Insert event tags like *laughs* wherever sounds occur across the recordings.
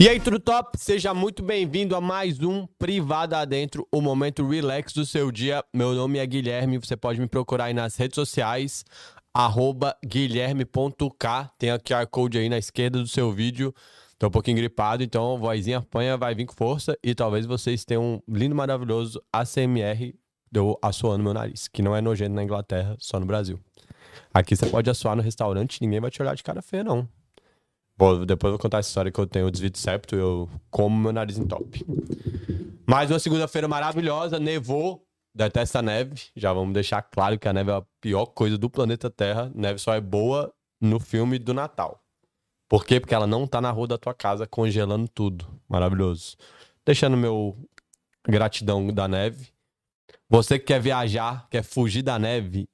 E aí, tudo top? Seja muito bem-vindo a mais um Privada Adentro, o momento relax do seu dia. Meu nome é Guilherme, você pode me procurar aí nas redes sociais, guilherme.k. Tem a QR Code aí na esquerda do seu vídeo. Tô um pouquinho gripado, então vozinha apanha, vai vir com força e talvez vocês tenham um lindo, maravilhoso ACMR eu assoando meu nariz, que não é nojento na Inglaterra, só no Brasil. Aqui você pode assoar no restaurante, ninguém vai te olhar de cara feia, não. Bom, depois eu vou contar essa história que eu tenho o de septo eu como meu nariz em top. Mais uma segunda-feira maravilhosa, nevou, detesta neve. Já vamos deixar claro que a neve é a pior coisa do planeta Terra. Neve só é boa no filme do Natal. Por quê? Porque ela não tá na rua da tua casa congelando tudo. Maravilhoso. Deixando meu gratidão da neve. Você que quer viajar, quer fugir da neve,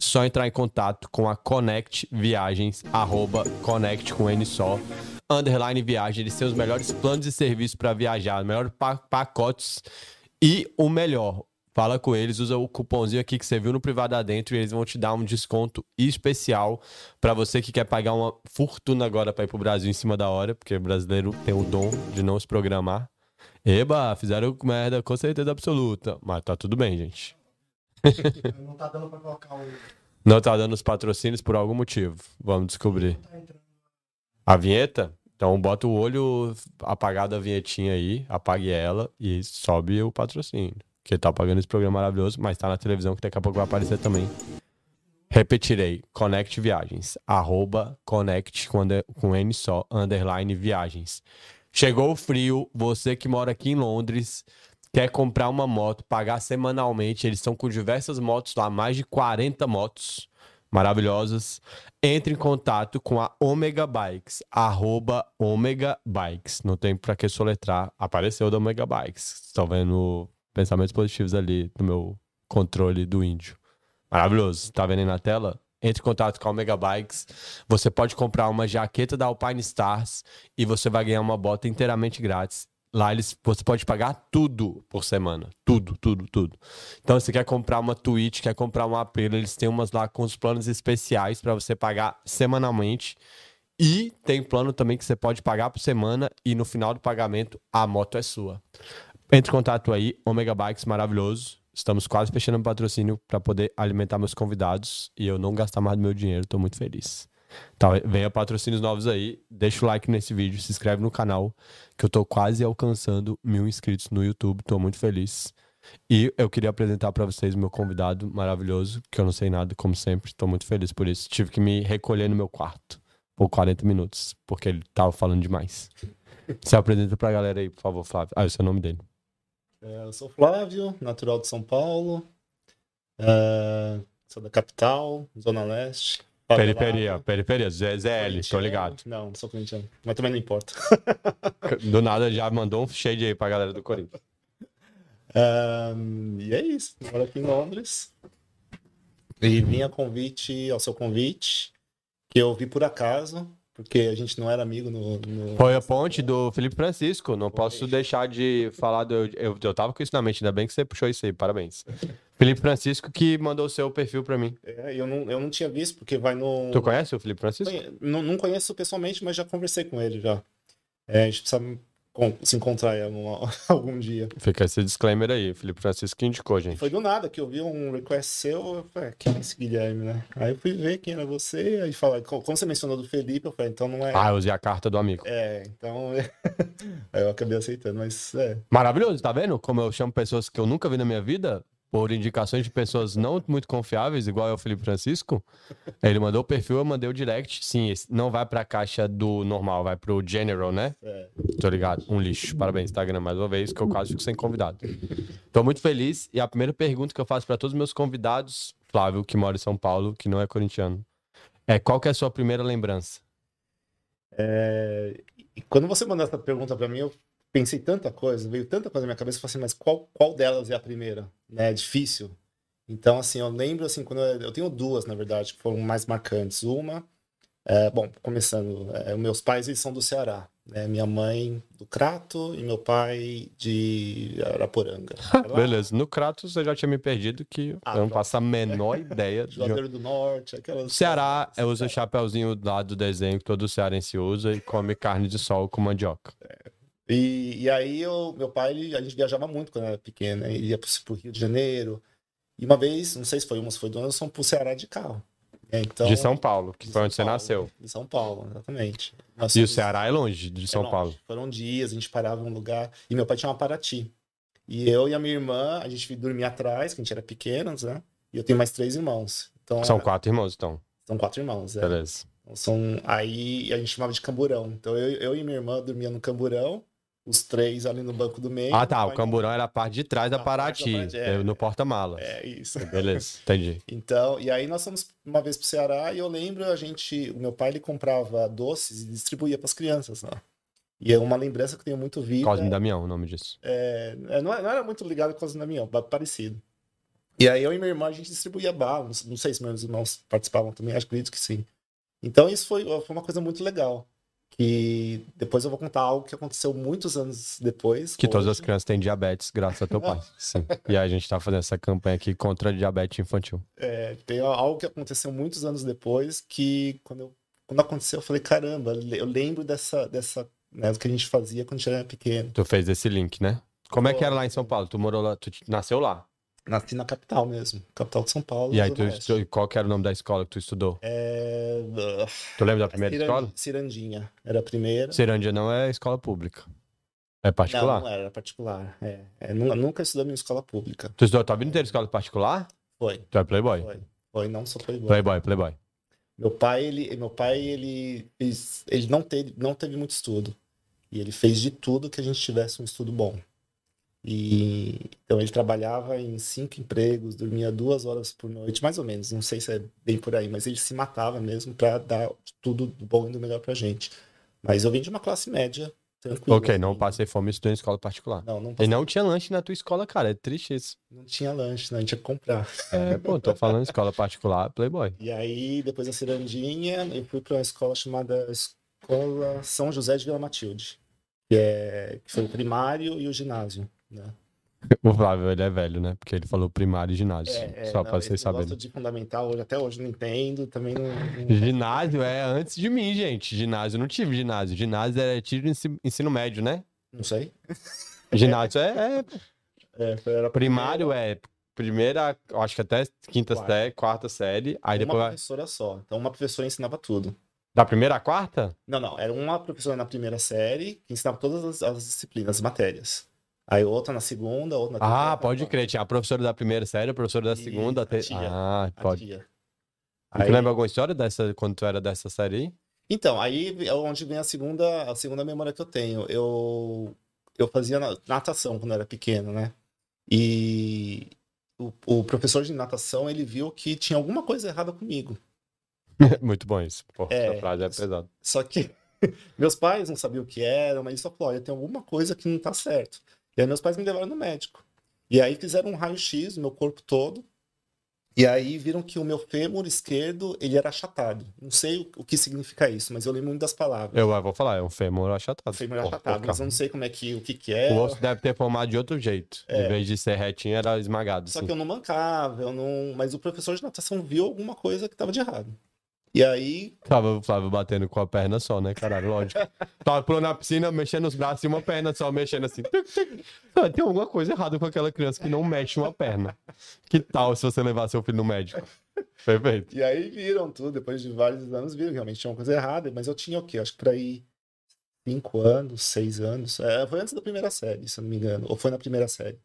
só entrar em contato com a Connect Viagens, arroba Connect com N só, underline viagem. Eles têm os melhores planos e serviços para viajar, os melhores pa pacotes e o melhor. Fala com eles, usa o cupomzinho aqui que você viu no privado adentro e eles vão te dar um desconto especial para você que quer pagar uma fortuna agora para ir pro Brasil em cima da hora, porque o brasileiro tem o dom de não se programar. Eba, fizeram merda com certeza absoluta, mas tá tudo bem, gente. *laughs* Não tá dando pra colocar o. Não tá dando os patrocínios por algum motivo. Vamos descobrir. Tá. A vinheta? Então bota o olho apagado a vinhetinha aí, apague ela e sobe o patrocínio. Que tá pagando esse programa maravilhoso, mas tá na televisão que daqui a pouco vai aparecer também. Repetirei, Connect Viagens, arroba Connect com, under- com N só, underline viagens. Chegou o frio, você que mora aqui em Londres, quer comprar uma moto, pagar semanalmente, eles estão com diversas motos lá, mais de 40 motos maravilhosas. Entre em contato com a Omega Bikes, arroba Omega Bikes. Não tem pra que soletrar, apareceu da Omega Bikes. Estão vendo pensamentos positivos ali no meu controle do índio. Maravilhoso. Tá vendo aí na tela? Entre em contato com a Omega Bikes. Você pode comprar uma jaqueta da Alpine Stars e você vai ganhar uma bota inteiramente grátis. Lá eles, você pode pagar tudo por semana. Tudo, tudo, tudo. Então, se quer comprar uma Twitch, quer comprar uma April, eles têm umas lá com os planos especiais para você pagar semanalmente. E tem plano também que você pode pagar por semana e no final do pagamento a moto é sua. Entre em contato aí, Omega Bikes, maravilhoso. Estamos quase fechando um patrocínio para poder alimentar meus convidados e eu não gastar mais do meu dinheiro, tô muito feliz. Tá, venha patrocínios novos aí, deixa o like nesse vídeo, se inscreve no canal, que eu tô quase alcançando mil inscritos no YouTube, tô muito feliz. E eu queria apresentar para vocês meu convidado maravilhoso, que eu não sei nada, como sempre, tô muito feliz por isso. Tive que me recolher no meu quarto por 40 minutos, porque ele tava falando demais. Se apresenta pra galera aí, por favor, Flávio. Ah, esse é o nome dele. É, eu sou Flávio, natural de São Paulo. É, sou da capital, Zona Leste. favelado. Periferia, periferia, ZL, tô ligado. Não, não sou corintiano. Mas também não importa. *laughs* Do nada já mandou um shade aí pra galera do Corinthians. É, e é isso. Moro aqui em Londres. E vim a convite, ao seu convite, que eu vi por acaso, porque a gente não era amigo no. no- Foi a ponte do Felipe Francisco. Não posso deixar de falar do. Eu, eu tava com isso na mente, ainda bem que você puxou isso aí, parabéns. Felipe Francisco que mandou o seu perfil pra mim. É, eu, não, eu não tinha visto, porque vai no. Tu conhece o Felipe Francisco? Conhe- Não, não conheço pessoalmente, mas já conversei com ele já. É, a gente precisa se encontrar *laughs* algum, dia. Fica esse disclaimer aí. Felipe Francisco que indicou, gente. Foi do nada que eu vi um request seu, eu falei, "Ah, quem é esse Guilherme, né? Aí eu fui ver quem era você, aí fala, como você mencionou do Felipe, eu falei, então não é. Ah, eu usei a carta do amigo. É, então. *laughs* aí eu acabei aceitando, mas é. Maravilhoso, tá vendo? Como eu chamo pessoas que eu nunca vi na minha vida, por indicações de pessoas não muito confiáveis, igual é o Felipe Francisco. Ele mandou o perfil, eu mandei o direct. Sim, não vai pra caixa do normal, vai pro general, né? é. Tô ligado. Um lixo. Parabéns, Instagram, mais uma vez, que eu quase fico sem convidado. Tô muito feliz. E a primeira pergunta que eu faço pra todos os meus convidados, Flávio, que mora em São Paulo, que não é corintiano, é qual que é a sua primeira lembrança? É, E quando você mandou essa pergunta pra mim, eu pensei tanta coisa, veio tanta coisa na minha cabeça, eu falei assim, mas qual, qual delas é a primeira? Né? É difícil. Então, assim, eu lembro, assim, quando eu, eu tenho duas, na verdade, que foram mais marcantes. Uma, é, bom, começando, é, meus pais, eles são do Ceará, Né? Minha mãe do Crato e meu pai de Araporanga. *laughs* *laughs* Beleza. No Crato você já tinha me perdido que ah, eu não faço a menor *laughs* ideia. Juazeiro do Norte, aquelas... Ceará é, usa o chapéuzinho lá do desenho que todo cearense usa e come carne de sol com mandioca. É. E, e aí eu, meu pai, a gente viajava muito quando era pequeno, né? ia pro, pro Rio de Janeiro. E uma vez, não sei se foi uma, se foi duas, nós fomos pro Ceará de carro. É, então, de São Paulo, que foi onde você nasceu. De São Paulo, exatamente. Nós e o Ceará é longe de São é longe. Paulo. Foram dias, a gente parava em um lugar. E meu pai tinha uma Paraty. E eu e a minha irmã, a gente dormia atrás, que a gente era pequenos, né? E eu tenho mais três irmãos. Então, São quatro irmãos, então. São quatro irmãos, é. Beleza. Então, são... Aí a gente chamava de camburão. Então eu, eu e minha irmã dormia no camburão os três ali no banco do meio. Ah, tá. O camburão era a parte de trás da Paraty, Paraty é, no porta-malas. É, isso. *laughs* Beleza, entendi. Então, e aí nós fomos uma vez pro Ceará e eu lembro a gente, o meu pai ele comprava doces e distribuía para as crianças lá. E é uma lembrança que eu tenho muito viva. Cosme Damião, o nome disso. É, é não, era muito ligado com Cosme Damião, parecido. E aí eu e minha irmã a gente distribuía balas. Não sei se meus irmãos participavam também, acho que sim. Então isso foi, foi uma coisa muito legal. E depois eu vou contar algo que aconteceu muitos anos depois. Que hoje. todas as crianças têm diabetes, graças a teu pai. *laughs* Sim. E aí a gente tá fazendo essa campanha aqui contra a diabetes infantil. É, tem algo que aconteceu muitos anos depois que quando, eu, quando aconteceu eu falei, caramba, eu lembro dessa, dessa né, do que a gente fazia quando a gente era pequeno. Tu fez esse link, né? Como é que era lá em São Paulo? Tu morou lá, tu nasceu lá? Nasci na capital mesmo, capital de São Paulo. E aí, tu, tu, qual que era o nome da escola que tu estudou? É... Tu lembra da primeira escola? Cirandinha, era a primeira. Cirandinha não é escola pública. É particular? Não, não era, particular. É, é, nunca estudei em escola pública. Tu estudou a tua vida inteira em escola particular? Foi. Tu é playboy? Foi. Foi, não sou playboy. Playboy, playboy. Meu pai, ele, meu pai, ele, ele não, teve, não teve muito estudo. E ele fez de tudo que a gente tivesse um estudo bom. E então ele trabalhava em cinco empregos, dormia duas horas por noite, mais ou menos. Não sei se é bem por aí, mas ele se matava mesmo para dar tudo do bom e do melhor pra gente. Mas eu vim de uma classe média, tranquilo. Ok, não passei fome estudando em escola particular. Não, não passei. E não tinha lanche na tua escola, cara. É triste isso. Não tinha lanche, não, a gente tinha que comprar. É, pô, tô falando escola particular, Playboy. E aí, depois da cirandinha, eu fui para uma escola chamada Escola São José de Vila Matilde, que, é, que foi o primário e o ginásio. Né? O Flávio, ele é velho, né? Porque ele falou primário e ginásio. É, é, só não, pra vocês saberem. de fundamental, hoje, até hoje não entendo, também não, não... Ginásio é antes de mim, gente. Ginásio, não tive ginásio. Ginásio era tiro ensino médio, né? Não sei. Ginásio é... é... é primário é primeira, acho que até quinta quarta. série, quarta série. Aí uma depois... professora só. Então uma professora ensinava tudo. Da primeira à quarta? Não, não. Era uma professora na primeira série que ensinava todas as, as disciplinas, as matérias. Aí outra na segunda, outra na terceira. Ah, pode crer. Tinha a professora da primeira série, a professora da segunda. Te... Tia, ah, pode. Tia. Aí... Tu lembra alguma história dessa, quando tu era dessa série aí? Então, aí é onde vem a segunda, a segunda memória que eu tenho. Eu, eu fazia natação quando eu era pequeno, né? E o, o professor de natação, ele viu que tinha alguma coisa errada comigo. *laughs* Muito bom isso. Pô, é, essa frase é pesada. Só que *laughs* meus pais não sabiam o que era, mas ele só falou, olha, tem alguma coisa que não tá certo. E aí meus pais me levaram no médico. E aí fizeram um raio-x no meu corpo todo. E aí viram que o meu fêmur esquerdo, ele era achatado. Não sei o que significa isso, mas eu lembro muito das palavras. Eu vou falar, é um fêmur achatado. Fêmur achatado, mas eu não sei como é que, o que que é. O osso deve ter formado de outro jeito. É. Em vez de ser retinho, era esmagado. Só que eu não mancava, eu não... Mas o professor de natação viu alguma coisa que estava de errado. E aí. Tava o Flávio batendo com a perna só, né, caralho? Lógico. *laughs* Tava pulando na piscina, mexendo os braços e uma perna só, mexendo assim. Tem alguma coisa errada com aquela criança que não mexe uma perna. Que tal se você levar seu filho no médico? Perfeito. E aí viram tudo, depois de vários anos, viram que realmente tinha uma coisa errada, mas eu tinha o quê? Acho que pra ir cinco anos, seis anos. É, foi antes da primeira série, se eu não me engano. Ou foi na primeira série.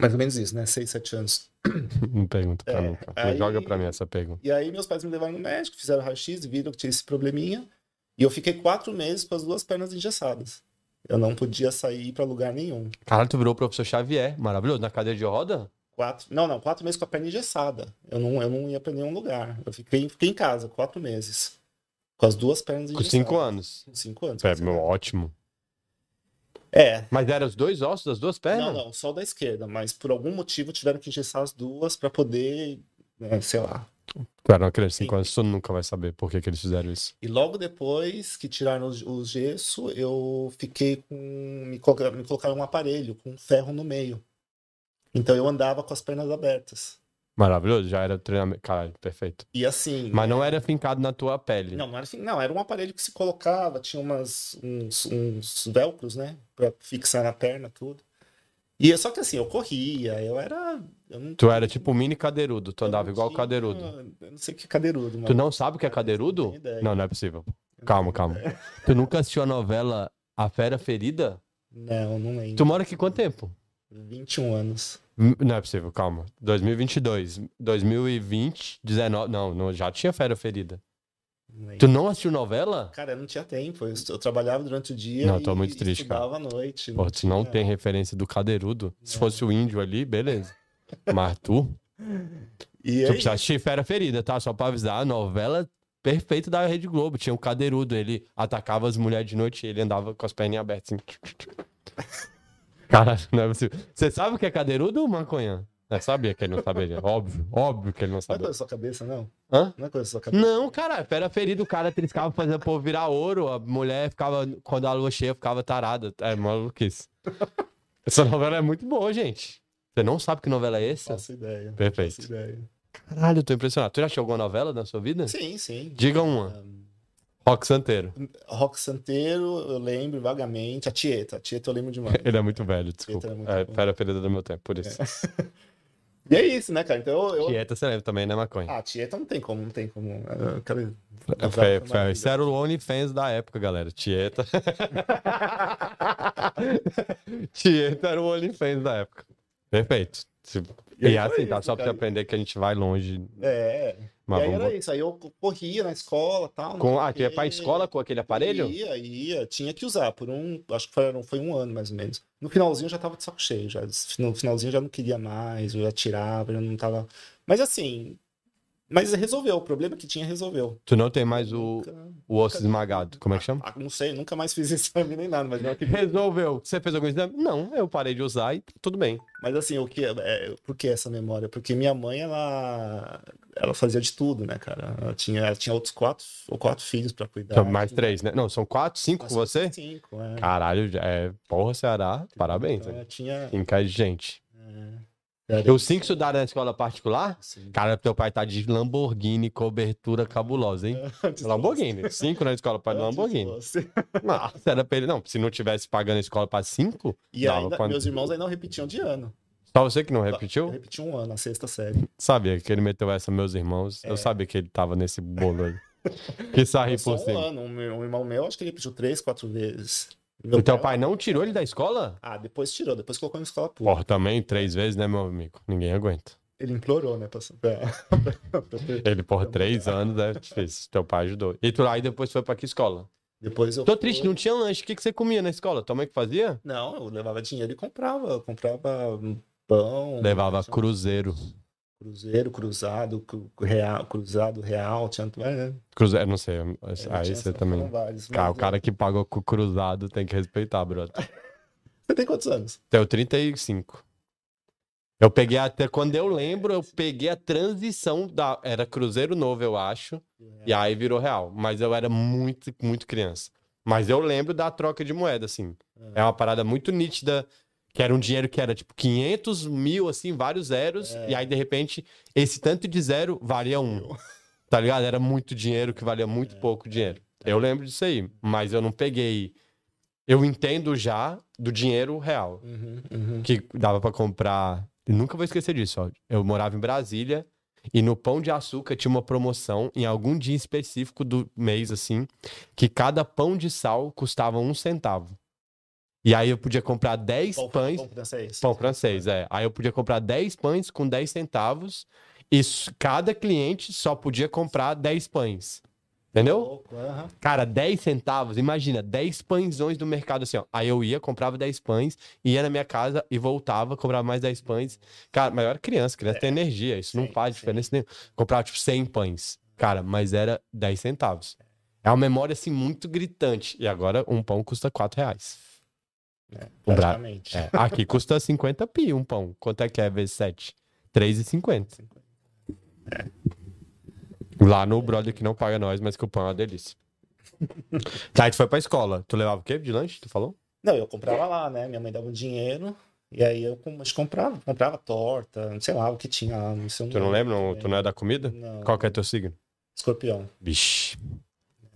Mais ou menos isso, né? Seis, sete anos. *coughs* Não pergunta pra é, mim. Aí, joga pra mim essa pergunta. E aí meus pais me levaram no médico, fizeram raio-x, viram que tinha esse probleminha. E eu fiquei quatro meses com as duas pernas engessadas. Eu não podia sair para lugar nenhum. Caralho, tu virou o professor Xavier. Maravilhoso. Na cadeira de roda? Quatro. Não, não, quatro meses com a perna engessada. Eu não, eu não ia pra nenhum lugar. Eu fiquei, fiquei em casa, quatro meses. Com as duas pernas engessadas. Com cinco anos. Com cinco anos. É, meu, ótimo. É. Mas eram os dois ossos das duas pernas? Não, não, só da esquerda. Mas por algum motivo tiveram que engessar as duas para poder, né, sei lá. Era uma criança de 5 Sim. anos, tu nunca vai saber por que, que eles fizeram isso. E logo depois que tiraram os gesso, eu fiquei com. Me, coloca- me colocaram um aparelho com ferro no meio. Então eu andava com as pernas abertas. Maravilhoso, já era treinamento. Caralho, perfeito. E assim. Mas não era fincado na tua pele. Não, não era não, era um aparelho que se colocava, tinha umas, uns, uns velcros, né? Pra fixar na perna, tudo. E só que assim, eu corria, eu era. Eu não, Tu era tipo um mini cadeirudo, tu eu andava igual tinha- cadeirudo. Eu não sei o que é cadeirudo, mas. Tu não sabe o que é cadeirudo? não. Não, não é possível. Calma, calma. Tu nunca assistiu a novela A Fera Ferida? Não, não lembro. Tu mora aqui quanto tempo? 21 anos. Não é possível, calma. 2022, 2020, 19. Não, não já tinha Fera Ferida. Tu não assistiu novela? Cara, eu não tinha tempo. Eu, eu trabalhava durante o dia Não, tô e muito triste, cara. à noite. Pô, tu não tem referência do cadeirudo. Se Não. fosse o índio ali, beleza. Mas tu, E tu aí, precisa assistir Fera Ferida, tá? Só pra avisar, a novela perfeita da Rede Globo. Tinha um cadeirudo, ele atacava as mulheres de noite e ele andava com as perninhas abertas assim. Cara, *laughs* não é possível. Você sabe o que é cadeirudo, maconha? Eu sabia que ele não saberia. Óbvio, óbvio que ele não não é sabia. coisa da sua cabeça, não? Hã? Não é coisa da sua cabeça. Não, cara, fera ferida, o cara triscava fazendo o povo virar ouro, a mulher ficava, quando a lua cheia, ficava tarada. É maluquice. *laughs* Essa novela é muito boa, gente. Você não sabe que novela é essa? faço ideia. Perfeito. faço ideia. Caralho, eu tô impressionado. Tu já assistiu alguma novela na sua vida? Sim, sim. Diga uma. Rock Santeiro. Rock Santeiro, eu lembro vagamente. A Tieta. A Tieta eu lembro demais. *laughs* Ele é muito velho, desculpa. é muito É, do meu tempo, por isso. *laughs* E é isso, né, cara? Então eu. Tieta você lembra também, né, maconha? Ah, Tieta não tem como, não tem como. Quero- É, foi, foi, esse era o OnlyFans da época, galera. Tieta. *laughs* Tieta era o OnlyFans da época. Perfeito. E E, assim, tá? isso, Só pra você aprender que a gente vai longe. É. Mas e aí vamos- era isso. Aí eu corria na escola e tal. Com, ah, tu ia pra escola com aquele aparelho? Ia, ia. Tinha que usar por um. Acho que foi, foi um ano mais ou menos. No finalzinho eu já tava de saco cheio. Já, no finalzinho eu já não queria mais, eu já tirava, já não tava. Mas assim. Mas resolveu. O problema que tinha resolveu. Tu não tem mais o, Nunca- o osso esmagado. Como é que chama? Ah, não sei, nunca mais fiz exame nem nada, mas não acredito. Resolveu. Você fez algum exame? Não, eu parei de usar e tudo bem. Mas assim, o que é, por que essa memória? Porque minha mãe, ela, ela fazia de tudo, né, cara? Ela tinha, ela tinha outros quatro ou quatro filhos pra cuidar. Então, mais Tinha- três, né? Não, são quatro, cinco com você? Cinco, é. Caralho, é. Porra, Ceará, parabéns. Então, né? ela tinha. Cinco de gente. é, E os cinco estudaram na escola particular? assim, Cara, teu pai tá de Lamborghini, cobertura cabulosa, hein? *laughs* Lamborghini. Cinco na escola para *laughs* fosse- Lamborghini. Nossa, *laughs* era pra ele. Não, se não tivesse pagando a escola pra cinco, E ainda, meus irmãos ainda não repetiam de ano. Só você que não Eu repetiu? repeti um ano, a sexta série. Sabia que ele meteu essa, meus irmãos. Eu sabia que ele tava nesse bolo aí. Que sarri por cima. ano. Um, meu- um irmão meu, acho que ele repetiu três, quatro vezes. Meu O teu pai não tirou ele da escola? Ah, depois tirou, depois colocou em escola pública. Porra, também três vezes, né, meu amigo? Ninguém aguenta. Ele implorou, né? Pra, *laughs* Ele, porra, três anos é difícil. Teu pai ajudou. E tu aí depois foi pra que escola? Depois eu Tô fui- triste, não tinha lanche. O que, que você comia na escola? Tua mãe que fazia? Não, eu levava dinheiro e comprava. Eu comprava pão. Levava cruzeiro. Cruzeiro, cruzado, cru- real, cruzado, real. Tinha, é, Cruzeiro, não sei. é, Aí tinha- você foram também. vários, Cara, mas, o cara que pagou com o cruzado tem que respeitar, brother. *laughs* Você tem quantos anos? Tenho 35. Eu peguei até. Quando eu lembro, eu peguei a transição da. Era Cruzeiro Novo, eu acho. E aí virou real. Mas eu era muito, muito criança. Mas eu lembro da troca de moeda, assim. É uma parada muito nítida. Que era um dinheiro que era tipo 500 mil, assim, vários zeros. É. E aí, de repente, esse tanto de zero valia um. *laughs* Tá ligado? Era muito dinheiro que valia É. muito pouco dinheiro. Eu lembro disso aí. Mas eu não peguei. Eu entendo já do dinheiro real Uhum, uhum. que dava pra comprar. Eu nunca vou esquecer disso, ó. Eu morava em Brasília e no Pão de Açúcar tinha uma promoção em algum dia específico do mês, assim, que cada pão de sal custava um centavo. E aí eu podia comprar 10 Pão, pães. pão francês. Pão francês, é. Aí eu podia comprar 10 pães com 10 centavos e cada cliente só podia comprar 10 pães. Entendeu? Louco, aham. Cara, 10 centavos, imagina, 10 pãezões do mercado assim, ó. Aí eu ia, comprava 10 pães, ia na minha casa e voltava, comprava mais 10 pães. Cara, mas eu era criança, criança tem energia, isso não Sim, faz sim. diferença nenhuma. Comprava tipo 100 pães. Cara, mas era 10 centavos. É uma memória assim muito gritante. E agora um pão custa 4 reais. É, praticamente. É, aqui custa 50 pi um pão. Quanto é que é vezes 7? 3,50. Lá no brother que não paga nós, mas que o pão é uma delícia. tá, aí tu foi pra escola. Tu levava o quê de lanche? Tu falou? Não, eu comprava lá, né? Minha mãe dava um dinheiro. E aí eu comprava, comprava torta, sei lá, o que tinha lá. Não sei, Tu não lembra? Não- Tu não é da comida? Não. Qual que é teu signo? Escorpião. Vixe.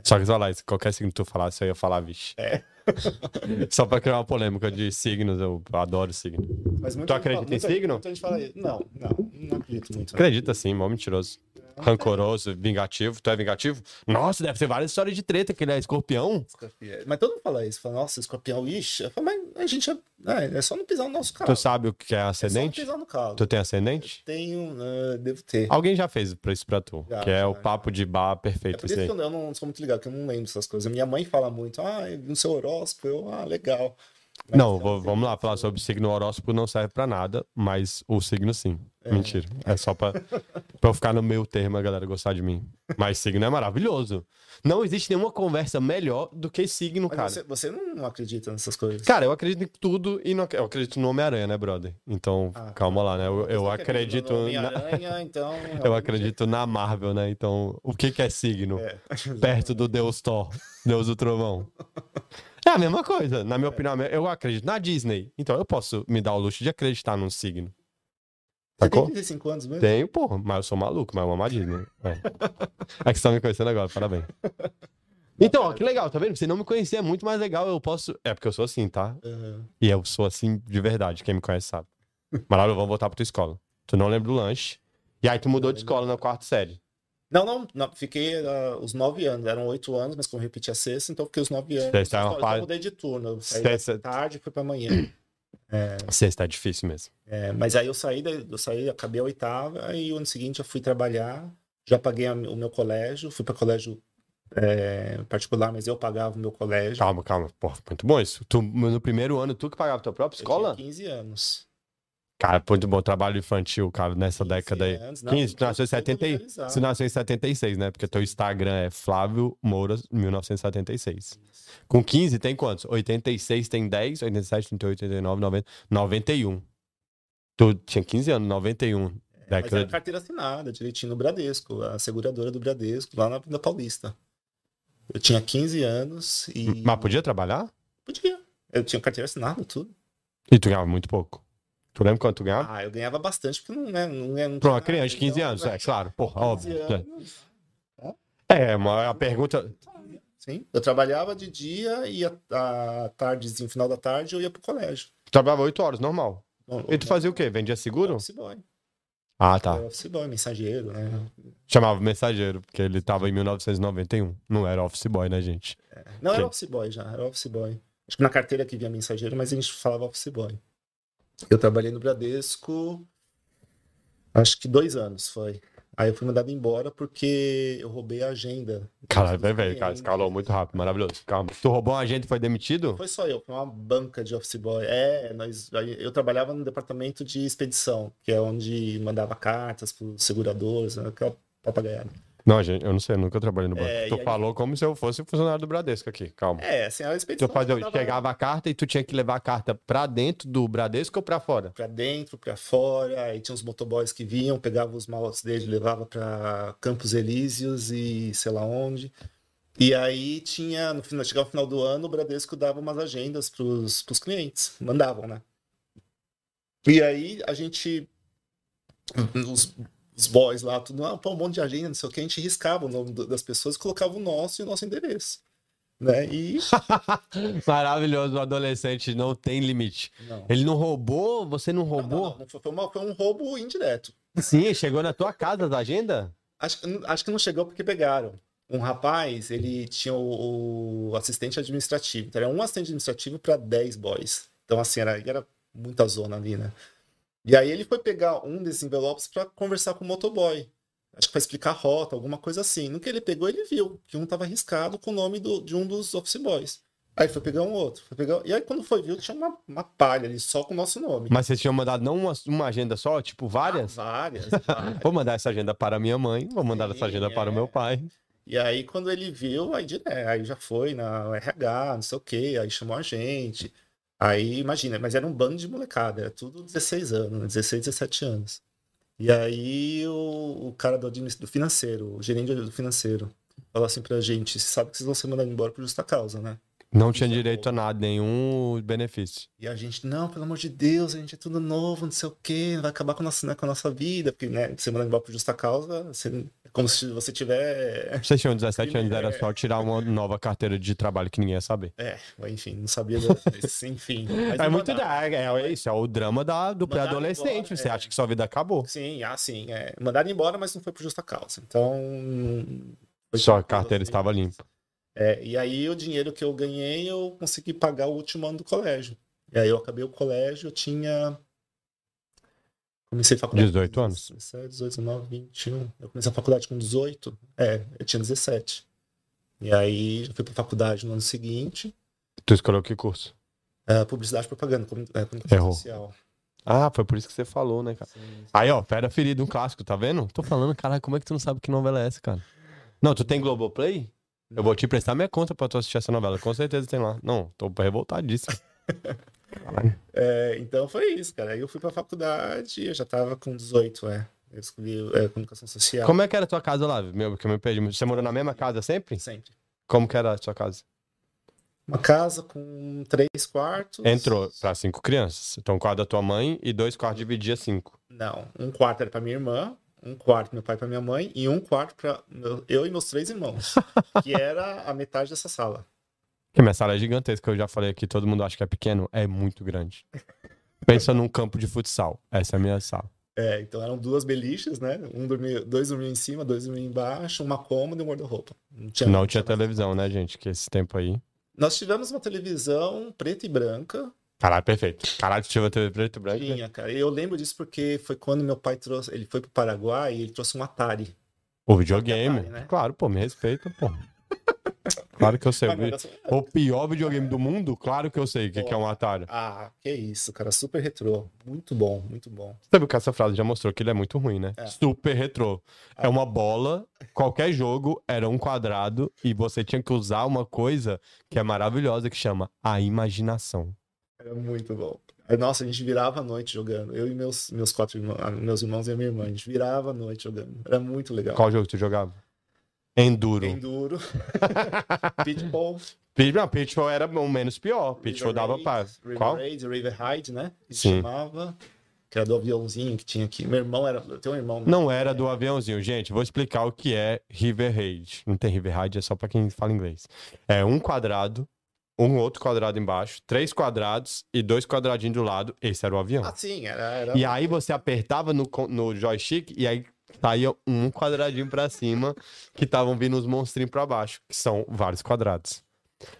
Só que falar isso, qualquer signo que tu falasse, eu ia falar vixe. É. *laughs* Só pra criar uma polêmica de signos, eu adoro signo. Mas Tu gente fala- acredita em signo? Fala, não, não, não acredito muito. Acredita sim, mó mentiroso. Rancoroso, vingativo. Tu é vingativo? Nossa, deve ter várias histórias de treta, que ele é escorpião. Escorpião. Mas todo mundo fala isso, fala, nossa, escorpião, ixi. Eu falo, mas a gente é, é, é só não pisar no nosso carro. Tu sabe o que é é só não ascendente? pisar no carro. Tu tem ascendente? Tenho, né, devo ter. Alguém já fez pra isso pra tu, Já, que é já, o já. papo de bar É perfeito. por Isso aí. que eu não, eu não sou muito ligado, que eu não lembro dessas coisas. Minha mãe fala muito, ah, no seu horóscopo, eu, ah, legal. Mas Não, sei vamos lá falar sobre signo horóscopo não serve pra nada, mas o signo sim. Mentira. É só pra, pra eu ficar no meu termo, a galera gostar de mim. Mas signo é maravilhoso. Não existe nenhuma conversa melhor do que signo, Mas cara. você, você não acredita nessas coisas. Cara, eu acredito em tudo e não, eu acredito no Homem-Aranha, né, brother? Então, Ah, calma lá, né? Eu, eu acredito. no na- *laughs* então. Eu acredito na Marvel, né? Então, o que, que é signo? É. *laughs* Perto do Deus Thor, Deus do Trovão. *laughs* É a mesma coisa, na minha opinião. Eu acredito na Disney. Então eu posso me dar o luxo de acreditar num signo. Você tem Sacou? 35 anos mesmo? Tenho, porra, mas eu sou maluco, mas eu amo a Disney. É. é que você tá me conhecendo agora, parabéns. Então, ó, que legal, tá vendo? Você não me conhecer é muito mais legal, eu posso. É porque eu sou assim, tá? Aham. E eu sou assim de verdade, quem me conhece sabe. Maralho, vamos voltar pra tua escola. Tu não lembra do lanche. E aí tu mudou de escola na quarta série. Não, não, não, fiquei ah, os 9 anos, eram 8 anos, mas como eu repeti a sexta, então eu fiquei os 9 anos. Sexta é uma Então, fase- eu mudei de turno. Eu saí Sexta- da tarde e fui pra manhã. *clears throat* Sexta é difícil mesmo. É, mas aí eu saí, eu saí, acabei a oitava, e o ano seguinte eu fui trabalhar, já paguei a- o meu colégio, fui para colégio é, particular, mas eu pagava o meu colégio. Calma, calma. Porra, muito bom isso. Tu, no primeiro ano, tu que pagava tua própria Eu escola? tinha 15 anos. Cara, muito bom trabalho infantil, cara, nessa 15 década aí. anos, não, 15, tu tudo- nasceu em tudo 70, e- legalizado. você nasceu em 76, né? Porque teu Instagram é Flávio Moura, 1976. Com 15 tem quantos? 86 tem 10, 87, 38, 89, 90, 91. Tu tinha 15 anos, 91. Mas Década era de... carteira assinada, direitinho no Bradesco, a seguradora do Bradesco, lá na Avenida Paulista. Eu tinha 15 anos e. Mas podia trabalhar? Podia. Eu tinha carteira assinada, tudo. E tu ganhava muito pouco. Tu lembra quanto tu ganhava? Ah, eu ganhava bastante, porque não é. Não é não Pra uma criança de nada, 15 então, anos, né, é claro. Porra, 15 óbvio. é. anos, É, uma, a pergunta. Sim. Eu trabalhava de dia e à tarde, no final da tarde, eu ia pro colégio. Tu trabalhava 8 horas, normal. Não, E tu fazia o quê? Vendia seguro? Office boy. Ah, tá. Office boy, mensageiro, né? Chamava mensageiro, porque ele tava em 1991. Não era office boy, né, gente? Não, Ok. era office boy já, era office boy. Acho que na carteira que via mensageiro, mas a gente falava office boy. Eu trabalhei no Bradesco, acho que dois anos foi. Aí eu fui mandado embora porque eu roubei a agenda. Caralho, dos velho, cara, escalou muito rápido, maravilhoso. Calma. Tu roubou um agente e foi demitido? Foi só eu, foi uma banca de office boy. É, nós, eu trabalhava no departamento de expedição, que é onde mandava cartas para os seguradores, né, aquela papagaiada. Não, gente, eu não sei, eu nunca trabalhei no banco. É, tu falou como se eu fosse funcionário do Bradesco aqui, calma. É, assim, a expedição. Tu fazia, mandava chegava a carta e tu tinha que levar a carta pra dentro do Bradesco ou pra fora? Pra dentro, pra fora, aí tinha uns motoboys que vinham, pegavam os malotes dele, levava pra Campos Elíseos e sei lá onde. E aí tinha, no final, chegava o final do ano, o Bradesco dava umas agendas pros, pros clientes, mandavam, né? E aí a gente, os, os boys lá, tudo, ah, pô, um monte de agenda, não sei o que, a gente riscava o nome das pessoas e colocava o nosso e o nosso endereço. Né? E. *laughs* Maravilhoso, o adolescente não tem limite. Não. Ele não roubou? Você não roubou? não, não, foi, uma- foi um roubo indireto. Sim, chegou na tua casa da agenda? Acho, que- acho que não chegou porque pegaram. Um rapaz, ele tinha o, o assistente administrativo. Então, era um assistente administrativo para 10 boys. Então, assim, era, era muita zona ali, né? E aí ele foi pegar um desses envelopes para conversar com o motoboy. Acho que para explicar a rota, alguma coisa assim. No que ele pegou, ele viu que um estava riscado com o nome do- de um dos office boys. Aí foi pegar um outro. Foi pegar... E aí, quando foi viu, tinha uma, uma palha ali, só com o nosso nome. Mas vocês tinham mandado não uma, uma agenda só, tipo várias? Ah, várias, *laughs* várias. Vou mandar essa agenda para minha mãe, vou mandar essa Sim, agenda para o é. meu pai. E aí, quando ele viu, aí, dire- aí já foi na RH, não sei o quê, aí chamou a gente. Aí, imagina, mas era um bando de molecada, era tudo 16 anos, né? 16, 17 anos. E aí o, o cara do, do financeiro, o gerente do financeiro, falou assim pra gente, você sabe que vocês vão ser mandados embora por justa causa, né? Não tinha direito a nada, nenhum benefício. E a gente, não, pelo amor de Deus, a gente é tudo novo, não sei o quê, vai acabar com a nossa, né, com a nossa vida, porque, né, você mandando embora por justa causa, você- como se você tiver. Vocês tinham 17 anos, era É. só tirar uma nova carteira de trabalho que ninguém ia saber. É, enfim, não sabia *laughs* enfim. É muito da, é, é isso, é o drama da, do pré-adolescente. embora, Você é. acha que sua vida acabou. Sim, ah, sim. É. Mandaram embora, mas não foi por justa causa. Então. Sua tranquilo, carteira estava limpa. É, e aí o dinheiro que eu ganhei, eu consegui pagar o último ano do colégio. E aí eu acabei o colégio, eu tinha. Comecei a faculdade. 18 com anos? 17, 18, 19, 21. Eu comecei a faculdade com 18. É, eu tinha 17. E aí eu fui pra faculdade no ano seguinte. Tu escolheu que curso? é, publicidade e propaganda, é, comunicação Errou. social. Ah, foi por isso que você falou, né, cara? Sim, Aí, ó, Fera Ferida, um clássico, tá vendo? Tô falando, caralho, como é que tu não sabe que novela é essa, cara? Não, tu tem Globoplay? Eu vou te emprestar minha conta pra tu assistir essa novela, com certeza tem lá. Não, tô revoltadíssimo. *laughs* É, então foi isso, cara. Aí eu fui pra faculdade, eu já tava com 18, é. Eu escolhi é, comunicação social. Como é que era a tua casa lá, meu? Que eu me perdi. Você morou na mesma casa sempre? Sempre. Como que era a sua casa? Uma casa com três quartos. Entrou pra cinco crianças. Então, um quarto da tua mãe e dois quartos dividia cinco. Não, um quarto era pra minha irmã, um quarto meu pai pra minha mãe, e um quarto pra meu- eu e meus três irmãos. *laughs* que era a metade dessa sala. Porque minha sala é gigantesca, eu já falei aqui, todo mundo acha que é pequeno, é muito grande. Pensa num campo de futsal. Essa é a minha sala. É, então eram duas beliches, né? Um dormia, dois dormiam em cima, dois dormiam embaixo, uma cômoda e um guarda-roupa. Não tinha, Não tinha televisão, nada. né, gente? Que esse tempo aí. Nós tivemos uma televisão preta e branca. Caralho, perfeito. Caralho, tu tinha TV preto e branco. né? Tinha, cara. Eu lembro disso porque foi quando meu pai trouxe. Ele foi pro Paraguai e ele trouxe um Atari. O videogame. Atari, né? Claro, pô, me respeita, pô. *laughs* Claro que eu sei. O pior videogame do mundo, claro que eu sei o que, que é um Atari. Ah, que isso, cara. Super retrô. Muito bom, muito bom. Sabe que essa frase já mostrou que ele é muito ruim, né? É. Super retrô. É uma bola, qualquer jogo era um quadrado e você tinha que usar uma coisa que é maravilhosa que chama a imaginação. Era muito bom. Nossa, a gente virava a noite jogando. Eu e meus, meus quatro irmãos, ah, meus irmãos e a minha irmã. A gente virava a noite jogando. Era muito legal. Qual jogo tu jogava? Enduro. Enduro. *laughs* Pitball. Pit- Não, Pitfall era o menos pior. River dava pra. River Qual? Raid, River Raid, né? Se Sim. chamava. Que era do aviãozinho que tinha aqui. Meu irmão era. Eu tenho um irmão. Não era do aviãozinho. Gente, vou explicar o que é River Raid. Não tem River Raid, é só pra quem fala inglês. É um quadrado, um outro quadrado embaixo, três quadrados e dois quadradinhos do lado. Esse era o avião. Ah, sim, era. era... E aí você apertava no, no joystick e aí saía um quadradinho pra cima que estavam vindo os monstrinhos pra baixo, que são vários quadrados.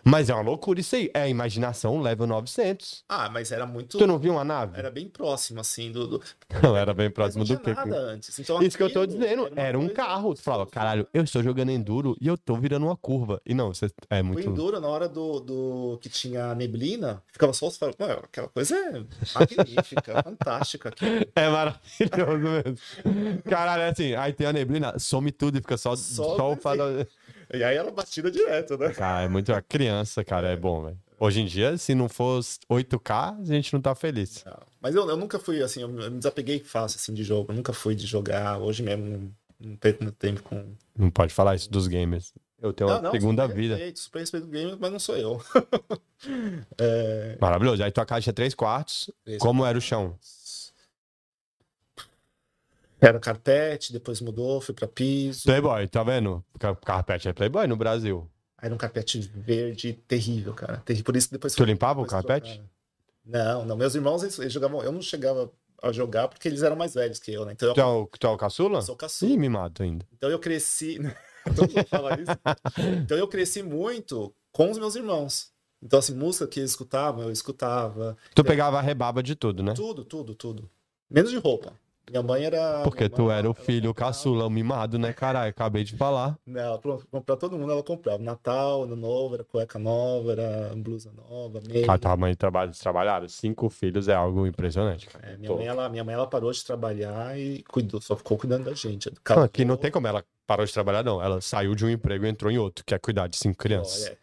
Mas é uma loucura isso aí. É a imaginação level 900. Ah, mas era muito. Tu não viu uma nave? Era bem próximo, assim, do. do... Não, era bem próximo não do que. nada antes. Então, Isso que eu tô dizendo, uma era um carro. Tu falava, caralho, eu estou jogando enduro e eu tô virando uma curva. E não, você é O muito. Enduro, na hora do, do que tinha neblina, ficava só os faróis. Aquela coisa é magnífica, *laughs* fantástica. aquilo. É maravilhoso mesmo. Caralho, é assim, aí tem a neblina, some tudo e fica só, Só só, o farol. E aí era batida direto, né? Cara, é muito. A criança, cara, é bom, velho. Hoje em dia, se não fosse 8K, a gente não tá feliz. Não, Mas eu, eu nunca fui assim, eu me desapeguei fácil assim de jogo. Eu nunca fui de jogar. Hoje mesmo não, não perco muito tempo com. Não pode falar isso dos gamers. Eu tenho uma Não, não, segunda vida. Respeito, super respeito do game, mas não sou eu. *laughs* é, Maravilhoso. Aí tua casa tinha três quartos. Três Como era o chão? Era carpete, depois mudou, fui pra piso. Playboy, tá vendo? Ca- Carpete é Playboy no Brasil. Aí era um carpete verde terrível, cara. Por isso que depois Tu limpava o depois carpete? trocaram. Não, não. Meus irmãos, eles, eles jogavam. Eu não chegava a jogar porque eles eram mais velhos que eu, né? Então Tu é o, tu é o caçula? eu sou caçula. Ih, me mato ainda. Então eu cresci. *laughs* Então eu cresci muito com os meus irmãos. Então, assim, música que eles escutavam, eu escutava. Tu pegava a rebaba de tudo, né? Tudo, tudo, tudo. Menos de roupa. Minha mãe era. Porque tu era o ela filho comprava- caçula, mimado, né, caralho? Acabei de falar. Não, pra, pra todo mundo ela comprava. Natal, Ano Novo, era cueca nova, era blusa nova, meia. Cara, tua mãe trabalha, trabalharam. Cinco filhos é algo impressionante, cara. É, minha, mãe, ela, minha mãe, ela parou de trabalhar e cuidou, só ficou cuidando da gente. Não, aqui não tem como ela parou de trabalhar, não. Ela saiu de um emprego e entrou em outro, que é cuidar de cinco crianças. Olha,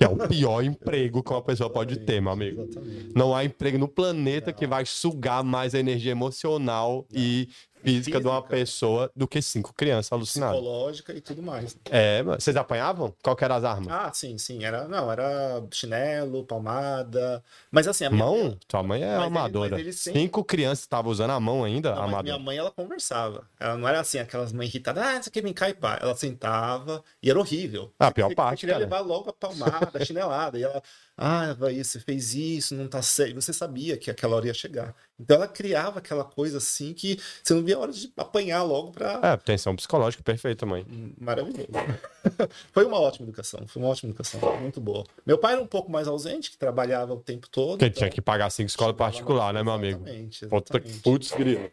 Que é o pior emprego que uma pessoa pode ter, meu amigo. Exatamente. Não há emprego no planeta que vai sugar mais a energia emocional e física, de uma pessoa do que cinco crianças alucinadas. Psicológica e tudo mais. É. Vocês apanhavam? Qual que eram as armas? Ah, sim, sim. Era, não, era chinelo, palmada. Mas assim, a minha Mão? Tua mãe é Mas ele- amadora. mas ele sempre- Cinco crianças estavam usando a mão ainda, Não, mas amadora. minha mãe, ela conversava. Ela não era assim, aquelas mães irritadas, ah, isso aqui me cai, pá. Ela sentava e era horrível. Ah, a pior você, parte, queria cara. levar logo a palmada, a chinelada. E ela, ah, vai, você fez isso, não tá certo. Você sabia que aquela hora ia chegar. Então ela criava aquela coisa assim que você não via a hora de apanhar logo pra. É, tensão psicológica perfeita, mãe. Maravilhoso. *laughs* foi uma ótima educação, foi uma ótima educação, muito boa. Meu pai era um pouco mais ausente, que trabalhava o tempo todo. Porque então tinha que pagar cinco escolas chegava particular, no- né, meu amigo? Exatamente, exatamente. putz, grilo.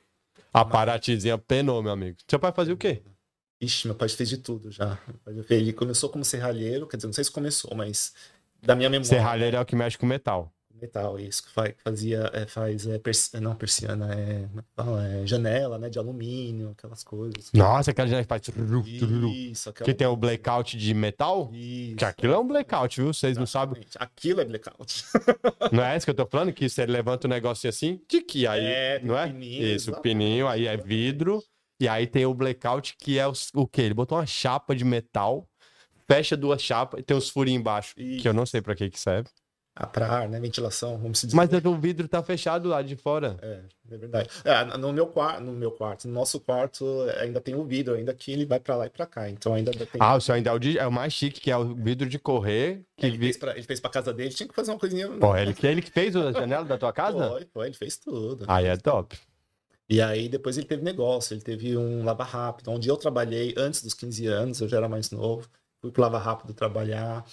A Paratizinha penou, meu amigo. Seu pai fazia o quê? Ixi, meu pai fez de tudo já. Ele começou como serralheiro, quer dizer, não sei se começou, mas da minha memória. Serralheiro é o que mexe com metal. Metal, isso, que fa- fazia, é, faz, é, persi- não, persiana, é, é que? É janela, né, de alumínio, aquelas coisas. Nossa, aquela gente faz. tururu, tururu. Isso, aquela Que tem o blackout de metal? Isso. Que aquilo é um blackout, viu? Vocês não sabem. Aquilo é blackout. *laughs* Não é isso que eu tô falando? Que você levanta o negocinho assim, tique, aí. É, não é? pininho, Isso, o pininho, aí é vidro. E aí tem o blackout, que é os- o quê? Ele botou uma chapa de metal, fecha duas chapas e tem os furinhos embaixo. Que eu não sei pra que que serve. Ah, pra ar, né, ventilação, vamos se dizer. Mas o vidro tá fechado lá de fora. É, é verdade. É, no meu quarto, no meu quarto, no nosso quarto ainda tem o vidro, ainda que ele vai pra lá e pra cá. Então ainda tem. Ah, o seu ainda é o, de- é o mais chique, que é o vidro de correr. Que ele, vi... fez pra, ele fez pra casa dele, tinha que fazer uma coisinha. Pô, ele, que- ele que fez a janela da tua casa? Foi, foi, ele fez tudo. Aí é top. E aí depois ele teve negócio, ele teve um lava rápido, onde eu trabalhei antes dos 15 anos, eu já era mais novo, fui pro lava rápido trabalhar.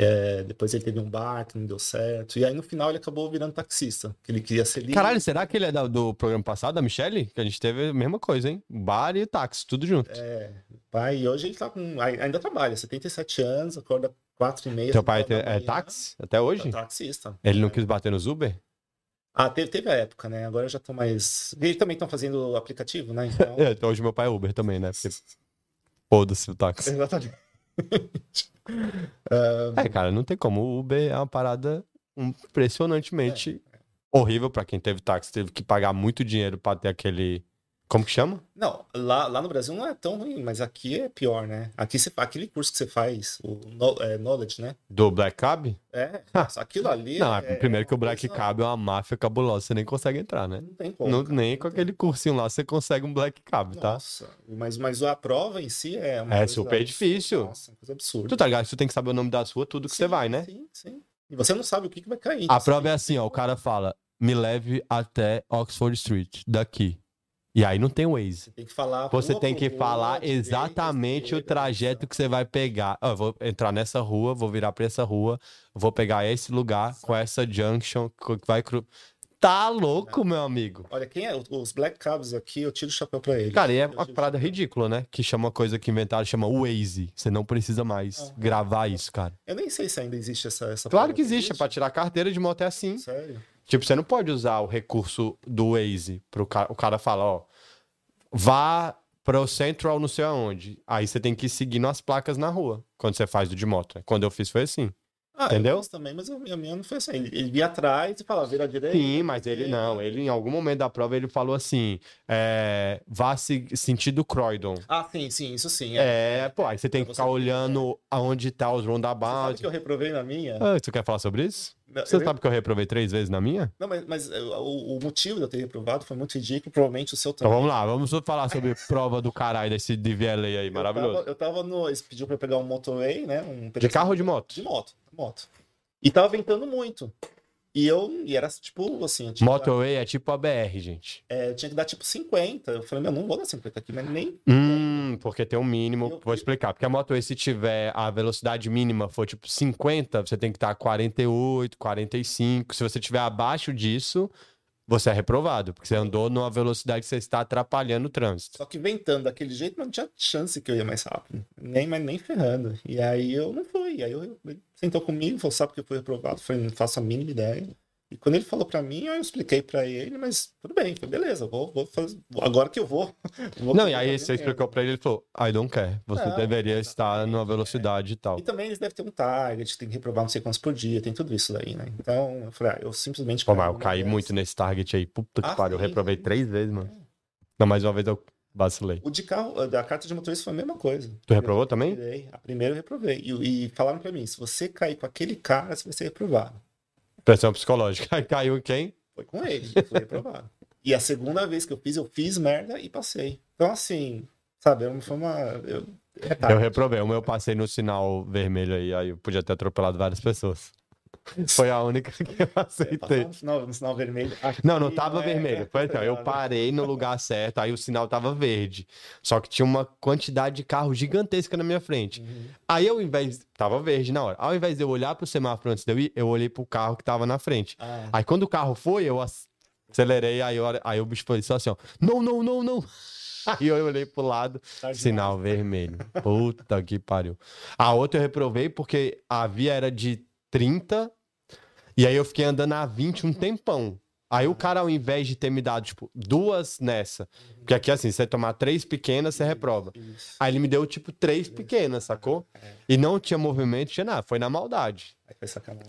É, depois ele teve um bar que não deu certo. E aí no final ele acabou virando taxista, que ele queria ser livre. Caralho, será que ele é da- do programa passado, da Michelle? Que a gente teve a mesma coisa, hein? Bar e táxi, tudo junto. É, pai, e hoje ele tá com. ai- Ainda trabalha, 77 anos, acorda 4 e meia. Teu pai é manhã, táxi até hoje? tá Taxista. Ele não quis bater nos Uber? Ah, teve, teve a época, né? Agora eu já tô mais. Eles também estão fazendo aplicativo, né? *laughs* Então. É, então hoje meu pai é Uber também, né? Porque foda-se o táxi. *laughs* Exatamente. *laughs* É, cara, não tem como. O Uber é uma parada impressionantemente horrível pra quem teve táxi. Teve que pagar muito dinheiro pra ter aquele. Como que chama? Não, lá, lá no Brasil não é tão ruim, mas aqui é pior, né? Aqui você, aquele curso que você faz, o no- é, Knowledge, né? Do Black Cab? É, nossa, aquilo ali. Não, é, é, primeiro que o Black Cab é uma máfia cabulosa, você nem consegue entrar, né? Não tem como. Não, cara, nem não com tem. aquele cursinho lá você consegue um Black Cab, tá? Nossa, mas, mas a prova em si é uma É super difícil. Nossa, coisa absurda. Tu tá ligado? Tu tem que saber o nome das ruas, tudo que você Sim, vai, né? Sim, sim. E você não sabe o que, que vai cair. A Você prova é assim, ó. O cara fala, me leve até Oxford Street, daqui. E aí não tem Waze. Você tem que falar. Você tem que rua, falar exatamente o trajeto que você vai pegar. Eu vou entrar nessa rua, vou virar pra essa rua, vou pegar esse lugar com essa junction que vai cru... Tá louco, meu amigo. Olha, quem é? Os Black Cabs aqui, eu tiro o chapéu pra eles. Cara, e é Eu uma o parada ridícula, né? Que chama uma coisa que inventaram, chama Waze. Você não precisa mais Aham. gravar isso, cara. Eu nem sei se ainda existe essa. essa Claro que existe, é pra tirar carteira de moto é assim. Sério? Tipo, você não pode usar o recurso do Waze pro cara. O cara fala, ó, vá pro Central não sei aonde. Aí você tem que ir seguindo as placas na rua, quando você faz do de moto. Quando eu fiz foi assim. Ah, Entendeu? Eu também, mas a minha, não foi assim. Ele, ele via atrás e falava, vira à direita. Sim, mas ele não. Ele, em algum momento da prova, ele falou assim, é, vá se- sentido Croydon. Ah, sim, sim, isso sim. É. É, pô, aí você tem que ficar você- olhando aonde tá os Você sabe roundabouts. que eu reprovei na minha? Ah, você quer falar sobre isso? Não, Você eu- sabe que eu reprovei três vezes na minha? Não, mas, mas eh, o, o motivo de eu ter reprovado foi muito ridículo, provavelmente o seu Então também. vamos lá, vamos falar sobre *laughs* prova do caralho desse DVLA aí, Eu maravilhoso. tava, eu tava no. Eles pediu pra eu pegar um motorway, né? Um De carro ou de moto? De moto, moto. E tava ventando muito. E eu. E era tipo assim. Que dar, Motorway é tipo a BR, gente. é, eu tinha que dar tipo 50. Eu falei, meu, não vou dar 50 aqui, mas nem. Hum, porque tem um mínimo. Eu- Vou explicar. Porque a motorway, se tiver a velocidade mínima for tipo 50, você tem que estar 48, 45. Se você tiver abaixo disso, você é reprovado. Porque você andou numa velocidade que você está atrapalhando o trânsito. Só que ventando daquele jeito, não tinha chance que eu ia mais rápido. Nem, mas nem ferrando. E aí eu não fui. E aí eu, sentou comigo, falou, sabe que eu fui reprovado? Falei, não faço a mínima ideia. E quando ele falou pra mim, eu expliquei pra ele, mas tudo bem, foi beleza, vou, vou fazer. Agora que eu vou. *laughs* vou Não, e aí você explicou pra ele, ele falou, I don't care. Você Não, deveria estar numa exatamente, velocidade e tal. E também eles devem ter um target, tem que reprovar não sei quantos por dia, tem tudo isso daí, né? Então, eu falei, ah, eu simplesmente. Pô, mas eu caí dessas. muito nesse target aí. Puta que Ah, pariu. Eu reprovei três vezes, mano. Não, mais uma vez eu vacilei. O de carro, da carta de motorista foi a mesma coisa. Tu reprovou também? Tirei. A primeira eu reprovei. E, e falaram pra mim, se você cair com aquele cara, você vai ser reprovado. Pressão psicológica. Aí *laughs* caiu em quem? Foi com ele, fui reprovado. E a segunda vez que eu fiz, eu fiz merda e passei. Então, assim, sabe, eu- foi uma. Eu, é. Eu reprovei. O meu eu passei no sinal vermelho aí, aí eu podia ter atropelado várias pessoas. Foi a única que eu aceitei. Passar no sinal, no sinal vermelho. Aqui Não, não tava é- vermelho. Foi ó, eu Tá *laughs* parei no lugar certo, aí o sinal tava verde. Só que tinha uma quantidade de carro gigantesca na minha frente. Uhum. Aí eu, ao invés. Tava verde na hora. Ao invés de eu olhar pro semáforo antes de eu ir, eu olhei pro carro que tava na frente. Ah, Aí quando o carro foi, eu ac- acelerei, aí, eu- aí o bicho foi só assim, ó. Não, não, não, não. *laughs* Aí eu olhei pro lado, tarde sinal vermelho. Puta que pariu. A outra eu reprovei porque a via era de 30 e aí eu fiquei andando a 20 um tempão. Aí o cara, ao invés de ter me dado, tipo, duas nessa, porque aqui assim, você tomar três pequenas, você reprova. Aí ele me deu, tipo, três pequenas, sacou? E não tinha movimento, tinha nada. Foi na maldade.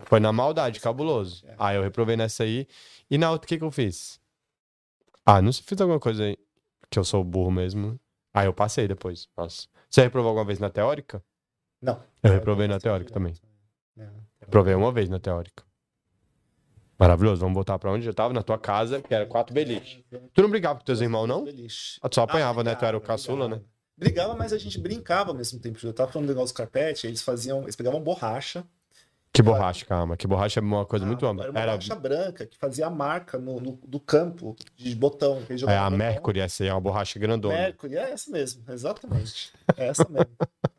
Foi na maldade, cabuloso. É. Aí eu reprovei nessa aí. E na outra, o que, que eu fiz? Ah, não sei, fiz alguma coisa aí que eu sou burro mesmo. Aí eu passei depois. Nossa. Você reprovou alguma vez na teórica? Não. Eu reprovei na teórica também. Não. Reprovei uma vez na teórica. Maravilhoso. Vamos voltar pra onde eu tava? Na tua casa, que era quatro beliches. Tu não brigava com teus irmãos, não? Beliche. Ah, tu só apanhava, Ah, né? Tu era o brigava, caçula, né? brigava. Brigava, mas a gente brincava ao mesmo tempo. Eu tava falando do negócio do carpete, eles faziam, eles pegavam borracha. Que borracha, calma. Que borracha é uma coisa muito Ah, ampla. Era uma Era borracha branca que fazia a marca no, no- do campo de botão. é, a. Mercury, essa aí é uma borracha grandona. Mercury, é essa mesmo, exatamente. É essa mesmo.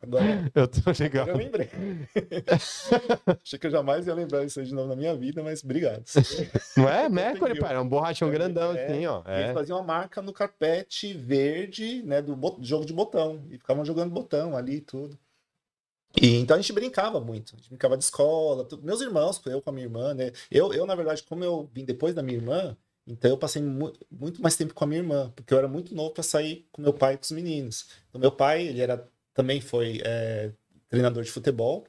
Agora, *laughs* Eu tô agora ligado. eu lembrei. *laughs* Achei que eu jamais ia lembrar isso aí de novo na minha vida, mas obrigado. Não é? *laughs* Mercury, pai. É um borrachão É, grandão, é. assim, ó. E Eles É. faziam uma marca no carpete verde, né, do jogo de botão. E ficavam jogando botão ali e tudo. E então a gente brincava muito. A gente brincava de escola. Meus irmãos, eu com a minha irmã, né? Eu, eu, na verdade, como eu vim depois da minha irmã, então eu passei mu- muito mais tempo com a minha irmã, porque eu era muito novo para sair com meu pai e com os meninos. Então, meu pai, ele era também foi é, treinador de futebol,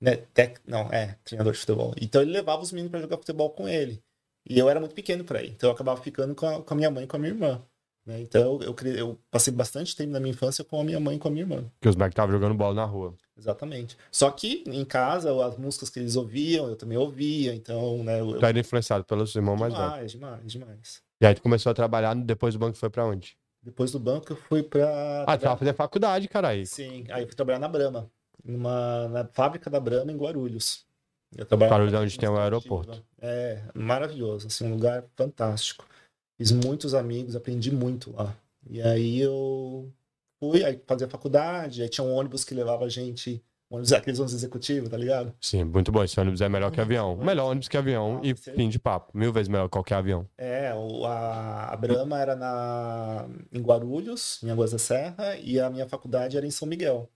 né? Tec, não, é, treinador de futebol. Então ele levava os meninos para jogar futebol com ele. E eu era muito pequeno para ir. Então eu acabava ficando com a, com a minha mãe e com a minha irmã. né? Então eu, eu passei bastante tempo na minha infância com a minha mãe e com a minha irmã. Que os moleques estavam jogando bola na rua. Exatamente. Só que em casa, as músicas que eles ouviam, eu também ouvia. Então, né? Eu, Tu era influenciado pelos irmãos mais velhos. demais, demais, demais. E aí tu começou a trabalhar, depois do banco foi pra onde? Depois do banco eu fui para Ah, tu tava fazendo faculdade, caralho. Sim, aí eu fui trabalhar na Brahma, numa, na fábrica da Brahma em Guarulhos. Eu trabalhava Guarulhos é onde tem o aeroporto. É, maravilhoso, assim, um lugar fantástico. Fiz muitos amigos, aprendi muito lá. E aí eu fui, aí fazia faculdade, aí tinha um ônibus que levava a gente, ônibus, aqueles ônibus executivos, tá ligado? Sim, muito bom. Esse ônibus é melhor que avião. Melhor ônibus que avião e Sim. fim de papo. Mil vezes melhor que qualquer avião. É, a, a Brahma era na, em Guarulhos, em Águas da Serra, e a minha faculdade era em São Miguel.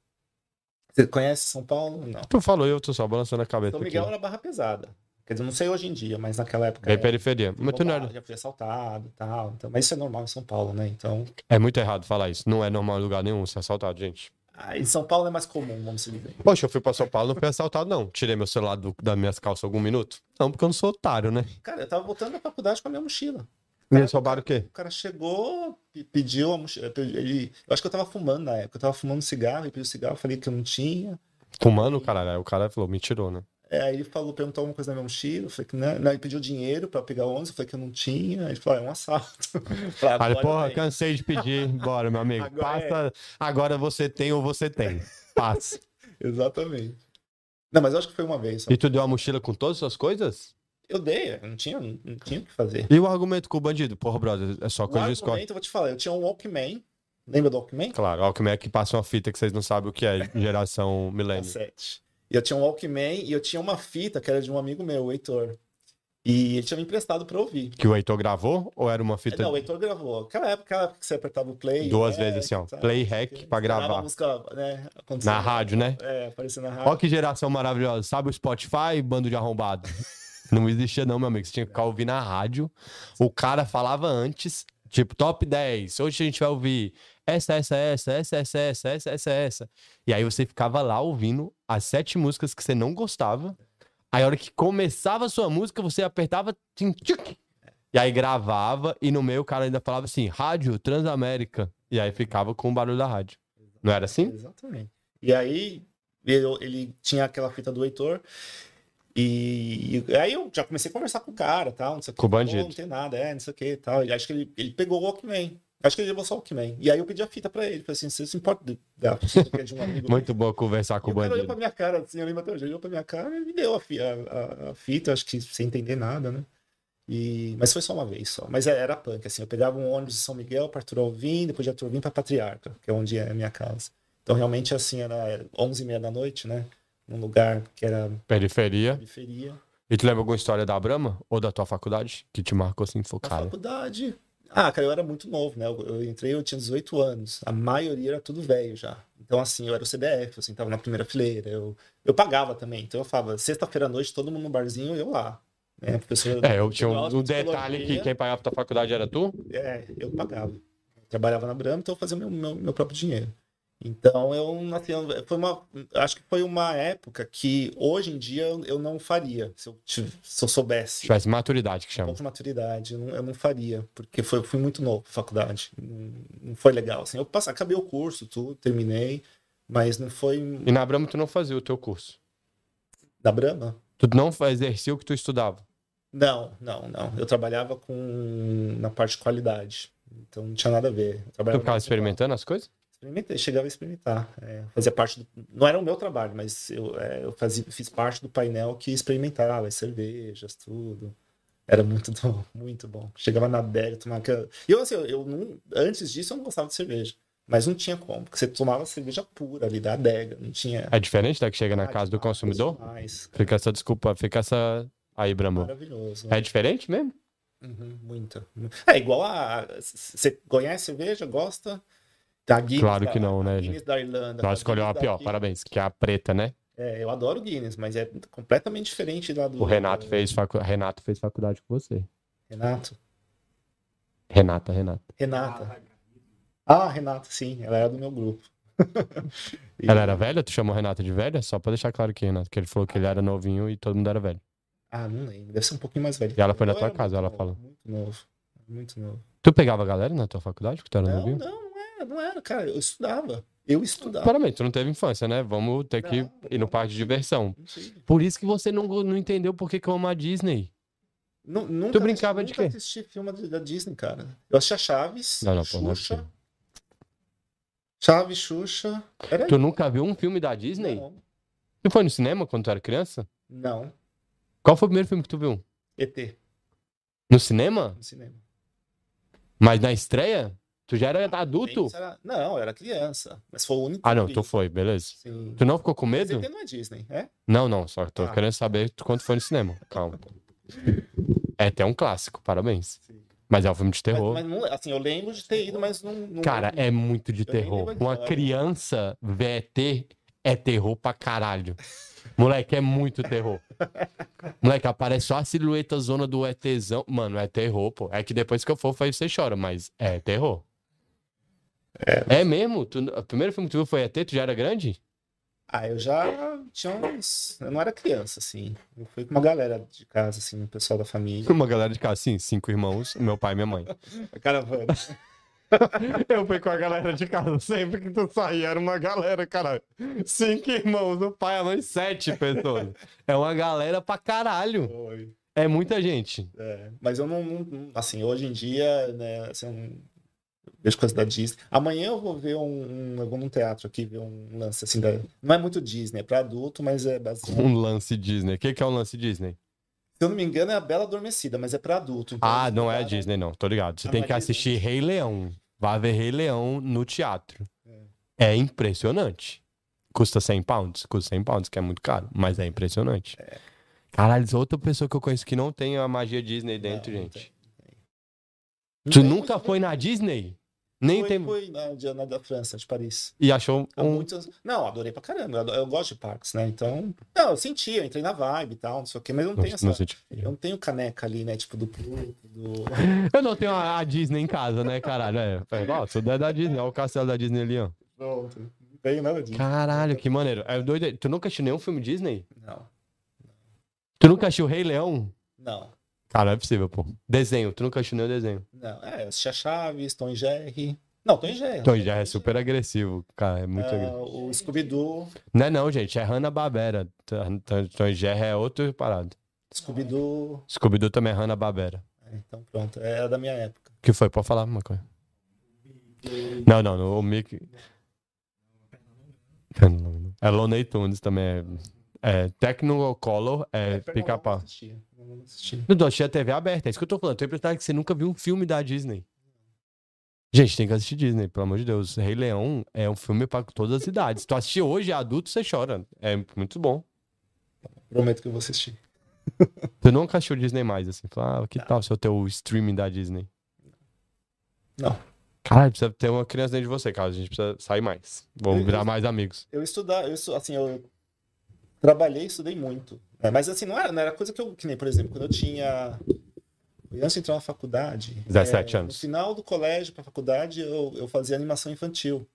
Você conhece São Paulo? Não. Tu falou eu tô só balançando a cabeça São aqui. Miguel era barra pesada. Quer dizer, não sei hoje em dia, mas naquela época. Bem era. periferia. Não roubado. Já fui assaltado e tal. Então, mas isso é normal em São Paulo, né? Então. É muito errado falar isso. Não é normal em lugar nenhum ser assaltado, gente. ah, em São Paulo é mais comum, vamos dizer. Poxa, eu fui pra São Paulo não fui assaltado, não. Tirei meu celular do, das minhas calças algum minuto? Não, porque eu não sou otário, né? Cara, eu tava voltando da faculdade com a minha mochila. Me Cara, roubaram o quê? O cara chegou, pe- pediu a mochila. Ele, eu acho que eu tava fumando na época. Eu tava fumando cigarro, ele pediu cigarro, eu falei que eu não tinha. Fumando, caralho. Aí o cara falou, me tirou, né? É, aí ele falou, perguntou alguma coisa na minha mochila. Eu falei que não. não ele pediu dinheiro pra pegar o ônibus. Eu falei que eu não tinha. Aí ele falou, ah, é um assalto. *laughs* Falei, Aí, "Agora porra, vem." cansei de pedir. Bora, meu amigo. Agora é. Passa. Agora você tem ou você tem. Passa. *laughs* Exatamente. Não, mas eu acho que foi uma vez. só. E tu deu uma mochila com todas as suas coisas? Eu dei, eu não tinha, não, tinha o que fazer. E o argumento com o bandido? Porra, brother, é só coisa de escola. argumento, eu vou te falar, eu tinha um Walkman. Lembra do Walkman? Claro, como é que passa uma fita que vocês não sabem o que é, geração *laughs* milênio. Cassete. E eu tinha um Walkman e eu tinha uma fita que era de um amigo meu, o Heitor. E ele tinha me emprestado pra ouvir. Que o Heitor gravou ou era uma fita Não, o Heitor gravou. Aquela época, aquela época que você apertava o play. duas né, vezes assim, ó? Play hack pra gravar. Música, né, na rádio, né? É, aparecer na Ó rádio. que geração maravilhosa. Sabe o Spotify, bando de arrombado? *laughs* Não existia não, meu amigo. Você tinha que ficar ouvindo na rádio. O cara falava antes, tipo, top 10. Hoje a gente vai ouvir essa, essa, essa, essa, essa, essa, essa, essa, essa. E aí você ficava lá ouvindo as sete músicas que você não gostava. Aí a hora que começava a sua música, você apertava... tim, tchuc. E aí gravava e no meio o cara ainda falava assim, rádio Transamérica. E aí ficava com o barulho da rádio. Não era assim? Exatamente. E aí ele, ele tinha aquela fita do Heitor. E, e aí eu já comecei a conversar com o cara, tal, não sei o que. Com o bandido. Não tem nada, é, não sei o que, tal. E acho que ele, ele pegou o Walkman. Acho que ele levou só o Walkman. E aí eu pedi a fita pra ele. Falei assim, você se importa de dar a fita é de um *laughs* amigo Muito bom conversar com e o o cara olhou pra bandido. minha cara, assim, eu lembro até hoje, ele olhou pra minha cara e me deu a, a, a- fita, acho que sem entender nada, né? E... Mas foi só uma vez só. Mas era punk, assim, eu pegava um ônibus de São Miguel para Arthur Alvim, depois de Arthur Alvim pra Patriarca, que é onde é a minha casa. Então, realmente, assim, era 11h30 da noite, né? Num lugar que era Periferia. periferia. E tu lembra alguma história da Brahma? Ou da tua faculdade? Que te marcou assim, cara. faculdade... Ah, cara, eu era muito novo, né? Eu, eu entrei, eu tinha 18 anos. A maioria era tudo velho já. Então, assim, eu era o CDF, eu sentava na primeira fileira. Eu, eu pagava também. Então, eu falava, sexta-feira à noite, todo mundo no barzinho, eu lá. Né? Professor, É, eu tinha um, um de detalhe que quem pagava tua faculdade era tu? É, eu pagava. Eu trabalhava na Brahma, então eu fazia meu, meu, meu próprio dinheiro. Então eu assim, foi uma, acho que foi uma época que hoje em dia eu, não faria, se eu, se eu soubesse Tivesse maturidade que um chama. pouco de maturidade, eu não, eu não faria, porque foi, fui muito novo pra faculdade, não, não foi legal. Assim, eu passei, acabei o curso, tudo, terminei, mas não foi E na Brahma tu não fazia o teu curso. da Brahma. Tu não exercia o que tu estudava. Não, não, não. Eu trabalhava com na parte de qualidade, então não tinha nada a ver. Tu ficava experimentando as coisas? Experimentei, chegava a experimentar. É, fazia parte do, não era o meu trabalho, mas eu, é, eu fazia, fiz parte do painel que experimentava as cervejas, tudo. Era muito, *laughs* do- muito bom. Chegava na adega, tomava aquela... E eu, assim, eu, eu não, antes disso eu não gostava de cerveja. Mas não tinha como, porque você tomava cerveja pura ali da adega, não tinha... É diferente da que chega na Ah, casa do consumidor? demais. Fica essa desculpa, fica essa. Aí, Brahma. Maravilhoso. É diferente mesmo? Uhum, muita. É igual a. Você conhece cerveja? Gosta? Da Guinness, Claro da- que não, né, Guinness da Irlanda. Nós escolheu a pior, parabéns, que é a preta, né? É, eu adoro Guinness, mas é completamente diferente lá do. O Renato fez, facu... Renato fez faculdade com você. Renato? Renata, Renata. Renata. Ah, Renata, sim, ela era do meu grupo. E- *laughs* Ela era velha? Tu chamou Renata de velha? Só pra deixar claro que, Renato, que ele falou que ele era novinho e todo mundo era velho. Ah, não lembro. Deve ser um pouquinho mais velho. E ela foi na tua casa, ela falou. Muito novo. Muito novo. Tu pegava a galera na tua faculdade, que tu era Não, novinho? não, não era, não cara. Eu estudava. Eu estudava. Parabéns, tu não teve infância, né? Vamos ter que Não, ir no parque de diversão. Não. Por isso que você não, não entendeu por que que eu amo a Disney. Nu- Nunca brincava assisti, de nunca quê? assisti filme da- Disney, cara. Eu assistia Chaves, Não, não, não Xuxa. possível. Chaves, Xuxa. Era Tu nunca viu um filme da Disney? Não, Tu foi no cinema quando tu era criança? não. Qual foi o primeiro filme que tu viu? ET, No cinema? no cinema. Mas na estreia? Tu já era adulto? Era- Não, eu era criança. Mas foi o único. Ah, não, tu vi. foi, beleza. Sim. Tu não ficou com Mas medo? ET não é Disney, é? Não, não, só tô Ah. querendo saber quanto foi no cinema. *laughs* Calma. É até um clássico, parabéns. Sim. Mas é um filme de Mas, terror. mas não, assim, eu lembro de ter ido, mas não. não Cara, é muito de Eu terror. Uma criança VT é terror pra caralho. Moleque, é muito terror. Moleque, aparece só a silhueta zona do ETzão. Mano, é terror, pô. É que depois que eu for, aí você chora, mas é terror. É, mesmo? Tu, o primeiro filme que tu viu foi ET? Tu já era grande? Ah, eu já tinha uns. Eu não era criança, assim. Eu fui com uma galera de casa, assim, o pessoal da família. Uma galera de casa, sim, cinco irmãos, meu pai e minha mãe. *laughs* Caravana. *laughs* Eu fui com a galera de casa. Sempre que tu saía, era uma galera, caralho. Cinco irmãos, o pai, a mãe, sete pessoas. É uma galera pra caralho. Foi. É muita gente. É, mas eu não, não- Assim, hoje em dia, né, assim, vejo coisa da Disney. Amanhã eu vou ver um, um. Eu vou num teatro aqui ver um lance assim. Da, não é muito Disney, é pra adulto, mas é baseado. Um lance Disney. O que, que é um lance Disney? Se eu não me engano, é a Bela Adormecida, mas é pra adulto. então Ah, não é a Disney, não. Tô ligado. Você Ah, tem não é que Disney? assistir Rei Leão. Vai ver Rei Leão no teatro. É impressionante. Custa 100 pounds? Custa 100 pounds, que é muito caro. Mas é impressionante. Caralho, é outra pessoa que eu conheço que não tem a magia Disney dentro, Não, não gente. Não Tu tem nunca foi na Disney? Nem Foi, tem. foi na, na da França, de Paris. E achou um. muitas- Não, adorei pra caramba. Eu, eu gosto de parques, né? Então. Não, eu senti, eu entrei na vibe e tal, não sei o quê, mas eu não Não, tenho essa. não senti. Eu não tenho caneca ali, né? Tipo, do Pluto, do. *laughs* Eu não tenho a a Disney em casa, né, caralho? É, sou da da Disney, olha o castelo da Disney ali, ó. Pronto. Não tenho nada disso. Caralho, que maneiro. É doido. Tu nunca assistiu nenhum filme Disney? Não, Tu nunca assistiu Rei Leão? não. Cara, não é possível, pô. Desenho, tu nunca assistiu nenhum desenho. Não, é, eu assistia Chaves, Tom e Jerry. Não, Tom e Jerry. Tom e Jerry é super agressivo, cara, é muito É, agressivo. o Scooby-Doo. Não é não, gente, é Hanna-Barbera. Tom e Jerry é outro parado. Scooby-Doo. Scooby-Doo também é Hanna-Barbera. É, Então pronto, era da minha época. O que foi? Pode falar uma coisa. Não, não, o Mickey... É Looney Tunes também, é... É Technicolor, é Pernalonga pica-pau. eu assistia, não assistia. Não, assistia a TV aberta, é isso que eu tô falando. Eu tô impressionado que você nunca viu um filme da Disney. Gente, tem que assistir Disney, pelo amor de Deus. Rei Leão é um filme pra todas as idades. Se tu assistir hoje, é adulto, você chora. É muito bom. Prometo que eu vou assistir. *laughs* Tu nunca assistiu Disney mais, assim. Fala, ah, que tal se eu ter o streaming da Disney? Não. Caralho, precisa ter uma criança dentro de você, cara. A gente precisa sair mais. Vamos Eu- virar mais amigos. Eu estudar, eu assim, eu trabalhei, estudei muito. né? Mas assim, não era, não era coisa que eu, que nem, por exemplo, quando eu tinha. Antes de entrar na faculdade. 17 é, anos. No final do colégio para faculdade, eu, eu fazia animação infantil.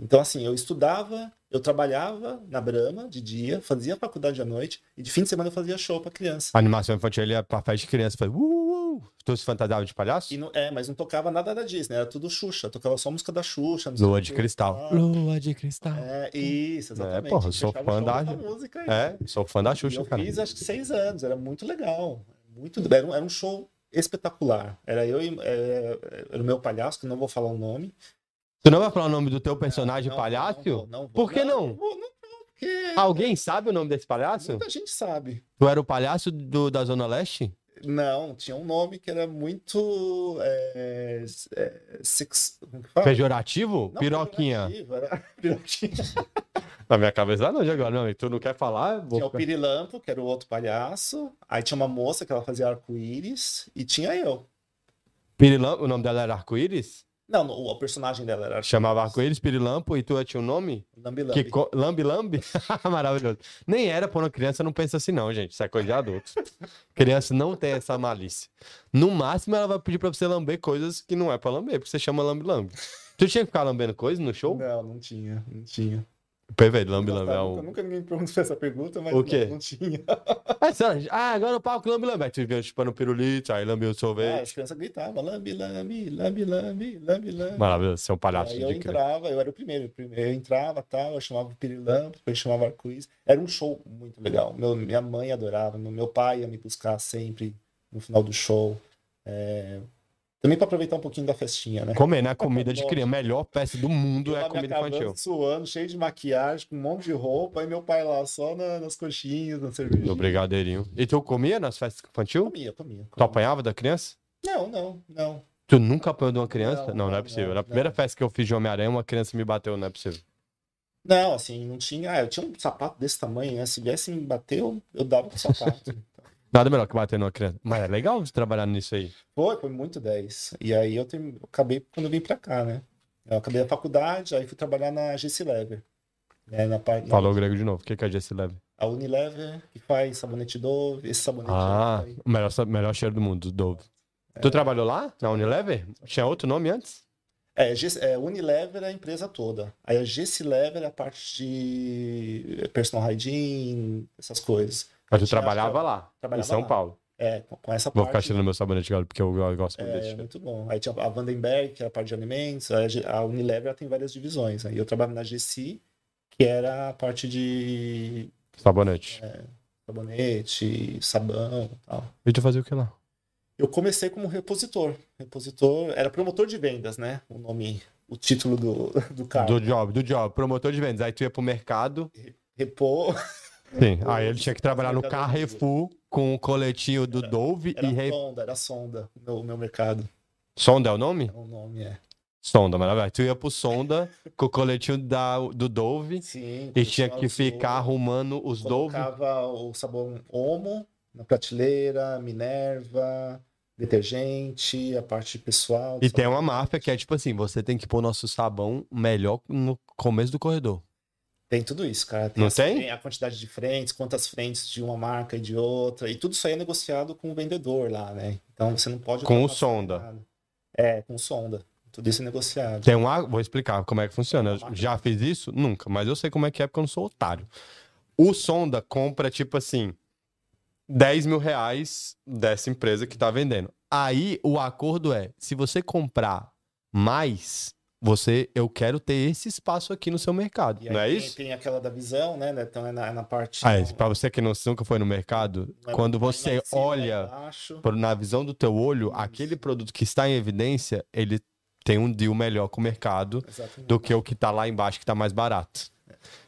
Então, assim, eu estudava, eu trabalhava na Brama de dia, fazia faculdade à noite, e de fim de semana eu fazia show para criança. A animação infantil ele é pra festa de criança. Foi, uh, tu se fantasiava de palhaço? E não, é, mas não tocava nada da Disney, era tudo Xuxa, tocava só música da Xuxa. não Lua de cristal. Lua de cristal. É, isso, exatamente. É, porra, eu sou fã da- essa música aí. É, sou fã da Xuxa, eu cara. fiz acho que seis anos, era muito legal. Muito, era, um, era um show espetacular. Era eu e é, era o meu palhaço, que eu não vou falar o nome. Tu não vai falar o nome do teu personagem Não, palhaço? Não, vou, não vou. Por que não? Não, não porque Alguém sabe o nome desse palhaço? muita gente sabe. Tu era o palhaço do, da Zona Leste? Não, tinha um nome que era muito. É, é, sex? Pejorativo? Não, Piroquinha. pejorativo, Era, *laughs* piroquinha. *laughs* Na minha cabeça não, de agora. Não, tu não quer falar? Vou Tinha o Pirilampo, que era o outro palhaço. Aí tinha uma moça que ela fazia arco-íris. E tinha eu. Pirilampo, o nome dela era Arco-Íris? Não, no- o personagem dela era Chamava Arco-Íris, Pirilampo, e tu tinha um nome? Lambi Lambi. Que co... Lambi Lambi? *laughs* Maravilhoso. Nem era uma criança, não pensa assim, não, gente. Isso é coisa de adulto. criança não tem essa malícia. No máximo, ela vai pedir pra você lamber coisas que não é pra lamber, porque você chama Lambi Lambi. Tu tinha que ficar lambendo coisa no show? Não, não tinha, não tinha. Perfeito, Lambi Lambi é nunca, um. nunca ninguém me perguntou essa pergunta, mas O quê? Não, não tinha. *laughs* Ah, lá, ah, agora o palco Lambi Lambi. Aí tu vinha chupando pirulito, aí lambia o É, sorvete. as crianças gritavam, lambi, lambi, lambi, lambi, lambi, lambi. Maravilhoso, você é um palhaço Aí eu entrava, eu era o primeiro. Eu entrava, tal, eu chamava o Pirilampo, depois chamava Arco-Íris. Era um show muito legal. Meu, minha mãe adorava, meu, meu pai ia me buscar sempre no final do show. É, Também para aproveitar um pouquinho da festinha, né? Comer, né? Comida de criança. Melhor peça do mundo Eu é me comida infantil. suando, cheio de maquiagem, com um monte de roupa, e meu pai lá só na- nas coxinhas, na cervejinha. No brigadeirinho. E tu comia nas festas infantil? Comia, comia. Tu comia. apanhava da criança? Não, não, não. Tu nunca apanhou de uma criança? Não, Não, não, é possível. não, Na primeira festa que eu fiz de Homem-Aranha, uma criança me bateu, não é possível. Não, assim, não tinha. Ah, eu tinha um sapato desse tamanho, né? Se viesse me bater, eu, eu dava com o sapato. *laughs* Nada melhor que bater numa criança. Mas é legal de trabalhar nisso aí. Foi, foi muito 10. E aí eu, term- eu acabei quando eu vim pra cá, né? Eu acabei a faculdade, aí fui trabalhar na GC Lever. Né, na parte, na- Falou grego de novo. O que é Jesse Leve? A Unilever, que faz sabonete Dove, esse sabonete Ah, aí. o melhor, melhor cheiro do mundo, Dove. É. Tu trabalhou lá, na Unilever? Tinha outro nome antes? É, é, Unilever é a empresa toda. Aí a GC Lever é a parte de personal hygiene, essas coisas. Mas tu Tinha, trabalhava lá, em trabalhava São lá. Paulo. É, com, essa Vou parte. ficar cheirando meu sabonete agora, porque eu, eu gosto muito É, desse cheiro. muito bom. Aí tinha a Vandenberg, que é a parte de alimentos. A Unilever ela tem várias divisões. Aí eu trabalho na GC, que era a parte de Sabonete. É. sabonete, sabão e tal. E tu fazia o que lá? Eu comecei como repositor. Repositor era promotor de vendas, né? O nome, o título do, *laughs* do cargo. Do job, do job. Promotor de vendas. Aí tu ia pro mercado. Repor. *laughs* Sim. Aí ele tinha que trabalhar no. Carrefour com o coletinho do Dove Era e re... sonda, era sonda. O meu, meu mercado. Sonda é o nome? O nome é. Sonda, maravilha. Tu ia pro Sonda com o coletinho da, do Dove Sim. e tinha que ficar arrumando os Dove. Colocava o sabão Omo na prateleira, Minerva, detergente, a parte pessoal. E tem uma máfia que é tipo assim: você tem que pôr nosso sabão melhor no começo do corredor. Tem tudo isso, cara. Tem, Não as- tem? a quantidade de frentes, quantas frentes de uma marca e de outra. E tudo isso aí é negociado com o vendedor lá, né? Então você não pode. Com o sonda. nada. É, com o sonda. Tudo isso é negociado. Tem um. Vou explicar como é que funciona. Eu já fiz isso? Nunca, mas eu sei como é que é porque eu não sou otário. O Sonda compra, tipo assim, 10 mil reais dessa empresa que tá vendendo. Aí o acordo é: se você comprar mais, você, eu quero ter esse espaço aqui no seu mercado. E aí Não é tem, isso? Tem aquela da visão, né? né, Então é na, é na parte. Ah, é, pra você que não, nunca foi no mercado, é quando você cima, olha por- na visão do teu olho, aquele produto que está em evidência, ele tem um deal melhor com o mercado Exatamente. do que o que tá lá embaixo, que tá mais barato.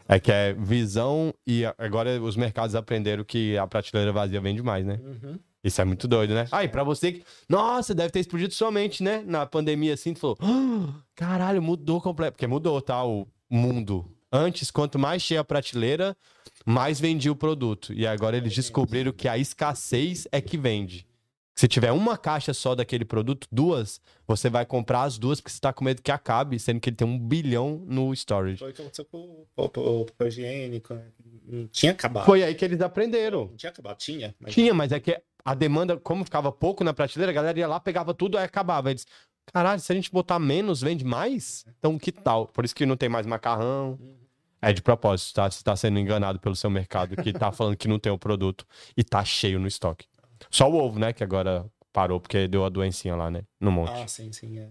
É que é visão e agora os mercados aprenderam que a prateleira vazia vende mais, né? Uhum. Isso é muito doido, né? Aí, pra você que. Nossa, deve ter explodido sua mente, né? Na pandemia, assim, tu falou. "Ah, caralho, mudou completo. Porque mudou, tá? O mundo. Antes, quanto mais cheia a prateleira, mais vendia o produto. E agora eles descobriram que a escassez é que vende. Se tiver uma caixa só daquele produto, duas, você vai comprar as duas porque você tá com medo que acabe, sendo que ele tem um bilhão no storage. Foi o que aconteceu com o papel- o papel higiênico. né? Não tinha acabado. Foi aí que eles aprenderam. Não tinha acabado. Tinha. Mas Tinha, mas é que a demanda, como ficava pouco na prateleira, a galera ia lá, pegava tudo, aí acabava. Eles, caralho, se a gente botar menos, vende mais? Então que tal? Por isso que não tem mais macarrão. É de propósito, tá? Você tá sendo enganado pelo seu mercado que tá falando que não tem o produto e tá cheio no estoque. Só o ovo, né? Que agora parou porque deu a doencinha lá, né? No monte. Ah, sim, sim. É.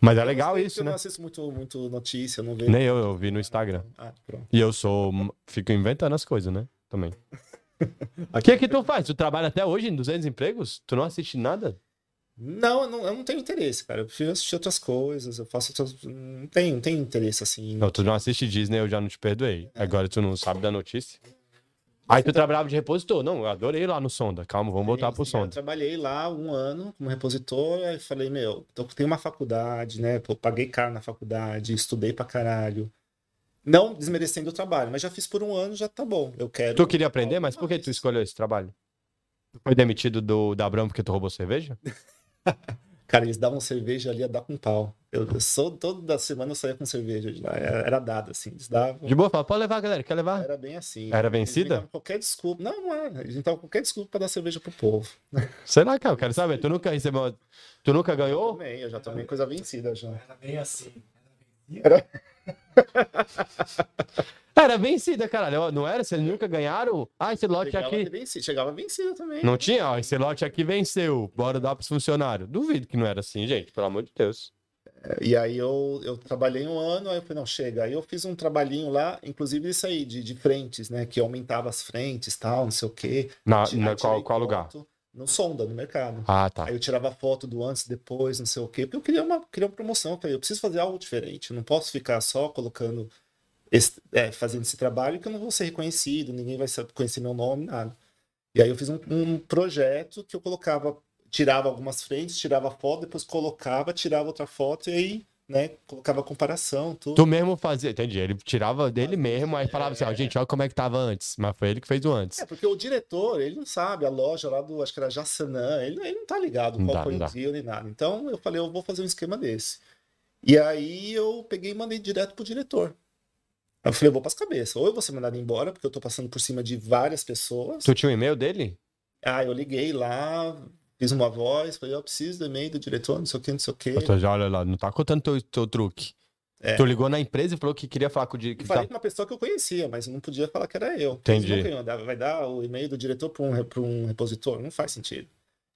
Mas é Eu legal isso, Eu né? não assisto muito, muito notícia, eu não vejo. Nem eu, eu vi no Instagram. Ah, pronto. E eu sou. Fico inventando as coisas, né? Também. *laughs* *laughs* O que é que tu faz? Tu trabalha até hoje em 200 empregos? Tu não assiste nada? Não eu, não, eu não tenho interesse, cara. Eu prefiro assistir outras coisas. Eu faço outras. Não tenho, não tenho interesse assim. Não, tu não assiste Disney, eu já não te perdoei. Agora tu não sabe da notícia. Aí tu trabalhava de repositor. Não, eu adorei lá no Sonda. Calma, vamos voltar pro Sim, Eu Sonda. trabalhei lá um ano como repositor, aí falei, meu, tô- tenho uma faculdade, né? Pô, paguei caro na faculdade, estudei pra caralho. Não desmerecendo o trabalho, mas já fiz por um ano, já tá bom. Eu quero. Tu queria aprender, mas por que tu escolheu esse trabalho? Tu foi demitido do, da Abramo porque tu roubou cerveja? *laughs* Cara, eles davam cerveja ali a dar com pau. Eu, eu sou, toda semana eu saía com cerveja de lá. Era, era dado, assim. Eles davam. De boa, fala, pode levar, galera, quer levar? Era bem assim. Era vencida? Qualquer desculpa. Não, não era. Eles inventavam qualquer desculpa pra dar cerveja pro povo. *laughs* Sei lá, cara, eu quero saber. Tu nunca recebeu. uma- Tu nunca ganhou? Tomei, eu já tomei coisa vencida já. Era bem assim. Era *laughs* vencida, caralho. Não era? Vocês nunca ganharam? Ah, esse lote Chegava, aqui. vencida, chegava vencida também. Não tinha? Ó, esse lote aqui venceu. Bora dar pros funcionários. Duvido que não era assim, gente, pelo amor de Deus. E aí eu, eu trabalhei um ano, aí eu falei, não, chega. Aí eu fiz um trabalhinho lá, inclusive isso aí, de, de frentes, né? Que aumentava as frentes tal, não sei o quê. Na, na- qual, qual lugar? No Sonda, no mercado. Ah, tá. Aí eu tirava foto do antes, depois, não sei o quê, porque eu queria uma, queria uma promoção. Eu falei, eu preciso fazer algo diferente. Eu não posso ficar só colocando, esse- é, fazendo esse trabalho que eu não vou ser reconhecido, ninguém vai conhecer meu nome, nada. E aí eu fiz um, um projeto que eu colocava, tirava algumas frentes, tirava foto, depois colocava, tirava outra foto e aí, né, colocava comparação, tudo. Tu mesmo fazia, entendi. Ele tirava dele mesmo, aí falava assim, ó, gente, olha como é que tava antes. Mas foi ele que fez o antes. É, porque o diretor, ele não sabe, a loja lá do, acho que era Jassanã, ele, ele não tá ligado Não qual dá, foi o deal nem nada. Então eu falei, eu vou fazer um esquema desse. E aí eu peguei e mandei direto pro diretor. Aí eu falei, eu vou pras cabeças. Ou eu vou ser mandado embora, porque eu tô passando por cima de várias pessoas. Tu tinha um e-mail dele? Ah, eu liguei lá, fiz uma voz, falei, eu preciso do e-mail do diretor, não sei o que, não sei o que. Tu já olha lá, não tá contando teu, teu truque. É. Tu ligou na empresa e falou que queria falar com o diretor. falei com uma pessoa que eu conhecia, mas não podia falar que era eu. Entendi. Dar- vai dar o e-mail do diretor para um, pra um repositor? Não faz sentido.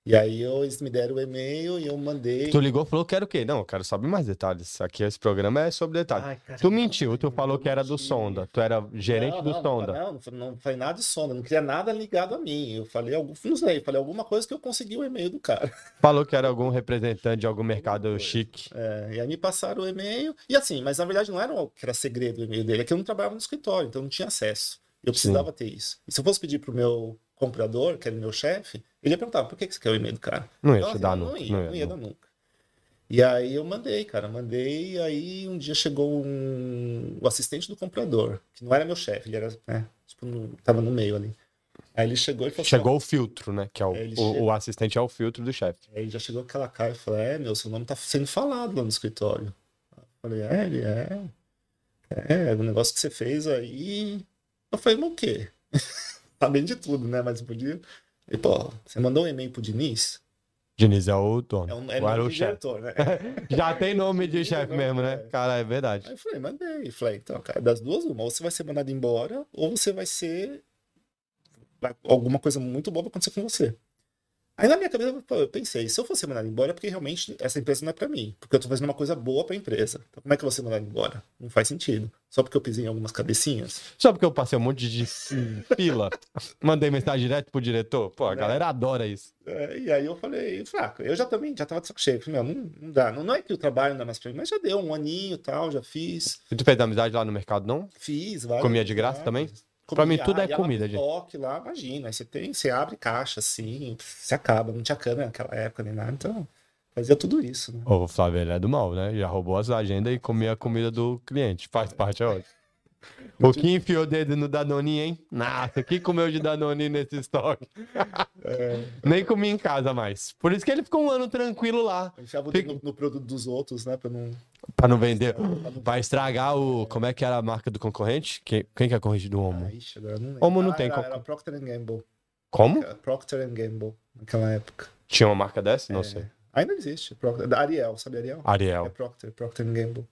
E aí eu- eles me deram o e-mail e eu mandei. Tu ligou e falou que era o quê? Não, eu quero saber mais detalhes. Aqui esse programa é sobre detalhes. Ai, cara, Tu mentiu, tu falou que era do. Sonda. Tu era gerente Não, do não, Sonda. Não, não, não falei nada de sonda, não queria nada ligado a mim. Eu falei algum, não sei, falei alguma coisa que eu consegui o e-mail do cara. *laughs* Falou que era algum representante de algum mercado chique. É, e aí me passaram o e-mail. E assim, mas na verdade não era o que era segredo o e-mail dele, é que eu não trabalhava no escritório, então eu não tinha acesso. Eu precisava ter isso. E se eu fosse pedir pro meu comprador, que era meu chefe, ele ia perguntar, por que que você quer o e-mail do cara? Não ia dar não, nunca. ia, Não não ia, ia não. dar nunca. E aí eu mandei, cara, mandei, e aí um dia chegou um, o assistente do comprador, que não era meu chefe, ele era, né, tipo, no- tava no meio ali. Aí ele chegou e falou assim, Chegou o filtro, né? Que é o, É, o, chega- o assistente é o filtro do chefe. aí já chegou aquela cara e falou, é, meu, seu nome tá sendo falado lá no escritório. Eu falei, é, ele é, é, o negócio que você fez aí. Eu falei, mas o quê? *laughs* Sabendo de tudo, né, mas podia. E, pô, você mandou um e-mail pro Diniz? Diniz é o dono. É um, é nome o chefe. diretor, né? *laughs* Já tem nome de chefe mesmo, né? É. Cara, é verdade. Aí eu falei, mandei. Falei, então, cara, das duas, uma, ou você vai ser mandado embora, ou você vai ser alguma coisa muito boa vai acontecer com você. Aí na minha cabeça eu pensei, se eu fosse mandado embora é porque realmente essa empresa não é pra mim. Porque eu tô fazendo uma coisa boa pra empresa. Então como é que eu vou ser mandado embora? Não faz sentido. Só porque eu pisei em algumas cabecinhas. Só porque eu passei um monte de fila, *laughs* mandei mensagem direto pro diretor. Pô, a Né? galera adora isso. É, e aí eu falei, fraco, eu já também, já tava de saco cheio. Falei, meu, não, não dá. Não, não é que o trabalho não dá mais pra mim, mas já deu um aninho e tal, já fiz. E tu fez amizade lá no mercado, não? Fiz, várias Comia de graça também? Pra mim, tudo é e ela comida, gente. toque lá, imagina. Aí você tem, você abre caixa assim, se acaba. Não tinha câmera naquela época nem nada, então fazia tudo isso, né? Ô, O Flávio, ele é do mal, né? Já roubou as agendas e comia a comida do cliente. Faz parte, é ótimo. O que enfiou o dedo no Danone, hein? Nossa, que comeu de Danone nesse estoque? Nem comi em casa mais. Por isso que ele ficou um ano tranquilo lá. Enfiava o Fica- no, no produto dos outros, né? Pra não. Pra não vender. Pra estragar o. Como é que era a marca do concorrente? Quem, quem que é a concorrente do Homo? Ah, ixi, agora não lembro. Homo não Ah, tem era, era Procter Gamble. Como? Procter Gamble, naquela época. Tinha uma marca dessa? Não É. sei. Ainda existe. Procter, Ariel, sabe Ariel? É Ariel. Procter, Procter Gamble.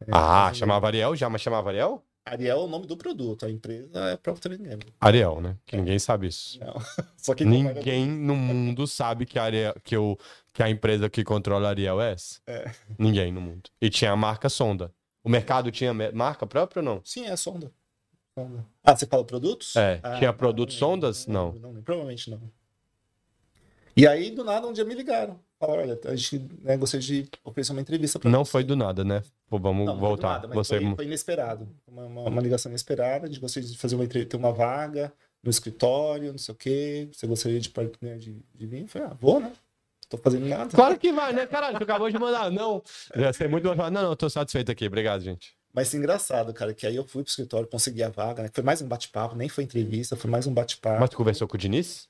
É, Ah, chamava Ariel já, mas chamava Ariel? Ariel é o nome do produto, a empresa é Procter Gamble. Ariel, né? Que ninguém sabe isso. Não. *laughs* Só que trabalha- Ninguém no mundo sabe que a, Ariel, que, o, que a empresa que controla a Ariel é essa. É. Ninguém no mundo. E tinha a marca Sonda. O mercado tinha marca própria ou não? Sim, é sonda. Sonda. Ah, você fala produtos? É, Ah, tinha não, produtos não sondas? Não. lembro, lembro, provavelmente não. E aí, do nada, um dia me ligaram. Falaram, olha, a gente né, gostaria de oferecer uma entrevista pra Não você. foi do nada, né? Pô, vamos Não, não voltar. nada, Você... foi, foi inesperado. Uma, uma, uma ligação inesperada. Gente gostaria de fazer uma entrevista, ter uma vaga no escritório, não sei o quê. Você gostaria de, né, de, de vir? Eu falei, ah, vou, né? Tô fazendo nada. Claro que vai, né, caralho? Tu acabou de mandar. Não. Já sei muito mais. Não, não, tô satisfeito aqui. Obrigado, gente. Mas engraçado, cara, que aí eu fui pro escritório, consegui a vaga, né? Foi mais um bate-papo, nem foi entrevista, foi mais um bate-papo. Mas tu conversou com o Diniz?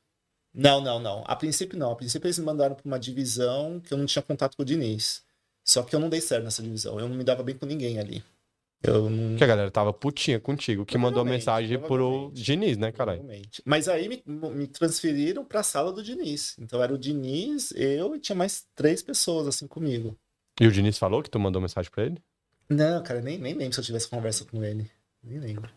Não, não, não. A princípio não. A princípio eles me mandaram para uma divisão que eu não tinha contato com o Diniz. Só que eu não dei certo nessa divisão. Eu não me dava bem com ninguém ali. Eu não. Que a galera tava putinha contigo, que mandou mensagem pro. Diniz, né, caralho? Mas aí me, me transferiram para a sala do Diniz. Então era o Diniz, eu e tinha mais três pessoas assim comigo. E o Diniz falou que tu mandou mensagem pra ele? Não, cara, nem, nem lembro se eu tivesse conversa com ele. Nem lembro.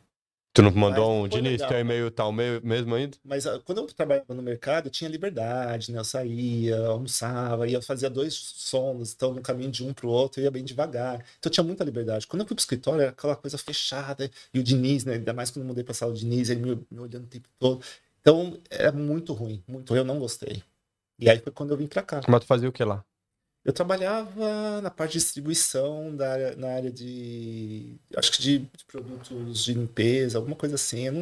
Tu não mandou Mas um Diniz, legal. teu e-mail tal me- mesmo ainda? Mas ah, quando eu trabalhava no mercado, eu tinha liberdade, né? Eu saía, almoçava, ia fazia dois sondos, então no caminho de um pro outro, eu ia bem devagar. Então eu tinha muita liberdade. Quando eu fui pro escritório, era aquela coisa fechada, e o Diniz, né? Ainda mais quando eu mudei pra sala do Diniz, ele me, me olhando o tempo todo. Então era muito ruim, muito ruim, eu não gostei. E aí foi quando eu vim pra cá. Mas tu fazia o que lá? Eu trabalhava na parte de distribuição, da área, na área de. Acho que de produtos de limpeza, alguma coisa assim. Eu não,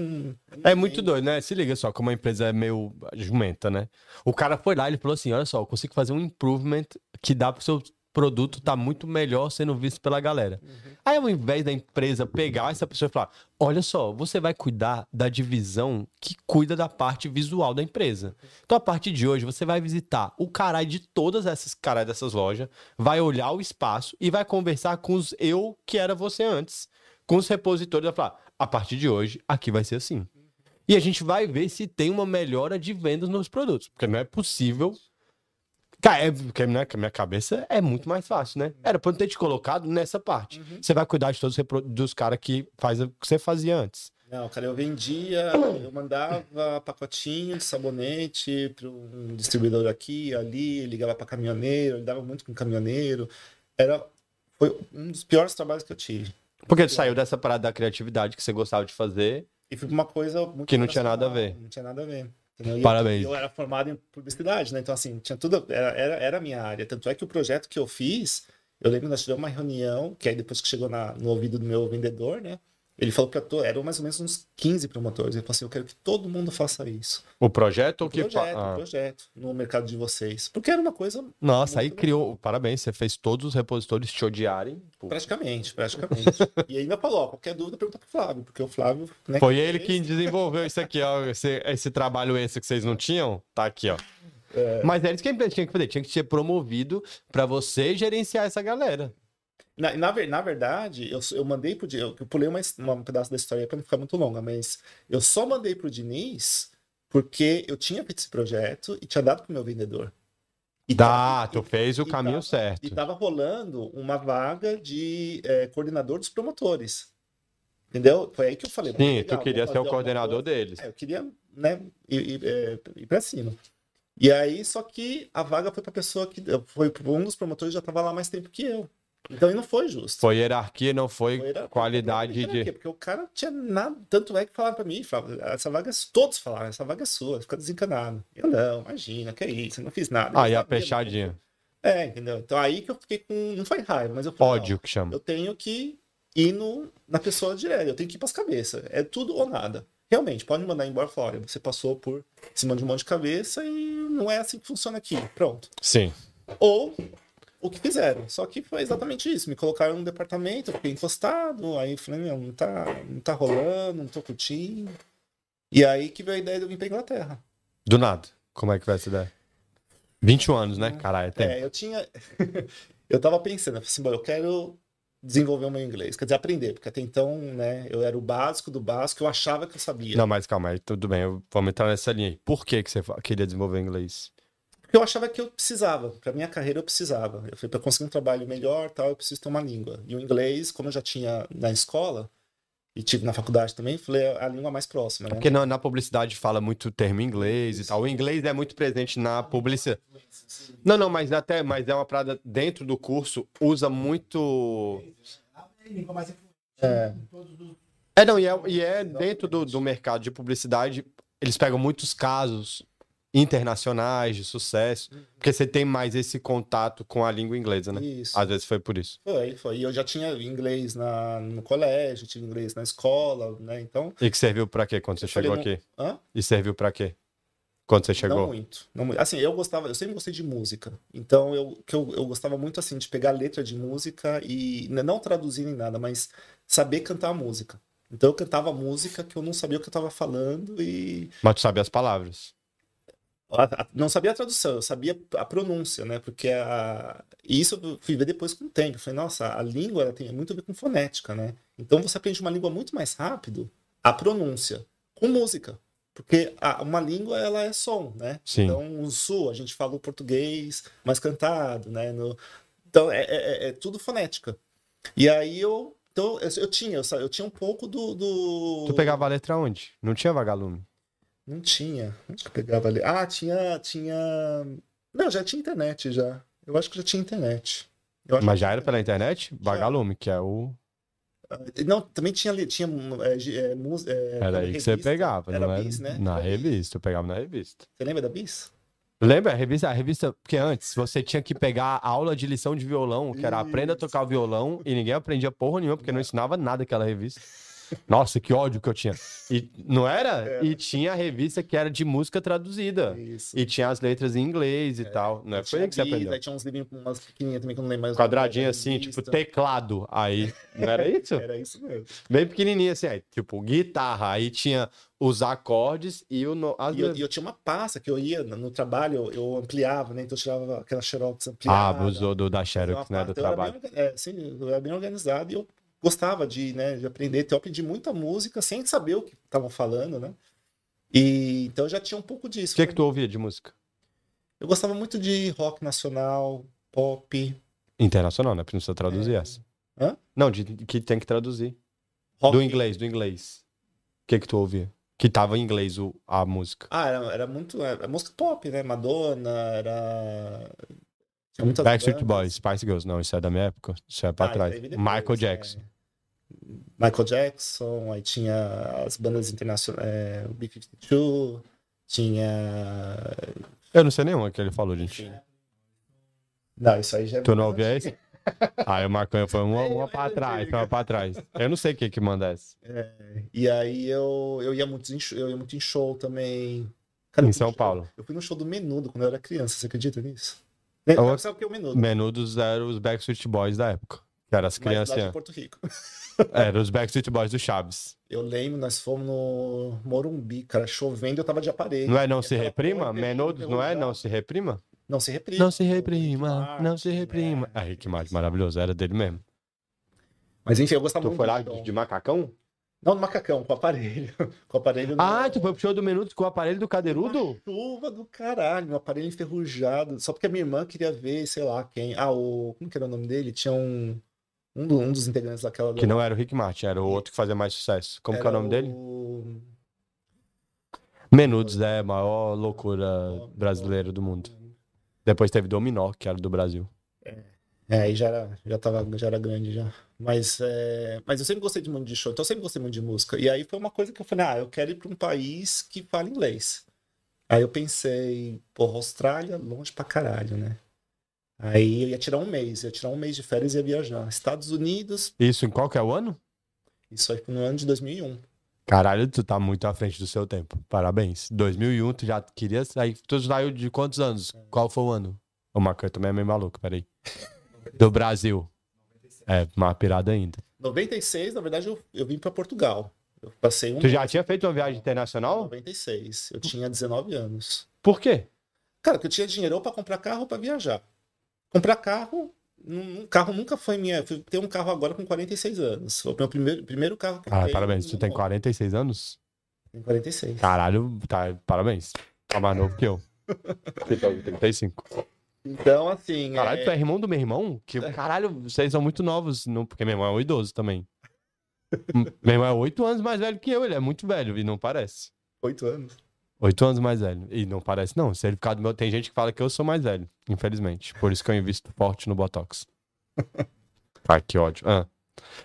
eu não É muito lembro. doido, né? Se liga só, como a empresa é meio jumenta, né? O cara foi lá e ele falou assim: olha só, eu consigo fazer um improvement que dá pro seu produto tá muito melhor sendo visto pela galera. Aí, ao invés da empresa pegar essa pessoa e falar: olha só, você vai cuidar da divisão que cuida da parte visual da empresa. Então, a partir de hoje, você vai visitar o caralho de todas essas caralho dessas lojas, vai olhar o espaço e vai conversar com os eu que era você antes. Com os repositores, vai falar: a partir de hoje, aqui vai ser assim. E a gente vai ver se tem uma melhora de vendas nos produtos. Porque não é possível. Cara, é, porque na minha cabeça é muito mais fácil, né? Era pra eu ter te colocado nessa parte. Você vai cuidar de todos os dos caras que faz o que você fazia antes. Não, cara, eu vendia, eu mandava pacotinho de sabonete para um distribuidor aqui, ali, ligava para caminhoneiro, lidava muito com caminhoneiro. Era, foi um dos piores trabalhos que eu tive. Porque tu saiu dessa parada da criatividade que você gostava de fazer. E foi uma coisa muito Que não tinha nada a ver. Não tinha nada a ver. Entendeu? E Parabéns. Eu, eu era formado em publicidade, né? Então, assim, tinha tudo. Era, era, era a minha área. Tanto é que o projeto que eu fiz, eu lembro que nós tivemos uma reunião, que aí depois que chegou na- no ouvido do meu vendedor, né? Ele falou para todos, eram mais ou menos uns 15 promotores. Ele falou assim: eu quero que todo mundo faça isso. O projeto ou O que. projeto, Ah. o projeto no mercado de vocês. Porque era uma coisa Nossa, aí Muito criou. Parabéns, você fez todos os repositores te odiarem. Pô, praticamente, praticamente. e ainda falou: qualquer dúvida pergunta pro Flávio, porque o Flávio. Né, Foi ele que fez. desenvolveu isso aqui, ó. Esse, esse trabalho esse que vocês não tinham, tá aqui, ó. É. Mas é isso que a empresa tinha que fazer, tinha que ser promovido pra você gerenciar essa galera. Na, na, na verdade, eu, eu mandei pro Diniz, eu pulei uma, uma- um pedaço da história para não ficar muito longa, mas eu só mandei pro Diniz porque eu tinha feito esse projeto e tinha dado pro meu vendedor. E Dá, tava- tu fez o e caminho tava- certo. E tava rolando uma vaga de eh, coordenador dos promotores. Entendeu? Foi aí que eu falei. Sim, legal, tu queria ser o coordenador deles. É, eu queria né, ir, ir, é, ir pra cima. E aí, só que a vaga foi pra pessoa que. Foi pra um dos promotores que já tava lá mais tempo que eu. Então, e não foi justo. Foi hierarquia, não foi, Foi hierarquia, qualidade não foi de. Porque o cara tinha nada. Tanto é que falaram pra mim, falavam, essa vaga é. Todos falaram, essa vaga é sua, fica desencanado. Eu não, imagina, que é isso, eu não fiz nada. Aí Eu a sabia, fechadinha. É, entendeu? Então aí que eu fiquei com. Não foi raiva, mas eu falei. Ódio que não, chama. eu tenho que ir no, na pessoa direta, eu tenho que ir pras cabeças. É tudo ou nada. Realmente, pode mandar embora e falar, olha, você passou por cima de um monte de cabeça e não é assim que funciona aqui. Pronto. Sim. Ou o que fizeram. Só que foi exatamente isso. Me colocaram num departamento, fiquei encostado, aí eu falei, meu, não tá, não tá rolando, não tô curtindo. E aí que veio a ideia de eu vir pra Inglaterra. Do nada. Como é que vai essa ideia? 21 anos, né? Caralho, é tempo. É, eu tinha. *laughs* eu tava pensando, assim, bom, eu quero desenvolver o meu inglês, quer dizer, aprender, porque até então, né, eu era o básico do básico, eu achava que eu sabia. Não, mas calma aí, tudo bem, eu- vamos entrar nessa linha aí. Por que, que você queria desenvolver inglês? Porque eu achava que eu precisava, pra minha carreira eu precisava. Eu falei, pra conseguir um trabalho melhor, tal, eu preciso ter uma língua. E o inglês, como eu já tinha na escola, e tive na faculdade também, falei, é a língua mais próxima, né? Porque na, na publicidade fala muito termo inglês e tal. O inglês é muito presente na publicidade. Não, não, mas até, mas é uma parada dentro do curso, usa muito. É. É, não, e é, e é dentro do, do mercado de publicidade, eles pegam muitos casos internacionais de sucesso, porque você tem mais esse contato com a língua inglesa, né? Isso. Às vezes foi por isso. Foi, foi. E eu já tinha inglês na, no colégio, tive inglês na escola, né? Então, E que serviu pra quê quando você chegou não- aqui? hã? E serviu pra quê? Quando você Não chegou? muito, não muito. Assim, eu gostava, eu sempre gostei de música. Então, eu, que eu, eu gostava muito, assim, de pegar letra de música e não traduzir nem nada, mas saber cantar a música. Então, eu cantava música que eu não sabia o que eu estava falando e Mas tu sabe as palavras. Não sabia a tradução, eu sabia a pronúncia, né? Porque a... E isso eu fui ver depois com o tempo. Eu falei, nossa, a língua ela tem muito a ver com fonética, né? Então, você aprende uma língua muito mais rápido, a pronúncia, com música. Porque a- uma língua, ela é som, né? Sim. Então, no sul, a gente fala o português mais cantado, né? No... Então, é, é- é tudo fonética. E aí, eu... Então, eu, eu tinha, eu, eu tinha um pouco do... do... Tu pegava a letra onde? Não tinha vagalume. Não tinha. Onde que eu pegava ali? Ah, tinha, tinha... Não, já tinha internet, já. Eu acho que já tinha internet. Mas já era pela internet? Vagalume, que é o. Não, também tinha tinha é, é, é, Era aí que você pegava, Era não era? Bis, né? Na revista, eu pegava na revista. Você lembra da Bis? Lembra a revista? A revista, porque antes você tinha que pegar a aula de lição de violão, que era aprenda a tocar violão, e ninguém aprendia porra nenhuma, porque não ensinava nada aquela revista. Nossa, que ódio que eu tinha. E não era? Era. E tinha a revista que era de música traduzida. Isso. E tinha as letras em inglês e tal. Não é? Foi aí que você aprendeu. Aí tinha uns livrinhos, umas pequenininhas também que eu não lembro mais. Quadradinho assim, tipo teclado. Aí, não era *laughs* isso? Era isso mesmo. Bem pequenininho assim, aí, tipo guitarra. Aí tinha os acordes e o. no- as E eu, letras. e eu tinha uma pasta que eu ia no trabalho, eu ampliava, né? Então eu tirava aquela xerox Ah, ampliada. abusou do, da Xerox, né? Do trabalho. bem, é, sim, eu era bem organizado e eu gostava de, né, de aprender. Então eu aprendi muita música sem saber o que estavam falando, né? E então eu já tinha um pouco disso. O que, que tu ouvia de música? Eu gostava muito de rock nacional, pop, Internacional, né? Porque não precisa traduzir essa. Hã? Não, de, que tem que traduzir. rock. Do inglês, do inglês. O que que tu ouvia? Que tava em inglês o, a música. Ah, era, era muito. Era música pop, né? Madonna, era. Tinha muitas Backstreet. Boys, Spice Girls. Não, isso é da minha época. Isso é pra Ah, trás. isso aí veio Michael depois, Jackson. é. Michael Jackson, aí tinha as bandas internacionais, é, o B-52, tinha. Eu não sei nenhuma que ele falou, gente. Enfim. Não, isso aí já é. Tu não ouvia esse? Ah, o Marcão foi uma, *laughs* uma pra trás, foi uma pra trás. Eu não sei o que que manda essa. E aí eu, eu, ia muito em, show- eu ia muito em show também. Cara, Em São show- Paulo. Eu fui no show do Menudo quando eu era criança, você acredita nisso? Eu- Sabe o que é o Menudo? Menudos eram os Backstreet Boys da época. Que eram as de crianças. Porto Rico. *laughs* Eram os Backstreet Boys do Chaves. Eu lembro, nós fomos no Morumbi, cara, chovendo, eu tava de aparelho. Não é não se reprima? Menudos não é não se reprima? Não se reprima. Não se reprima, não se reprima. né? Ah, Rick Martin, maravilhoso, era dele mesmo. Mas enfim, eu gostava Tu muito foi lá show. de macacão? Não, no macacão, com aparelho. *laughs* com aparelho no- Ah, tu foi pro show do Menudos com o aparelho do Cadeirudo? Chuva do caralho, um aparelho enferrujado. Só porque a minha irmã queria ver, sei lá quem. Ah, o. Como que era o nome dele? Tinha um. Um, do- um dos integrantes daquela. Que não era o Rick Martin, era o outro que fazia mais sucesso. Como que é o nome dele? o- Menudos é a maior loucura brasileira do mundo. Depois teve Dominó, que era do Brasil. É, aí já era, já tava, já era grande já. Mas, é, mas eu sempre gostei de muito de show, então eu sempre gostei muito de música. E aí foi uma coisa que eu falei, ah, eu quero ir para um país que fala inglês. Aí eu pensei, porra, Austrália, longe pra caralho, né? Aí eu ia tirar um mês, ia tirar um mês de férias e ia viajar. Estados Unidos, Isso em qual que é o ano? isso aí foi no ano de 2001. Caralho, tu tá muito à frente do seu tempo. Parabéns. 2001, tu já queria sair. Tu saiu de quantos anos? Qual foi o ano? O Marco também é meio maluco, peraí. Do Brasil. É, uma pirada ainda. 96, na verdade, eu, eu vim para Portugal. Eu passei um Tu já tinha feito uma viagem internacional? 96. Eu tinha 19 anos. Por quê? Cara, porque eu tinha dinheiro ou para comprar carro ou para viajar. Comprar carro, um carro nunca foi minha. Fui ter um carro agora com 46 anos. Foi o meu primeiro, primeiro carro que eu Ah, tenho. parabéns. Tu tem 46 anos? Tem 46. Caralho, tá, parabéns. Tá mais novo que eu. Eu tenho 35. Então, assim. Caralho, é... tu é irmão do meu irmão? Que, caralho, vocês são muito novos, não, porque meu irmão é um idoso também. meu irmão é 8 anos mais velho que eu, ele é muito velho e não parece. 8 anos. 8 anos mais velho. E não parece, não. Se ele ficar do meu. Tem gente que fala que eu sou mais velho, infelizmente. Por isso que eu invisto forte no Botox. *laughs* Ai, que ódio. Ah.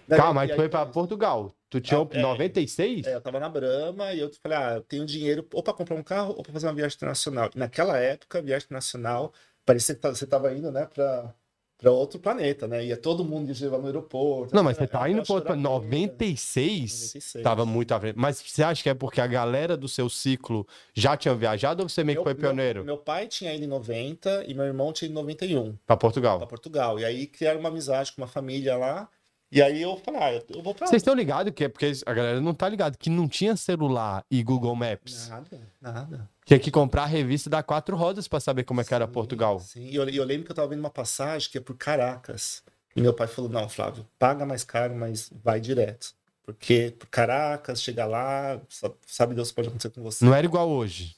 Calma, mas E tu aí- foi pra Portugal. Tu tinha Ah, é. 96? É, eu tava na Brama e eu falei, ah, eu tenho dinheiro ou para comprar um carro ou para fazer uma viagem internacional. E naquela época, viagem internacional, parecia que tá- você tava indo, né, para para outro planeta, né? Ia todo mundo levar no aeroporto. Não, mas você tá era indo pra outro. né? 96? 96. Tava muito à frente. Mas você acha que é porque a galera do seu ciclo já tinha viajado ou você meio que foi pioneiro Meu, meu pai tinha ido em 90 e meu irmão tinha ido em 91 pra Portugal? para Portugal. E aí criaram uma amizade com uma família lá. E aí eu falei, ah, eu vou pra Vocês estão ligados que é porque a galera não tá ligado que não tinha celular e Google Maps. Nada, nada. Tinha que comprar a revista da Quatro Rodas pra saber como é que era Portugal. Sim, e eu, eu lembro que eu tava vendo uma passagem que é por Caracas. E meu pai falou: não, Flávio, paga mais caro, mas vai direto. Porque por Caracas, chega lá, sa- sabe Deus o que pode acontecer com você. Não era igual hoje.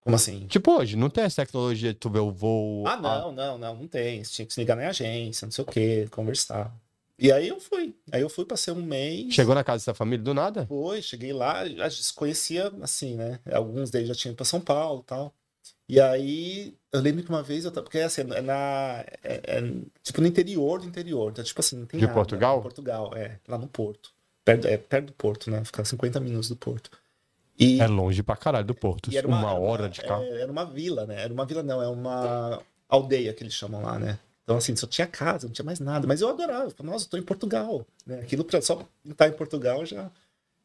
Como assim? Tipo hoje, não tem essa tecnologia de tu ver o voo. Ah, não, não, não, não tem. Você tinha que se ligar na agência, não sei o quê, conversar. E aí eu fui. Aí eu fui, passei um mês. Chegou na casa dessa família do nada? Foi, cheguei lá, a gente se conhecia assim, né? Alguns deles já tinham ido pra São Paulo e tal. E aí, eu lembro que uma vez eu tava. Porque assim, é na. É, é, tipo no interior do interior. Então, tipo assim, não tem De nada. Portugal? Portugal, é. Lá no Porto. Perto, é perto do Porto, né? Ficar 50 minutos do Porto. E, É longe pra caralho do Porto. uma, uma, hora de carro. é, era uma vila, né? Era uma vila, não, é uma aldeia que eles chamam lá, né? Então, assim, só tinha casa, não tinha mais nada. Mas eu adorava. Eu falei, nossa, eu tô em Portugal. Né? Aquilo pra só estar em Portugal já.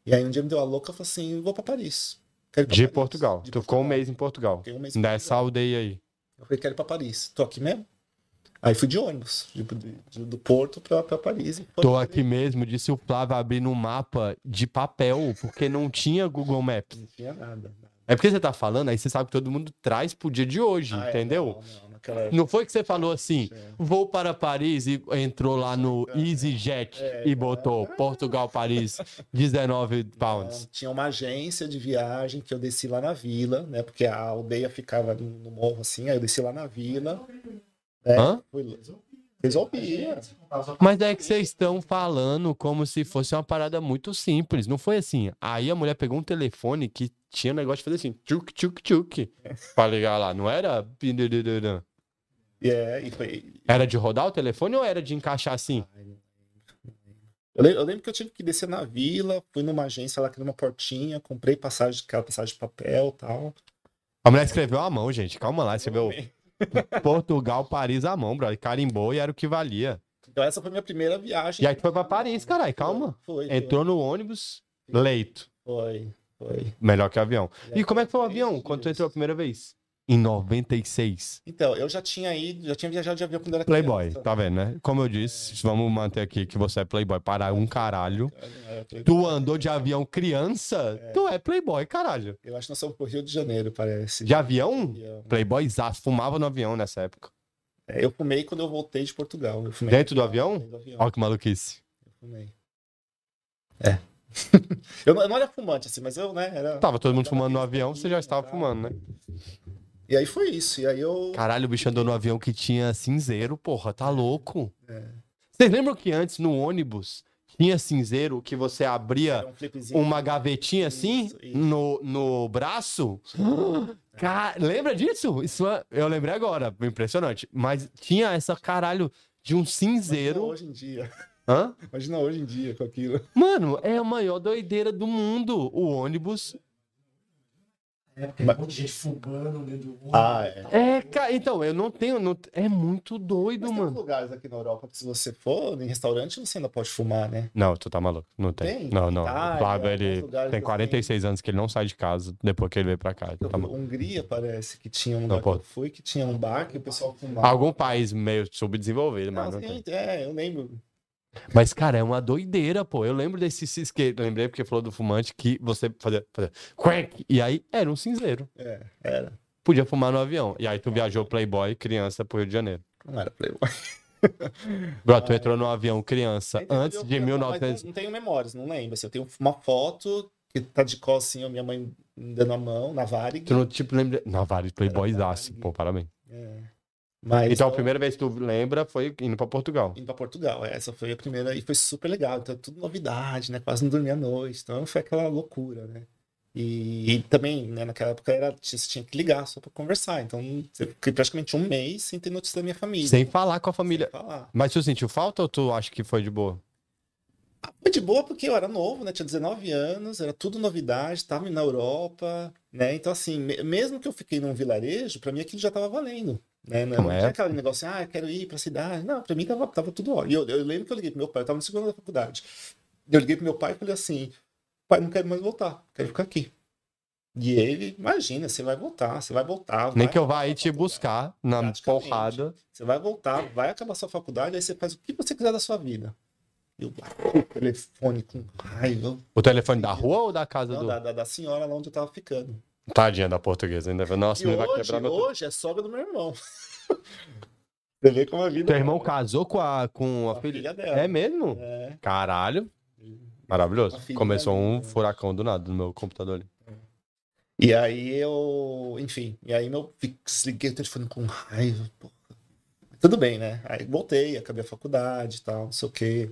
E aí um dia me deu a louca, eu falei assim, vou pra Paris. Pra De Paris. Portugal. De tu ficou um Portugal. mês em Portugal. Fiquei um mês em Nessa Portugal. aldeia aí. Eu falei, quero ir pra Paris. Tô aqui mesmo? Aí fui de ônibus, de- de- do Porto pra, pra Paris. Tô aqui mesmo, disse o Flávio abrindo um mapa de papel, porque não tinha Google Maps. Não tinha nada. nada. É porque você tá falando, aí você sabe que todo mundo traz pro dia de hoje, Ah, é, entendeu? não, não, naquela época. Não foi que você falou assim, É. vou para Paris e entrou lá no EasyJet É, e botou Portugal, Paris, *laughs* 19 pounds. Não, tinha uma agência de viagem que eu desci lá na vila, né? Porque a aldeia ficava no, no morro assim, aí eu desci lá na vila. né, Hã? fui- Resolvia. Mas é que vocês estão falando como se fosse uma parada muito simples. Não foi assim. Aí a mulher pegou um telefone que tinha um negócio de fazer assim, tchuk, tchuk, tchuk, pra ligar lá. Não era... é, e foi. Era de rodar o telefone ou era de encaixar assim? Eu lembro, eu lembro que eu tive que descer na vila, fui numa agência lá que era uma portinha, comprei passagem, aquela passagem de papel e tal. A mulher escreveu à mão, gente. Calma lá, escreveu *laughs* Portugal, Paris à mão, brother. Carimbou e era o que valia. Então essa foi minha primeira viagem. E aí tu foi pra Paris, caralho, calma. Foi, foi, Entrou no ônibus, leito. foi, foi. Melhor que avião. E como é que foi o avião quando tu entrou a primeira vez? Em 96. Então, eu já tinha ido, já tinha viajado de avião quando era Playboy, criança. tá vendo, né? Como eu disse, vamos manter aqui que você é playboy para um caralho. É, Tu andou de avião criança, tu é playboy, caralho. Eu acho que nós fomos pro Rio de Janeiro, parece. De avião? Avião. Playboyzaço, fumava no avião nessa época. É, eu fumei quando eu voltei de Portugal. Dentro do avião? Dentro do avião. Ó que maluquice. Eu fumei. É. *laughs* eu, não, eu não era fumante, assim, mas eu, né, era... Tava todo mundo fumando no avião, você já estava fumando, né? E aí foi isso. E aí eu... Caralho, o bicho andou no avião que tinha cinzeiro, porra, tá louco. É. Vocês lembram que antes no ônibus tinha cinzeiro que você abria um uma gavetinha assim Isso, isso. no, no braço. *gasps* Ca- Lembra disso? Isso é- eu lembrei agora, impressionante. Mas tinha essa caralho de um Imagina cinzeiro. hoje em dia. Hã? Imagina hoje em dia com aquilo. Mano, é a maior doideira do mundo. O ônibus. É, porque tem um monte de gente fumando dentro do ônibus. Ah, é. É, ca- então, eu não tenho. não- É muito doido, Mas tem mano. lugares aqui na Europa que se você for em restaurante, você ainda pode fumar, né? Não, tu tá maluco. Não tem. Tem? Não, não. Ah, o Flávio, alguns ele tem assim. 46 anos que ele não sai de casa depois que ele veio pra cá. Então tá. Hungria parece que tinha um Não, lugar pô. que fui que tinha um bar que o pessoal fumava. Algum país meio subdesenvolvido, mas Não, não tem. é, eu lembro. Mas, cara, é uma doideira, pô. Eu lembro desse cisque... Lembrei porque falou do fumante que você fazia, fazia e aí era um cinzeiro. É, era. Podia fumar no avião. E aí tu viajou Playboy criança pro Rio de Janeiro. Não era Playboy. *laughs* Bro, tu entrou no avião criança Entendeu? antes de Eu- mas 1900. Não, tenho memórias, não lembro. Assim, eu tenho uma foto que tá de cor assim, a minha mãe dando a mão na Varig. Tu não, tipo, lembra. Não, vários Playboyzaço. Varig. Pô, parabéns. É. Mas Então a primeira vez que tu lembra foi indo pra Portugal. indo pra Portugal. Essa foi a primeira e foi super legal. Então, tudo novidade, né? Quase não dormia à noite. Então, foi aquela loucura, né? E, e também, né, naquela época, era, você tinha que ligar só pra conversar. Então, você fiquei praticamente um mês sem ter notícia da minha família. Sem falar com a família. Mas tu sentiu falta ou tu acha que foi de boa? Foi de boa porque eu era novo, né? Tinha 19 anos, era tudo novidade, tava na Europa, né? Então, assim, me- mesmo que eu fiquei num vilarejo, pra mim aquilo já tava valendo, né? Não, Não é? tinha aquele negócio assim, ah, eu quero ir pra cidade. Não, pra mim tava, tava tudo ótimo. E eu, eu lembro que eu liguei pro meu pai, eu tava no segundo da faculdade. Eu liguei pro meu pai e falei assim, pai, não quero mais voltar, quero ficar aqui. E ele, imagina, você vai voltar, você vai voltar. Nem vai que eu vá aí te buscar na porrada. Você vai voltar, vai acabar sua faculdade, aí você faz o que você quiser da sua vida. Eu o telefone com raiva. O telefone da rua ou da casa Não, do. da, da, da senhora lá onde eu tava ficando. Tadinha da portuguesa ainda. Nossa, E ele vai hoje, quebrar meu. hoje é sogra do meu irmão. *laughs* Você vê como a vida Teu irmão é. casou com a, com a, a filha. filha dela. É mesmo? É. Caralho. Maravilhoso. A filha Começou dela. um furacão do nada no meu computador ali. E aí eu, enfim, e aí meu desliguei o telefone com raiva, porra. Tudo bem, né? Aí voltei, acabei a faculdade e tal, não sei o quê.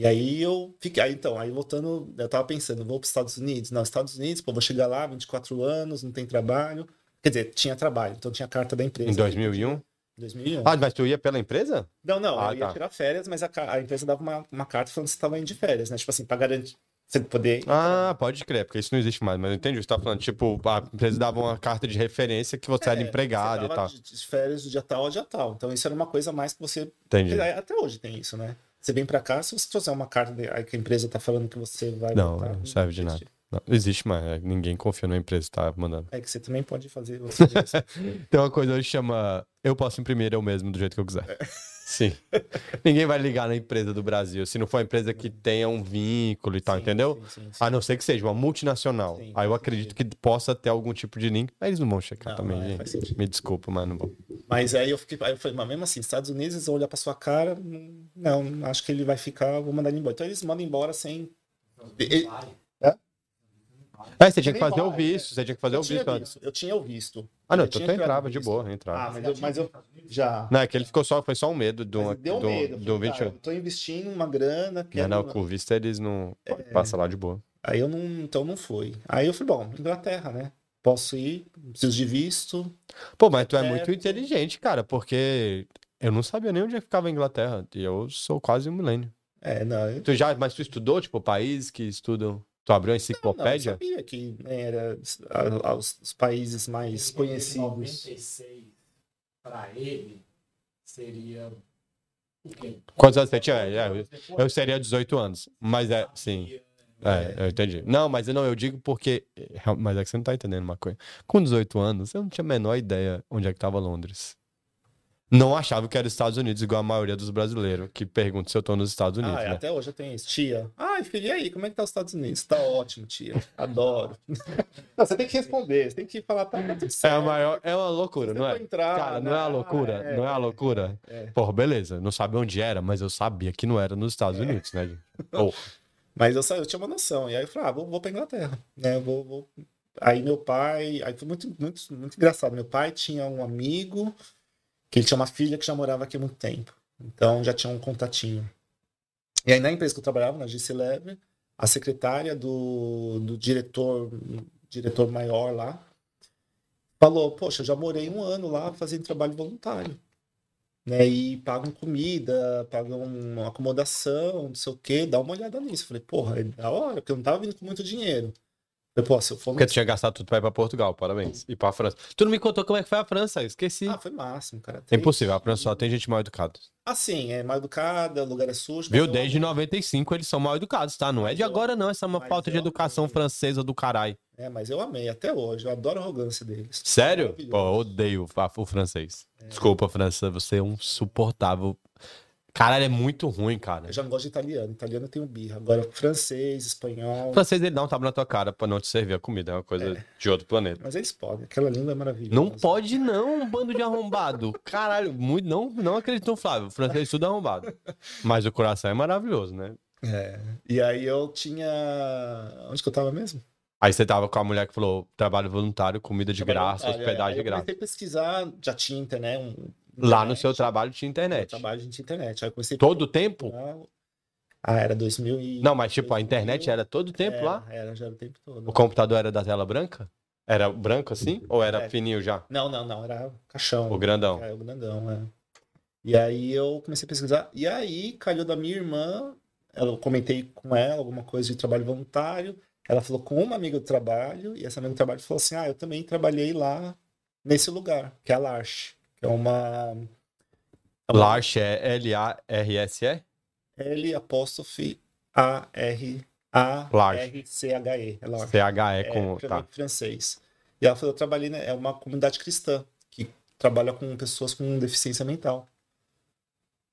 E aí eu fiquei, aí então, aí voltando, eu tava pensando, vou para os Estados Unidos? Não, Estados Unidos, pô, vou chegar lá, 24 anos, não tem trabalho. Quer dizer, tinha trabalho, então tinha carta da empresa. Em 2001? 2001. Ah, mas tu ia pela empresa? Não, não, Ah, eu ia tá. tirar férias, mas a, a empresa dava uma, uma carta falando que você estava indo de férias, né? Tipo assim, pra garantir você poder. Ah, pode crer, porque isso não existe mais. Mas eu entendi. Você tá falando, tipo, a empresa dava uma carta de referência que você era É, empregado você e tal. de- de férias do dia tal ao dia tal. Então isso era uma coisa mais que você. Entendi. Até hoje tem isso, né? Você vem pra cá, se você trouxer uma carta que a empresa tá falando que você vai. Não, voltar, não serve de nada. Não, existe mais. Ninguém confia na empresa que tá mandando. É que você também pode fazer. *laughs* Você. Tem uma coisa que chama Eu posso imprimir eu mesmo do jeito que eu quiser. É. Sim. *laughs* Ninguém vai ligar na empresa do Brasil se não for uma empresa que tenha um vínculo e tal, Sim, entendeu? sim, sim, sim. A não ser que seja uma multinacional. Sim, Aí eu acredito que possa ter algum tipo de link, mas eles não vão checar Não, também, é, gente. Me desculpa, mas não vão. Mas aí eu fiquei. Aí eu falei, mas mesmo assim, Estados Unidos, eles vão olhar pra sua cara. Não, não, acho que ele vai ficar, vou mandar ele embora. Então eles mandam embora sem. E- É, você tinha que fazer o vai, visto, você tinha que fazer Eu o visto visto, eu tinha o visto. Ah, não, Eu então tu tirado entrava de boa, entrava. Ah, mas eu, mas eu já. Não, é que ele ficou só, foi só um medo do, Mas deu do, medo. do falei, 21. cara, eu tô investindo uma grana. Não, Quero... não, com o visto eles não. É. Passa lá de boa. Aí eu não. Então não foi. Aí eu falei, bom, Inglaterra, né? Posso ir, preciso de visto. Pô, mas tu é muito inteligente, cara, porque eu não sabia nem onde é ficava a Inglaterra. E eu sou quase um milênio. É, não. Eu, Tu já, mas tu estudou, tipo, países que estudam. Tu abriu a não, eu enciclopédia? sabia que né, era a- a- os, os países mais conhecidos. 96 para ele seria o quê? Quantos anos você tinha? É, eu- eu seria 18 anos. Mas é, sim. É, eu entendi. Não, mas eu não, eu digo porque. real- Mas é que você não tá entendendo uma coisa. Com 18 anos, eu não tinha a menor ideia onde é que tava Londres. Não achava que era Estados Unidos, igual a maioria dos brasileiros que perguntam se eu tô nos Estados Unidos, Ah, é, né? até hoje eu tenho isso. Tia. Ai, filho, e aí? Como é que tá os Estados Unidos? Tá ótimo, tia. Adoro. *laughs* Não, você tem que responder, você tem que falar, tá, tá tudo É, certo. a maior, é uma loucura, Você não é? entrar, Cara, não é uma né? loucura? Ah, é, não é uma é, loucura? é. Porra, beleza. Não sabia onde era, mas eu sabia que não era nos Estados Unidos, né. *laughs* Mas eu, eu tinha uma noção. E aí eu falei, ah, vou, vou pra Inglaterra. Né? eu Vou, vou... Aí meu pai. Aí foi muito, muito, muito engraçado. Meu pai tinha um amigo que ele tinha uma filha que já morava aqui há muito tempo. Então já tinha um contatinho. E aí na empresa que eu trabalhava, na GC Lever, a secretária do, do diretor, diretor maior lá, falou, poxa, eu já morei um ano lá fazendo trabalho voluntário. Né, e pagam comida, pagam acomodação, não sei o quê, dá uma olhada nisso. Eu falei, porra, é da hora, porque eu não tava vindo com muito dinheiro. Eu, se eu for Porque tu tinha gastado tudo pra ir pra Portugal, parabéns. E pra França. Tu não me contou como é que foi a França, eu esqueci. Ah, foi máximo, cara. é Tem- impossível, a França só tem gente mal educada. Assim, é mal educada, o lugar é sujo. Viu? eu- Desde 95 eles são mal educados, tá? Não é de eu- agora, não. Essa é uma mas falta de eu- educação francesa do caralho. É, mas eu amei até hoje. Eu adoro a arrogância deles. Sério? Pô, eu odeio o francês. Desculpa, França, você é um suportável. Caralho, é muito ruim, cara. Eu já não gosto de italiano. Italiano eu tenho birra. Agora, francês, espanhol. O francês ele dá um tapa na tua cara pra não te servir a comida. É uma coisa de outro planeta. Mas eles podem. Aquela língua é maravilhosa. Não pode, não, um bando de arrombado. Caralho, muito, não, não acredito no Flávio. O francês tudo é arrombado. Mas o coração é maravilhoso, né? É. E aí eu tinha. Onde que eu tava mesmo? Aí você tava com a mulher que falou trabalho voluntário, comida de Trabalho graça, é. hospedagem Aí de eu graça. comecei a pesquisar, já tinha internet. Um, Lá no internet, seu trabalho tinha internet. trabalho, tinha internet. Aí comecei Todo tempo? Ah, era 2000 e... Não, mas tipo, a 2000, internet era todo tempo é, lá? Era, já era o tempo todo. O computador era da tela branca? Era branco assim? Ou era É. fininho já? Não, não, não. Era caixão. O grandão. É, o grandão, é. E aí eu comecei a pesquisar. E aí calhou da minha irmã. Ela, eu comentei com ela alguma coisa de trabalho voluntário. Ela falou com uma amiga do trabalho. E essa amiga do trabalho falou assim: Ah, eu também trabalhei lá nesse lugar, que é a Larche. Que é uma. é uma Larche é L-A-R-S-E? L apóstrofe A R A R C H E. É. C-H-E É, com. pra Tá. francês. E ela falou, eu trabalhei, né, é uma comunidade cristã que trabalha com pessoas com deficiência mental.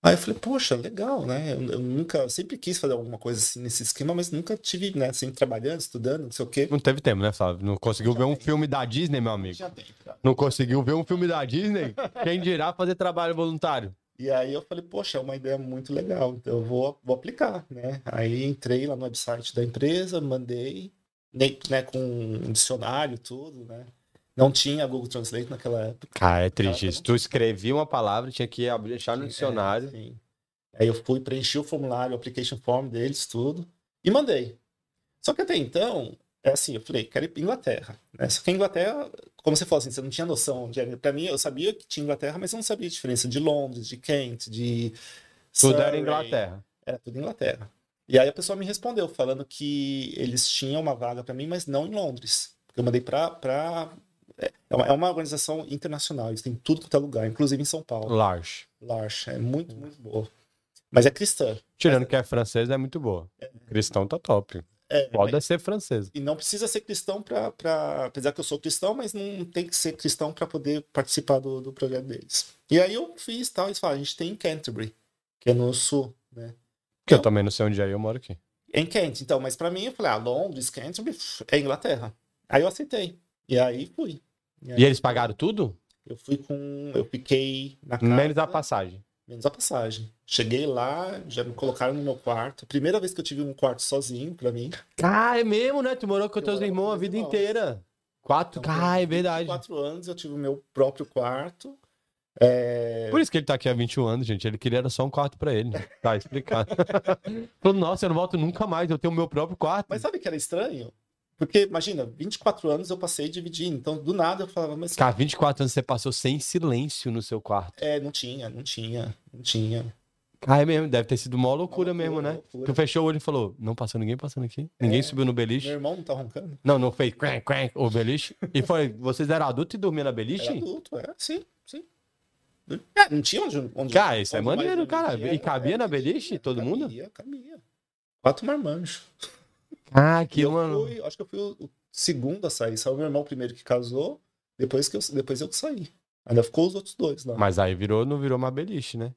Aí eu falei, poxa, legal, né? Eu, eu nunca, eu sempre quis fazer alguma coisa assim nesse esquema, mas nunca tive, né, sempre trabalhando, estudando, não sei o quê. Não teve tempo, né, Flávio? Não conseguiu Já ver um tem. filme da Disney, meu amigo. Já tem, cara. Não conseguiu ver um filme da Disney? Quem dirá fazer trabalho voluntário? E aí eu falei, poxa, é uma ideia muito legal, então eu vou, vou aplicar, né? Aí entrei lá no website da empresa, mandei, né, com um dicionário, tudo, né? Não tinha Google Translate naquela época. Cara, é triste isso. Tu escrevia uma palavra, tinha que abrir, deixar no dicionário. É. Aí eu fui, preenchi o formulário, o application form deles, tudo, e mandei. Só que até então, é assim, eu falei, quero ir pra Inglaterra. Né? Só que a Inglaterra, como você falou assim, você não tinha noção de. Pra mim, eu sabia que tinha Inglaterra, mas eu não sabia a diferença de Londres, de Kent, de. Tudo era Surrey. Inglaterra. Era tudo Inglaterra. E aí a pessoa me respondeu, falando que eles tinham uma vaga para mim, mas não em Londres. Porque eu mandei pra. pra... É uma, é uma organização internacional, eles têm tudo quanto é lugar, inclusive em São Paulo. Large. Larche, é muito, muito boa. Mas é cristã. Tirando que é francês, é muito boa. Cristão tá top. É, Pode mas- ser francês. E não precisa ser cristão para. Pra... Apesar que eu sou cristão, mas não tem que ser cristão para poder participar do, do projeto deles. E aí eu fiz tal, eles falaram, a gente tem em Canterbury, que é no sul, né? Que eu também não sei onde é, eu moro aqui. Em Kent. Então, mas para mim, eu falei, ah, Londres, Canterbury, é Inglaterra. Aí eu aceitei. E aí fui. E aí E eles pagaram tudo? Eu fui com. Eu fiquei na casa. Menos a passagem. Menos a passagem. Cheguei lá, já me colocaram no meu quarto. Primeira vez que eu tive um quarto sozinho pra mim. Cara, é mesmo, né? Tu morou com Eu teus irmãos a vida irmãos. inteira. Quatro. Então, Ah, é verdade. 24 anos eu tive o meu próprio quarto. É, Por isso que ele tá aqui há 21 anos, gente. Ele queria era só um quarto pra ele. Tá explicado. *laughs* Falou, nossa, eu não volto nunca mais. Eu tenho o meu próprio quarto. Mas sabe que era estranho? Porque, imagina, 24 anos eu passei dividindo. Então, do nada eu falava, mas. Cara, 24 anos você passou sem silêncio no seu quarto. É, não tinha, não tinha, não tinha. Ah, é mesmo. Deve ter sido uma loucura Uma mesmo, loucura, né? loucura. Tu fechou o olho e falou, não passou ninguém passando aqui. Ninguém É. subiu no beliche. Meu irmão não tá roncando? Não, não fez crank, crank, o beliche. E foi, vocês eram adultos e dormiam na beliche? Era adulto, é, sim, sim. É, não tinha onde. onde Cara, isso é onde mais maneiro, cara. E cabia na beliche, cabia, todo mundo? Cabia, cabia. Quatro marmanjos. Ah, que eu mano. fui, acho que eu fui o, segundo a sair. Saiu meu irmão primeiro que casou, depois, que eu, depois eu que saí. Ainda ficou os outros dois lá. Mas aí virou, não virou uma beliche, né?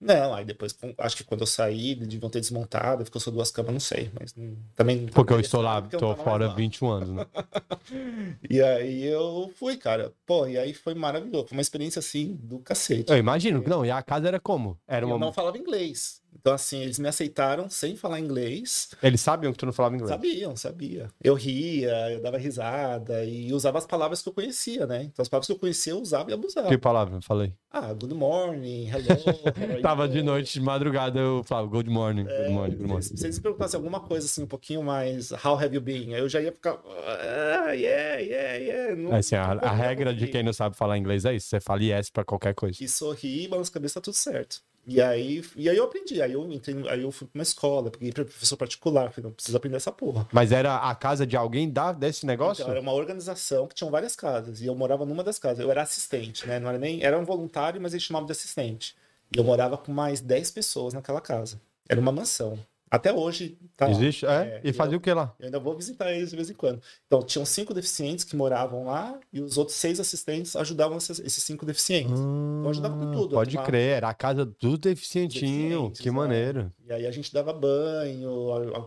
Não, aí depois, acho que quando eu saí, deviam ter desmontado, ficou só duas camas, não sei. Mas não- também. não Porque eu estou lá, porque eu não mais fora lá. 21 anos, né? *laughs* E aí eu fui, cara. Pô, e aí foi maravilhoso. Foi uma experiência assim do cacete. Eu imagino. Não, e a casa era como? Era Eu uma. não falava inglês. Então, assim, eles me aceitaram sem falar inglês. Eles sabiam que tu não falava inglês. Sabiam, sabia. Eu ria, eu dava risada e usava as palavras que eu conhecia, né? Então, as palavras que eu conhecia eu usava e abusava. Que palavra? Falei. Ah, good morning, hello. *laughs* Tava de noite, de madrugada, eu falava good morning, good morning, good morning. Se eles perguntassem alguma coisa assim, um pouquinho mais, how have you been? Eu já ia ficar, ah, yeah, yeah, yeah. Não, Assim, a, a regra de quem não sabe falar inglês é isso. Você fala yes pra qualquer coisa. E sorri, balança a cabeça, tá tudo certo. E aí, e aí eu aprendi, aí eu entrei, aí eu fui pra uma escola, peguei pra professor particular, falei, não, preciso aprender essa porra. Mas era a casa de alguém da, desse negócio? Então, era uma organização que tinham várias casas, e eu morava numa das casas. Eu era assistente, né? Não era nem. Era um voluntário, mas eles chamavam de assistente. E eu morava com mais 10 pessoas naquela casa. Era uma mansão. Até hoje tá lá. Existe? É? É, e fazia eu- o que lá? Eu ainda vou visitar eles de vez em quando. Então, tinham cinco deficientes que moravam lá e os outros seis assistentes ajudavam esses, esses cinco deficientes. Hum, ajudava com tudo, Pode arrumava. crer, era a casa do deficientinho. Que né? maneiro. E aí a gente dava banho,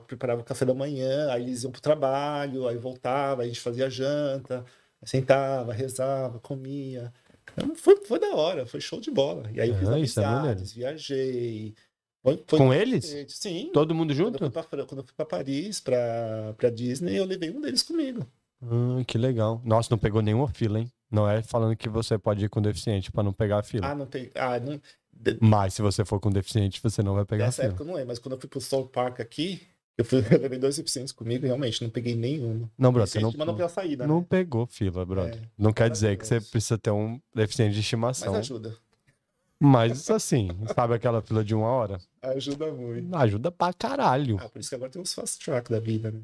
preparava o café da manhã, aí eles iam pro trabalho, aí voltava, aí a gente fazia janta, sentava, rezava, comia. Então, Foi, foi da hora, foi show de bola. E aí eu fiz Ah, isso é maneiro. amizades, viajei. Foi, foi Com eles? Sim. Todo mundo Quando eu junto? fui pra, quando eu fui pra Paris, pra, pra Disney, eu levei um deles comigo. Hum, que legal. Nossa, não pegou nenhuma fila, hein? Não é falando que você pode ir com deficiente pra não pegar a fila. Ah, não tem. Ah, não. Mas se você for com deficiente, você não vai pegar a Nessa fila. época eu não lembro, mas quando eu fui pro Soul Park aqui, eu, fui, *laughs* eu levei dois deficientes comigo e realmente não peguei nenhum. Não, brother, você não, mas não pela saída, não né? pegou fila, brother. É. Não quer dizer que você precisa ter um deficiente de Mas estimação. ajuda. Mas assim, sabe aquela fila de uma hora? Ajuda muito. Ajuda pra caralho. Ah, por isso que agora tem os fast track da vida, né?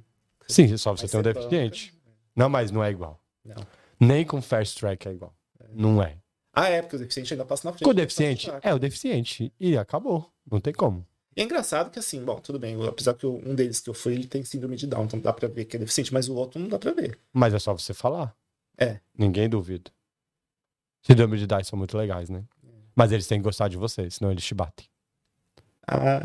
Sim, só você Aí tem um deficiente. Não, mas não é igual. Não. Nem com fast track é igual. Não é. Ah, é, porque o deficiente ainda passa na frente. Com o deficiente, é o deficiente. E acabou. Não tem como. E é engraçado que assim, bom, tudo bem, apesar que eu- um deles que eu fui, ele tem síndrome de Down, então dá pra ver que é deficiente, mas o outro não dá pra ver. Mas é só você falar. É. Ninguém duvida. Síndrome de Down são muito legais, né? Mas eles têm que gostar de você, senão eles te batem. Ah,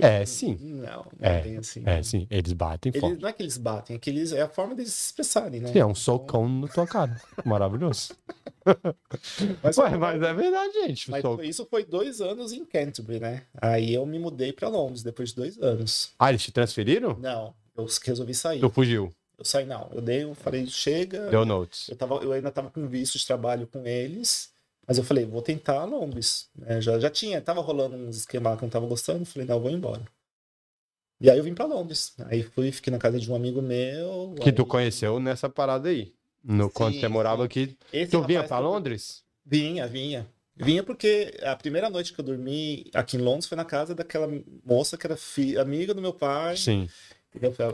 É, sim. não, não É, tem assim. É, sim. Eles batem Eles, não é que eles batem, é que eles, é a forma deles se expressarem, né? Sim, é um Então, socão na tua cara. *laughs* Maravilhoso. Mas, Ué, mas é verdade, gente. mas Soco. isso foi dois anos em Canterbury, né? Aí eu me mudei pra Londres depois de dois anos. Ah, eles te transferiram? Não, eu resolvi sair. Tu fugiu. Eu saí, não. Eu dei, eu falei, chega. Deu notes. Eu, tava, eu ainda tava com visto de trabalho com eles, mas eu falei, vou tentar Londres. né? já, já tinha, tava rolando uns esquemas que eu não tava gostando, falei, não, eu vou embora. E aí eu vim pra Londres. Aí fui, fiquei na casa de um amigo meu. Que tu aí- conheceu nessa parada aí. No, quando Sim, você morava aqui. Esse Tu vinha eu- Londres? Vinha, vinha. Vinha porque a primeira noite que eu dormi aqui em Londres foi na casa daquela moça que era fi- amiga do meu pai. Sim.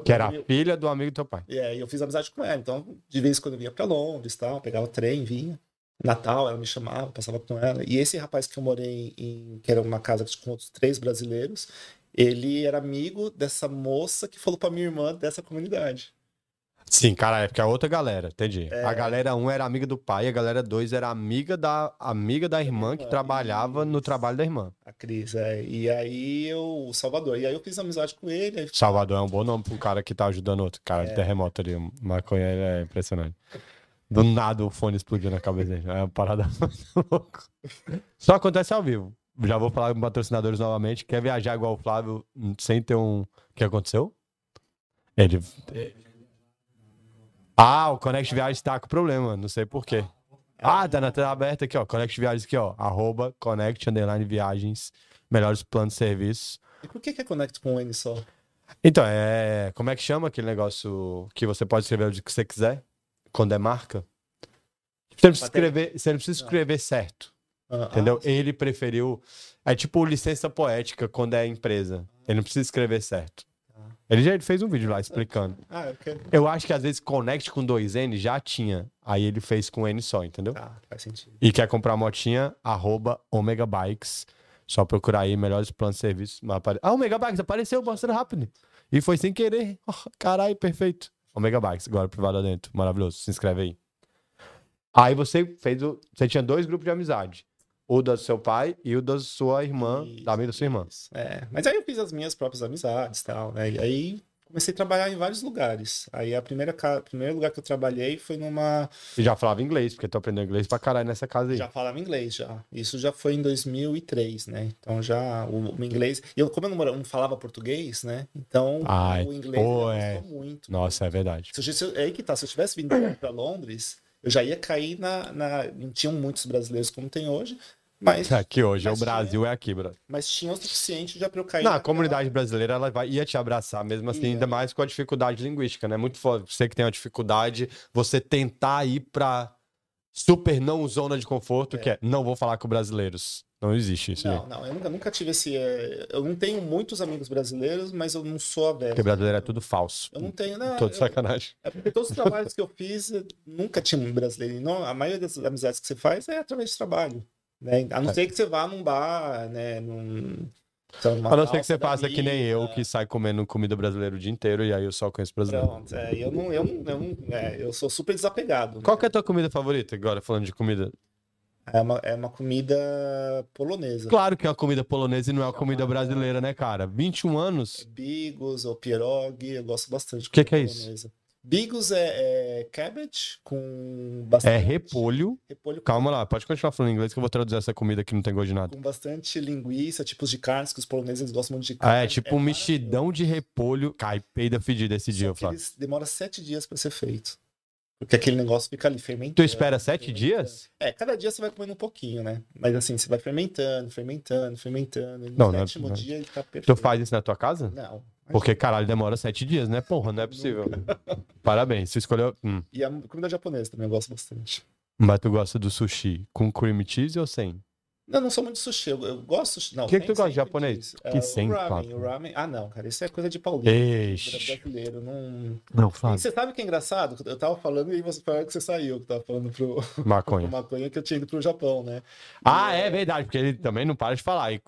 Que era a filha do amigo do teu pai. E aí eu fiz amizade com ela. Então, de vez em quando eu vinha pra Londres, tal, pegava trem, vinha. Natal, ela me chamava, passava com ela. E esse rapaz que eu morei em, que era uma casa com outros três brasileiros, ele era amigo dessa moça que falou pra minha irmã dessa comunidade. Sim, cara, é porque é outra galera, entendi. É. A galera 1 um era amiga do pai, a galera 2 era amiga da amiga da irmã que trabalhava no trabalho da irmã. A Cris, é. E aí eu, o Salvador. E aí eu fiz amizade com ele. Aí, Salvador é um bom nome pro cara que tá ajudando outro. Cara de terremoto ali. o Maconha é impressionante. Do nada o fone explodiu na cabeça dele. É uma parada *laughs* louca. Só acontece ao vivo. Já vou falar com patrocinadores novamente. Quer viajar igual o Flávio hum, sem ter um. O que aconteceu? Ele. Ah, o Connect Viagens tá com problema. Não sei por quê. Ah, tá na tela aberta aqui, ó. Connect Viagens aqui, ó. Arroba Connect Underline Viagens. Melhores planos de serviço. E por que que é Connect com um N só? Então, é. Como é que chama aquele negócio que você pode escrever o que você quiser? Quando é marca? Você não precisa escrever, você não precisa escrever certo. Ah, Entendeu? Ele preferiu. É tipo licença poética quando é empresa. Ele não precisa escrever certo. Ele já fez um vídeo lá explicando. Ah, ah, eu acho que às vezes Connect com dois N já tinha. Aí ele fez com N só, entendeu? Tá, faz sentido. E quer comprar motinha, arroba Omega Bikes. Só procurar aí melhores planos de serviço. Apare- Ah, Omega Bikes apareceu bastante rápido. E foi sem querer. Oh, *laughs* caralho, perfeito. Omega Bikes, agora privado dentro. Maravilhoso. Se inscreve aí. Aí você fez o. Você tinha dois grupos de amizade. O do seu pai e o da sua irmã, Isso, da amiga da sua irmã. isso. É, mas aí eu fiz as minhas próprias amizades e tal, né? E aí comecei a trabalhar em vários lugares. Aí a primeira ca- primeiro lugar que eu trabalhei foi numa E já falava inglês, porque tu aprendeu inglês pra caralho nessa casa aí. já falava inglês já. Isso já foi em 2003, né? Então já o, o inglês, e eu como eu não, mora- não falava português, né? Então Ai, o inglês pô, é. muito. Nossa, é verdade. Se eu, se eu- é aí que tá, se eu tivesse vindo para Londres, eu já ia cair na, na não tinham muitos brasileiros como tem hoje, mas Aqui hoje, Mas o Brasil é aqui, bro. mas tinha o suficiente já para eu cair Não, a comunidade brasileira ela vai, ia te abraçar mesmo assim, Ia. ainda mais com a dificuldade linguística, né? Muito foda. Você que tem uma dificuldade, você tentar ir pra super não zona de conforto, que é não vou falar com brasileiros. Não existe isso. Não, né? não, eu nunca, nunca tive esse. é, Eu não tenho muitos amigos brasileiros, mas eu não sou aberto. Porque brasileiro é tudo falso. Eu não tenho, não. Todo sacanagem. É porque todos os trabalhos que eu fiz, eu nunca tinha um brasileiro. Não, a maioria das amizades que você faz é através de trabalho. Né? A não É. ser que você vá num bar, né? Num, A não ser que você faça que nem eu, que sai comendo comida brasileira o dia inteiro e aí eu só conheço brasileiro. Pronto, é, eu não, eu não, eu não, é, eu sou super desapegado. Qual né? que é a tua comida favorita agora, falando de comida? é, uma, é uma comida polonesa. Claro que é uma comida polonesa e não é uma comida brasileira, né, cara? 21 anos? Bigos ou pierogi, eu gosto bastante de Que que é comida isso? Bigos é, é cabbage com É bastante repolho. repolho com- Calma lá, pode continuar falando inglês que eu vou traduzir essa comida que não tem gosto de nada. com bastante linguiça, tipos de carnes que os poloneses gostam muito de Ah, carne. é tipo um maravilhoso. mexidão de repolho. Cai, peida fedida esse dia, Só eu que falo. demora sete dias pra ser feito. Porque aquele negócio fica ali fermentando. Tu espera sete dias? É, cada dia você vai comendo um pouquinho, né? Mas assim, você vai fermentando, fermentando, fermentando. No Não, não é- sétimo não é- dia ele tá perfeito. Tu faz isso na tua casa? Não. Porque, caralho, demora sete dias, né? Porra, não é possível. *laughs* Parabéns, você escolheu. Hum. E a comida japonesa também eu gosto bastante. Mas tu gosta do sushi com cream cheese ou sem? Não, não sou muito sushi. Eu, eu gosto. Não, O que que tu gosta de japonês? disso. Que É, sem, o ramen, o ramen. Ah, não, cara, isso é coisa de paulista. Eixe. brasileiro. Não... Não, E você sabe o que é engraçado? Eu tava falando e você falou que você saiu, que eu tava falando pro, *laughs* pro Maconha. maconha que eu tinha ido pro Japão, né? Ah, é verdade, porque ele também não para de falar. E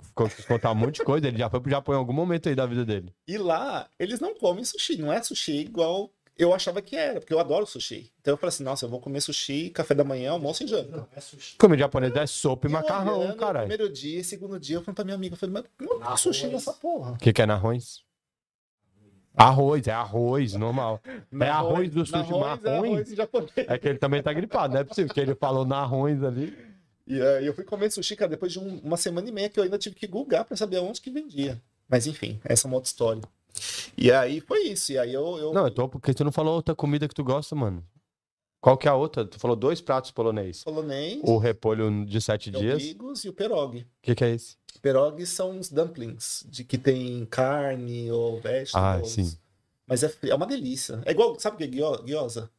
contar um monte de coisa. Ele já foi pro Japão em algum momento aí da vida dele. E lá, eles não comem sushi, não é sushi igual eu achava que era, porque eu adoro sushi. Então eu falei assim, nossa, eu vou comer sushi, café da manhã, almoço e janta. Não, é sushi. Comida japonesa é sopa e Eu macarrão, olhando, caralho. Primeiro dia, segundo dia, eu falei pra minha amiga, eu falei, mas não tem sushi Arroz. nessa porra. O que, que é narrões? Arroz, é arroz, normal. É arroz do sushi, Narrões é arroz em japonês. É que ele também tá gripado, não é possível, porque ele falou narrões ali. E aí eu fui comer sushi, cara, depois de um- uma semana e meia que eu ainda tive que googar pra saber onde que vendia. Mas enfim, essa é uma outra história. E aí foi isso. E aí eu. eu... Não, eu tô porque tu não falou outra comida que tu gosta, mano. Qual que é a outra? Tu falou dois pratos polonês. polonês, O repolho de sete é o dias. O e o pierogi. que, que é esse? Pierogi são os dumplings, de que tem carne ou Ah, vegetables. sim. Mas é, é uma delícia. É igual, sabe o que é gyoza?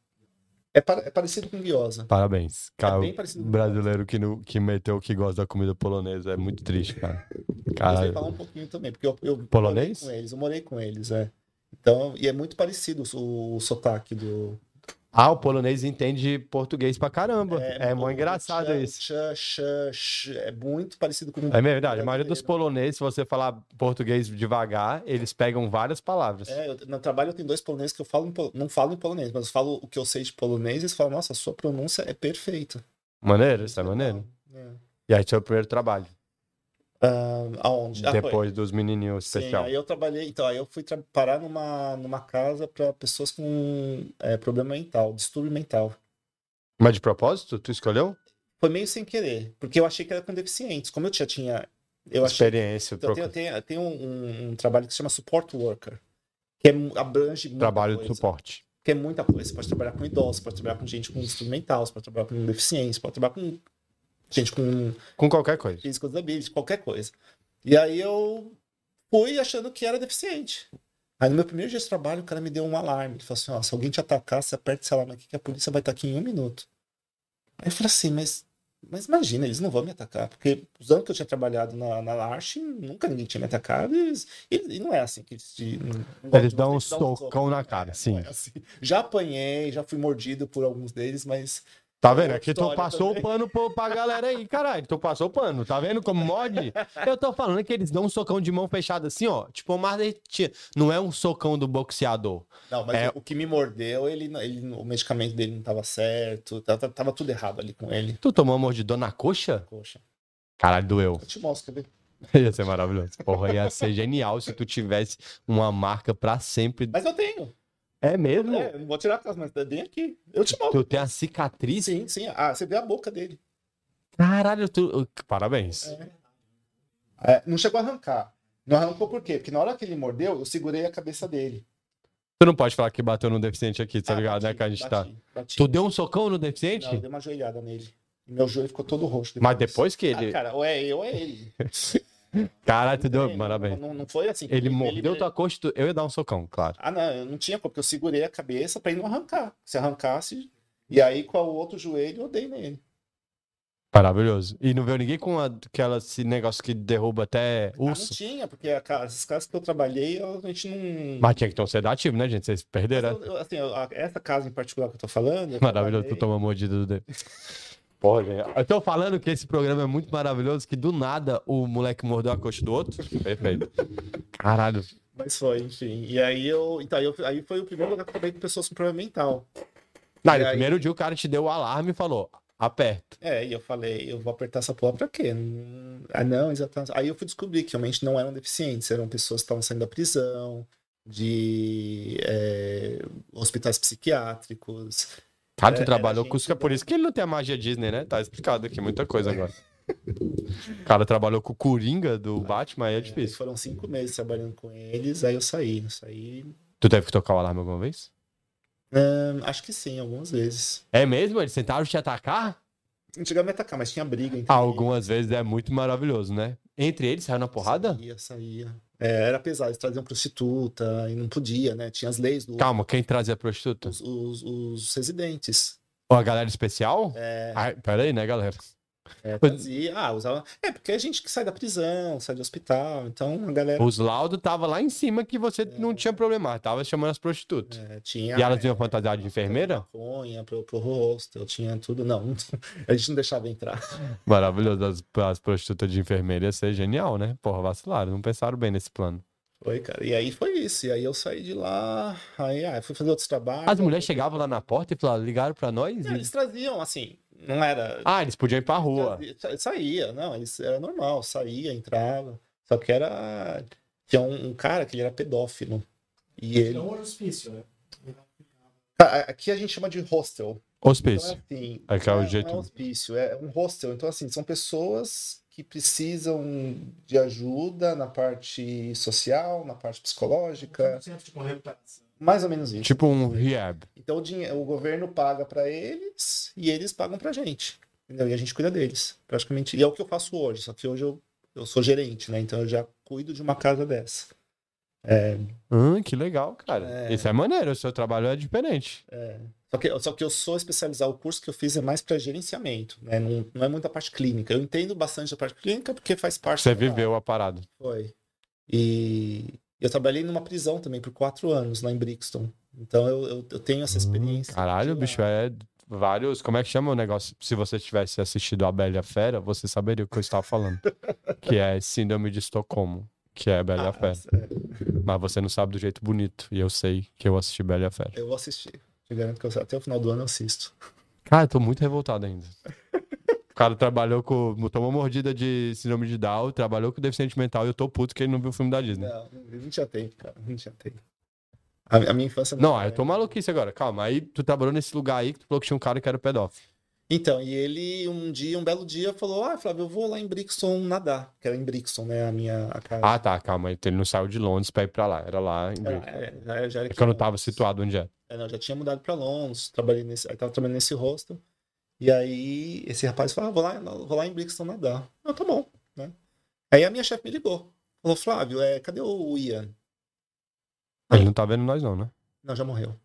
É, pa- é parecido com gyoza. Parabéns. Cara, É bem parecido com brasileiro que, no, que meteu que gosta da comida polonesa. É muito triste, cara. Eu Caralho. falar um pouquinho também, porque eu, eu Polonês? morei com eles, eu morei com eles, é. Então, e é muito parecido o, o sotaque do. Ah, o polonês entende português pra caramba. É, mó o engraçado tchã, isso. tchã, tchã, tchã, é muito parecido com É verdade. A maioria dos poloneses, se você falar português devagar, eles pegam várias palavras. É, eu, no trabalho eu tenho dois poloneses que eu falo pol- não falo em polonês, mas eu falo o que eu sei de polonês e eles falam, nossa, a sua pronúncia é perfeita. Maneiro, isso é maneiro. É. E aí, seu primeiro trabalho. Ah, aonde? Ah, foi. Depois dos menininhos Sim, especial. aí eu trabalhei, então, aí eu fui parar numa, numa casa para pessoas com é, problema mental, distúrbio mental. Mas de propósito, tu escolheu? Foi meio sem querer, porque eu achei que era com deficientes. Como eu já tinha. Eu achei. Experiência. Então, troca- tem, tem, tem um, um- trabalho que se chama Support Worker, que é, abrange Trabalho de coisa. suporte. Que é muita coisa. Você pode trabalhar com idosos, pode trabalhar com gente com distúrbio mental, você pode trabalhar com deficiência, pode trabalhar com gente com Com qualquer coisa. physical disability, qualquer coisa. E aí eu fui achando que era deficiente. Aí no meu primeiro dia de trabalho, o cara me deu um alarme. Ele falou assim, ó, se alguém te atacar, você aperta esse alarme aqui que a polícia vai estar aqui em um minuto. Aí eu falei assim, mas, mas imagina, eles não vão me atacar. Porque os anos que eu tinha trabalhado na, na Arche, nunca ninguém tinha me atacado. E, eles- e- e não é assim que eles te... não- Eles dão um socão na cara, *laughs* sim. é assim. Já apanhei, já fui mordido por alguns deles, mas Tá vendo? Aqui tu história passou também. o pano pra galera aí, caralho. Tu passou o pano. Tá vendo como mod? Eu tô falando que eles dão um socão de mão fechada assim, ó. Tipo, uma marretinha. Não é um socão do boxeador. Não, mas É. o, o que me mordeu, ele, ele, o medicamento dele não tava certo, tava, tava tudo errado ali com ele. Tu tomou uma mordidão na coxa? Poxa, Caralho, doeu. eu te mostro, quer ver? *laughs* Ia ser maravilhoso. Porra, ia ser genial se tu tivesse uma marca pra sempre. Mas eu tenho. É mesmo? É, não vou tirar a casa, mas tá bem aqui. Eu te mostro. Tu tem a cicatriz? Sim, sim. Ah, você vê a boca dele. Caralho, tu. Parabéns. É, não chegou a arrancar. Não arrancou por quê? Porque na hora que ele mordeu, eu segurei a cabeça dele. Tu não pode falar que bateu no deficiente aqui, tá Ah, ligado, né? bati, Que a gente tá. bati, bati. Tu deu um socão no deficiente? Não, eu dei uma joelhada nele. Meu joelho ficou todo roxo. Mas depois que Ah, ele. cara, ou é eu ou é ele. *laughs* Caralho, tu deu. Não, Parabéns. Não, não foi assim. Ele mordeu tua coxa, tu- eu ia dar um socão, claro. Ah, não, eu não tinha porque eu segurei a cabeça pra ele não arrancar. Se arrancasse, e aí com o outro joelho eu dei nele. Maravilhoso. E não veio ninguém com aquela, esse negócio que derruba até Ah, não urso? tinha, porque a, as casas que eu trabalhei, a gente não. Mas tinha que ter um sedativo, né, gente? Vocês perderam. eu- assim, eu- essa casa em particular que eu tô falando. eu Maravilhoso, tu trabalhei- toma mordida do dedo. *laughs* Porra, gente. Eu tô falando que esse programa é muito maravilhoso, que do nada o moleque mordeu a coxa do outro. Perfeito. Caralho. Mas foi, enfim. E aí eu. Então, aí, eu, aí foi o primeiro lugar que eu trabalhei com pessoas com problema mental. Não, no aí- primeiro dia o cara te deu o alarme e falou: aperta. É, e eu falei, eu vou apertar essa porra pra quê? Não- Ah, não, exatamente. Aí eu fui descobrir que realmente não eram deficientes, eram pessoas que estavam saindo da prisão, de é, hospitais psiquiátricos. Cara, tu É, trabalhou com isso, é por da- isso que ele não tem a magia Disney, né? Tá explicado aqui muita coisa agora. O cara trabalhou com o Coringa do Batman, aí é É, difícil. foram cinco meses trabalhando com eles, aí eu saí. Eu saí. Tu teve que tocar o alarme alguma vez? Ahn, acho que sim, algumas vezes. É mesmo? Eles tentaram te atacar? Não chegava a me atacar, mas tinha briga. Algumas vezes é muito maravilhoso, né? Entre eles saiu na porrada? Saía, saía. É, era pesado, eles traziam prostituta e não podia, né? Tinha as leis do. Calma, quem trazia prostituta? Os, os, os residentes. Ou a galera especial? É, Ai, pera aí, né, galera? É, trazia. Ah, usava. É, porque é gente que sai da prisão, sai do hospital. Então a galera Os laudos tava lá em cima que você não tinha problema, tava chamando as prostitutas. é, tinha. E elas é, vinham fantasiadas de enfermeira? Maconha pro, pro rosto, eu tinha tudo. Não, *laughs* a gente não deixava entrar. Maravilhoso, as, as prostitutas de enfermeira ia ser genial, né? Porra, vacilaram, não pensaram bem nesse plano. Foi, cara. E aí foi isso. E aí eu saí de lá, aí ah, fui fazer outros trabalhos. As mulheres chegavam lá na porta e falaram, ligaram pra nós? Não, e- eles traziam, assim, não era. Ah, eles podiam ir pra rua. Sa- Saía, não, eles, era normal, saía, entrava. Só que era. Tinha um, um cara que ele era pedófilo. E ele. É um hospício, né? Aqui a gente chama de hostel. Então, é Hospício. assim, É que é o não jeito- Não é hospício, é um hostel. Então, assim, são pessoas que precisam de ajuda na parte social, na parte psicológica. 100% de uma recuperação. Mais ou menos isso. Tipo um rehab. Então, o, dinhe- o governo paga para eles e eles pagam pra gente. Entendeu? E a gente cuida deles, praticamente. E é o que eu faço hoje, só que hoje eu, eu sou gerente, né? Então eu já cuido de uma casa dessa. Hum, que legal, cara. É. Isso é maneiro, o seu trabalho é diferente. Só que, só que eu sou especializado, o curso que eu fiz é mais para gerenciamento, né? Não, não é muita parte clínica. Eu entendo bastante da parte clínica porque faz parte Você viveu a parada. Foi. E eu trabalhei numa prisão também por quatro anos lá em Brixton. Então eu, eu, eu tenho essa experiência. Hum, Caralho, bicho, é vários. Como é que chama o negócio? Se você tivesse assistido a Bela e a Fera, você saberia o que eu estava falando. *laughs* que é Síndrome de Estocolmo, que é a Bela e a Ah, Fera. é. Mas você não sabe do jeito bonito. E eu sei que eu assisti Bela e a Fera. Eu vou assistir. Eu garanto que eu- até o final do ano eu assisto. Cara, eu tô muito revoltado ainda. *laughs* O cara trabalhou com. Tomou mordida de síndrome de Down, trabalhou com deficiente mental e eu tô puto que ele não viu o filme da Disney. Não, não tinha tempo, cara. Não tinha tempo. A, a minha infância Não, aí eu tô maluquice agora. Calma, aí tu trabalhou nesse lugar aí que tu falou que tinha um cara que era pedófilo. Então, e ele um dia, um belo dia, falou: Ah, Flávio, eu vou lá em Brixton nadar. Que era em Brixton, né? A minha a casa. Ah, tá, calma. aí. Ele não saiu de Londres pra ir pra lá. Era lá em É, Bristol. é, já, já era É que eu não tava situado onde é. É, não, já tinha mudado pra Londres, trabalhei nesse, aí tava trabalhando nesse hostel. E aí esse rapaz falou, ah, vou lá, vou lá em Brixton nadar. Ah, tá bom, né? Aí a minha chefe me ligou. Falou, Flávio, é, cadê o Ian? Ele não tá vendo nós, não, né? Não, já morreu.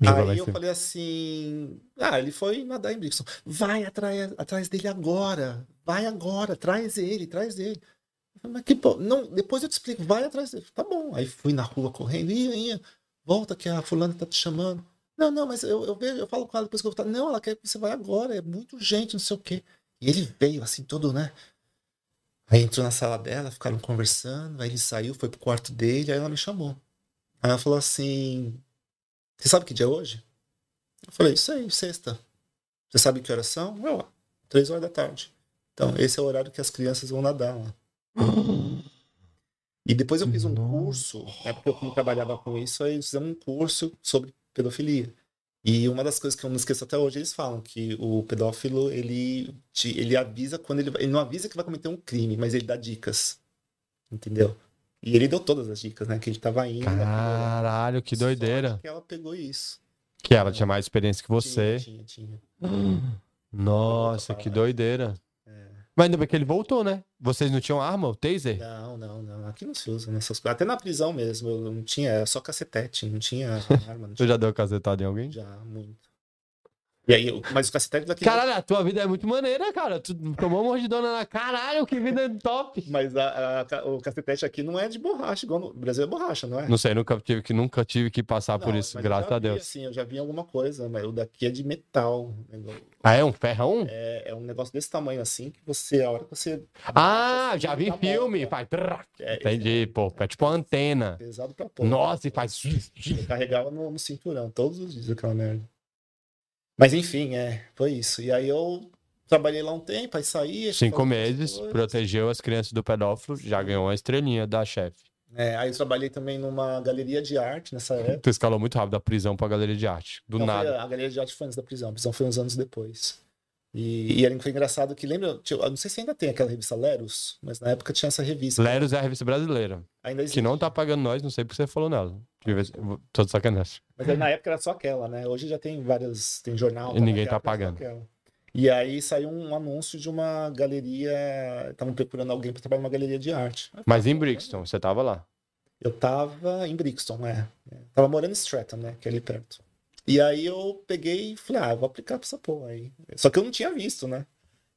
Em Aí eu falei assim, ah, ele foi nadar em Brixton. Vai atrás, atrás dele agora. Vai agora, traz ele, traz ele. Eu falei, Mas que pô, não, depois eu te explico, vai atrás dele. Tá bom. Aí fui na rua correndo, Ian, Ian, volta que a fulana tá te chamando. Não, não, mas eu, eu vejo, eu falo com ela depois que eu vou estar. Não, ela quer que você vá agora, é muito urgente, não sei o quê. E ele veio assim, todo, né? Aí entrou na sala dela, ficaram conversando, aí ele saiu, foi pro quarto dele, aí ela me chamou. Aí ela falou assim: Você sabe que dia é hoje? Eu falei, isso aí, sexta. Você sabe que horas são? Eu, três horas da tarde. Então, esse é o horário que as crianças vão nadar lá. E depois eu fiz um curso, né, porque eu como trabalhava com isso, aí fizemos um curso sobre pedofilia. E uma das coisas que eu não esqueço até hoje, eles falam que o pedófilo, ele, te- ele avisa quando ele vai, ele não avisa que vai cometer um crime, mas ele dá dicas. Entendeu? E ele deu todas as dicas, né? Que ele tava indo. Caralho, que doideira. Que ela pegou isso. Que ela tinha mais experiência que você. Tinha, tinha, tinha. *gasps* Nossa, que doideira. Mas ainda bem que ele voltou, né? Vocês não tinham arma, o taser? Não, não, não. Aqui não se usa nessas coisas. Até na prisão mesmo, eu não tinha, era só cacetete, não tinha arma. Não *laughs* Tu tinha, já deu cacetada em alguém? já, muito. E aí, mas o cacetete daquele. Caralho, a tua vida é muito maneira, cara. Tu tomou uma mordidona na. Caralho, que vida top. Mas a- a- o cacetete aqui não é de borracha, igual no Brasil é borracha, não é? Não sei, nunca tive que, nunca tive que passar por Não, isso, mas eu graças a vi, Deus. Assim, eu já vi alguma coisa, mas o daqui é de metal. Ah, é um ferrão? É, é um negócio desse tamanho assim que você, a hora que você. Ah, assim, já vi tá bom, filme. Faz. É, Entendi, pô. É tipo uma antena. Pesado pra porra. Nossa, e faz. Eu carregava no, no cinturão todos os dias aquela merda. Mas enfim, é, foi isso. E aí eu trabalhei lá um tempo, aí saí. Cinco meses, protegeu as crianças do pedófilo, já ganhou uma estrelinha da chefe. É, aí eu trabalhei também numa galeria de arte nessa época. Tu escalou muito rápido da prisão pra galeria de arte. Do Não, foi nada. a, a galeria de arte foi antes da prisão. A prisão foi uns anos depois. E, e era, foi engraçado que, lembra, eu não sei se ainda tem aquela revista Leros, mas na época tinha essa revista. Leros é a revista brasileira. Ainda Que existe. não tá pagando nós, não sei porque você falou nela. Tô de sacanagem. Mas aí, na época era só aquela, né? Hoje já tem várias, tem jornal. E ninguém tá só pagando. E aí saiu um anúncio de uma galeria, estavam procurando alguém para trabalhar numa galeria de arte. Mas em Brixton, você tava lá. Eu tava em Brixton, é. é. Tava morando em Stratton, né? Que é ali perto. E aí eu peguei e falei, ah, vou aplicar pra essa porra aí. Só que eu não tinha visto, né?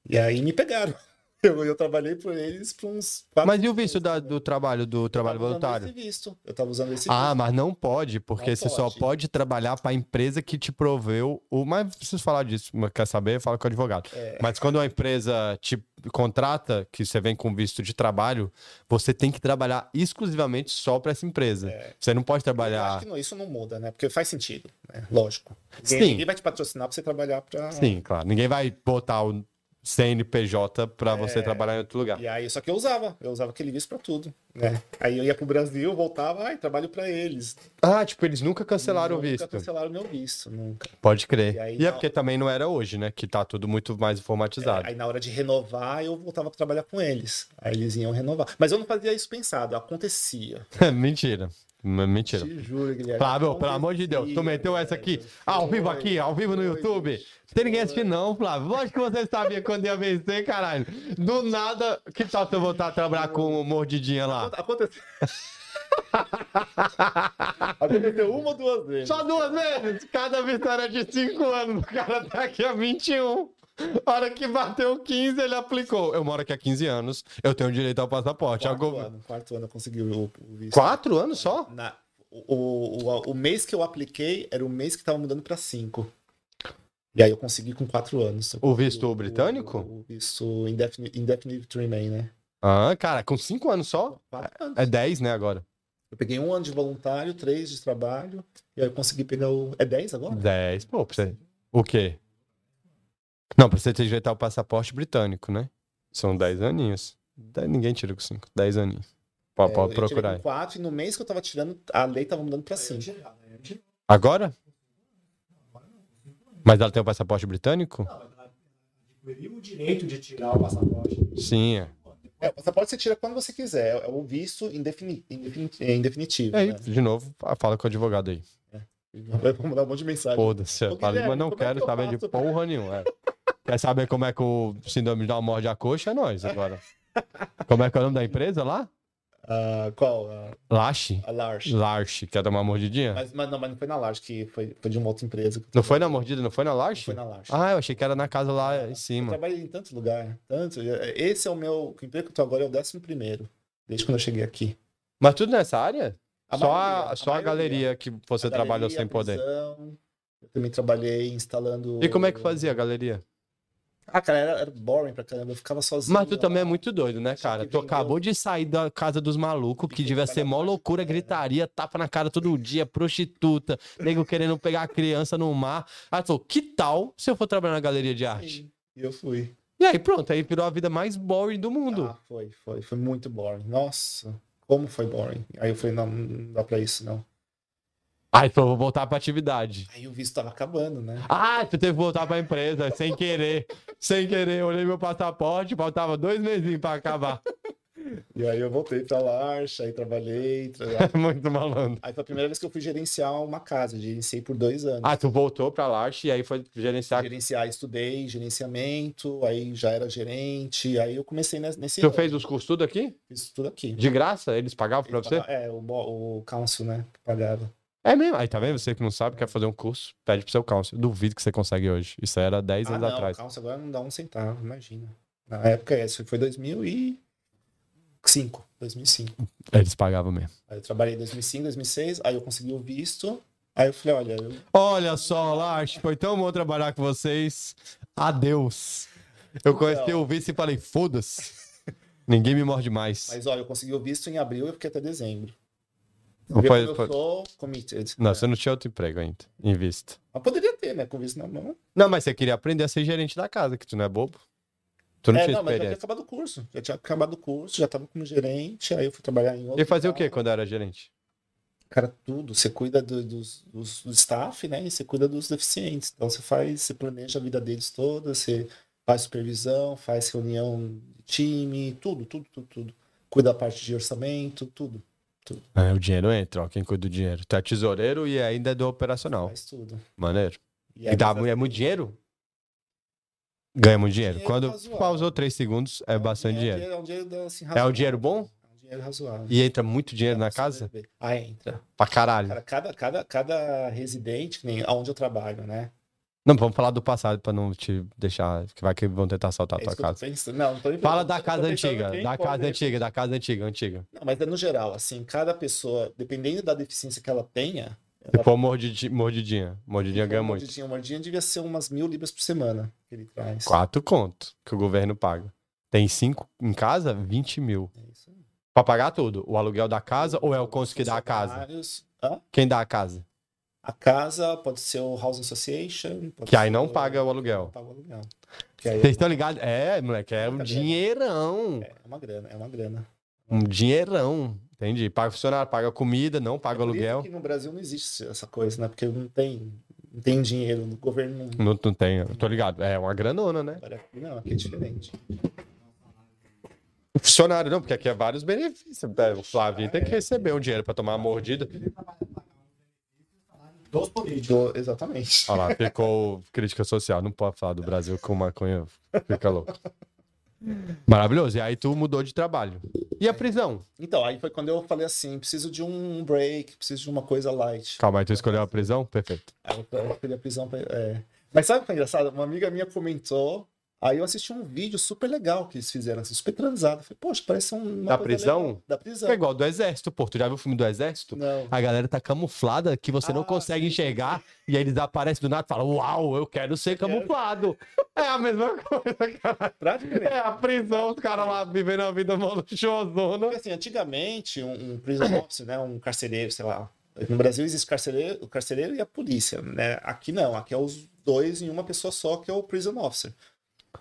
E aí me pegaram. *laughs* Eu, eu trabalhei por eles por uns quatro Mas e o visto da- né? do trabalho, do trabalho Eu voluntário? Esse visto. Eu tava usando esse Ah, visto. mas não pode, porque Não você só pode. pode trabalhar para a empresa que te proveu o. Mas preciso falar disso, mas quer saber? Fala com o advogado. É. Mas quando uma empresa te contrata, que você vem com visto de trabalho, você tem que trabalhar exclusivamente só para essa empresa. Você não pode Eu acho trabalhar. que não, isso não muda, né? Porque faz sentido, né? Lógico. Sim. Ninguém, ninguém vai te patrocinar pra você trabalhar pra. Sim, claro. Ninguém vai botar o CNPJ para você trabalhar em outro lugar. E aí, só que eu usava, eu usava aquele visto pra tudo, né? Aí eu ia pro Brasil, voltava, ai, trabalho pra eles. Ah, tipo, eles nunca cancelaram o Nunca visto. cancelaram meu visto, nunca. Pode crer. E aí, E é porque também não era hoje, né? Que tá tudo muito mais informatizado. Aí na hora de renovar, eu voltava pra trabalhar com eles. Aí eles iam renovar. Mas eu não fazia isso pensado, acontecia. *laughs* Mentira. Mentira. Te juro, Guilherme. Flávio, pelo amor de Deus, tu meteu essa aqui ao vivo aqui, ao vivo no YouTube. Não tem ninguém assistindo, não, Flávio. Lógico que você sabia quando ia vencer, caralho. Do nada, que tal você voltar a trabalhar com mordidinha lá? Aconteceu. *laughs* Aconteceu uma ou duas vezes. Só duas vezes? Cada vitória de cinco anos, o cara tá aqui há 21. *laughs* A hora que bateu 15, ele aplicou. Eu moro aqui há 15 anos, eu tenho direito ao passaporte. Quarto Algum- ano, quarto ano eu consegui o, o visto. Quatro anos só? Na- o, o, o mês que eu apliquei era o mês que tava mudando pra cinco. E aí eu consegui com quatro anos. O visto britânico? O, visto indefinite, indefinite remain, né? Ah, cara, com cinco anos só? Quatro anos. É 10, né, agora? Eu peguei um ano de voluntário, três de trabalho, e aí eu consegui pegar o. É 10 agora? 10, pô, você... O quê? Não, pra você ter direito ao passaporte britânico, né? São 10 aninhos. Dez- Ninguém tira com 5. 10 aninhos. Pode, É, pode eu procurar com quatro, e no mês que eu tava tirando, a lei tava mudando pra Eu cinco. tirei, né? Eu tirei. Agora? Mas ela tem o passaporte britânico? Não, ela adquiriu o direito de tirar o passaporte. Sim, é. É, o passaporte você tira quando você quiser. É o visto indefini, indefini, é indefinitivo. É, né? de novo, fala com o advogado aí. Vamos dar um monte de mensagem. Foda-se. Mas não é quero que eu saber de faço? porra nenhuma. é. Quer saber como é que o síndrome de Down morde a coxa? É nós agora. Como é que é o nome da empresa lá? Ah, qual? Ah, Lache? a. Larche, quer dar uma mordidinha? Mas, mas não, mas não foi na Large, que foi, foi de uma outra empresa. que eu Não foi na mordida, não foi na Não Larche? Foi na Large. Ah, eu achei que era na casa lá em Eu cima. trabalhei em tantos lugares. Tanto. Esse é o meu. O emprego que eu tô agora é o décimo primeiro. Desde quando eu cheguei aqui. Mas tudo nessa área? A só maioria, a, a só a maioria. galeria que você A trabalhou galeria, sem a poder. prisão, Eu também trabalhei instalando. E como é que fazia a galeria? Ah, cara, era, era boring pra caramba. Eu ficava sozinho. Mas tu também é lá. muito doido, né, cara? Tu acabou de sair da casa dos malucos, que que devia ser mó loucura, gritaria, tapa na cara todo dia, prostituta, nego querendo pegar a criança no mar. Aí tu falou, que tal se eu for trabalhar na galeria de arte? E eu fui. E aí pronto, aí virou a vida mais boring do mundo. Ah, foi, foi. Foi muito boring. Nossa, como foi boring. Aí eu falei, não, não dá pra isso, não. Aí falou, vou voltar pra atividade. Aí o visto tava acabando, né? Ah, tu teve que voltar pra empresa, sem querer. Sem querer, eu olhei meu passaporte, faltava dois meses pra acabar. E aí eu voltei pra Larcha, aí trabalhei. tra- *laughs* Muito malandro. Aí foi a primeira vez que eu fui gerenciar uma casa. Gerenciei por dois anos. Ah, tu voltou pra Larche e aí foi gerenciar. Gerenciar, estudei gerenciamento, aí já era gerente, aí eu comecei nesse, Tu ano. fez os cursos tudo aqui? Fiz tudo aqui. De graça? Eles pagavam pra você? É, o, o council, né, que pagava. É mesmo. Aí tá vendo? Você que não sabe, quer fazer um curso, pede pro seu counsel. Duvido que você consegue hoje. Isso era 10 Ah, anos não, atrás. o council agora não dá um centavo, imagina. Na época, esse foi 2005, 2005. Eles pagavam mesmo. Aí eu trabalhei em 2005, 2006, aí eu consegui o visto, aí eu falei, olha, eu Olha só, Larche, foi tão bom trabalhar com vocês. Adeus. Eu conheci o vice e falei, foda-se. Ninguém me morde mais. Mas olha, eu consegui o visto em abril e eu fiquei até dezembro. Não foi- como foi- eu sou committed. Não, você não tinha outro emprego ainda, em vista. Mas poderia ter, né? Com visto na mão. Não, mas você queria aprender a ser gerente da casa, que tu não é bobo. Tu não é, tinha não, mas já tinha acabado o curso. Já tinha acabado o curso, já tava como gerente, aí eu fui trabalhar em outro. E fazer o quê lugar. quando era gerente? Cara, tudo. Você cuida do, dos, dos, do staff, né? E você cuida dos deficientes. Então você faz, você planeja a vida deles toda, você faz supervisão, faz reunião de time, tudo, tudo, tudo, tudo. Cuida da parte de orçamento, tudo. É, o dinheiro entra, ó, quem cuida do dinheiro. Tu é tesoureiro e ainda é do operacional. Faz tudo. Maneiro. E E dá é muito dinheiro? Ganha muito dinheiro. Dinheiro Quando razoável. pausou três segundos, é bastante um dinheiro. É um dinheiro, assim, É um razoável. dinheiro bom? É um dinheiro razoável. E entra muito dinheiro Dá na casa? Ah, entra. Pra caralho. Cara, cada, cada, cada residente, nem onde eu trabalho, né? Não, vamos falar do passado pra não te deixar. Que vai que vão tentar assaltar a É tua casa. Não, não Fala da tô casa antiga, da casa né? antiga, da casa antiga, antiga. Não, mas é no geral, assim, cada pessoa, dependendo da deficiência que ela tenha, Se for mordidi- mordidinha, mordidinha ganha muito. Mordidinha, mordidinha devia ser umas mil libras por semana que ele traz. Quatro conto que o governo paga. Tem cinco em casa, 20 mil. É isso aí. Pra pagar tudo. O aluguel da casa ou é o cônsul que dá a casa? Hã? Quem dá a casa? A casa pode ser o Housing Association. Que aí não o- paga o aluguel. Não paga o aluguel. Vocês estão ligados? É, moleque, é um Muita grana. dinheirão. é uma grana, é uma grana. Um dinheirão. Entendi. Paga funcionário, paga comida, não paga isso aluguel. que no Brasil não existe essa coisa, né? Porque não tem, não tem dinheiro, o governo não. Não, não tem, eu tô ligado. É uma granona, né? Aqui Não, aqui é diferente. O funcionário, não, porque aqui é vários benefícios. É, O Flavinho tem que receber um dinheiro pra tomar uma mordida. Dos políticos. Do- exatamente. Olha lá, ficou crítica social. Não pode falar do Brasil com maconha. Fica louco. Maravilhoso. E aí tu mudou de trabalho. E a prisão? Então, aí foi quando eu falei assim: preciso de um break, preciso de uma coisa light. Calma aí, tu escolheu a prisão? Perfeito. Aí eu fui a prisão é. Mas sabe o que é engraçado? Uma amiga minha comentou. Aí eu assisti um vídeo super legal que eles fizeram, assim, super transado. Falei, poxa, parece um. Da prisão? legal. Da prisão. É igual do exército, pô. Tu já viu o filme do exército? Não. A galera tá camuflada que você não Ah, consegue sim. enxergar. E aí eles aparecem do nada e falam: Uau, eu quero ser camuflado. É a mesma *laughs* coisa, cara. Praticamente. É a prisão, os caras lá vivendo a vida luxuosona. Porque assim, antigamente, um, um prison officer, né? Um carcereiro, sei lá. No Brasil existe carcereiro, o carcereiro e a polícia, né? Aqui não, aqui é os dois em uma pessoa só, que é o prison officer.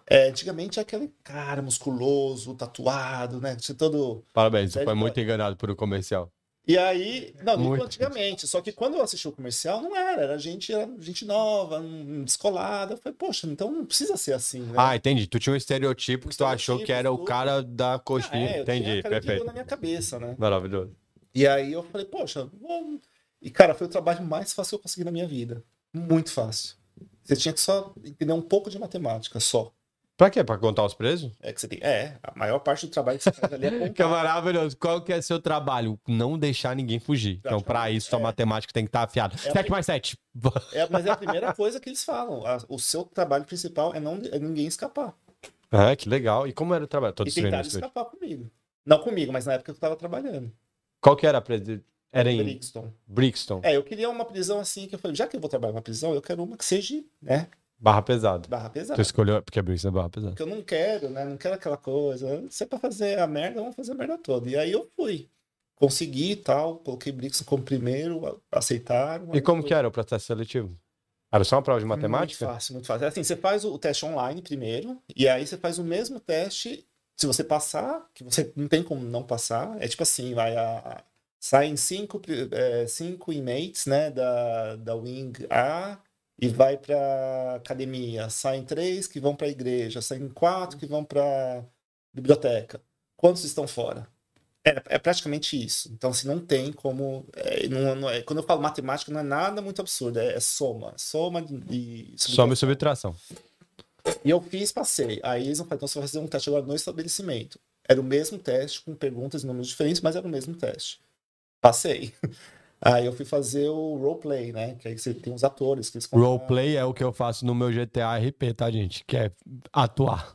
É, antigamente é aquele cara musculoso, tatuado, né? Tinha todo. Parabéns, você foi muito enganado por um comercial. E aí, não, Muito. antigamente. Só que quando eu assisti o comercial, não era. Era gente, era gente nova, descolada. Eu falei, poxa, então não precisa ser assim, né? Ah, entendi. Tu tinha um estereotipo que tu achou que era o tudo. cara da Ah, coxinha. é, eu entendi, tinha perfeito. na minha cabeça, né? Maravilhoso. E aí eu falei, poxa, vou... e cara, foi o trabalho mais fácil que eu consegui na minha vida. Muito fácil. Você tinha que só entender um pouco de matemática, só. Pra quê? Pra contar os presos? É que você tem. É, a maior parte do trabalho que você faz ali é *laughs* Que é contar. maravilhoso. Qual que é seu trabalho? Não deixar ninguém fugir. Então, pra Praticamente, isso, sua é. matemática tem que estar afiada. É a 7 mais 7. *laughs* É, mas é a primeira coisa que eles falam. A- o seu trabalho principal é não é ninguém escapar. Ah, que legal. E como era o trabalho? Todos e tentaram escapar comigo. Não comigo, mas na época que eu tava trabalhando. Qual que era a prisão? Era em Brixton. Brixton. É, eu queria uma prisão assim que eu falei, já que eu vou trabalhar numa prisão, eu quero uma que seja, né, Barra pesada. barra Tu pesada. escolheu, porque a Brixton é barra pesada. Porque eu não quero, né? Não quero aquela coisa. Se é pra fazer a merda, vamos fazer a merda toda. E aí eu fui. Consegui e tal, coloquei Brixton como primeiro, aceitaram. E como fui. que era o processo seletivo? Era só uma prova de matemática? Muito fácil, muito fácil. Assim, você faz o teste online primeiro, e aí você faz o mesmo teste. Se você passar, que você não tem como não passar, é tipo assim, vai a. Saem cinco, é, cinco inmates, né, da, da Wing A e vai para academia. Saem três que vão para a igreja, saem quatro que vão para biblioteca. Quantos estão fora? É, é, praticamente isso. Então, se assim, não tem como. É, não, não é, quando eu falo matemática, não é nada muito absurdo, é, é soma. Soma e. Soma e subtração. E eu fiz, passei. Aí eles vão falar, então você vai fazer um teste agora no estabelecimento. Era o mesmo teste, com perguntas e números diferentes, mas era o mesmo teste. Passei. *laughs* Aí eu fui fazer o roleplay, né? Que aí você tem os atores que eles Roleplay é o que eu faço no meu GTA RP, tá, gente? Que é atuar.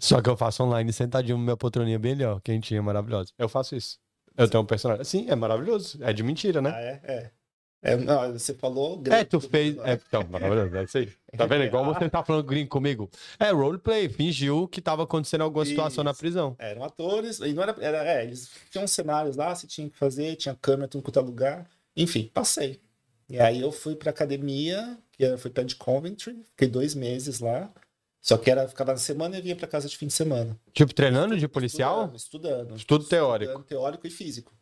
Só que eu faço online sentadinho na minha poltroninha bem ali, ó, quentinha, maravilhosa. Eu faço isso. Eu Sim. tenho um personagem. Sim, é maravilhoso. É de mentira, né? Ah, é? É. É, não, você falou. É, tu fez. É, então, maravilhoso, é isso aí. Tá vendo? Igual você tá falando gringo comigo. É, roleplay, fingiu que tava acontecendo alguma situação na prisão. Eram atores, e não era. era é, eles tinham cenários lá, você tinha que fazer, tinha câmera, tudo quanto é lugar. Enfim, passei. E aí eu fui pra academia, que foi perto de Coventry, fiquei dois meses lá. Só que era, ficava na semana e vinha para casa de fim de semana. Tipo, treinando de policial? Estudando. estudando Estudo teórico. Estudando teórico e físico.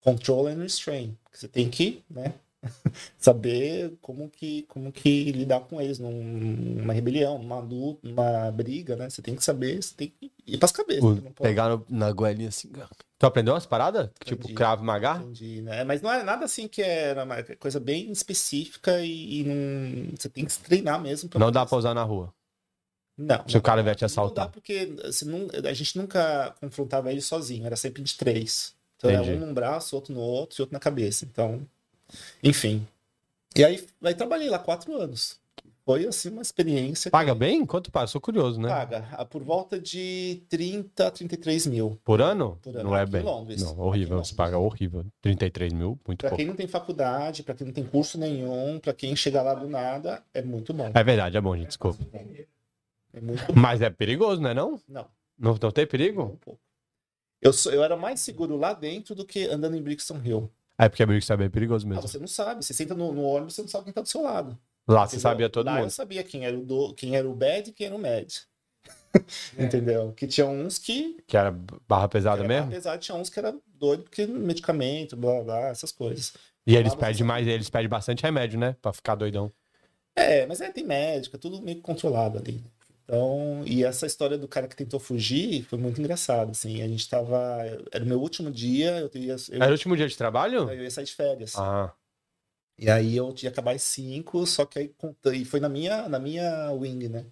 Control and restraint. Você tem que, né? *laughs* saber como que, como que lidar com eles numa rebelião, numa luta, numa briga, né? Você tem que saber, você tem que ir pras cabeças. O, pegar no, na goelinha assim. Tu aprendeu umas paradas? Tipo, entendi, tipo, cravo magar? Entendi, né? Mas não é nada assim que é uma coisa bem específica e, e não, você tem que se treinar mesmo. não dá pra usar na rua. Não. Se o cara vier te assaltar. Não dá porque assim, não, a gente nunca confrontava ele sozinho, era sempre de três. Então era um num braço, outro no outro e outro na cabeça. Então, enfim. E aí, aí trabalhei lá quatro anos. Foi assim uma experiência. Paga que... bem? Quanto paga? Sou curioso, né? Paga ah, por volta de 30, 33 mil. Por ano? Por ano. Não é bem. Londres. Não, horrível. Você paga horrível. 33 mil, muito pra pouco. Pra quem não tem faculdade, pra quem não tem curso nenhum, pra quem chega lá do nada, é muito bom. É verdade, é bom, gente. Desculpa. É muito... Mas é perigoso, não é não? Não. Não, não tem perigo? Um pouco. Eu, sou, eu era mais seguro lá dentro do que andando em Brixton Hill. É porque a Brixton é bem perigoso mesmo. Ah, você não sabe. Você senta no, no ônibus, você não sabe quem tá do seu lado. Lá você sabia todo lá mundo. eu sabia quem era o, do, quem era o bad e quem era o mad. *laughs* É. Entendeu? Que tinha uns que. Que era barra pesada era mesmo? Barra pesada, tinha uns que era doido porque medicamento, blá blá, essas coisas. E eles pedem mais, eles pedem bastante remédio, né? Pra ficar doidão. É, mas é, tem médica, tudo meio controlado ali. Então, e essa história do cara que tentou fugir foi muito engraçado, assim. A gente tava. Era o meu último dia, eu ia. Eu, era o último dia de trabalho? Eu ia sair de férias. Ah. E aí eu tinha acabar às 5, só que aí e foi na minha, na minha wing, né?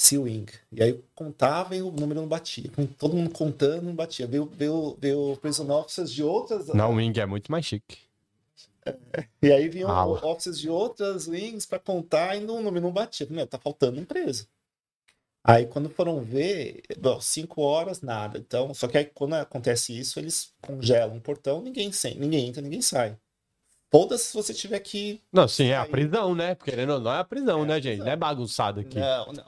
Sea Wing. E aí eu contava e o número não batia. Todo mundo contando não batia. Veio, veio, veio prison officers de outras. Na Wing é muito mais chique. *laughs* E aí vinham ah, officers de outras wings para contar e o número não batia. Meu, tá faltando um preso. Aí quando foram ver, bom, cinco horas, nada. Então, só que aí quando acontece isso, eles congelam o portão, ninguém, ninguém entra, ninguém sai. Foda-se se você tiver que. Não, sim, é a prisão, né? Porque querendo não, é a prisão, é né, a gente? Não é bagunçado aqui. Não, não.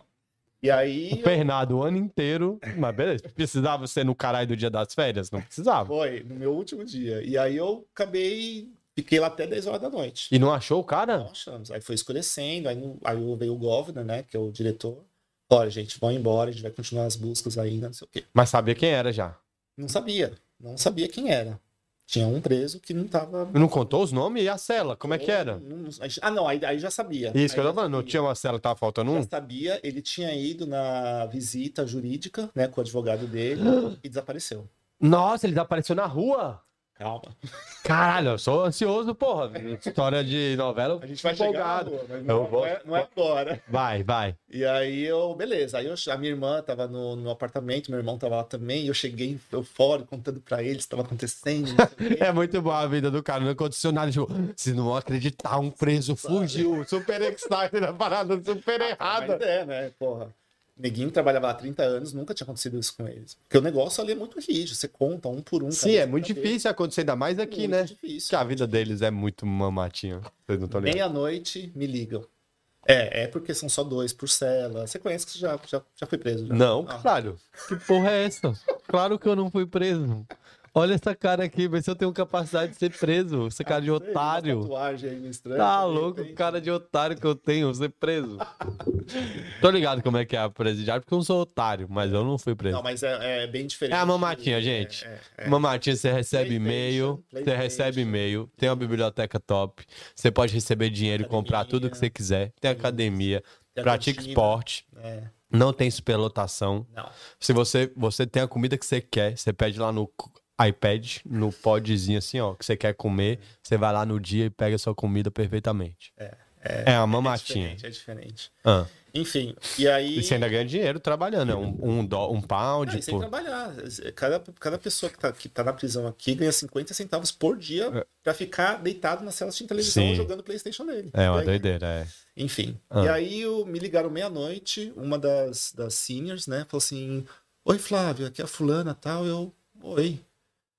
E aí. O eu... Fernando, o ano inteiro. Mas beleza, precisava ser no caralho do dia das férias? Não precisava. Foi, no meu último dia. E aí eu acabei. Fiquei lá até 10 horas da noite. E não achou o cara? Não achamos. Aí foi escurecendo, aí, aí veio o Governor, né? Que é o diretor. Olha, gente, vão embora, a gente vai continuar as buscas ainda, não sei o quê. Mas sabia quem era já? Não sabia. Não sabia quem era. Tinha um preso que não tava. Não contou os nomes e a cela? Como é que era? Não, não, ah, não, aí, aí, já sabia. Isso que eu tô falando, não tinha uma cela que tava faltando um? Já sabia, ele tinha ido na visita jurídica, né, com o advogado dele *gasps* e desapareceu. Nossa, ele desapareceu na rua? Calma. Caralho, eu sou ansioso, porra. História de novela. A gente vai empolgado. chegar mas não, vou... não, é, não, é, agora. Vai, vai. E aí eu, beleza. Aí eu, a minha irmã tava no, no apartamento, meu irmão tava lá também. Eu cheguei fora contando pra eles o que estava acontecendo. *laughs* é muito boa a vida do cara. Não aconteceu nada. Tipo, vocês não vão acreditar, um preso fugiu. Super excited, a parada super ah, errada. Mas é, né, porra. Neguinho trabalhava há 30 anos, nunca tinha acontecido isso com eles. Porque o negócio ali é muito rígido, você conta um por um. Sim, é muito difícil acontecer, ainda mais aqui, muito né? Difícil, que a vida difícil. deles é muito mamatinha. Vocês não estão Meia-noite me ligam. É, é porque são só dois por cela. Você conhece que você já, já, já foi preso? Já. Não, ah. caralho. Que porra é essa? Claro que eu não fui preso. Olha essa cara aqui, vê se eu tenho capacidade de ser preso. Essa cara de Ah, otário. Tá louco, tem. cara de otário que eu tenho, ser preso. Tô ligado como é que é a presidiária, porque eu não sou otário, mas eu não fui preso. Não, mas é, é bem diferente. É a mamatinha, É, gente. é, é. Mamatinha, você recebe e-mail, você recebe e-mail, tem uma biblioteca top, você pode receber dinheiro e comprar tudo que você quiser, tem academia, Tem pratica esporte, É, não tem superlotação. não. Se você, você tem a comida que você quer, você pede lá no iPad, no podzinho assim, ó, que você quer comer, você vai lá no dia e pega a sua comida perfeitamente. É, É a É mamatinha. diferente, é diferente. Ah. Enfim, e aí. E você ainda ganha dinheiro trabalhando, é um, um, dó, um pound, Não, sem pô. trabalhar. Cada, cada pessoa que tá, que tá na prisão aqui ganha 50 centavos por dia É. pra ficar deitado na cela assistindo televisão Sim. jogando Playstation dele. É uma doideira, é. Enfim. Ah. E aí eu, me ligaram meia-noite, uma das, das seniors, né? Falou assim: Oi, Flávio, aqui é a fulana tal. Eu, oi.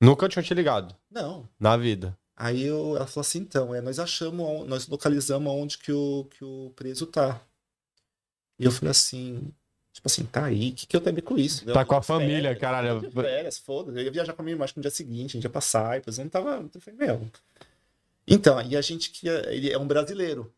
Nunca tinha te ligado, Não. na vida. Aí eu, ela falou assim: então, é, nós achamos, nós localizamos onde que o, que o preso tá. E eu falei assim: tipo assim, tá aí, o que, que eu tenho a ver com isso? Tá Eu- com a família, férias, caralho. férias, foda-se. Eu ia viajar com a minha irmã, acho que no dia seguinte, a gente ia passar, e depois eu não tava. Eu falei, meu. Então, e a gente que ele é um brasileiro.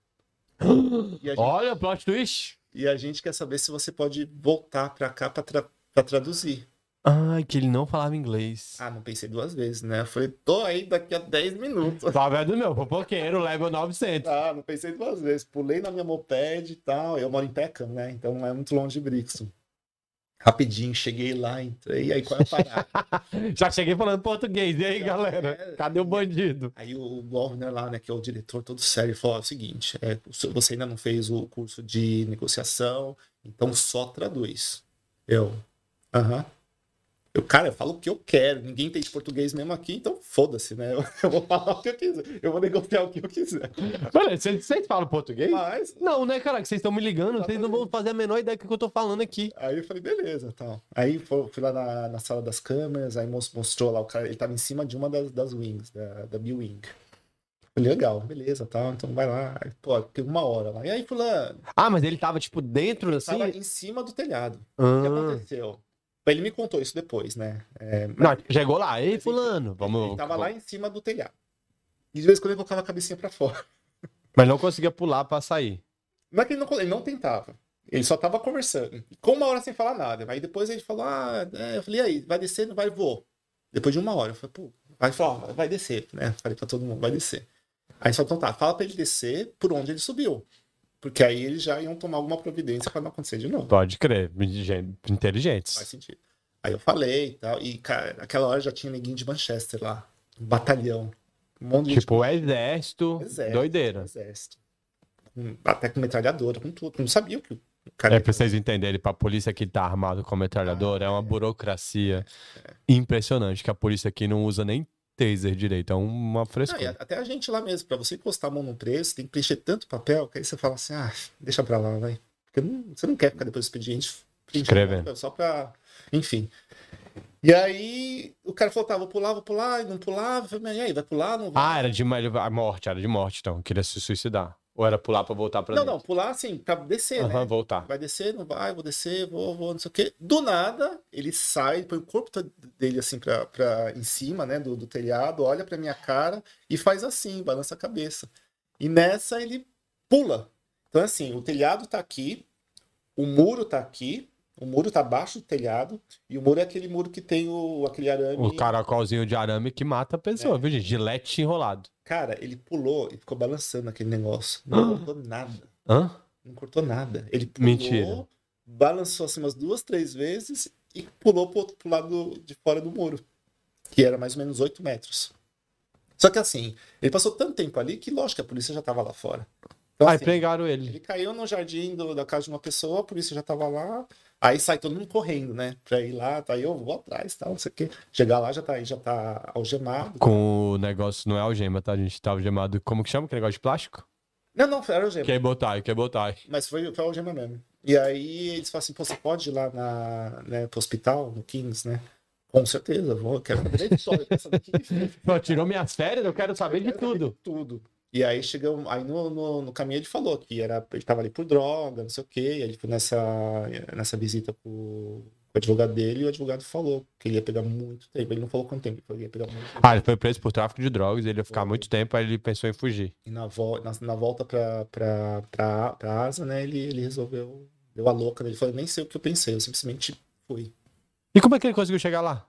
Gente, Olha, plot twist. e a gente quer saber se você pode voltar pra cá pra, tra- pra traduzir. Ai, que ele não falava inglês. Ah, não pensei duas vezes, né? Eu falei, tô aí daqui a 10 minutos. Tá vendo meu, fofoqueiro, level 900. Ah, não pensei duas vezes. Pulei na minha moped e tal. Eu moro em Peckham, né? Então não é muito longe de Brixton. Rapidinho, cheguei lá, entrei, aí qual é a parada? *laughs* Já cheguei falando português. E aí, Já, galera? é. Cadê o bandido? aí o governor lá, né, que é o diretor todo sério, falou: é o seguinte, é, você ainda não fez o curso de negociação, então só traduz. Eu, aham. Eu, cara, eu falo o que eu quero, ninguém entende português mesmo aqui, então foda-se, né? Eu, *laughs* eu vou falar o que eu quiser, eu vou negociar o que eu quiser. Olha, vocês, vocês falam português? Mas Não, né, cara? Que vocês estão me ligando, vocês não vão fazer a menor ideia do que eu tô falando aqui. Aí eu falei, beleza, tal. Aí fui, lá na, na sala das câmeras, aí mos- mostrou lá o cara, ele tava em cima de uma das, das wings, da, da B-Wing. Falei, legal, beleza, tal, então vai lá. Pô, fiquei uma hora lá. E aí, fulano, Ah, mas ele tava, tipo, dentro, assim? tava em cima do telhado. O que Ah. aconteceu? Ele me contou isso depois, né? É, mas Não, chegou lá. Ei, fulano, vamos... ele tava lá em cima do telhado. E de vez em quando ele colocava a cabecinha pra fora. *laughs* Mas não conseguia pular pra sair. Não é que ele não, ele não tentava. Ele só tava conversando. Com uma hora sem falar nada. Aí depois ele falou: Ah, é. eu falei, e aí, vai descer? Não vai, vou. Depois de uma hora, eu falei, pô, vai falar, vai descer, né? Falei pra todo mundo, vai descer. Aí falou, então tá, fala pra ele descer por onde ele subiu. Porque aí eles já iam tomar alguma providência pra não acontecer de novo. Pode crer. Gente- Faz Inteligentes. sentido. Aí eu falei e tal. E, cara, naquela hora já tinha neguinho de Manchester lá. Um batalhão. Um monte de gente Tipo, exército, Exército, doideira. Exército. Até com metralhadora, com tudo. Não sabia o que o cara É pra vocês entenderem, pra polícia que tá armado com metralhadora, Ah, é uma é. burocracia impressionante, que a polícia aqui não usa nem taser direito, é uma Não, frescura. até a gente lá mesmo, pra você encostar a mão no preço, tem que preencher tanto papel que aí você fala assim, ah, deixa pra lá, vai. Porque não- você não quer ficar depois do expediente preenchendo só pra. Enfim. E aí o cara falou, tá, vou pular, vou pular, e não pulava. E aí, vai pular? Não vai? Ah, era de a morte, era de morte, então, queria se suicidar. Ou era pular pra voltar pra não, dentro? não, pular assim, pra descer, Aham, né? voltar. Vai descer, não vai, vou descer, vou, vou, não sei o quê. Do nada, ele sai, põe o corpo dele assim pra, pra, em cima, né, do, do telhado, olha pra minha cara e faz assim, balança a cabeça. E nessa ele pula. Então, assim, o telhado tá aqui, o muro tá aqui, o muro tá abaixo do telhado, e o muro é aquele muro que tem o, aquele arame. O caracolzinho de arame que mata a pessoa, É. viu, gente? Gilete enrolado. Cara, ele pulou e ficou balançando aquele negócio. Não cortou nada. Hã? Não cortou nada. Ele pulou, Mentira. balançou assim umas duas, três vezes e pulou pro outro pro lado de fora do muro. Que era mais ou menos 8 metros. Só que assim, ele passou tanto tempo ali que, lógico, a polícia já tava lá fora. Então, Aí assim, pegaram ele. ele caiu no jardim do- da casa de uma pessoa, a polícia já tava lá. Aí sai todo mundo correndo, né? Pra ir lá, tá aí, eu vou atrás, tal, não sei o quê. Chegar lá já tá aí, já tá algemado. Com o negócio, não é algema, tá? A gente tá algemado. Como que chama aquele negócio de plástico? Não, não, era algema. Quer botar, quer botar. Mas foi, foi algema mesmo. E aí eles falam assim, pô, você pode ir lá na, né, pro hospital, no Kings, né? Com certeza, vou, eu quero saber da história, eu quero saber o que que *laughs* fez. Pô, tirou minhas férias, eu quero saber de Eu quero saber tudo. Tudo. E aí chegamos, aí no, no, no caminho ele falou que era, ele tava ali por droga, não sei o quê, e ele foi nessa, nessa visita com, o advogado dele e o advogado falou que ele ia pegar muito tempo. Ele não falou quanto tempo, ele falou que ia pegar muito tempo. Ah, ele foi preso por tráfico de drogas, ele ia ficar muito tempo, aí ele pensou em fugir. E na, vo na, na volta pra, pra, pra, pra asa, né, ele, ele resolveu, deu a louca dele. Ele falou, nem sei o que eu pensei, eu simplesmente fui. E como é que ele conseguiu chegar lá?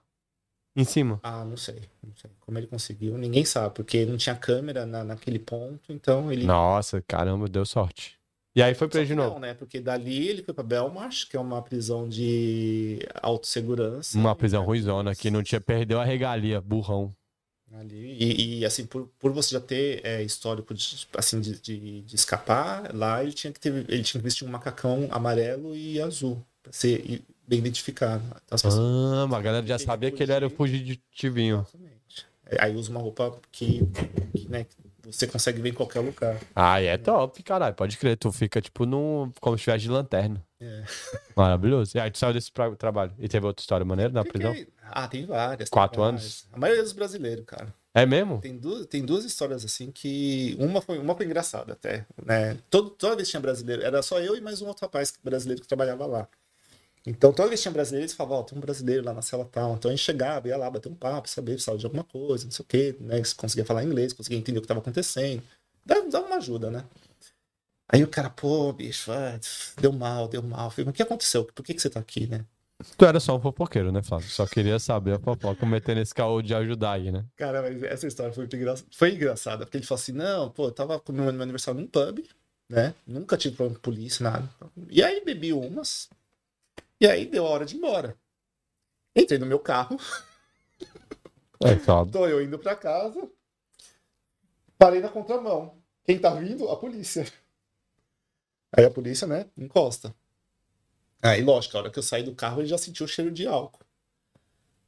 Em cima? Ah, não sei, não sei como ele conseguiu, ninguém sabe, porque não tinha câmera na, naquele ponto, então ele... Nossa, caramba, deu sorte. E aí foi preso que de novo. Não, né? Porque dali ele foi pra Belmarsh, que é uma prisão de autossegurança. Uma prisão né? ruizona, que não tinha, perdeu a regalia, burrão. Ali. E, e, assim, por, por você já ter é, histórico de, assim, de, de, de escapar, lá ele tinha que ter, ele tinha que vestir um macacão amarelo e azul, pra ser bem identificado. Então, as pessoas- Ah, a galera já Tem sabia que ele era fugitivinho. Exatamente. Aí usa uma roupa que, que, né, que você consegue ver em qualquer lugar. Ah, é top, caralho. Pode crer, tu fica tipo num. como se estivesse de lanterna. É. *laughs* Maravilhoso. E aí tu saiu desse pra- trabalho. E teve outra história maneira na prisão? Fiquei- Ah, tem várias. tem Quatro várias. anos? A maioria dos brasileiros, cara. É mesmo? Tem duas, tem duas histórias assim que. Uma foi, uma foi engraçada até. Né? Todo, toda vez tinha brasileiro, era só eu e mais um outro rapaz brasileiro que trabalhava lá. Então, toda vez que tinha brasileiro, eles falavam, ó, tem um brasileiro lá na cela tal. Então a gente chegava, ia lá bater um papo, saber se precisava de alguma coisa, não sei o quê, né? Se conseguia falar inglês, conseguia entender o que estava acontecendo. Dava, dava uma ajuda, né? Aí o cara, pô, bicho, ah, deu mal, deu mal. Eu falei, mas o que aconteceu? Por que, que você tá aqui, né? Tu era só um fofoqueiro, né, Flávio? Só queria saber a fofoca, metendo esse caô de ajudar aí, né? Cara, mas essa história foi, engra... foi engraçada, porque ele falou assim: não, pô, eu tava comemorando meu aniversário num pub, né? Nunca tive problema com polícia, nada. E aí bebi umas, e aí deu a hora de ir embora. Entrei no meu carro, É tô eu indo pra casa, parei na contramão. Quem tá vindo? A polícia. Aí a polícia, né, encosta. Aí, lógico, a hora que eu saí do carro, ele já sentiu o cheiro de álcool.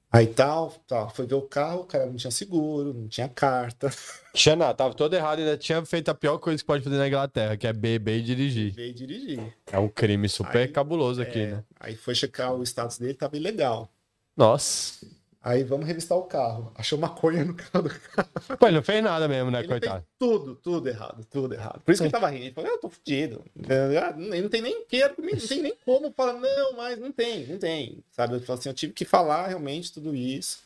Aí tal, tal, foi ver o carro, o cara não tinha seguro, não tinha carta. *laughs* Tinha nada, tava todo errado, ainda tinha feito a pior coisa que pode fazer na Inglaterra, que é beber e dirigir. Veio dirigir. É um crime super Aí, cabuloso aqui, É, né? Aí foi checar o status dele, tava ilegal. Nossa. Aí vamos revistar o carro. Achou maconha no carro do cara. Pô, ele não fez nada mesmo, né, Ele coitado? fez tudo, tudo errado, tudo errado. Por isso que ele tava rindo. Ele falou, eu tô fudido. Ah, Não não tem nem quero, não tem nem como falar, não, mas não tem, não tem. Sabe? Eu falo assim, eu tive que falar realmente tudo isso.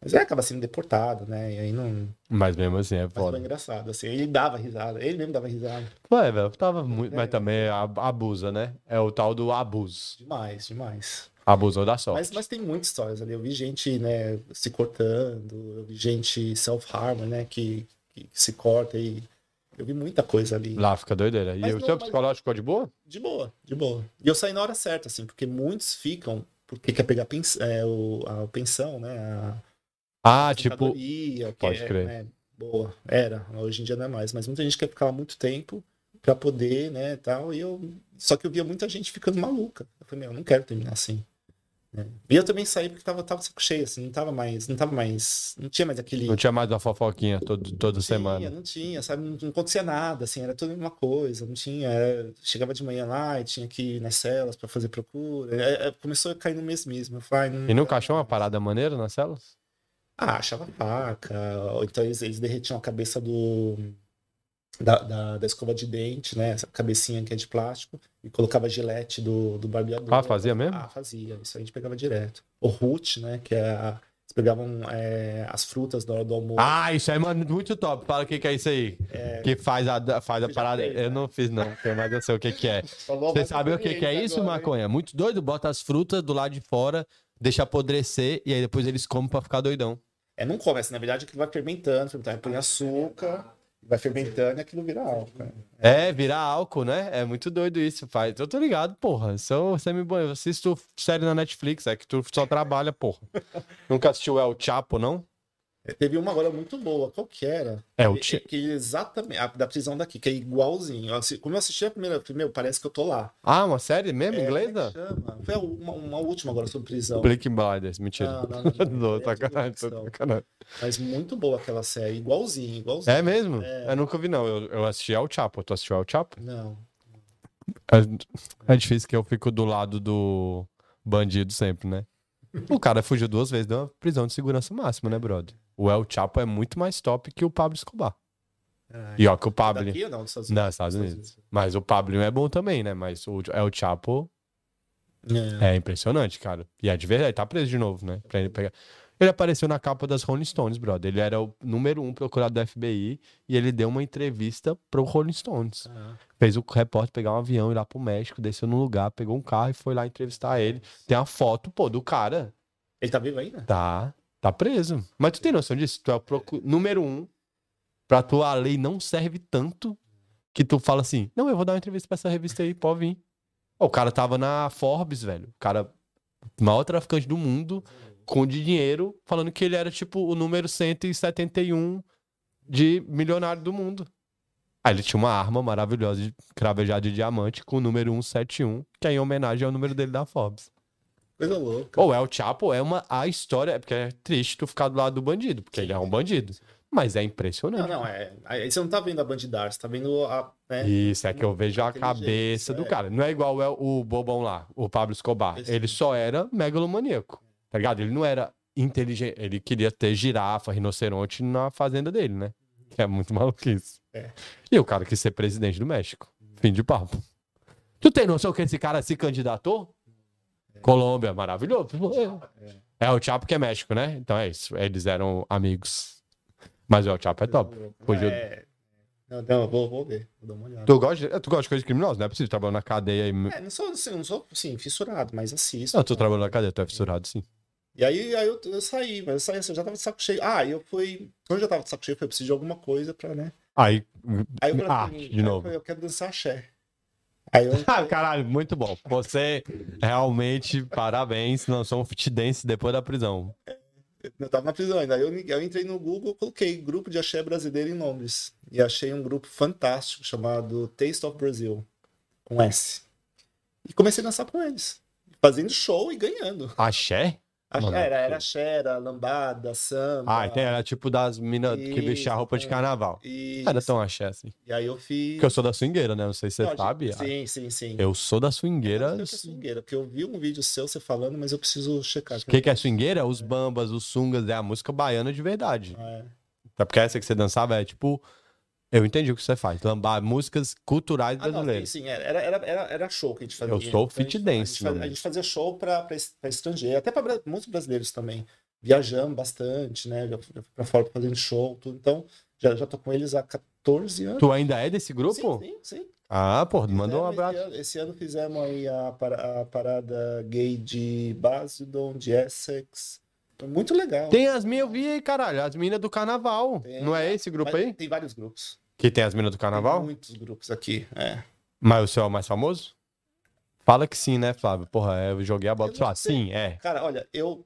Mas aí acaba sendo deportado, né? E aí não. Mas mesmo assim, é Mas foi foda. engraçado. Assim, ele dava risada, ele mesmo dava risada. Ué, velho, tava muito. Mas também ab- abusa, né? É o tal do abuso. Demais, demais. Abusou da sorte. Mas, mas tem muitas histórias ali. Eu vi gente, né, se cortando, eu vi gente self-harm, né, que, que, se corta e eu vi muita coisa ali. Lá fica doideira. E Mas o não, seu mas- psicológico ficou de boa? De boa, de boa. E eu saí na hora certa, assim, porque muitos ficam porque quer pegar pens é, o, a pensão, né, a Ah, tipo. aposentadoria, que pode é, crer. né, boa, era, hoje em dia não é mais, mas muita gente quer ficar lá muito tempo pra poder, né, tal, e eu, só que eu via muita gente ficando maluca. Eu falei, meu, eu não quero terminar assim. Né. E eu também saí porque tava, tava saco cheio, assim, não tava mais, não tava mais, não tinha mais aquele... Não tinha mais uma fofoquinha todo, toda Não tinha, semana. não tinha, sabe? Não, não acontecia nada, assim, era tudo a mesma coisa, não tinha. era- chegava de manhã lá e tinha que ir nas celas pra fazer procura. É, é, começou a cair no mesmo. Eu falei, "Ai, não E nunca achou uma mais." parada maneira nas celas? Ah, achava faca, ou então eles, eles derretiam a cabeça do. Da, da, da escova de dente, né? Essa cabecinha que é de plástico, e colocava gilete do, do barbeador. Ah, fazia mesmo? Ah, fazia. Isso a gente pegava direto. O root, né? Que é a. Eles pegavam é, as frutas da hora do almoço. Ah, isso aí, mano, muito top. Fala o que, que é isso aí. Que faz a, faz a parada. fez, Eu né? não fiz, não, mas eu sei o que, que é. Você sabe o que, que é isso, agora, hein? maconha? Muito doido. Bota as frutas do lado de fora, deixa apodrecer e aí depois eles comem pra ficar doidão. É, não come, assim, na verdade aquilo vai fermentando, fermentando, põe açúcar, vai fermentando e aquilo vira álcool. né? É, virar álcool, né? É muito doido isso, faz. Eu tô ligado, porra. Sou. Eu assisto série na Netflix, é que tu só trabalha, porra. Nunca assistiu El Chapo, não? É, Teve uma agora muito boa, qual que era? É o Que, que exatamente, a da prisão daqui, que é igualzinho. Eu assi- Como eu assisti a primeira, primeiro, parece que eu tô lá. Ah, uma série mesmo, É, inglesa? é chama? Foi uma, uma última agora sobre prisão. Blink Blinders, mentira. Não, não, *laughs* não, não. Outra tô ficção. sacanagem. Mas muito boa aquela série, igualzinho, igualzinho. É mesmo? É. Eu nunca vi, não. Eu, eu assisti El Chapo. Tu assistiu El Chapo? Não. É, é difícil que eu fico do lado do bandido sempre, né? O cara fugiu duas vezes, deu uma prisão de segurança máxima, né, brother? O El Chapo é muito mais top que o Pablo Escobar. Ai, E ó, que o Pablo. Daqui ou não? Dos Estados Não, Estados Unidos. Mas o Pablo é bom também, né? Mas o El Chapo É. É impressionante, cara. E é de verdade, tá preso de novo, né? Pra ele pegar. Ele apareceu na capa das Rolling Stones, brother. Ele era o número um procurado do FBI e ele deu uma entrevista pro Rolling Stones. Ah, Fez o repórter pegar um avião, ir lá pro México, desceu num lugar, pegou um carro e foi lá entrevistar ele. Tem a foto, pô, do cara. Ele tá vivo ainda? Tá, tá preso. Mas tu tem noção disso? Tu é o procu- número um. Pra tu a lei não serve tanto que tu fala assim: não, eu vou dar uma entrevista pra essa revista aí, pode vir. O cara tava na Forbes, velho. O cara, maior traficante do mundo, com dinheiro, falando que ele era tipo o número 171 de milionário do mundo. Aí ele tinha uma arma maravilhosa de cravejada de diamante com o número 171, que é em homenagem ao número dele da Forbes. Coisa louca. Ou é o Chapo, é uma a história, é porque é triste tu ficar do lado do bandido, porque ele é um bandido. Mas é Não, impressionante. não, é. Aí você não tá vendo a bandidar, você tá vendo a. Né? Isso, é que eu vejo a cabeça do é. cara. Não é igual é o bobão lá, o Pablo Escobar. Esse- Ele só era megalomaníaco, tá ligado? Ele não era inteligente, ele queria ter girafa, rinoceronte na fazenda dele, né? Que é muito maluquice. É. E o cara quis ser presidente do México. Fim de papo. Tu tem noção que esse cara se candidatou? Colômbia, maravilhoso. É. o Chapo que é México, né? Então é isso. Eles eram amigos. Mas o Chapo é top. Fugiu. É. Não, não, vou, vou ver, vou dar uma olhada. Tu gosta, de, tu gosta de coisa criminosa, não é possível trabalhar na cadeia e. É, não sou, assim, não sou assim, fissurado, mas assisto. Não, tu trabalhando na cadeia, tu é fissurado, sim. E aí, aí eu, eu saí, mas eu saí assim, eu já tava de saco cheio. Ah, eu fui. Quando eu já tava de saco cheio, eu preciso de alguma coisa pra, né? Aí. Aí eu falei assim, de novo. eu quero dançar axé. Aí eu. *laughs* Ah, caralho, muito bom. Você realmente, parabéns, lançou um fit dance depois da prisão. Eu tava na prisão ainda. Aí eu, eu entrei no Google, coloquei grupo de axé brasileiro em Londres. E achei um grupo fantástico chamado Taste of Brazil, com S. E comecei a dançar com eles. Fazendo show e ganhando. Axé? Mano, era, era axé, era lambada, samba. Ah, então era tipo das minas que vestiam a roupa de Isso. carnaval. Não Era tão axé assim. e aí eu fiz. Porque eu sou da swingueira, né? Não sei se você Não, sabe. Sim, sim, sim. Eu sou da Eu swingueira. é swingueira, porque eu vi um vídeo seu você falando, mas eu preciso checar. O que, que é swingueira? Os bambas, os sungas, é a música baiana de verdade. É. É porque essa que você dançava é tipo. Eu entendi o que você faz. Lambar músicas culturais Ah, não, sim, brasileiras. sim, era, era, era, show que a gente fazia. Eu sou fit dance, A gente, a gente fazia show pra estrangeiro, até pra bra- muitos brasileiros também. Viajamos bastante, né? Já fui pra fora fazendo show, tudo. Então, já, já tô com eles há 14 anos. Tu ainda é desse grupo? Sim, sim, sim. Ah, pô, manda um Fizemos abraço. Esse ano, esse ano fizemos aí a, para- a parada gay de Basildon, de Essex. Foi muito legal. Tem as minhas, eu vi aí, caralho. As minas do carnaval. Tem. Não é esse grupo aí? Tem vários grupos. Que tem as minas do Tem carnaval? muitos grupos aqui. É. Mas o seu é o mais famoso? Fala que sim, né, Flávio? Porra, eu joguei a bola pra sei. Sim, é. Cara, olha, eu.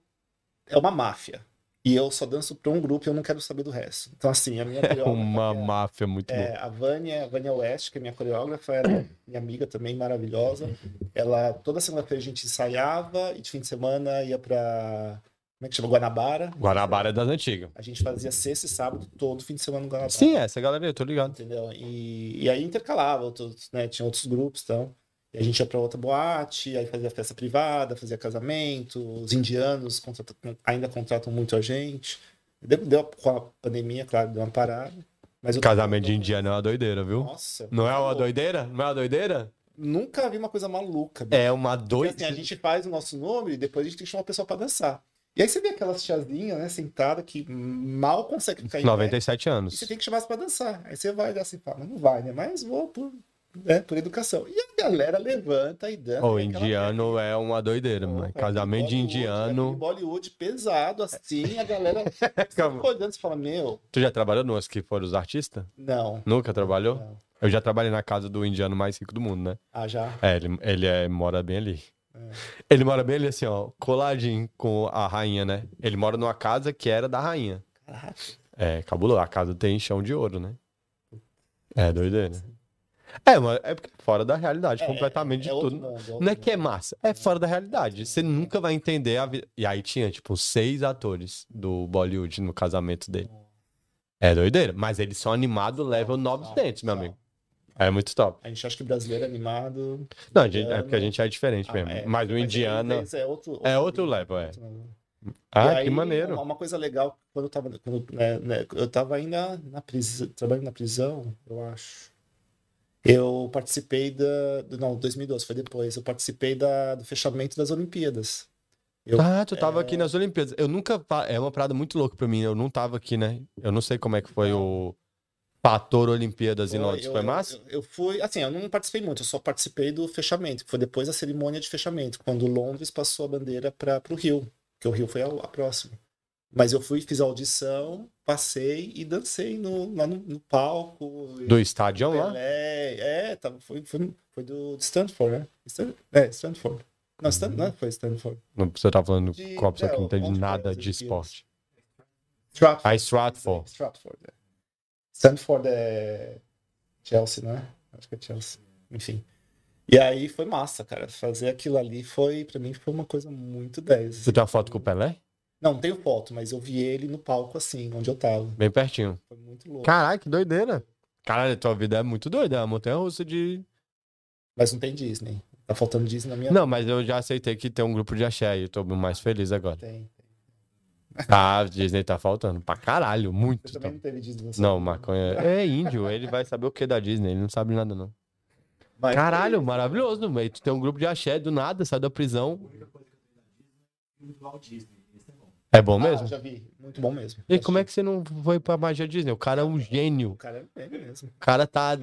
É uma máfia. E eu só danço pra um grupo e eu não quero saber do resto. Então, assim, a minha *laughs* É uma é- máfia muito É, boa. a Vânia, a Vânia West, que é minha coreógrafa, ela é minha amiga também, maravilhosa. Ela, toda segunda-feira a gente ensaiava e de fim de semana ia pra, como é que chama? Guanabara. Guanabara é das antigas. A gente fazia sexta e sábado todo fim de semana no Guanabara. Sim, é, essa galera eu tô ligado. Entendeu? E, e aí intercalava, outros, né? Tinha outros grupos, então. E a gente ia pra outra boate, aí fazia festa privada, fazia casamento. Os indianos contratam- ainda contratam muito a gente. Deu, deu com a pandemia, claro, deu uma parada. Mas tô- Casamento de indiano é uma doideira, viu? Nossa. Não é uma louco. doideira? Não é uma doideira? Nunca vi uma coisa maluca. bicho. É uma doideira. assim, a gente faz o nosso nome e depois a gente tem que chamar a pessoa pra dançar. E aí você vê aquelas tiazinhas, né, sentada que mal consegue ficar em pé. 97 E anos. você tem que chamar pra dançar. Aí você vai assim, fala, não vai, né? Mas vou por, né, por educação. E a galera levanta e dança. O aquela indiano é uma doideira, mano. é Casamento de aquele indiano. Bollywood pesado, assim, a galera *laughs* fica olhando e fala, meu, Tu já trabalhou nos que foram os artistas? não. Nunca trabalhou? não. Eu já trabalhei na casa do indiano mais rico do mundo, né? Ah, já. É, ele, ele é- mora bem ali. Ele mora bem ali, assim, ó, coladinho com a rainha, né? Ele mora numa casa que era da rainha. Caraca. É, cabuloso. A casa tem chão de ouro, né? É doideira. É, mas é porque é fora da realidade, completamente de é tudo. mundo, é Não é que é massa, é fora da realidade. Você nunca vai entender a vida. E aí tinha, tipo, seis atores do Bollywood no casamento dele. É doideira. Mas eles são animados level 900, meu amigo. É muito top. A gente acha que brasileiro é animado. Não, a gente- é porque a gente é diferente Ah, mesmo. é. Mas o indiano. inglês É outro, É outro level, é. outro level. E Ah, aí, que maneiro. Uma, uma coisa legal, quando eu tava, quando, né, né, eu tava ainda na prisão, trabalhando na prisão, eu acho. Eu participei da. Não, 2012, foi depois. Eu participei da, do fechamento das Olimpíadas. Eu- Ah, tu tava é. aqui nas Olimpíadas. Eu nunca. É uma parada muito louca pra mim. Eu não tava aqui, né? Eu não sei como é que foi o fator Olimpíadas em Londres. Foi massa? Eu, eu fui, assim, eu não participei muito, eu só participei do fechamento, que foi depois da cerimônia de fechamento, quando Londres passou a bandeira para o Rio, que o Rio foi a, a próxima. Mas eu fui, fiz a audição, passei e dancei no, lá no, no palco. Do estádio lá? É, tava, foi, foi, foi do de Stanford, né? Stan, é, Stanford. Não, Stan, não foi Stanford. Não, Você tá falando De- com a pessoa que é, não entende onde foi nada de esporte. Stratford. Ah, Stratford. Stratford, é. Stanford é Chelsea, não é? Acho que é Chelsea. Enfim. E aí foi massa, cara. Fazer aquilo ali foi, pra mim, foi uma coisa muito 10. Você tem uma foto com o Pelé? Não, não tenho foto, mas eu vi ele no palco assim, onde eu tava. Bem pertinho. Foi muito louco. Caralho, que doideira. Caralho, tua vida é muito doida. É uma montanha russa de. Mas não tem Disney. Tá faltando Disney na minha Não, mas eu já aceitei que tem um grupo de axé aí. Eu tô mais feliz agora. Tem. Ah, *laughs* Disney tá faltando. Pra caralho, muito. Você também tá. não teve Disney Não, vida. maconha é índio. Ele vai saber o que da Disney. Ele não sabe nada, não. Mas Caralho, foi- maravilhoso, velho. Tu tem um grupo de axé do nada, sai da prisão. A única coisa que eu tenho da Disney é o filme do Walt Disney. Esse é bom. É bom Ah, mesmo? já vi. Muito bom mesmo. E como é que você não foi pra magia Disney? O cara é um O gênio. cara é bem mesmo. O cara tá.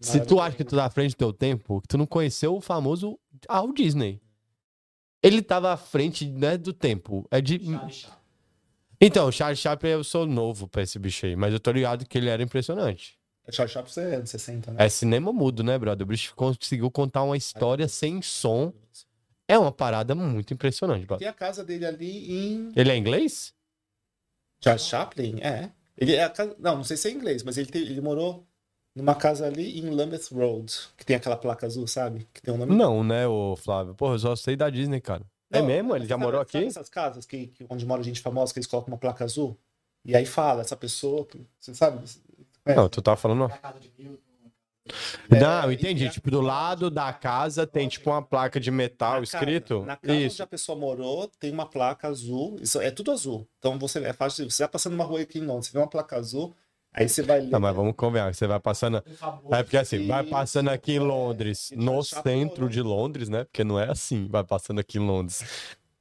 Se tu acha que tu tá à frente do teu tempo, tu não conheceu o famoso Walt Disney. Ele tava à frente, né, do tempo. É de. Então, Charles Chaplin, eu sou novo pra esse bicho aí, mas eu tô ligado que ele era impressionante. É Charlie Chaplin é anos 60, né? É cinema mudo, né, brother? O bicho conseguiu contar uma história sem som. É uma parada muito impressionante, brother. Tem a casa dele ali em Ele é inglês? Charles Chaplin? É. Ele é casa... Não, não sei se é inglês, mas ele, te- ele morou numa casa ali em Lambeth Road, que tem aquela placa azul, sabe? Que tem um nome. Não, né, ô Flávio? Porra, eu só sei da Disney, cara. É Não, mesmo? Ele já sabe- morou sabe aqui? essas casas que, que- onde mora gente famosa, que eles colocam uma placa azul? E aí fala, essa pessoa, você sabe? Conhece? Não, tu tá falando. É. Não, eu entendi. a- Tipo, do lado da casa tem tipo uma placa de metal Na escrito. Casa, na casa onde Isso. a pessoa morou, tem uma placa azul. Isso é tudo azul. Então você é fácil. Você vai passando uma rua aqui em Londres, você vê uma placa azul, aí você vai ler. Não, mas vamos convencer. Você vai passando. Um. É porque assim, vai passando aqui em é. Londres, no centro morou. de Londres, né? Porque não é assim, vai passando aqui em Londres.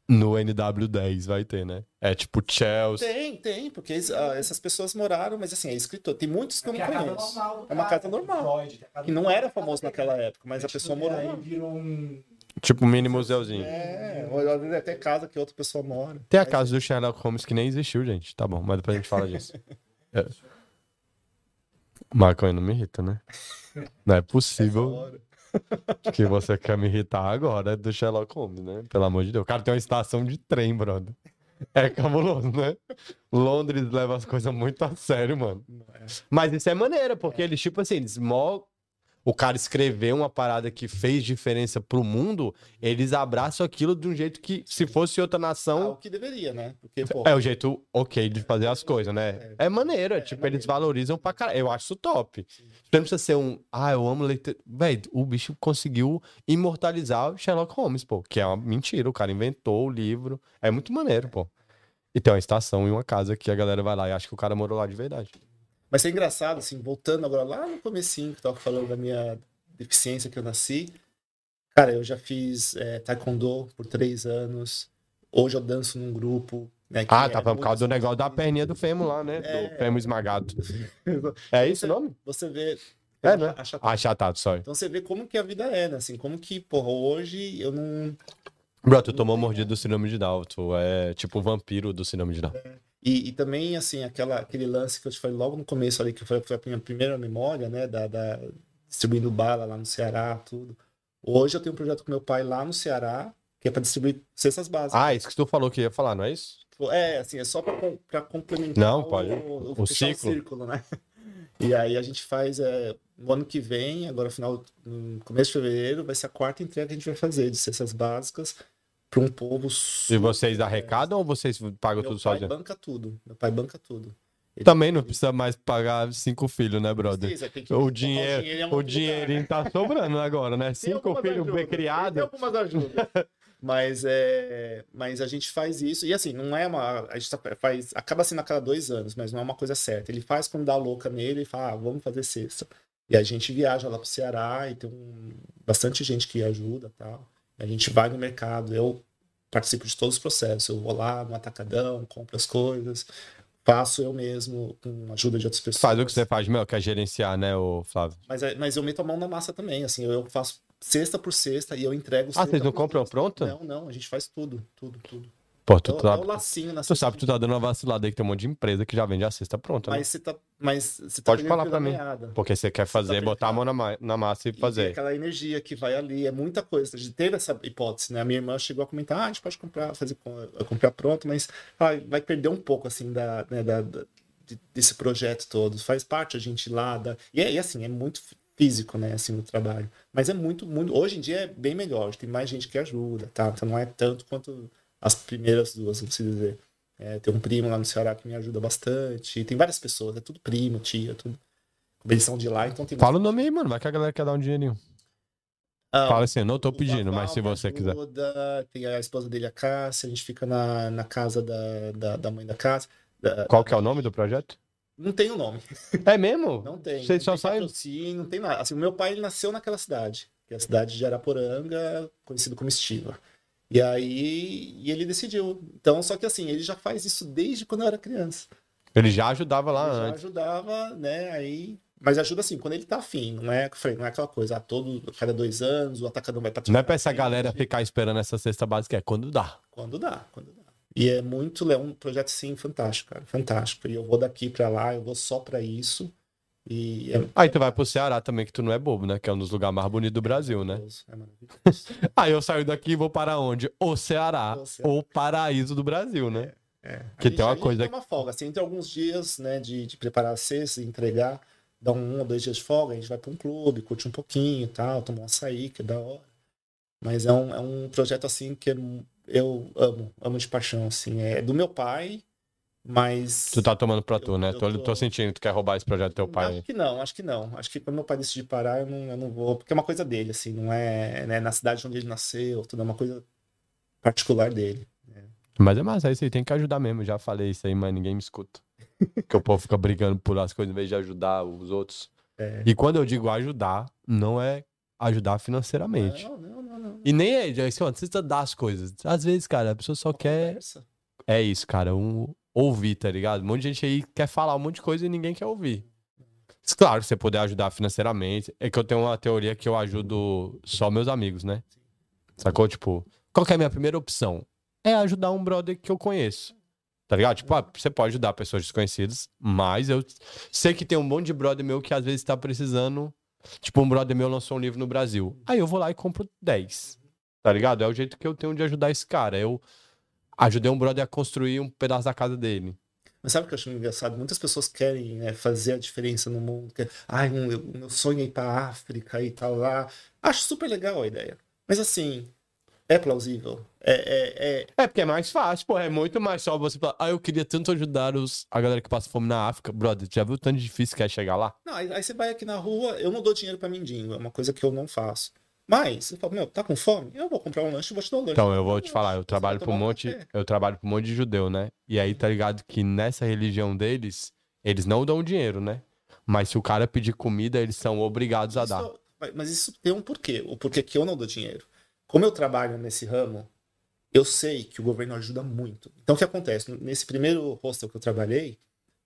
No NW10 vai ter, né? É tipo Chelsea. Tem, tem, porque ah, essas pessoas moraram, mas assim, é escritor. Tem muitos que eu Que não é conheço. normal É uma casa do normal, Que não era famoso naquela época, mas a Tipo, pessoa morou Aí virou um. Tipo mini museuzinho. É, ou às vezes é até casa que outra pessoa mora. Tem a casa do Sherlock Holmes que nem existiu, gente. Tá bom, mas depois a gente fala disso. *laughs* É. Maconha não me irrita, né? *laughs* Não é possível *laughs* que você quer me irritar agora do Sherlock Holmes, né? Pelo amor de Deus. O cara tem uma estação de trem, brother. É cabuloso, né? Londres leva as coisas muito a sério, mano. É. Mas isso é maneira, porque eles, tipo assim, eles mó... O cara escreveu uma parada que fez diferença pro mundo, eles abraçam aquilo de um jeito que, se fosse outra Ah, nação, o que deveria, né? Porque, pô, é o jeito ok de fazer as coisas, né? É maneiro, é, tipo, eles valorizam pra caralho. Eu acho isso top. Não precisa ser um, ah, eu amo leitura. Véi, o bicho conseguiu imortalizar o Sherlock Holmes, pô, que é uma mentira. O cara inventou o livro. É muito maneiro, pô. E tem uma estação e uma casa que a galera vai lá e acha que o cara morou lá de verdade. Mas é engraçado, assim, voltando agora lá no comecinho que eu tava falando da minha deficiência que eu nasci. Cara, eu já fiz é, taekwondo por três anos. Hoje eu danço num grupo. Né, Ah, é tá falando por causa do negócio da perninha do fêmur lá, né? É. Do fêmur esmagado. *laughs* É isso o nome? Você vê. É, né? Acha- Ah, achatado, sorry. Então você vê como que a vida é, né? Assim, como que, porra, hoje eu não. Bro, tu tomou mordida do síndrome de Down. Tu é tipo o vampiro do síndrome de Down. E, e também, assim, aquela, aquele lance que eu te falei logo no começo ali, que foi, foi a minha primeira memória, né? Da, da- distribuindo bala lá no Ceará, tudo. Hoje eu tenho um projeto com meu pai lá no Ceará, que é para distribuir cestas básicas. Ah, isso que tu falou que ia falar, não é isso? É, assim, é só para complementar Não, o, pode. o, O fechar ciclo. círculo, né? *laughs* E aí a gente faz é, no ano que vem, agora final, no começo de fevereiro, vai ser a quarta entrega que a gente vai fazer de cestas básicas para um povo E vocês arrecadam ou vocês pagam Meu tudo pai sozinho? banca tudo. Meu pai banca tudo. Ele- Também não precisa mais pagar cinco filhos, né, brother? Precisa, que O dinheiro, em algum o lugar, dinheirinho né? tá sobrando agora, né? Tem Cinco filhos bem criados. algumas ajudas. mas, é, mas a gente faz isso. E assim, não é uma. A gente tá- faz. Acaba sendo a cada dois anos, mas não é uma coisa certa. Ele faz quando dá louca nele e fala, ah, vamos fazer sexta. E a gente viaja lá pro Ceará e tem um, bastante gente que ajuda tal. A gente vai no mercado, eu participo de todos os processos. Eu vou lá no atacadão, compro as coisas, faço eu mesmo com a ajuda de outras pessoas. Faz o que você faz, meu, que é gerenciar, né, o Flávio? Mas, é- mas eu meto a mão na massa também, assim, eu faço cesta por cesta e eu entrego Ah, vocês não compram pronta? Não, não, a gente faz tudo, tudo, tudo. Pô, tu, o- é sabe, o lacinho na tu sabe que tu tá dando uma vacilada aí que tem um monte de empresa que já vende a cesta pronta, né? Mas você tá, mas você tá Pode falar pra mim. meada. Porque você quer fazer, tá botar a mão na, na massa e E fazer. aquela energia que vai ali, é muita coisa. A gente teve essa hipótese, né? A minha irmã chegou a comentar, ah, a gente pode comprar, fazer com- comprar pronto, mas ah, vai perder um pouco assim da, né, da- da- de- desse projeto todo. Faz parte a gente lá, da... e, é, e assim, é muito físico, né, assim, o trabalho. Mas é muito, muito, hoje em dia é bem melhor, tem mais gente que ajuda, tá? Então não é tanto quanto as primeiras duas, vamos dizer. É, tem um primo lá no Ceará que me ajuda bastante, tem várias pessoas, é tudo primo, tia, tudo. Como Eles são de lá, então tem Fala o nome aí, mano. Vai que a galera quer dar um dinheirinho. Ah, Fala assim, não tô pedindo, mas se você quiser. ajuda, Tem a esposa dele, a Cássia, a gente fica na, na casa da, da, da mãe da Cássia. Da- Qual que é o nome do projeto? Não tem o nome. É mesmo? Não tem. Vocês só não tem saem. patrocínio, não tem nada. Assim, o meu pai ele nasceu naquela cidade, que é a cidade de Araporanga, conhecido como Estiva. E aí e ele decidiu. Então, só que assim, ele já faz isso desde quando eu era criança. Ele já ajudava lá Ele já antes. ajudava, né? Aí. Mas ajuda assim, quando ele tá afim, não é, não é aquela coisa, ah, todo, cada dois anos o atacadão vai patrocinar. Não é pra essa a gente. galera ficar esperando essa cesta básica, é quando dá. Quando dá, quando dá. E é muito, é um projeto sim fantástico, cara, fantástico. E eu vou daqui pra lá, eu vou só pra isso. E é Aí tu vai pro Ceará também, que tu não é bobo, né? Que é um dos lugares mais bonitos do Brasil, né? É maravilhoso. *laughs* Aí eu saio daqui e vou para onde? O Ceará, O Ceará. paraíso do Brasil, né? É. Que A gente- tem uma coisa- tem uma folga, assim, entre alguns dias, né, de, de preparar a cesta, entregar, dá um ou dois dias de folga, a gente vai pra um clube, curte um pouquinho e tal, toma um açaí, que é da hora. Mas é um, é um projeto, assim, que eu amo, amo de paixão, assim. É do meu pai, mas... Tu tá tomando pra Eu- tu, né? eu Tô, tô- sentindo que tu quer roubar esse projeto do teu pai. Acho que não, acho que não. Acho que quando meu pai decidir parar, eu não, eu não vou. Porque é uma coisa dele, assim, não é né, na cidade onde ele nasceu, tudo é uma coisa particular dele. Mas é massa, é isso aí, tem que ajudar mesmo. Já falei isso aí, mas ninguém me escuta. que o povo fica brigando por as coisas em vez de ajudar os outros. É. E quando eu digo ajudar, não é ajudar financeiramente. Não, não, não, não. E nem é, assim, ó, não precisa dar as coisas. Às vezes, cara, a pessoa só quer. É isso, cara, um ouvir, tá ligado? Um monte de gente aí quer falar um monte de coisa e ninguém quer ouvir. Claro, se você puder ajudar financeiramente. É que eu tenho uma teoria que eu ajudo só meus amigos, né? Sacou? Tipo, qual que é a minha primeira opção? É ajudar um brother que eu conheço. Tá ligado? Tipo, ah, você pode ajudar pessoas desconhecidas, mas eu sei que tem um monte de brother meu que às vezes tá precisando. Tipo, um brother meu lançou um livro no Brasil. Aí eu vou lá e compro 10. Tá ligado? É o jeito que eu tenho de ajudar esse cara. Eu ajudei um brother a construir um pedaço da casa dele. Mas sabe o que eu acho engraçado? Muitas pessoas querem né, fazer a diferença no mundo. Quer... Ai, um, eu- meu sonho é ir pra África e tal lá. Acho super legal a ideia. Mas assim, é plausível. É, é, é, É porque é mais fácil, pô. É muito mais só você falar, ah, eu queria tanto ajudar os, a galera que passa fome na África. Brother, já viu o tanto difícil que é chegar lá? Não, aí, aí você vai aqui na rua, eu não dou dinheiro pra mendigo, é uma coisa que eu não faço. Mas, você fala, meu, tá com fome? Eu vou comprar um lanche e vou te dar um lanche. Então, eu vou te falar, eu trabalho vai pra um monte, café. eu trabalho pra um monte de judeu, né? E aí tá ligado que nessa religião deles, eles não dão dinheiro, né? Mas se o cara pedir comida, eles são obrigados a dar. Isso- mas isso tem um porquê. O porquê que eu não dou dinheiro. Como eu trabalho nesse ramo, eu sei que o governo ajuda muito. Então, o que acontece? Nesse primeiro hostel que eu trabalhei,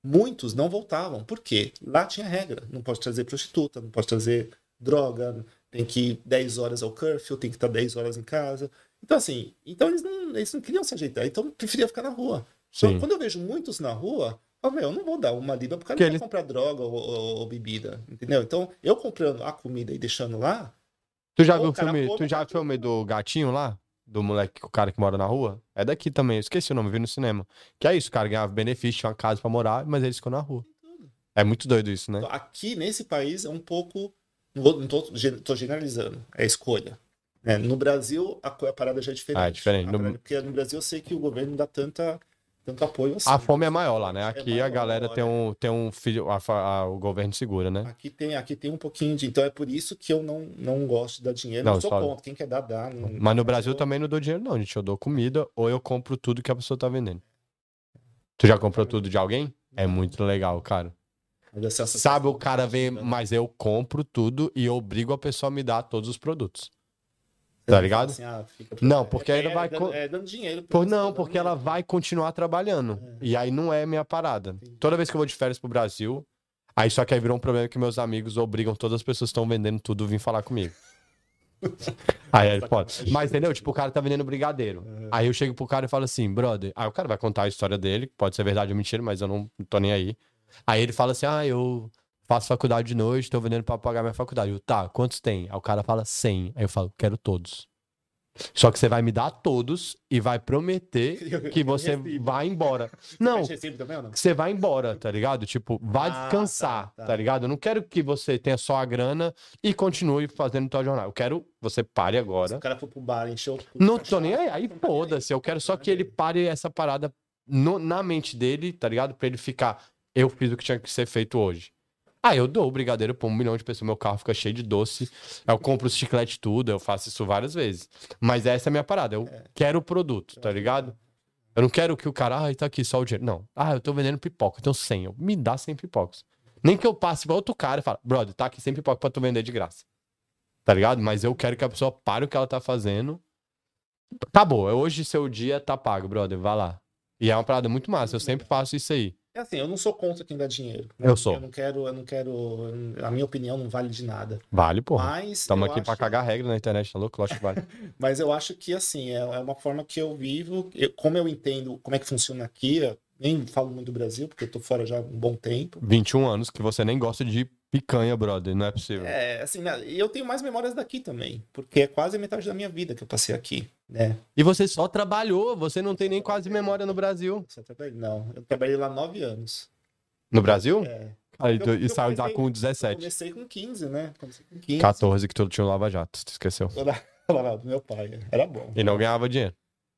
muitos não voltavam. Por quê? Lá tinha regra. Não pode trazer prostituta, não pode trazer droga, tem que ir 10 horas ao curfew, tem que estar 10 horas em casa. Então, assim, então eles não, eles não queriam se ajeitar. Então, preferia ficar na rua. Então, Sim. quando eu vejo muitos na rua, eu, falo, eu não vou dar uma libra porque ele vai ele- comprar droga ou, ou- ou bebida, entendeu? Então, eu comprando a comida e deixando lá, Tu já Pô, viu o filme, tu não já viu o filme do gatinho lá? Do moleque, o cara que mora na rua? É daqui também, eu esqueci o nome, vi no cinema. Que é isso, o cara ganhava benefício, tinha uma casa pra morar, mas eles ficam na rua. É muito doido isso, né? Então, Aqui nesse país é um pouco. Não, tô generalizando, é escolha. né? no Brasil, a, a parada já é diferente. Ah, é diferente. A No- parada- porque no Brasil eu sei que o governo não dá tanta, tanto apoio assim. A fome é maior lá, né? Aqui a maior, galera tem é. um, tem um filho, a a- o governo segura, né? Aqui tem, aqui tem um pouquinho de. Então é por isso que eu não, não gosto de dar dinheiro. Não, Não, sou só- contra. Quem quer dar, dá. não- Mas no Brasil eu- também não dou dinheiro, não, gente. Eu dou comida ou eu compro tudo que a pessoa tá vendendo. Tu já comprou tudo de alguém? É muito legal, cara. Sabe, o cara vem, mas eu compro tudo e obrigo a pessoa a me dar todos os produtos. Tá ligado? Assim, ah, Não, porque é, ainda é vai dando, é dando dinheiro. Por, não, porque ela vai continuar trabalhando. E aí não é minha parada. Toda vez que eu vou de férias pro Brasil, aí só que aí virou um problema que meus amigos obrigam todas as pessoas que estão vendendo tudo a vir falar comigo. *laughs* aí é foda. Mas entendeu? Tipo, o cara tá vendendo brigadeiro. Aí eu chego pro cara e falo assim, brother. Aí o cara vai contar a história dele, pode ser verdade ou mentira, mas eu não tô nem aí. Aí ele fala assim: ah, eu faço faculdade de noite, tô vendendo pra pagar minha faculdade. Eu, tá, quantos tem? Aí o cara fala 100. Aí eu falo, quero todos. Só que você vai me dar todos e vai prometer *laughs* que você vai embora. *laughs* Não, você vai embora, tá ligado? Tipo, vai Ah, descansar, tá, tá, tá. ligado? Eu não quero que você tenha só a grana e continue fazendo tua jornada. Eu quero que você pare Se agora. o cara for pro bar, encheu. Não tô nem aí, aí tá foda-se. Eu quero só Tá que ele pare essa parada no- na mente dele, tá ligado? Pra ele ficar, eu fiz o que tinha que ser feito hoje. Ah, eu dou o brigadeiro pra um milhão de pessoas, meu carro fica cheio de doce, eu compro os chiclete tudo, eu faço isso várias vezes. Mas essa é a minha parada, eu quero o produto, tá ligado? Eu não quero que o cara, ai, tá aqui só o dinheiro. Não. Ah, eu tô vendendo pipoca, então 100. Eu, me dá 100 pipocas. Nem que eu passe pra outro cara e fale, brother, tá aqui 100 pipoca pra tu vender de graça. Tá ligado? Mas eu quero que a pessoa pare o que ela tá fazendo. Tá bom, hoje seu dia tá pago, brother, vai lá. E é uma parada muito massa, eu sempre faço isso aí. É assim, eu não sou contra quem dá dinheiro. né? Eu sou. Eu não quero, eu não quero. A minha opinião não vale de nada. Vale, porra. Mas. Estamos aqui pra acho- cagar regra na internet, tá louco? Lógico que vale. *laughs* Mas eu acho que, assim, é, é uma forma que eu vivo. eu- como eu entendo como é que funciona aqui, eu nem falo muito do Brasil, porque eu tô fora já há um bom tempo. 21 anos que você nem gosta de picanha, brother. Não é possível. É, assim, né, e eu tenho mais memórias daqui também, porque é quase metade da minha vida que eu passei aqui, né? E você só trabalhou, você não tem nem quase memória no Brasil. Trabalhei? Não, eu trabalhei lá nove anos. No Brasil? É. Aí, Eu- tu- e saiu comecei- com Eu 17. comecei com 15, né? Comecei com 15. 14 que tudo tinha um lava-jato, tu esqueceu. Lá, *laughs* lá, do meu pai. Era bom. E não ganhava dinheiro.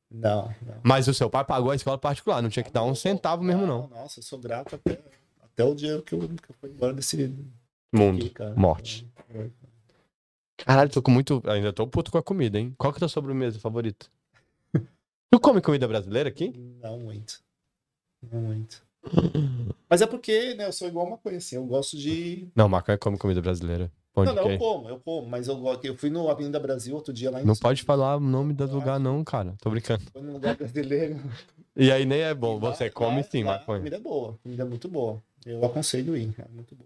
Não, não. Mas o seu pai pagou a escola particular, não tinha que dar um centavo mesmo, não. Nossa, eu sou grato até, até o dia que eu, que eu fui embora desse Mundo. cara. Morte. Caralho, tô com muito. Ainda tô puto com a comida, hein? Qual que é a tua sobremesa favorita? *laughs* tu come comida brasileira aqui? Não muito. Não muito. Mas é porque, né, eu sou igual uma coisa assim, eu gosto de. Não, maconha come comida brasileira. Pão Não, não, eu como, eu como, mas eu gosto. Eu fui no Avenida Brasil outro dia lá em Não pode falar o nome do lugar, não, cara. Tô brincando. Foi num lugar brasileiro. E aí nem é bom. Lá- Você come lá- sim, lá maconha. comida é boa, comida é muito boa. Eu aconselho ir, é muito bom.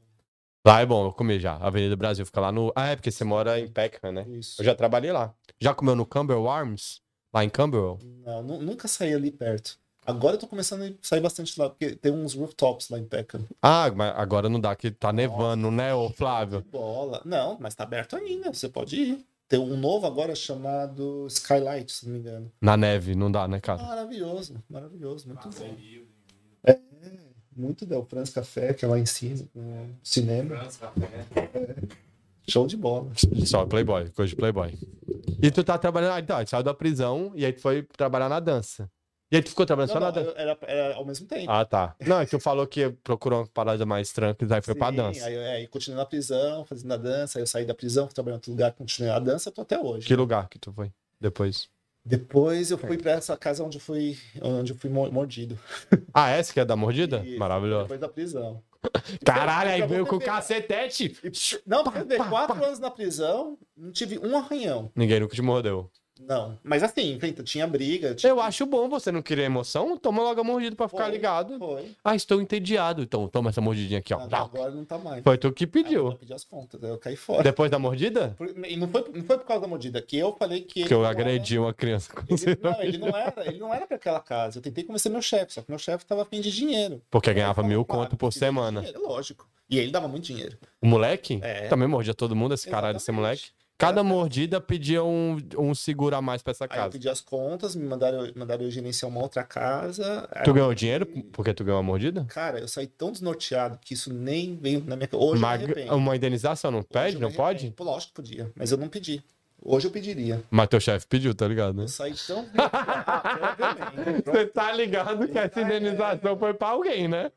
Lá é bom, eu comi já. Avenida Brasil fica lá no. Ah, é porque você mora em Peckham, né? Isso. Eu já trabalhei lá. Já comeu no Camberwell Arms? Lá em Camberwell? Não, nu- nunca saí ali perto. Agora eu tô começando a sair bastante lá, porque tem uns rooftops lá em Peckham. Ah, mas agora não dá, que tá nevando, né, ô Flávio? Bola. Não, mas tá aberto ainda, você pode ir. Tem um novo agora chamado Skylight, se não me engano. Na neve, não dá, né, cara? Maravilhoso, maravilhoso, muito bom. É, muito Del France Café, que é lá em cima, no cinema. Show de bola. Só Playboy, coisa de Playboy. E tu tá trabalhando. Ah, então, tu saiu da prisão e aí tu foi trabalhar na dança. E aí tu ficou trabalhando Não, só na não, dança. eu- era, era ao mesmo tempo. Ah, tá. Não, e tu falou que procurou uma parada mais tranquila, aí foi pra Sim, dança. Aí, eu- é, aí continuei na prisão, fazendo a dança, aí eu saí da prisão, fui trabalhar em outro lugar, continuei a dança, tô até hoje. Que lugar que tu foi depois? Depois eu fui pra essa casa onde eu fui, onde eu fui mo- mordido. Ah, essa que é da mordida? Isso, Maravilhoso. Depois da prisão. *laughs* Caralho, aí Pra veio com ver. cacetete. Não, porque ver, quatro pá. anos na prisão, não tive um arranhão. Ninguém nunca te mordeu. Não. Mas assim, tinha briga. Tinha... Eu acho bom você não querer emoção, toma logo a mordida pra ficar Foi, ligado. Foi. Ah, estou entediado. Então toma essa mordidinha aqui, ó. Agora não tá mais. Foi tu que Aí Eu pediu. pedi as contas, eu caí fora. Depois da mordida? Por- E não foi, não foi por causa da mordida, que eu falei que. Que eu não era- agredi uma criança com Ele, não, ele não era, ele não era pra aquela casa. Eu tentei convencer meu chefe, só que meu chefe tava afim de dinheiro. Porque ganhava mil conto "Claro, por semana. dinheiro", lógico. E ele dava muito dinheiro. O moleque? É. Também mordia todo mundo, esse caralho desse Exatamente. moleque. Cada mordida pedia um, um seguro a mais pra essa Aí eu casa. pedi as contas, me mandaram, mandaram eu gerenciar uma outra casa. Tu ganhou dinheiro porque tu ganhou a mordida? Cara, eu saí tão desnorteado que isso nem veio na minha Hoje Uma, eu me arrependo. uma indenização não Hoje pede? eu Não pode? Pô, Lógico que podia, mas eu não pedi. Hoje eu pediria. Mas teu chefe pediu, tá ligado, né? Eu saí tão. *laughs* Você tá ligado que essa indenização foi pra alguém, né?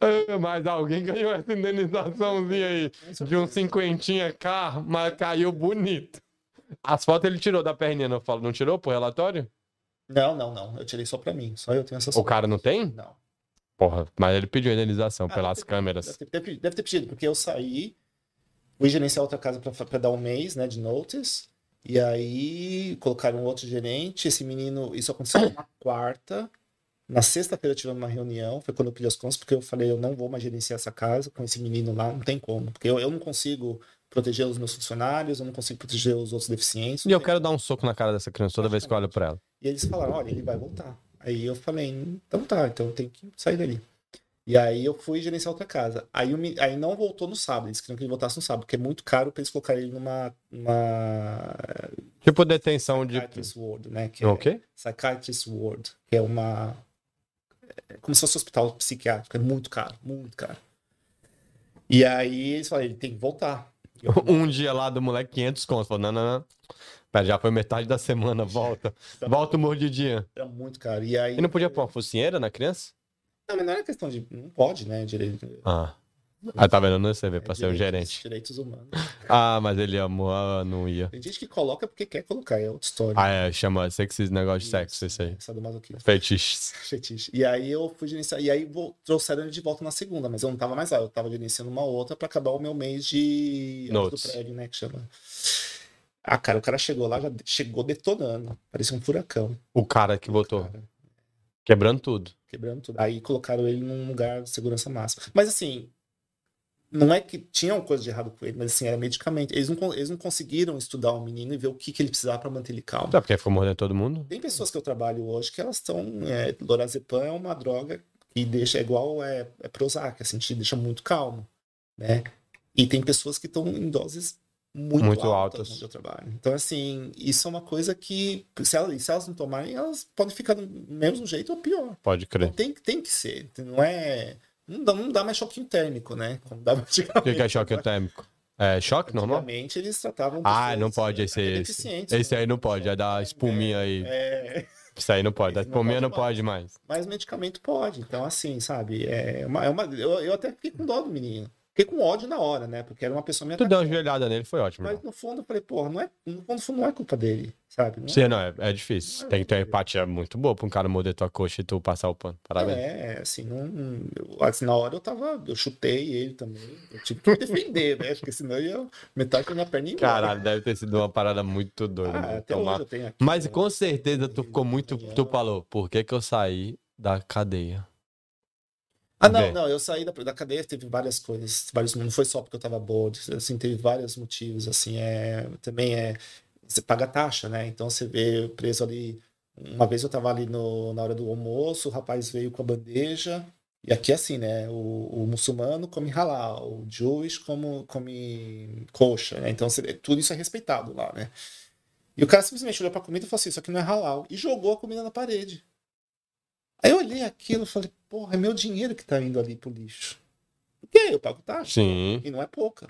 Ah, Mas alguém ganhou essa indenizaçãozinha aí de um cinquentinha K, mas caiu bonito. As fotos ele tirou da perninha, não falo, não tirou pro relatório? Não, não, não. Eu tirei só pra mim. Só eu tenho essa O cara não tem? Não. Porra, mas ele pediu indenização Ah, pelas deve ter- câmeras. Deve ter, deve ter pedido, porque eu saí, fui gerenciar outra casa pra, pra dar um mês, né, de notice, e aí colocaram outro gerente, esse menino, isso aconteceu na quarta, na sexta-feira tivemos uma reunião, foi quando eu pedi as contas, porque eu falei, eu não vou mais gerenciar essa casa com esse menino lá, não tem como, porque eu, eu não consigo proteger os meus funcionários, eu não consigo proteger os outros deficientes. E eu quero dar um soco na cara dessa criança toda vez que eu olho pra ela. E eles falaram, olha, ele vai voltar. Aí eu falei, então tá, então eu tenho que sair dali. E aí eu fui gerenciar outra casa. Aí, o me- aí não voltou no sábado, eles queriam que ele voltasse no sábado, porque é muito caro pra eles colocarem ele numa, numa Tipo detenção de. psychiatrist ward, né? Que é O quê? psychiatrist ward, que é uma é como se fosse um hospital psiquiátrico, é muito caro, muito caro. E aí eles falaram, ele tem que voltar. Eu *laughs* Um dia lá do moleque, 500 contos. Falou, não, não, não. Pera, já foi metade da semana, volta. *laughs* Volta o mordidinha. Era muito caro. E aí E não podia pôr uma focinheira na criança? Não, mas não era questão de não pode, né, direito Ah. Ah, tá vendo? Não sei ver pra ser um direitos- gerente. Direitos humanos. Ah, mas ele amou, ah, não ia. Tem gente que coloca porque quer colocar, é outra história. Ah, é, chama sexismo, negócio de sexo, isso aí. Sadomasoquismo. Fetiches. Fetiche. E aí eu fui gerenciar. E aí vo- trouxeram ele de volta na segunda, mas eu não tava mais lá. Eu tava gerenciando uma outra pra acabar o meu mês de. Notes. do prédio, né? Que chama. Ah, cara, o cara chegou lá, já chegou detonando. Parecia um furacão. O cara que votou. Cara, Quebrando tudo. Quebrando tudo. Aí colocaram ele num lugar de segurança máxima. Mas assim. Não é que tinha uma coisa de errado com ele, mas assim, era medicamento. Eles não, eles não conseguiram estudar o menino e ver o que, que ele precisava pra manter ele calmo. Sabe porque ficou mordendo todo mundo? Tem pessoas que eu trabalho hoje que elas estão. É, lorazepam é uma droga que deixa é igual é, é Prozac, assim, te deixa muito calmo, né? E tem pessoas que estão em doses muito, Muito altas, altas. trabalho. Então, assim, isso é uma coisa que, se elas, se elas não tomarem, elas podem ficar do mesmo jeito ou pior. Pode Então, crer. tem, tem que ser. Não é. Não dá, não dá mais choquinho térmico, né? Como dava O que, é choque térmico? É choque normal? Antigamente eles tratavam. Ah, não pode é, esse esse. Esse né? aí não pode, é da espuminha aí. É, Isso aí não pode. Da Esse não espuminha pode não mais. pode mais. Mas medicamento pode. Então, assim, sabe? É uma, é uma, eu, eu até fiquei com dó do menino. Fiquei com ódio na hora, né? Porque era uma pessoa me Tu deu uma joelhada nele, foi ótimo. Mas no fundo eu falei, porra, não é, no fundo, no fundo não é culpa dele, sabe? Não é- Sim, não, é, é difícil. Tem que ter uma empatia muito boa pra um cara morder tua coxa e tu passar o pano. Parabéns. É, assim, não, não- eu- assim, na hora eu tava, eu chutei ele também. Eu tive que defender, né? Porque senão eu ia metade da minha perna embora. Caralho, deve ter sido uma parada muito doida. ah, até Tomar- hoje eu tenho aqui. Mas né? com certeza tu ficou muito. Tu falou, por que que eu saí da cadeia? Ah, não, não, eu saí da, da cadeia, teve várias coisas, vários, não foi só porque eu tava bored, assim, teve vários motivos, assim, é, também é, você paga taxa, né, então você vê preso ali, uma vez eu tava ali no, na hora do almoço, o rapaz veio com a bandeja, e aqui é assim, né, o, o muçulmano come halal, o Jewish como, come coxa, né, então você- tudo isso é respeitado lá, né, e o cara simplesmente olhou pra comida e falou assim, isso aqui não é halal, e jogou a comida na parede. Aí eu olhei aquilo e falei, porra, é meu dinheiro que tá indo ali pro lixo. Por quê? Eu pago taxa. Sim. E não é pouca.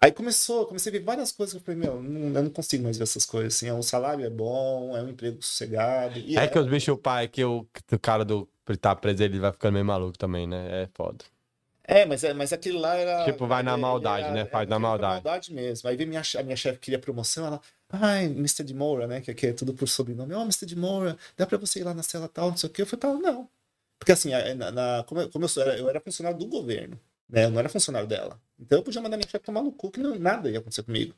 Aí começou, comecei a ver várias coisas que eu falei, meu, não, eu não consigo mais ver essas coisas. Assim, o salário é bom, é um emprego sossegado. É era- que os bichos, pai, que o, que o cara do tá preso, ele vai ficando meio maluco também, né? É foda. É, mas, é, mas aquele lá era. Tipo, vai na maldade, era- né? era Faz na maldade. maldade mesmo. Aí veio minha, a minha chefe queria promoção, ela. Ai, Mr. de Moura, né? Que aqui é tudo por sobrenome. Ó, Mr. de Moura, dá pra você ir lá na cela tal, não sei o quê. Eu falei, tá, não. Porque assim, na, na- como, eu, como eu, sou, era, eu era funcionário do governo, né? Eu não era funcionário dela. Então eu podia mandar minha chefe tomar no cu que não, nada ia acontecer comigo.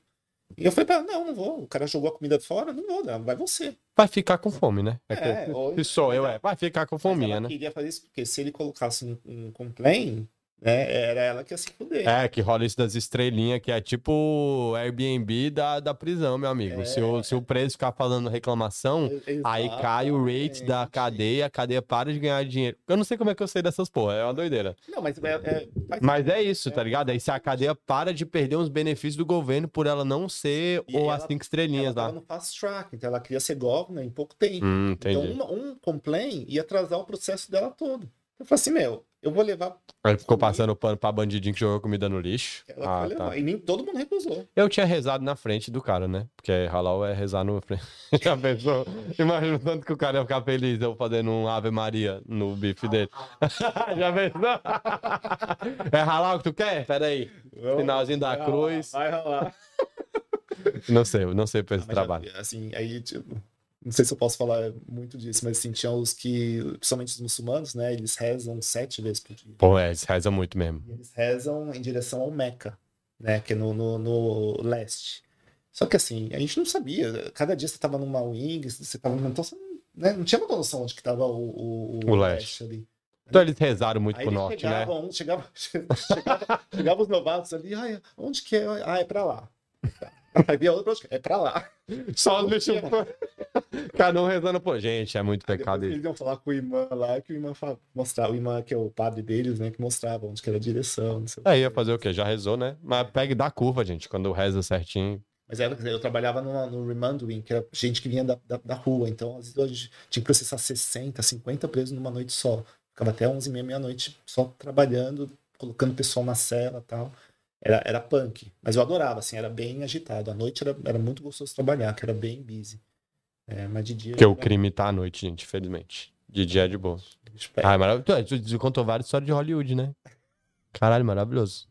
E eu falei pra ela, não, não vou. O cara jogou a comida fora, não vou, não, vai você. Vai ficar com fome, né? É, É, que, ou- sou eu, é. Vai ficar com fominha, né? queria fazer isso porque se ele colocasse um, um complaint, né? Era ela que ia se fuder. É, que rola isso das estrelinhas, que é tipo Airbnb da, da prisão, meu amigo. Se, o, se o preso ficar falando reclamação, aí cai o rate da cadeia, a cadeia para de ganhar dinheiro. Eu não sei como é que eu sei dessas porra, é uma doideira. Não, mas é, é, Mas é isso, tá ligado? Aí se a cadeia para de perder uns benefícios do governo por ela não ser E ou ela- as cinco ela estrelinhas tava lá. no fast track, então ela queria ser governor em pouco tempo. Hum, então uma- um complaint ia atrasar o processo dela todo. Eu falei assim, meu, eu vou levar. Aí ficou passando pano pra bandidinho que jogou comida no lixo. Ah, tá. E nem todo mundo recusou. Eu tinha rezado na frente do cara, né? Porque halal é rezar no frente. *laughs* Já pensou? Imagina o tanto que o cara ia ficar feliz eu fazendo um Ave Maria no bife dele. *laughs* Já pensou? *laughs* É halal que tu quer? Pera aí. Finalzinho da Vai cruz. rolar, Vai rolar. Não sei, não sei pra esse já- trabalho. assim, aí, tipo, não sei se eu posso falar muito disso, mas assim, tinha os que, principalmente os muçulmanos, né? Eles rezam sete vezes por dia. Pô, é, eles rezam muito mesmo. E eles rezam em direção ao Meca, né? Que é no, no, no leste. Só que assim, a gente não sabia. Cada dia você tava numa wing, você tava numa. Então você né, não tinha uma noção onde que tava o, o, O leste. ali. Então eles rezaram muito Aí pro norte, né? chegavam, um, chegava, chegava, chegava os novatos ali, ai, onde que é? Ah, é pra lá. Aí via outro, "Onde que é? é pra lá. Só bichos. Cada um rezando, pô, gente, é muito pecado isso. eles iam falar com o imã lá, que o imã fa- mostrava, o imã que é o padre deles, né, que mostrava onde que era a direção, não sei o Aí quê. ia fazer o quê? Já rezou, né? Mas pega e dá curva, gente, quando reza certinho. Mas era, eu trabalhava no, no Remandering, que era gente que vinha da, da, da rua, então às vezes tinha que processar 60, 50 presos numa noite só. Ficava até 11 e meia, meia-noite só trabalhando, colocando pessoal na cela e tal. Era, era punk, mas eu adorava, assim, era bem agitado. À noite era, era muito gostoso trabalhar, que era bem busy. É, mas de dia... Porque o crime tá à noite, gente, infelizmente. De dia é de boa. Ah, é maravilhoso. Tu, tu contou várias histórias de Hollywood, né? Caralho, maravilhoso.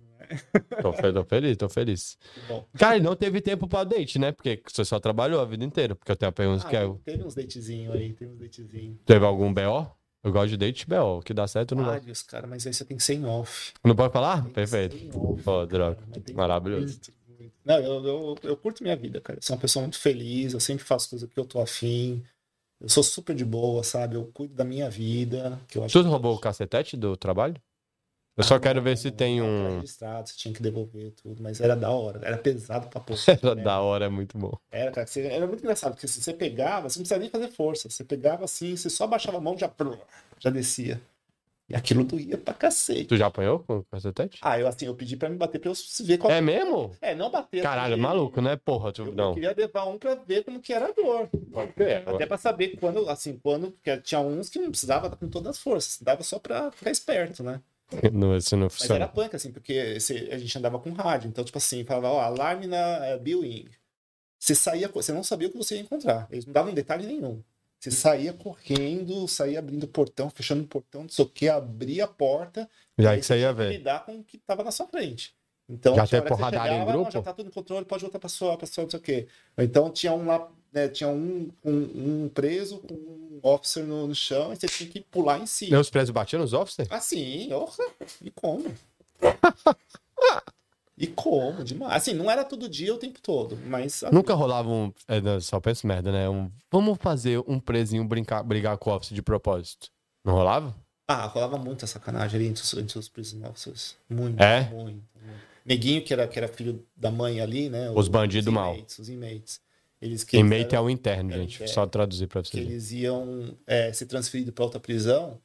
Tô, fe- tô feliz, tô feliz. bom. Cara, não teve tempo pra date, né? Porque você só trabalhou a vida inteira. Porque eu tenho perguntas Ah, que é. teve uns datezinhos aí, teve uns datezinhos. Teve algum BO? Eu gosto de date. O que dá certo, eu não gosto. Vários, cara, mas aí você tem que ser em off. Não pode falar? Tem Perfeito. off, Pô, cara, droga. que- Maravilhoso. Muito, muito. Não, eu, eu, eu curto minha vida, cara. Eu sou uma pessoa muito feliz, eu sempre faço coisas que eu tô afim. Eu sou super de boa, sabe? Eu cuido da minha vida. Que eu acho Tu que- roubou o cacetete do trabalho? Eu só quero ver se tem um. registrado, você tinha que devolver tudo, mas era da hora, era pesado pra pôr. *laughs* Era né? da hora, é muito bom. Era, cara, você- era muito engraçado, porque se você pegava, você não precisava nem fazer força. Você pegava assim, você só baixava a mão, já, já descia. E aquilo doía pra cacete. Tu já apanhou com o cacetete? Ah, eu assim, eu pedi pra me bater pra eu ver qual É mesmo? É, não bater. Caralho, porque maluco, né? Porra, tu Eu, eu não. queria levar um pra ver como que era a dor. Até pra saber quando, assim, quando. Porque tinha uns que não precisava com todas as forças, dava só pra ficar esperto, né? *laughs* Não, Mas era punk, assim, porque esse- a gente andava com rádio. Então, tipo assim, falava, ó, alarme na é, Bill-Wing. Você saía, você não sabia o que você ia encontrar. Eles não davam detalhe nenhum. Você saía correndo, saía abrindo o portão, fechando o portão, não sei o que, abria a porta. Já aí que você ia ver. lidar com o que tava na sua frente. Então, Já que você porradaria em grupo? já tá tudo em controle, pode voltar pra sua, pra sua, não sei o quê. Ou Então, tinha um lá, né, tinha um, um, um preso com um officer no, no chão, e você tinha que pular em cima. Meus presos batiam nos officers? Assim, orra, e como? *laughs* e como, demais. Assim, não era todo dia o tempo todo, mas. Nunca rolava um. É, não, só penso merda, né? Um, vamos fazer um presinho brincar, brigar com o officer de propósito. Não rolava? Ah, rolava muita sacanagem ali entre os, entre os prison officers. Muito, É? muito, muito. Neguinho, que era, que era filho da mãe ali, né? Os bandidos mal. Os inmates. Eles que Inmate é o interno, gente. interno. Só traduzir que vocês. eles iam é, ser transferidos para outra prisão,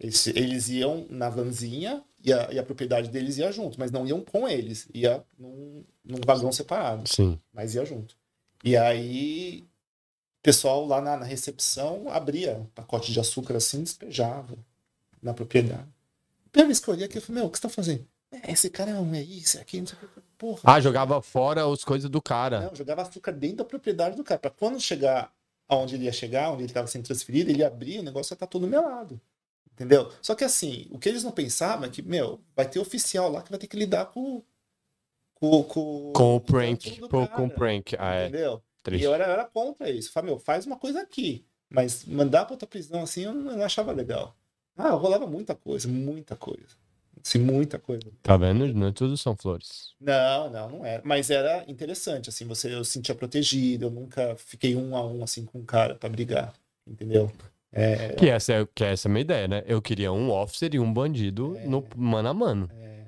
eles, eles iam na vanzinha e a, e a propriedade deles ia junto, mas não iam com eles, ia num, num vagão separado, Sim. mas ia junto. E aí, o pessoal lá na, na recepção abria um pacote de açúcar assim, despejava na propriedade. A primeira vez que eu olhei aqui, eu falei, meu, o que você tá fazendo? É, esse cara é um, é isso, é aquilo, não sei o que. Porra. Ah, jogava fora as coisas do cara. Não, jogava açúcar dentro da propriedade do cara. Pra quando chegar aonde ele ia chegar, onde ele estava sendo transferido, ele abrir, o negócio ia estar todo melado. Entendeu? Só que assim, o que eles não pensavam é que, meu, vai ter oficial lá que vai ter que lidar com. Com, com, Com o prank. cara, com o prank. Ah, é. Entendeu? E Triste. eu era, era contra isso. Falei, meu, faz uma coisa aqui. Mas mandar pra outra prisão assim, eu não, eu não achava legal. Ah, rolava muita coisa, muita coisa. Assim, muita coisa. Tá vendo? Não tudo são flores. Não, não, não era. Mas era interessante, assim, você eu sentia protegido, eu nunca fiquei um a um assim com um cara pra brigar, entendeu? É, Que essa, é, que essa é a minha ideia, né? Eu queria um officer e um bandido É. no mano a mano. é,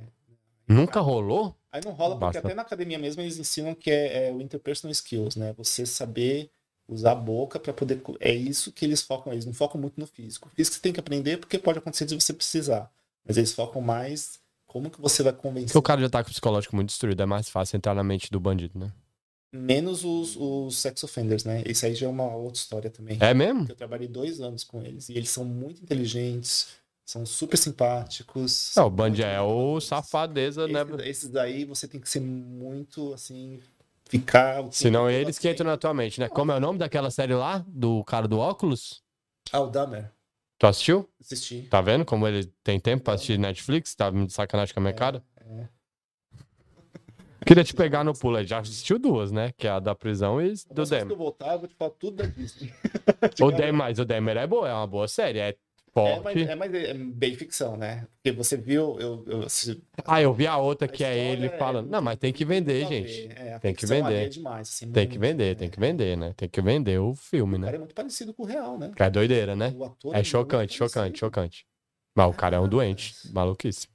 Nunca rolou? Aí não rola porque Basta. até na academia mesmo eles ensinam que é, é o interpersonal skills, né? Você saber usar a boca pra poder. É isso que eles focam. Eles não focam muito no físico. O físico você tem que aprender porque pode acontecer de você precisar. Mas eles focam mais como que você vai convencer. Porque o cara já tá com o psicológico muito destruído. É mais fácil entrar na mente do bandido, né? Menos os, os sex offenders, né? Isso aí já é uma outra história também. É mesmo? Eu trabalhei dois anos com eles e eles são muito inteligentes, são super simpáticos. Não, são o bandido é o safadeza, né? Esses, esses daí você tem que ser muito assim, ficar. Senão todo eles que entram na tua mente, né? Como é o nome daquela série lá? Do cara do óculos? Ah, o Dahmer, Tu assistiu? assisti. Tá vendo como ele tem tempo pra assistir Netflix? Tá de sacanagem com a minha cara? Queria te pegar no pulo. aí. Já assistiu duas, né? Que é a da prisão e do Demer. eu voltar, eu vou te falar tudo da Disney. O Demer, mas o Demer é boa, é uma boa série. É É, forte. mas, é, mas é bem ficção, né? Porque você viu, eu, eu assisti- Ah, eu vi a outra que é ele é falando. Não, mas tem que vender, gente. É, Tem que ali vender. É demais, assim, Tem que vender, né? tem que vender, né? Tem que vender o filme, O cara né? é muito parecido com o real, né? É doideira, né? É muito chocante, chocante, chocante. Mas o cara é um doente, maluquíssimo.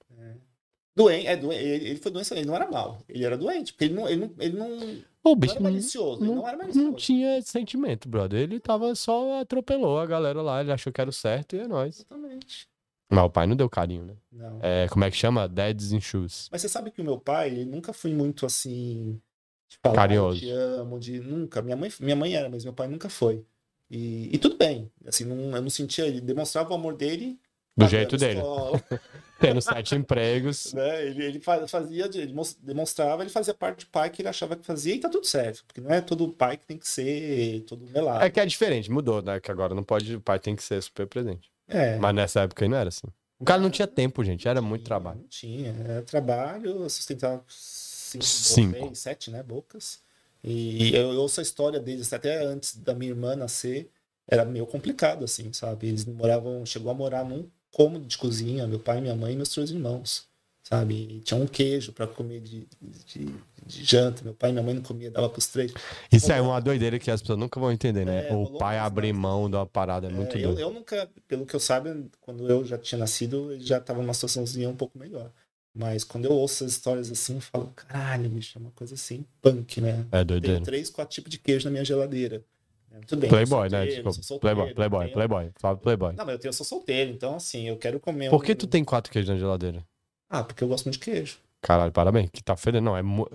Doente, é doente. Ele, ele foi doente, ele não era mal. Ele era doente, porque ele não, ele não, ele não O bicho era não, não era não, malicioso. não tinha sentimento, brother. Ele tava só atropelou a galera lá, ele achou que era o certo e é nóis. Exatamente. Mas o pai não deu carinho, né? Não. É, como é que chama? Deads in Shoes. Mas você sabe que o meu pai, ele nunca foi muito assim. De falar, Carinhoso. "Eu te amo, de. Nunca. Minha mãe, minha mãe era, mas meu pai nunca foi. E, e tudo bem. Assim, não, eu não sentia. Ele demonstrava o amor dele. Do jeito dele. *laughs* Tendo sete empregos. *laughs* né? Ele, ele fa- fazia, ele demonstrava, ele fazia parte de pai que ele achava que fazia e tá tudo certo. Porque não é todo pai que tem que ser todo melado. É que é diferente, mudou, né? Que agora não pode, o pai tem que ser super presente. É. Mas nessa época aí não era assim. O cara não tinha tempo, gente, era muito trabalho. Não tinha. Era trabalho, sustentar cinco, Cinco. seis, sete, né, bocas. E eu, eu ouço a história deles, até antes da minha irmã nascer, era meio complicado, assim, sabe? Eles moravam, chegou a morar num cômodo de cozinha, meu pai, minha mãe e meus três irmãos, sabe? E tinha um queijo para comer de, de, de janta, meu pai e minha mãe não comia, dava pros três. Isso é uma doideira que as pessoas nunca vão entender, né? É, o pai abrir mão da parada é muito É, eu, doido. eu nunca, pelo que eu saiba, quando eu já tinha nascido, ele já estava numa situaçãozinha um pouco melhor. Mas quando eu ouço essas histórias assim, eu falo, caralho, bicho, é uma coisa assim, punk, né? É Tenho doideira. três, quatro tipos de queijo na minha geladeira. É, Muito bem. Playboy, né? solteiro, Desculpa. sou solteiro, Playboy, playboy, tenho- playboy. Fala playboy. Não, mas eu, tenho, eu sou solteiro, então assim, eu quero comer Por que um- tu tem quatro queijos na geladeira? Ah, porque eu gosto muito de queijo. Caralho, parabéns. Que tá fedendo. Não, é. mu-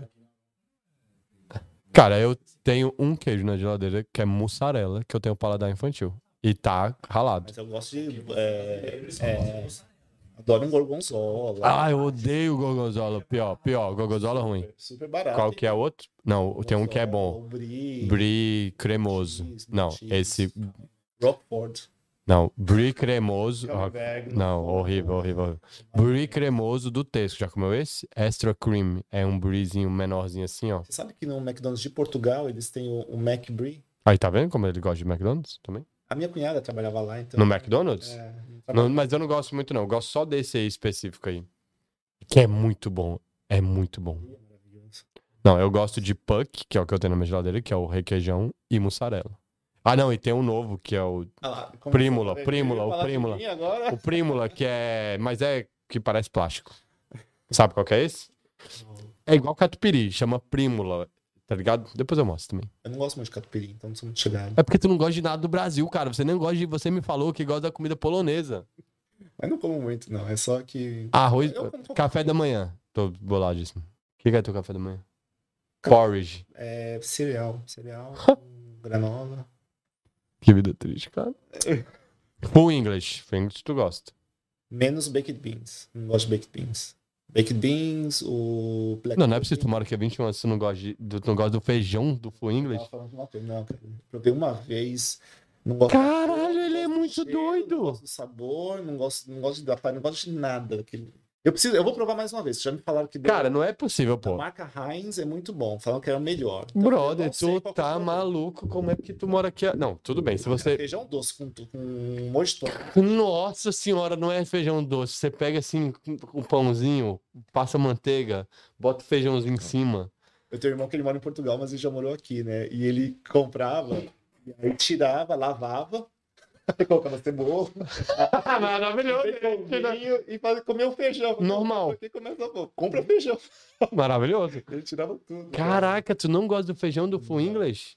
Cara, eu tenho um queijo na geladeira que é mussarela, que eu tenho paladar infantil. E tá ralado. Mas eu gosto de. É, é, adoro um gorgonzola. Ah, eu odeio gorgonzola. Pior, pior. Gorgonzola ruim. Super barato. Qual que é outro? Não, tem um que é bom. Brie, Brie cremoso. Cheese, Não, cheese. esse. Rockford. Não, brie cremoso. Não, horrível, horrível. horrível. Brie cremoso do texto. Já comeu esse? Extra cream. É um briezinho menorzinho assim, ó. Você sabe que no McDonald's de Portugal eles têm o, o Mac Brie? Aí, tá vendo como ele gosta de McDonald's também? A minha cunhada trabalhava lá, então. No McDonald's? É, Não, mas eu não gosto muito, não. Eu gosto só desse aí específico aí. Que é muito bom. É muito bom. Não, eu gosto de puck, que é o que eu tenho na minha geladeira, que é o requeijão e mussarela. Ah, não, e tem um novo, que é o, Ah começou Prímula, prímula, o prímula. o prímula, que é... Mas é que parece plástico. Sabe qual que é esse? É igual catupiry, chama prímula, tá ligado? Depois eu mostro também. Eu não gosto muito de catupiry, então não sou muito chegado. É porque tu não gosta de nada do Brasil, cara. Você nem gosta de... Você me falou que gosta da comida polonesa. Mas não como muito, não. É só que. Arroz, café da manhã. Tô boladíssimo. O que, que é teu café da manhã? Porridge. É cereal. Cereal, granola. Que vida triste, cara. *laughs* Full English. Full English tu gosta. Menos baked beans. Não gosto de baked beans. Baked beans, o black Não, não é preciso tu mora aqui há 21 anos, tu não gosta, de, do, tu não gosta do feijão do Full English. Não, cara. Provei uma vez. Não gosto Caralho, ele é muito cheiro, doido. Não gosto do sabor, não gosto, não gosto da não gosto de nada daquele. Eu preciso, eu vou provar mais uma vez. Já me falaram que Cara, não é possível, a pô. marca Heinz é muito bom. Falaram que era o melhor. Então, Brother, tu é o tá problema. maluco. Como é que tu mora aqui? Não, tudo bem. Se você. Feijão doce com, com um molho de tomate. Nossa senhora, não é feijão doce. Você pega assim, um pãozinho, passa manteiga, bota o feijãozinho em cima. Eu tenho um irmão que ele mora em Portugal, mas ele já morou aqui, né? E ele comprava, e aí tirava, lavava, aí colocava cebola, Maravilhoso. vinho e fazia, comia o feijão. Normal. Aqui começa, pô, compra feijão. Maravilhoso. *laughs* Ele tirava tudo. Caraca, tu não gosta do feijão do Full English?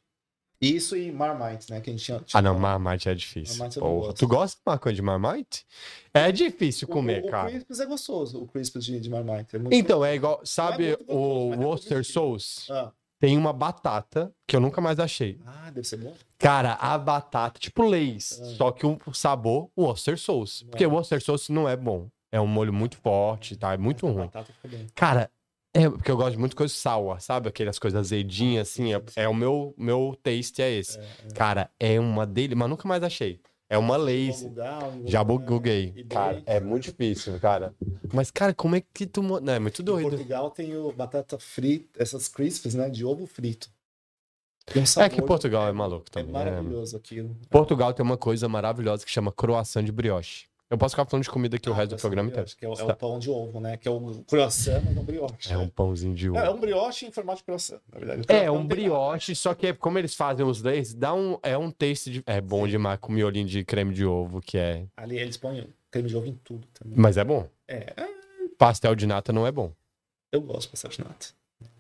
Isso e Marmite, né? Que a gente tinha. Ah, não, Marmite é difícil. Marmite não Porra, gosto. tu gosta de uma coisa de Marmite? É difícil O- comer, o, cara. O Crispus é gostoso, o Crispus de, de Marmite. É muito Então, é igual, sabe gostoso, o é Worcester Sauce? Ah, Tem uma batata que eu nunca mais achei. ah, deve ser bom. Cara, a batata, tipo Lay's, Ah. só que o sabor Worcester Sauce. Porque o Worcester Sauce não é bom. É um molho muito forte, tá? É muito A ruim. batata fica bem. Cara, é porque eu gosto de muito coisa sour, sabe? Aquelas coisas azedinhas, assim. É, é o meu, meu taste é esse. Cara, é uma dele, mas nunca mais achei. É uma bugar, vou Já buguei. Cara, é muito difícil, cara. Mas, cara, como é que tu. mo- Não, é muito Em doido. Portugal tem o batata frita, essas crisps, né? De ovo frito. Um É que Portugal é maluco É também. né? maravilhoso aquilo. Portugal tem uma coisa maravilhosa que chama croissant de brioche. Eu posso ficar falando de comida aqui o resto do croissant programa inteiro. Que é, o, é Tá. o pão de ovo, né? Que é o croissant, mas não brioche. É um pãozinho de É, ovo. é um brioche em formato de croissant, na verdade. É, croissant um não brioche, só que é- como eles fazem os leis, dá um, é um taste de, é bom demais com miolinho de creme de ovo, que é, Ali eles põem creme de ovo em tudo também. mas é bom. É, é, Pastel de nata não é bom. eu gosto de pastel de nata.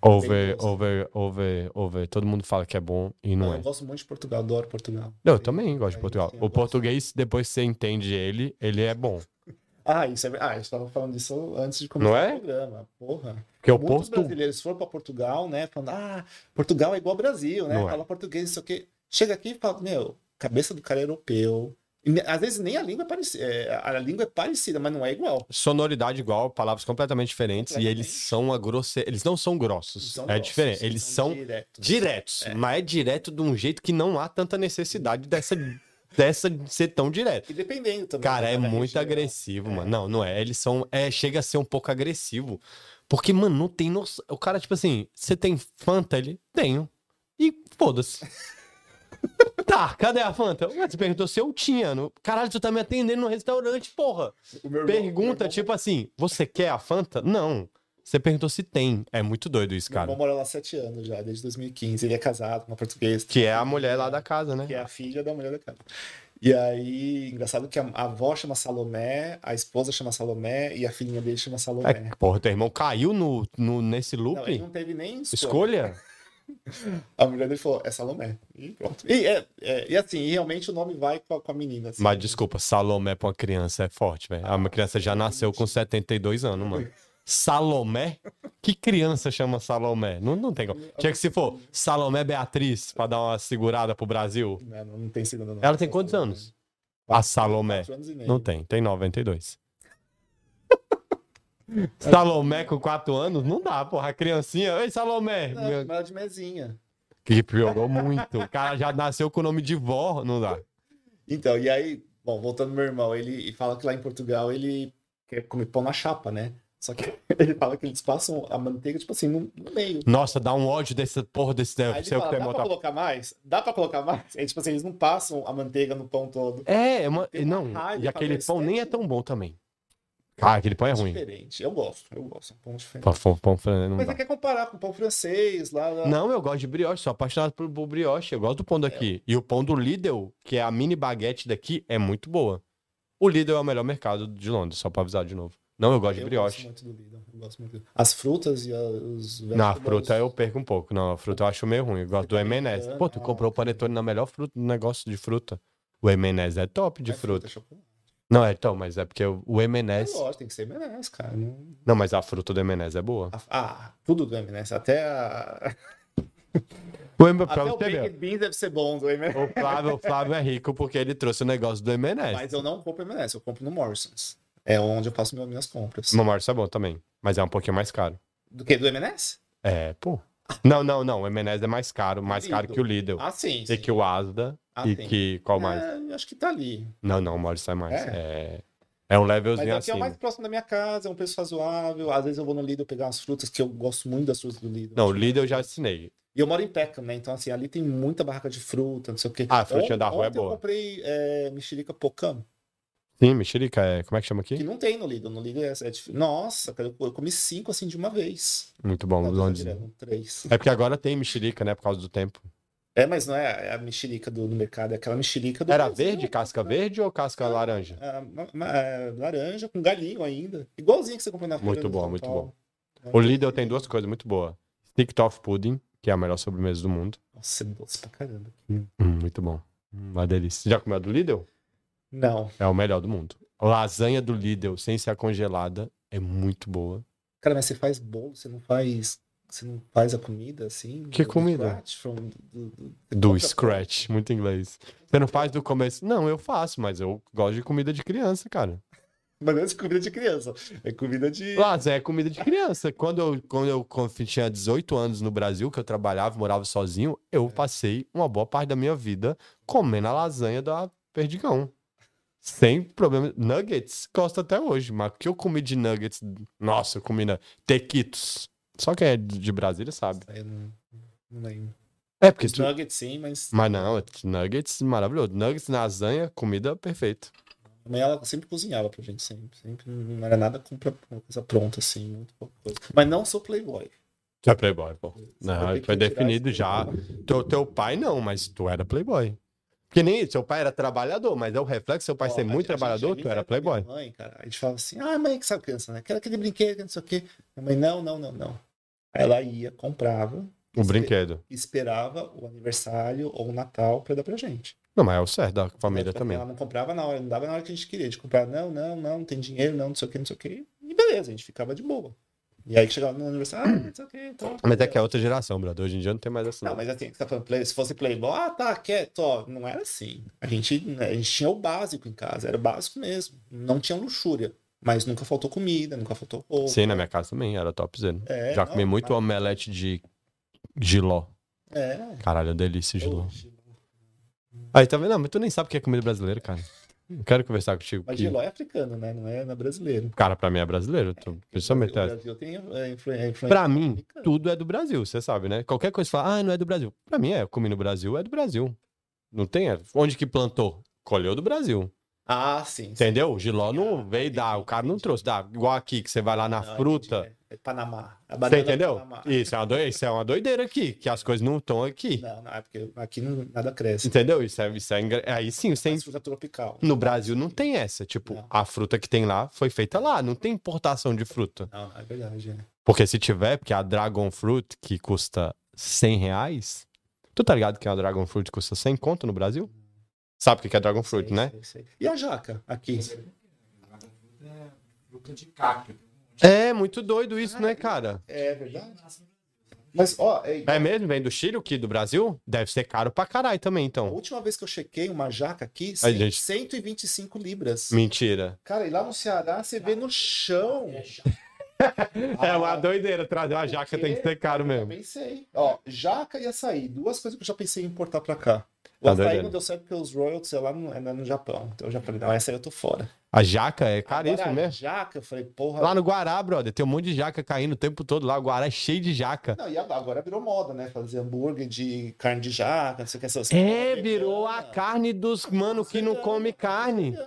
Gostoso. over, over, over. Todo mundo fala que é bom e não Não, é. Eu gosto muito de Portugal, adoro Portugal. Não, eu também gosto de Portugal. sim, eu O gosto. português, depois que você entende ele, ele é bom. *laughs* Ah, isso é Ah, a gente tava falando disso antes de começar Não é? o programa. Porra. Porque o Muitos Porto. brasileiros foram para Portugal, né? Falando, ah, Portugal é igual ao Brasil, né? Não é. Fala português, isso aqui. Chega aqui e fala, meu, cabeça do cara é europeu. Às vezes nem a língua é parecida. é, a língua é parecida, mas não é igual. Sonoridade igual, palavras completamente diferentes. E eles Completamente. são a grosse... Eles não são grossos. São é grossos, diferente. Eles são diretos. diretos. Mas é direto de um jeito que não há tanta necessidade dessa, *laughs* dessa de ser tão direto. E dependendo também. Cara, né, é muito agressivo, mano. Não, não é. Eles são. É, chega a ser um pouco agressivo. Porque, mano, não tem noção. O cara, tipo assim, você tem Fanta? Ele, tenho. E foda-se. *laughs* tá, cadê a Fanta? Ué, Você perguntou se eu tinha. No... Caralho, tu tá me atendendo no restaurante, porra. Irmão- Pergunta, tipo assim, você quer a Fanta? Não. Você perguntou se tem. É muito doido isso, Meu irmão cara. mora lá sete anos já, desde 2015. Ele é casado com uma portuguesa. Que é a mulher lá da casa, né? que é a filha da mulher da casa. E aí, engraçado que a, avó chama Salomé, a esposa chama Salomé e a filhinha dele chama Salomé. É, porra, teu irmão caiu no, no, nesse Não, loop? ele não teve nem escolha. Escolha? *laughs* A mulher dele falou, é Salomé. E pronto. E, é, é, e assim, e realmente o nome vai com a, com a menina. assim. Mas desculpa, Salomé pra uma criança é forte, velho. A criança já nasceu com 72 anos, mano. Salomé? Que criança chama Salomé? Não, não tem como. Tinha que se for Salomé Beatriz pra dar uma segurada pro Brasil. Não, não tem segunda, não. Ela tem quantos anos? A Salomé. Quatro anos e meio. Não tem, tem 92. Salomé com 4 anos? Não dá, porra. A criancinha. Ei, Salomé! Não, chama ela de mesinha. Que jogou muito. O cara já nasceu com o nome de vó, não dá. Então, e aí, bom, voltando ao meu irmão, ele fala que lá em Portugal ele quer comer pão na chapa, né? Só que *laughs* ele fala que eles passam a manteiga, tipo assim, no, meio. Nossa, dá um ódio desse porra desse Aí ele seu fala, dá termo. pra colocar mais? Dá pra colocar mais? Aí, tipo assim, eles não passam a manteiga no pão todo. É, é uma... Não. E aquele pão nem é estética. tão bom também. Cara, aquele pão é ruim. Diferente. Eu gosto, eu gosto. É um pão diferente. Pão, pão, pão Mas você quer comparar com o pão francês lá, lá. Não, eu gosto de brioche, sou apaixonado por por brioche. Eu gosto do pão daqui. E o pão do Lidl, que é a mini baguete daqui, é muito boa. O Lidl é o melhor mercado de Londres, só pra avisar de novo. Não, eu gosto de Eu brioche. gosto muito do Lidl. Eu gosto muito do... As frutas e a- os Não, a fruta eu perco um pouco. Não, a fruta eu acho meio ruim. Eu gosto do M&S. Pô, tu comprou o panetone na melhor fruta, negócio de fruta. O M&S é top de É fruta. é chocolate. Não, é então, mas é porque o o Eu M&S... gosto, tem que ser M&S, cara. Não- Não, mas a fruta do M&S é boa. Ah, tudo do M&S. Até a... *laughs* O M... Até o Baked Beans deve ser bom do M&S. O Flávio, o Flávio é rico porque ele trouxe o negócio do M&S. Mas eu não compro M&S, eu compro no Morrison's. É onde eu faço minhas compras. O Morris é bom também, mas é um pouquinho mais caro. Do que? Do M&S? É, pô. Não, não, não. O M&S é mais caro, mais caro Lidl. que o Lidl. Ah, sim. E sim. que o Asda. Ah, e sim. que... Qual mais? É, acho que tá ali. Não, não, o Morris é mais. É? É, é um Mas levelzinho aqui é o assim. mais próximo da minha casa, é um preço razoável. Às vezes eu vou no Lidl pegar umas frutas, que eu gosto muito das frutas do Lidl. Não, o Lidl eu já assinei. E eu moro em Peckham, né? Então, assim, ali tem muita barraca de fruta, não sei o quê. Ah, a frutinha da rua é ontem eu boa. comprei é, mexerica pocam, Sim, mexerica, é... como é que chama que aqui? não tem no Lidl. No Lidl é, é difícil. Nossa, cara, eu, comi cinco assim de uma vez. Muito bom, Londres. três. É porque agora tem mexerica, né, por causa do tempo. É, mas não é a mexerica do, no mercado, é aquela mexerica do Era Brasil. verde, casca verde ou casca laranja? É, ma- ma- é, laranja com galinho ainda. Igualzinho que você comprou na feira Muito bom, muito Paulo. O Lidl tem duas coisas muito boas. Stick Toff Pudding, que é a melhor sobremesa do mundo. Nossa, é doce pra caramba. Hum, muito bom. Hum, Uma delícia. Já comeu a do Lidl? Não. É o melhor do mundo. Lasanha do Lidl, sem ser congelada, é muito boa. Cara, mas você faz bolo, você não faz. Você não faz a comida assim? Que do comida? scratch, from- do- do- Do scratch, muito inglês. Você não faz do começo? Não, eu faço, mas eu gosto de comida de criança, cara. Mas não é comida de criança. É comida de. Lasanha é comida de criança. Quando eu, quando eu tinha 18 anos no Brasil, que eu trabalhava, morava sozinho, eu passei uma boa parte da minha vida comendo a lasanha da Perdigão. Sem problema. Nuggets, gosto até hoje. Mas o que eu comi de nuggets? Nossa, eu comi na Tequitos. Só quem é de Brasília sabe. Eu não, não lembro. É, porque tu... nuggets sim, mas Mas não, nuggets maravilhoso. Nuggets, lasanha, comida perfeita. a mãe ela sempre cozinhava pra gente, sempre. Sempre não era nada com coisa pronta, assim, muito pouca coisa. Mas não sou playboy. Tu é playboy, pô. Não, foi definido já. Teu, teu pai não, mas tu era playboy. Porque nem seu pai era trabalhador, mas é o reflexo, seu pai Ó, ser muito gente trabalhador, tu era playboy. Mãe, cara, a gente fala assim, ah, mãe, que sabe criança, né? Quero aquele brinquedo, não sei o quê. Minha mãe, não, não, não, não. Ela ia, comprava, O brinquedo. esperava o aniversário ou o Natal pra dar pra gente. Não, mas é o certo da família também. Ela não comprava na hora, não dava na hora que a gente queria. De comprar, não, não, não, não tem dinheiro, não, não sei o que, não sei o que. E beleza, a gente ficava de boa. E aí chegava no aniversário, ah, não sei o que, então. *clears throat* Mas é que é outra geração, brother. Hoje em dia não tem mais essa. Não, Não, mas assim, você tá falando, se fosse Playboy, ah, tá, quieto, ó. Não era assim. A gente, né, a gente tinha o básico em casa, era o básico mesmo. Não tinha luxúria. Mas nunca faltou comida, nunca faltou roupa. Sim, na minha casa também, era topzera. É, Já não, comi muito mas- omelete de giló. É. Caralho, é delícia giló. Aí, tá vendo? Não, mas tu nem sabe o que é comida brasileira, cara. Não quero conversar contigo. Mas que- Giló é africano, né? Não é, não é brasileiro. Cara, pra mim é brasileiro. Tu... Principalmente o essa. Brasil tem é, é influência Pra mim, tudo é do Brasil, você sabe, né? Qualquer coisa que fala, ah, não é do Brasil. Pra mim, é, eu comi no Brasil, é do Brasil. Não tem. é. Onde que plantou? Colheu do Brasil. Ah, sim. Entendeu? O Giló não Ah, veio dar, o cara não trouxe. Dá, igual aqui, que você vai lá na Não, fruta. entendi, É, é Panamá. A Você banana entendeu? Panamá. Isso é, uma isso é uma doideira aqui, que as coisas não estão aqui. Não, não, é porque aqui não, nada cresce. Entendeu? Isso é, isso é engra- Aí sim, sem... Mas fruta tropical. no Brasil não tem essa. Tipo, Não. a fruta que tem lá foi feita lá. Não tem importação de fruta. Não, não, é verdade. É. Porque se tiver, porque a Dragon Fruit, que custa 100 reais. Tu tá ligado que a Dragon Fruit custa 100 conto no Brasil? Sabe o que é Dragon Fruit, Sei, né? sei, sei. E a jaca aqui? É fruta de cacto. É muito doido isso, né, cara? É verdade. Mas, ó, é, É mesmo? Vem do Chile, o que? Do Brasil? Deve ser caro pra caralho também, a então. última vez que eu chequei uma jaca aqui, gente. 125 libras. Mentira. Cara, e lá no Ceará você vê no chão. É *laughs* uma doideira trazer uma jaca, tem que ser caro Eu mesmo. pensei. Ó, jaca e açaí. Duas coisas que eu já pensei em importar pra cá. O Tá açaí não deu certo porque os royalties é lá no, é no Japão. Então eu já falei, não, essa aí eu tô fora. A jaca é caríssimo Agora, mesmo. jaca, eu falei, porra. Lá no Guará, brother, tem um monte de jaca caindo o tempo todo lá. O Guará é cheio de jaca. Não, e agora virou moda, né? Fazer hambúrguer de carne de jaca, não sei o que. Essas É, virou a carne dos mano que não come carne.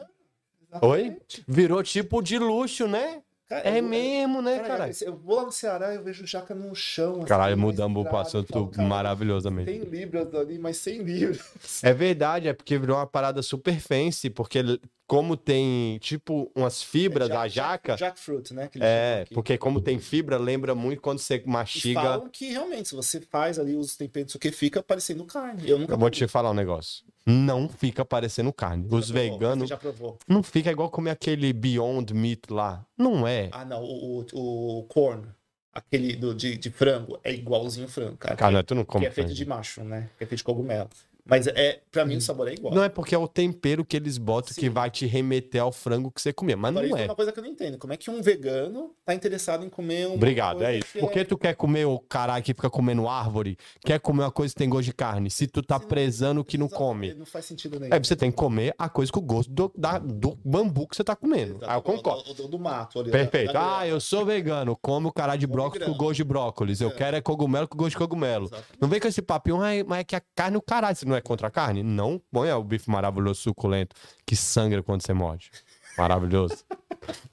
Oi? Virou tipo de luxo, né? Cara, É eu- mesmo, né, Cara, cara? Eu vou lá no Ceará e eu vejo jaca no chão. assim, Caralho, mudamos estrada, assunto maravilhosamente. 100 libras ali, mas 100 *laughs* libras. É verdade, é porque virou uma parada super fancy, porque como tem, tipo, umas fibras da jaca, Jackfruit, né? que é, porque como tem fibra, lembra muito quando você E mastiga. falam que realmente, se você faz ali os temperos, o que fica parecendo carne. Eu nunca Eu vou te falar um negócio. Não fica parecendo carne. Os veganos Você já provou? não fica igual comer aquele Beyond Meat lá. Não é. Ah, não. O, o, o corn, aquele do, de, de frango, é igualzinho frango, cara. Cara, tu não que come é feito frango. de macho, né? Que é feito de cogumelo. Mas é, pra mim o sabor é igual. Não é porque é o tempero que eles botam que Sim. vai te remeter ao frango que você comia, mas Agora, não é é. uma coisa que eu não entendo. Como é que um vegano tá interessado em comer um. Obrigado, é isso. Por que tu quer comer o caralho que fica comendo árvore? Quer comer uma coisa que tem gosto de carne? Se tu tá prezando que não come. Não faz sentido nenhum. É, você tem que comer a coisa com o gosto do, da- do bambu que você tá comendo. Exato. Aí eu concordo. Do, do- do mato ali. Perfeito. da- da Ah, eu sou vegano, como o caralho de brócolis com gosto de brócolis. Eu É. quero é cogumelo com gosto de cogumelo. Exatamente. Não vem com esse papinho, "Ai, mas é que a carne é o caralho. Não é contra a carne? Não põe o bife maravilhoso, suculento, que sangra quando você morde. Maravilhoso.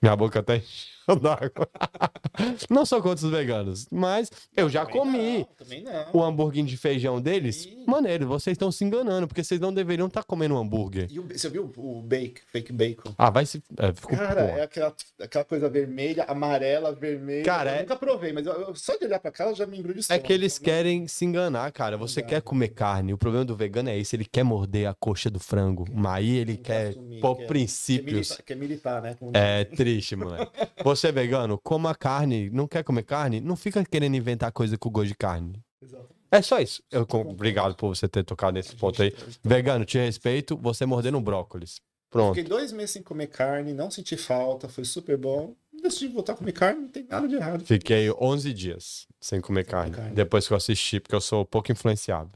Minha boca até encheu *laughs* d'água. Não sou contra os veganos, mas eu já Também comi não, também não. o hambúrguer de feijão deles. Sim. Maneiro, vocês estão se enganando, porque vocês não deveriam estar comendo um hambúrguer. E o, você viu o bacon, fake bacon? Ah, vai se. É, ficou, Cara, porra. é aquela, aquela coisa vermelha, amarela, vermelha. Cara, eu é- nunca provei, mas eu- eu- só de olhar pra cá eu já me embrulho de É que eles querem se enganar, cara. Você quer comer carne. O problema do vegano é esse. Ele quer morder a coxa do frango. Mas aí ele quer quer assumir, pôr quer- princípios. Que é militar, que é militar, né? Como- É triste, moleque. *laughs* Você é vegano, coma carne. Não quer comer carne? Não fica querendo inventar coisa com gosto de carne. Exato. É só isso. Eu, obrigado por você ter tocado nesse ponto aí. Vegano, te respeito. Você mordendo brócolis. Pronto. Fiquei dois meses sem comer carne, não senti falta, foi super bom. Decidi voltar a comer carne, não tem nada de errado. Fiquei 11 dias sem comer carne. carne. Depois que eu assisti, porque eu sou pouco influenciável.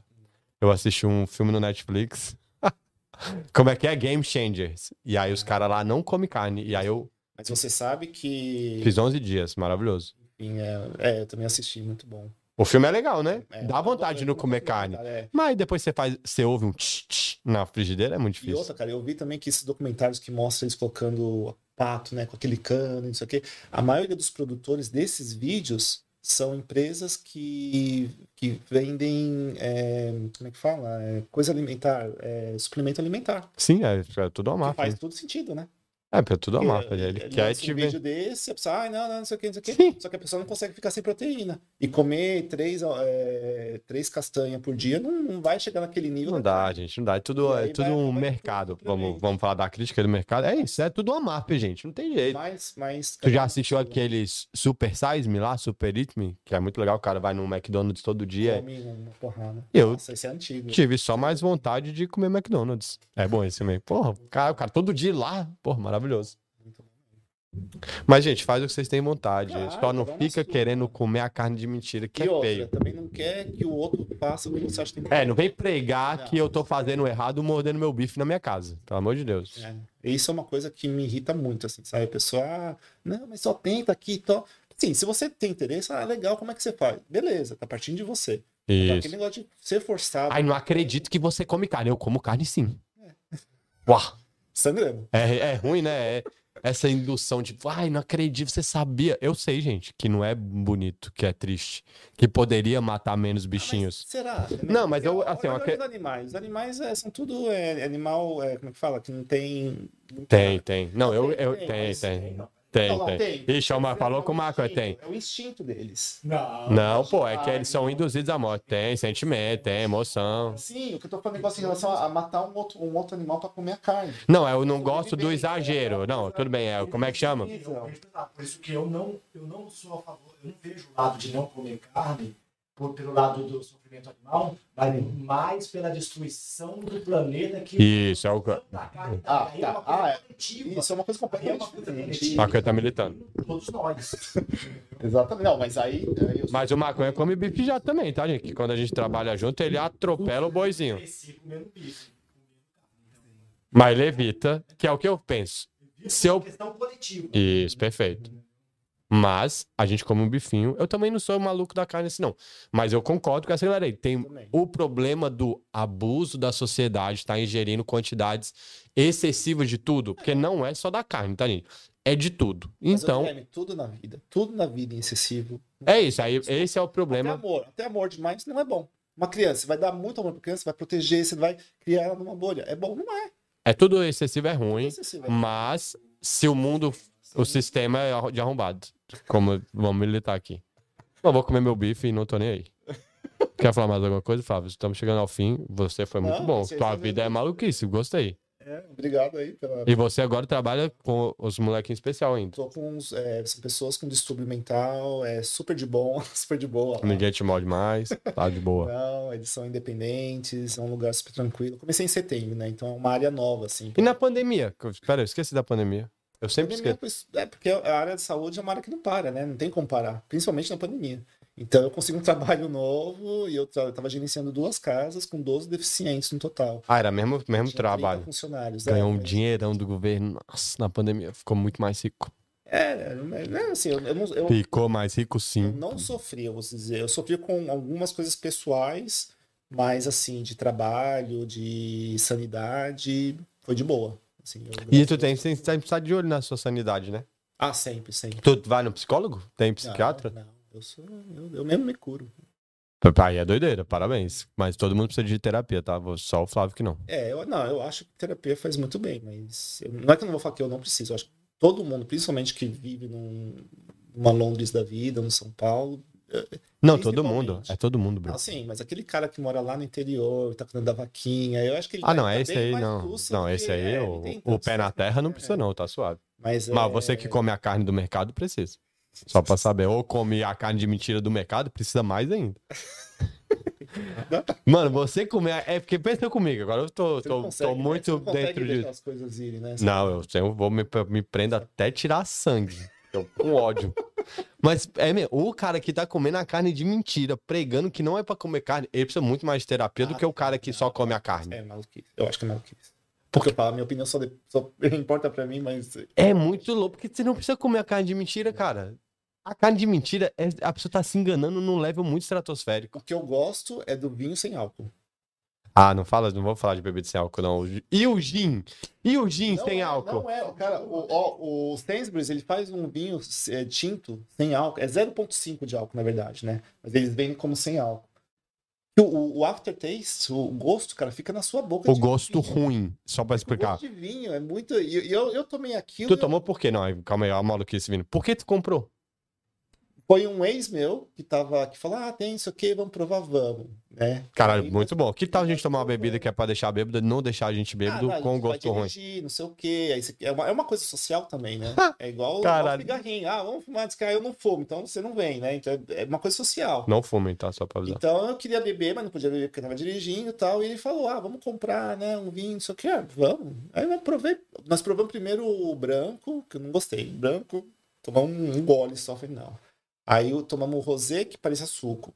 Eu assisti um filme no Netflix. *laughs* Como é que é? Game Changers. E aí os caras lá não comem carne. E aí eu Mas você sabe que. fiz 11 dias, maravilhoso. Enfim, é, é, eu também assisti, muito bom. O filme é legal, né? É, Dá vontade de não comer carne. É. Mas depois você faz, você ouve um tch, tch na frigideira, é muito E difícil. outra, cara, eu vi também que esses documentários que mostram eles colocando pato, né, com aquele cano, e não sei o quê. A maioria dos produtores desses vídeos são empresas que, que vendem, é, como é que fala? É, coisa alimentar, é, suplemento alimentar. Sim, é, é tudo uma Que faz máfia. todo sentido, né? É, é tudo uma Porque máfia. Ele ele quer lança te um ver. vídeo desse, a pessoa, ai, não, não, não sei o que, não sei o que. Sim. Só que a pessoa não consegue ficar sem proteína. E comer três, é, três castanhas por dia não, não vai chegar naquele nível. Não dá, gente, não dá. É tudo, é tudo vai- um vai mercado. pra Vamos, vamos falar da crítica do mercado. É isso, é tudo uma máfia, gente. Não tem jeito. Mas, mas, Tu já assistiu aqueles Super Size Me lá, Super Eat Me? Que é muito legal, o cara vai no McDonald's todo dia. Come uma porrada. Eu Nossa, esse é antigo. tive só mais vontade de comer McDonald's. É bom esse também. Porra, o cara, o cara todo dia lá, porra, maravilhoso. Bom. Mas, gente, faz o que vocês têm vontade. Claro, Só não fica querendo comer a carne de mentira, que E é outra, feio. também não quer que o outro faça o que você acha que tem que É, não vem pregar Não. que eu tô fazendo errado mordendo meu bife na minha casa. Pelo amor de Deus. É. Isso é uma coisa que me irrita muito, assim, sabe? A pessoa, ah, não, mas só tenta aqui, tó. Sim, se você tem interesse, ah, legal, como é que você faz? Beleza, tá partindo de você. Isso. Aquele negócio de ser forçado, Ai, não acredito que você come carne. Eu como carne sim. Uau. Sangrando. É, é ruim, né? É essa indução de, ai, não acredito, você sabia. Eu sei, gente, que não é bonito, que é triste. Que poderia matar menos bichinhos. Mas será? Não, mas eu- Porque, assim, eu os animais. Os animais é, são tudo é, animal, é, como é que fala? Que não tem. Tem, tem. Não, eu, eu Tem, tem, mas- tem. Tem, Não, não, tem. Ixi, o Marco falou que o Marco é tem. É o instinto deles. Não, Não, pô, é que eles são induzidos à morte. Tem sentimento, tem emoção. Sim, o que eu tô falando é negócio em relação a, matar um outro, um outro animal pra comer a carne. Não, eu não gosto do exagero. Não, tudo bem, é, como é que chama? Por isso que eu não, eu não sou a favor, eu não vejo o lado de não comer carne por, pelo lado do sofrimento animal, mas mais pela destruição do planeta que Isso, é o que. Ah, Aí tá. é uma coisa Ah, é. coletiva. Isso é uma coisa é completamente coisa diferente. Marco tá militando. Todos nós. *laughs* Exatamente. Não, mas aí. aí sou- Mas o maconha come bife já também, tá, gente? Que quando a gente trabalha junto, ele atropela o boizinho. Mas ele evita, que é o que eu penso. Se eu- É. Isso, perfeito. Mas a gente come um bifinho. Eu também não sou maluco da carne assim, não. Mas eu concordo com essa galera aí. Tem o problema do abuso da sociedade estar ingerindo quantidades excessivas de tudo. Porque não é só da carne, tá, gente? É de tudo. Mas, Então, Guilherme, tudo na vida. Tudo na vida é excessivo. é isso. Aí, esse é o Até problema. amor. Até amor demais não é bom. Uma criança, você vai dar muito amor pra criança, vai proteger, você vai criar ela numa bolha. É bom? Não é. É tudo excessivo, é ruim. excessivo. é Mas se o mundo, o sistema é de arrombado. Como vamos militar aqui. Eu vou comer meu bife e não tô nem aí. *laughs* Quer falar mais alguma coisa, Flávio? Estamos chegando ao fim. Você foi muito Não, bom. Tua vida é maluquice, gostei. É, obrigado aí pela. E você agora trabalha com os molequinhos especial ainda. Tô com uns, é, são pessoas com distúrbio mental, é super de bom, *laughs* super de boa. lá. Ninguém te molde mais, tá de boa. *laughs* Não, eles são independentes, é um lugar super tranquilo. Comecei em setembro, né? Então é uma área nova, assim. E na pandemia? Pera, eu esqueci da pandemia. Eu sempre esqueço. É, porque a área de saúde é uma área que não para, né? Não tem como parar, principalmente na pandemia. Então eu consegui um *laughs* trabalho novo e eu tra- tava gerenciando duas casas com 12 deficientes no total. Ah, era mesmo, mesmo Tinha 30 trabalho. funcionários. é, Ganhou um mas- dinheirão do governo. Nossa, na pandemia ficou muito mais rico. É, é, é, assim, eu, eu não, eu- Ficou mais rico eu sim. não sofri, eu vou dizer. Eu sofri com algumas coisas pessoais, mas assim, de trabalho, de sanidade, foi de boa. Assim, E tu tem, tem, tem que estar de olho na sua sanidade, né? Ah, sempre, sempre. Tu vai no psicólogo? Tem psiquiatra? Não, não, eu, sou, eu, eu mesmo me curo. Aí é doideira, parabéns. Mas todo mundo precisa de terapia, tá? Só o Flávio que não. É, eu, não, eu acho que terapia faz muito bem, mas eu- não é que eu não vou falar que eu não preciso. Eu acho que todo mundo, principalmente que vive num, numa Londres da vida, no São Paulo. Não, todo mundo. É todo mundo, Bruno. Não, sim, mas aquele cara que mora lá no interior, tá cuidando da vaquinha, eu acho que ele Ah, vai não, tá é esse aí, não. Não, esse aí, é, o, o tanto pé na terra não né? precisa, não, tá suave. Mas, Mas é, você que come a carne do mercado, precisa. Só pra saber. Ou come a carne de mentira do mercado, precisa mais ainda. *laughs* Mano, você comer. É porque pensa comigo, agora eu tô, tô, consegue, tô né? muito dentro coisas irem, né? Não, eu, eu vou me, me prendo até tirar sangue. Eu com ódio. Mas é mesmo, o cara que tá comendo a carne de mentira, pregando que não é pra comer carne, ele precisa muito mais de terapia do Ah, que o cara que não, só come a carne. É maluquice. Eu acho que é maluquice. Porque falo, a minha opinião só, de- só *laughs* importa pra mim, mas. É muito louco, porque você não precisa comer a carne de mentira, cara. A carne de mentira, é, a pessoa tá se enganando num level muito estratosférico. O que eu gosto é do vinho sem álcool. Ah, não fala, não vou falar de bebida sem álcool, não. E o gin? E o gin Não sem é, álcool? Não é, cara, o, ó, o Sainsbury's, ele faz um vinho é, tinto sem álcool. É 0,5 de álcool, na verdade, né? Mas eles vendem como sem álcool. O, o, o aftertaste, o gosto, cara, fica na sua boca. O gosto vinho. ruim, só pra O explicar. gosto de vinho é muito. E e eu, eu tomei aquilo. Tu tomou por quê? Não, calma aí, ó, a maluquice vindo. Por que tu comprou? Foi um ex meu que tava que falou: Ah, tem isso aqui, vamos provar, vamos. Né? Caralho, Aí muito bom. Que tal a gente tomar uma bebida que é pra deixar bêbado, não deixar a gente bêbado Ah, não, com vai gosto ruim? Não sei o quê. Aí é, uma, é uma coisa social também, né? *laughs* É igual, Caralho. cigarrinho. Ah, vamos fumar, diz que ah, eu não fumo, então você não vem, né? Então é uma coisa social. Não fumem, tá? Só pra avisar. Então eu queria beber, mas não podia beber porque eu tava dirigindo e tal. E ele falou: ah, vamos comprar, né? Um vinho, não sei o quê. Ah, vamos. Aí eu provei. Nós provamos primeiro o branco, que eu não gostei. Branco, tomamos um, um gole só, falei, não. Aí eu tomamos o rosé, que parecia suco.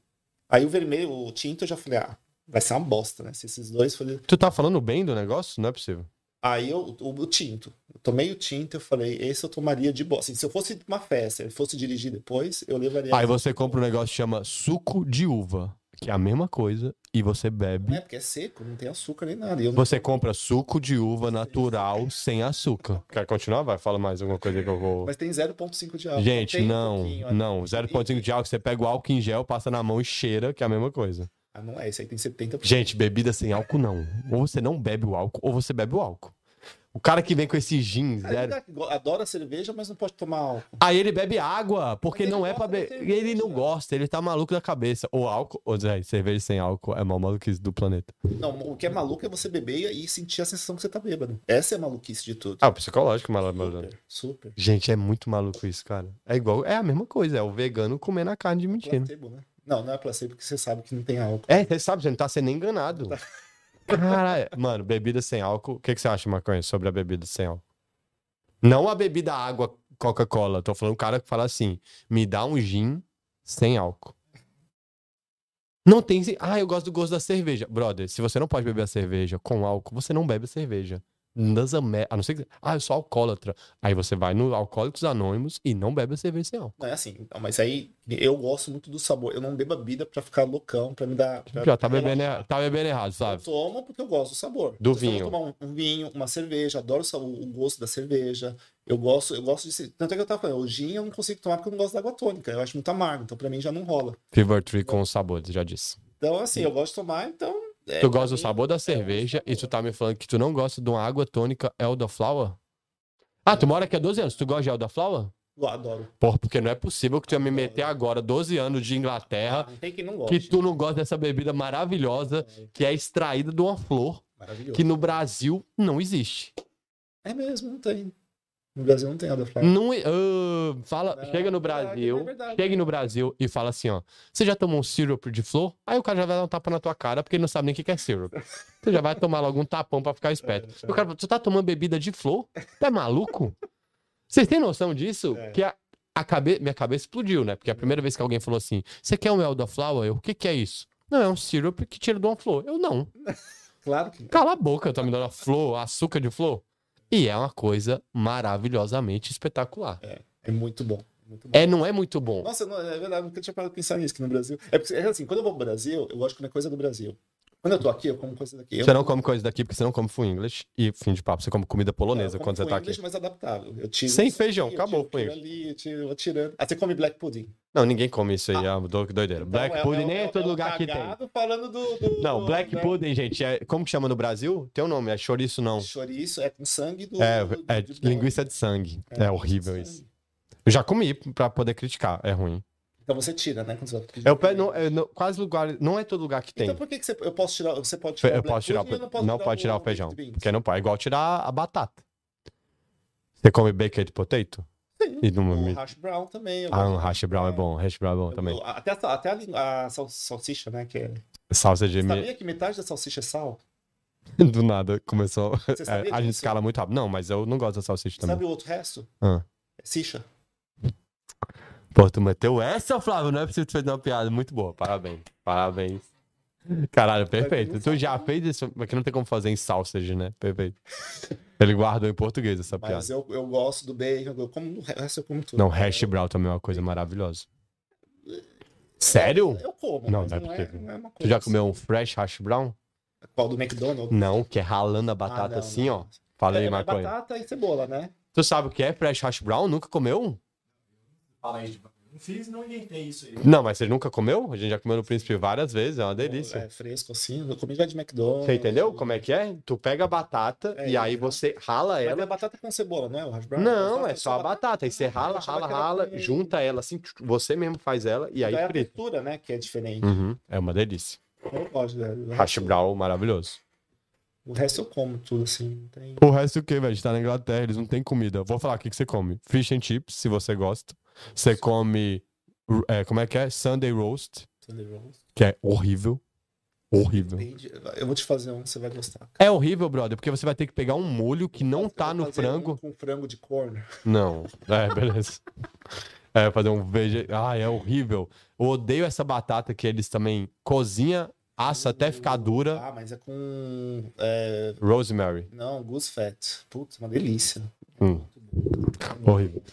Aí o vermelho, o tinto, eu já falei, ah, vai ser uma bosta, né? Se esses dois forem. Tu tá falando bem do negócio? Não é possível. Aí eu, o, o tinto. Eu tomei o tinto, eu falei, esse eu tomaria de boa. Assim, se eu fosse uma festa, ele fosse dirigir depois, eu levaria. Aí você compra um negócio que chama suco de uva, que é a mesma coisa, e você Não bebe. é porque é seco, não tem açúcar nem nada. E eu não Você compra suco de uva natural sem açúcar. Quer continuar? Vai, fala mais alguma coisa que eu vou. Mas tem 0,5 de álcool. Gente, Tem um não, pouquinho, olha. não. 0,5 de álcool, você pega o álcool em gel, passa na mão e cheira, que é a mesma coisa. Ah, não é, esse aí tem 70%. Gente, bebida sem álcool não. Ou você não bebe o álcool, ou você bebe o álcool. O cara que vem com esse gin zero. ele adora cerveja, mas não pode tomar álcool. Aí ele bebe água, porque não é pra beber. Ele não gosta, ele tá maluco da cabeça. O álcool, ou Zé, cerveja sem álcool é mal maluquice do planeta. Não, o que é maluco é você beber e sentir a sensação que você tá bêbado. Essa é a maluquice de tudo. Ah, o psicológico, maluco. super, super. Gente, é muito maluco isso, cara. É igual, é a mesma coisa, é o vegano comendo a carne de mentira. Placebo, né? Não, não é placebo porque você sabe que não tem álcool. É, você sabe, você não tá sendo enganado. *laughs* Caralho, mano, bebida sem álcool. O que, que você acha, Maconha, sobre a bebida sem álcool? Não a bebida água Coca-Cola. Tô falando um cara que fala assim: me dá um gin sem álcool. Não tem. Ah, eu gosto do gosto da cerveja. Brother, se você não pode beber a cerveja com álcool, você não bebe a cerveja. Ame- A não ser que. Ah, eu sou alcoólatra. Aí você vai no Alcoólicos Anônimos e não bebe a cerveja sem álcool. Não é assim. Não, mas aí eu gosto muito do sabor. Eu não bebo bebida pra ficar loucão, pra me dar. Pra, Já tá pra bebendo, relaxar. tá bebendo errado, Eu sabe? tomo porque eu gosto do sabor. Do eu vinho. tomar um, um vinho, uma cerveja, adoro o, sa- o gosto da cerveja. Eu gosto, eu gosto de. Tanto é que eu tava falando, o gin eu não consigo tomar porque eu não gosto da água tônica. Eu acho muito amargo, então pra mim já não rola. Fever Tree com sabor, já disse. Então, assim, eu gosto de tomar, então. É, Tu gosta do sabor da é, cerveja e tu tá me falando que tu não gosta de uma água tônica Elderflower? Ah, tu mora aqui há 12 anos. Tu gosta de Elderflower? Eu adoro. Porra, porque não é possível que tu ia me meter agora 12 anos de Inglaterra Não tem quem não que tu não gosta dessa bebida maravilhosa que é extraída de uma flor que no Brasil não existe. É mesmo, não tem. No Brasil não tem nada. Não, é- ah, fala, Não, chega no é verdade, Brasil, é chega no Brasil e fala assim, ó, você já tomou um syrup de flor? Aí o cara já vai dar um tapa na tua cara porque ele não sabe nem o que é syrup. Tu já vai tomar logo um tapão pra ficar esperto. É, O cara fala, tu tá tomando bebida de flor? É maluco? Vocês têm noção disso? É. Que a, a cabe... minha cabeça explodiu, né? Porque a primeira vez que alguém falou assim, você quer um elderflower? Eu, o que que é isso? Não, é um syrup que tira de uma flor. Eu, não. *laughs* Claro que Cala a boca, tá me dando flor, açúcar de flor. E é uma coisa maravilhosamente espetacular. é muito bom. Muito bom. É, não é muito bom. Nossa, não, é verdade, nunca tinha parado de pensar nisso aqui no Brasil. É porque, é assim, quando eu vou pro Brasil, eu gosto de comer coisa do Brasil. Quando eu tô aqui, eu como coisa daqui. Eu Você não come coisa daqui porque você não come full English e fim de papo. Você come comida eu polonesa quando você tá aqui. English, mais adaptável. Eu tiro Sem isso feijão, aqui, acabou eu tiro o aquilo ali, eu tiro, eu vou tirando. Ah, você come black pudding. Não, ninguém come isso aí, é do- doideira. Black Então, pudding nem é todo um lugar que tem. falando do, do- Não, black né? pudding, gente, é, como que chama no Brasil? Tem um nome, é chouriço não. Chouriço é com sangue do. É, do- é linguiça de sangue. É, horrível isso. Eu já comi pra poder criticar, é ruim. Então você tira, né? Quando você vai Eu, pe- comida. não, eu não- quase lugar, não é todo lugar que tem. Então por que, que você, eu posso tirar? Você pode tirar. o eu black posso tirar o posso não pode tirar o baked feijão, porque não pode. É igual tirar a batata. Você come baked potato? Sim. E não O hash brown também. Ah, um hash brown é bom, hash brown é bom Eu- também. eu- Até, a, até a, a sal- salsicha, né? Que é... Salsa de mi- Sabia que metade da salsicha é sal? *laughs* Do nada começou. Você É, a gente escala muito rápido. Não, mas eu não gosto da salsicha também. Sabe o outro resto? Ah. É sicha. Pô, tu meteu essa, Flávio? Não é possível que tu fez uma piada. Muito boa. Parabéns. Parabéns. Caralho, perfeito. Tu já fez isso, mas que não tem como fazer em sausage, né? Perfeito. Ele guardou em português essa piada. Mas eu, eu gosto do bacon, eu como resto eu como tudo. Não, hash brown também é uma coisa maravilhosa. Sério? Eu como, Não, não é não, é, não é uma Tu coisa já assim. comeu um fresh hash brown? Qual do McDonald's? Não, que é ralando a Ah, batata não, assim, não. ó. É, é maconha. batata e cebola, né? Tu sabe o que é fresh hash brown? Nunca comeu? Fala tipo, não fiz, não inventei isso aí. Não, mas você nunca comeu? A gente já comeu no Príncipe várias vezes, é uma delícia. É fresco assim. Eu comi já de McDonald's. Você entendeu como é que é? Tu pega a batata É, e aí é. você rala Mas ela. é batata com cebola, não é? O hash brown? Não, Batata- é só a batata. Aí você rala, achava rala, era rala, com- junta ela assim, você mesmo faz ela e aí Então é a frita. textura, né? Que é diferente. Uhum, é uma delícia. Eu gosto. O Hash brown maravilhoso. O resto eu como tudo, assim. Tem... O resto o que, velho? A gente tá na Inglaterra, eles não têm comida. Vou falar o que, que você come. Fish and chips, se você gosta. Você come. é, como é que é? Sunday roast, Sunday rolls. que é horrível. Horrível. Depende. Eu vou te fazer um, você vai gostar. É horrível, brother, porque você vai ter que pegar um molho que não tá no frango. um com frango de corno. Não. É, beleza. É, fazer um vege... Ah, é horrível. Eu odeio essa batata que eles também cozinha, assa até ficar dura. Ah, mas é com. é, Rosemary. Não, goose fat. Putz, uma delícia. Hum. Horrível.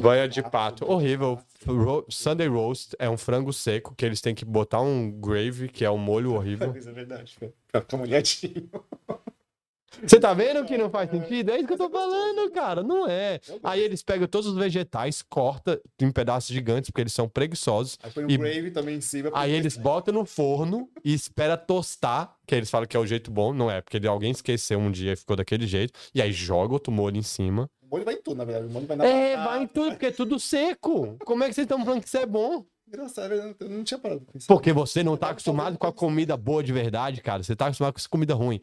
Banha de pato. Horrível. Ro- Sunday roast é um frango seco que eles têm que botar um gravy, que é um molho horrível. *laughs* Isso é verdade. Pra ficar molhadinho. Você tá vendo que não faz *laughs* sentido? É isso que eu tô falando, cara. Não é. Aí eles pegam todos os vegetais, corta em pedaços gigantes, porque eles são preguiçosos. Aí põe um E- gravy também em cima. Aí eles botam no forno e espera tostar, que eles falam que é o jeito bom, não é, porque alguém esqueceu um dia e ficou daquele jeito, e aí joga outro molho em cima. Molho vai em tudo, na verdade. O molho vai na É, batata. vai em tudo, porque é tudo seco. Como é que vocês estão falando que isso é bom? Engraçado, eu não- tinha parado pra pensar. Porque você não tá acostumado com a comida boa de verdade, cara. Você tá acostumado com essa comida ruim.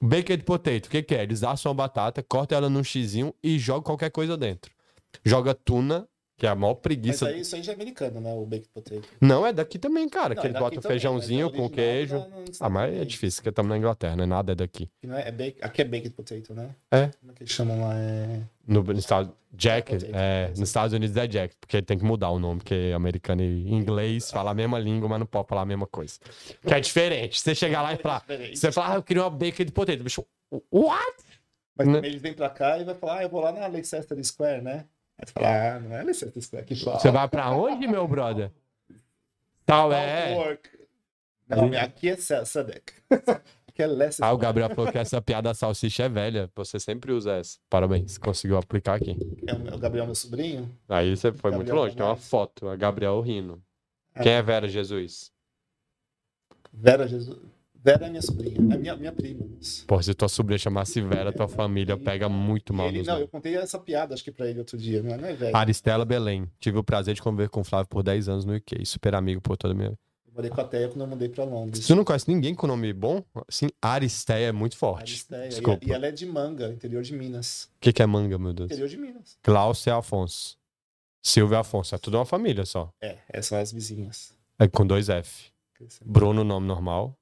Baked potato, o que, que é? Eles assam a batata, cortam ela num xizinho e jogam qualquer coisa dentro. Joga tuna, que é a maior Mas preguiça. aí, isso aí já é americano, né? O baked potato. Não, é daqui também, cara. Não, que é daqui botam também, feijãozinho mas é com queijo. Ah, mas é difícil, porque estamos na Inglaterra, né? Nada é daqui. É, é bake- Aqui é baked potato, né? É. Como é que eles chamam lá? É... No, no Estado, Jack, Potato, é, nos Estados Unidos é Jack, porque tem que mudar o nome, porque americano e inglês fala a mesma língua, mas não pode falar a mesma coisa. Que é diferente. Você chegar lá e falar, Diferente. você fala, ah, eu queria uma baked potato. Bicho, what? Mas Né? também eles vêm pra cá e vai falar, ah, eu vou lá na Leicester Square, né? Aí você fala, ah, não é fala. Você vai pra onde, meu brother? Tal, é. Não, aqui é Sa- Sadek. *laughs* aqui é Leicester Ah, o Gabriel falou que essa piada salsicha é velha. Você sempre usa essa. Parabéns, conseguiu aplicar aqui. É o Gabriel, meu sobrinho. Aí você foi muito Gabriel longe. Tem uma foto, a Gabriel rindo. Quem é Vera Jesus? Vera Jesus. Vera é minha sobrinha. É minha, minha prima. Pô, se tua sobrinha chamasse Vera, tua família pega muito mal Ele, não, nomes. eu contei essa piada, acho que pra ele outro dia. Não é, é velho. Aristela Belém. Tive o prazer de conviver com o Flávio por 10 anos no UK. Super amigo por toda a minha vida. Eu morei com a Teia quando eu mudei pra Londres. Você não conhece ninguém com nome bom? Sim, Aristeia é muito forte. Aristeia. Desculpa. E, e ela é de Manga, interior de Minas. O que, que é manga, meu Deus? Interior de Minas. Glaucio e Afonso. Silvio Afonso. É tudo uma família só. É, essas são as vizinhas. É com dois F. Bruno, nome normal.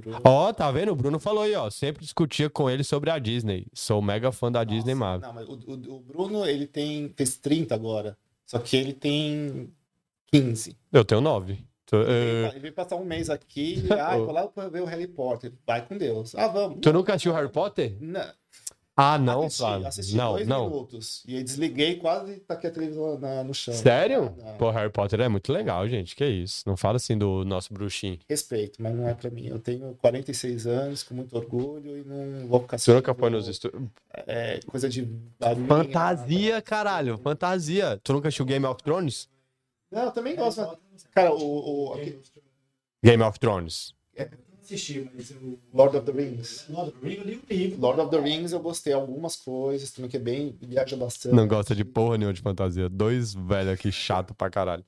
Bruno. Ó, tá vendo? O Bruno falou aí, ó. Sempre discutia com ele sobre a Disney. Sou mega fã da Disney Nossa, Marvel. Não, mas o, o- o Bruno, ele tem. fez 30 agora. Só que ele tem 15. Eu tenho nove. Tu, Ele eh, veio- Ele veio passar um mês aqui. E, *laughs* ah, vou lá ver o Harry Potter. Vai com Deus. Ah, vamos. tu nunca assistiu Harry Potter? Não, Ah, não, assisti, Flávio. assisti Não, dois não. minutos. E aí desliguei quase tá aqui a televisão na- no chão. Sério? Não. Pô, Harry Potter é muito legal, gente. Que isso. Não fala assim do nosso bruxinho. Respeito, mas não é pra mim. Eu tenho 46 anos, com muito orgulho e não vou ficar Você nunca foi nos estudos. é, coisa de barulho. Fantasia, caralho. Fantasia. Tu nunca assistiu Game of Thrones? Não, eu também gosto. mas- Cara, o, o Game of Thrones. Assisti, mas eu. Lord of the Rings. Lord of the Rings, eu li o livro. Lord of the Rings eu gostei algumas coisas, também que é bem, viaja bastante. Não gosta de porra nenhuma de fantasia. Dois velhos aqui chato pra caralho.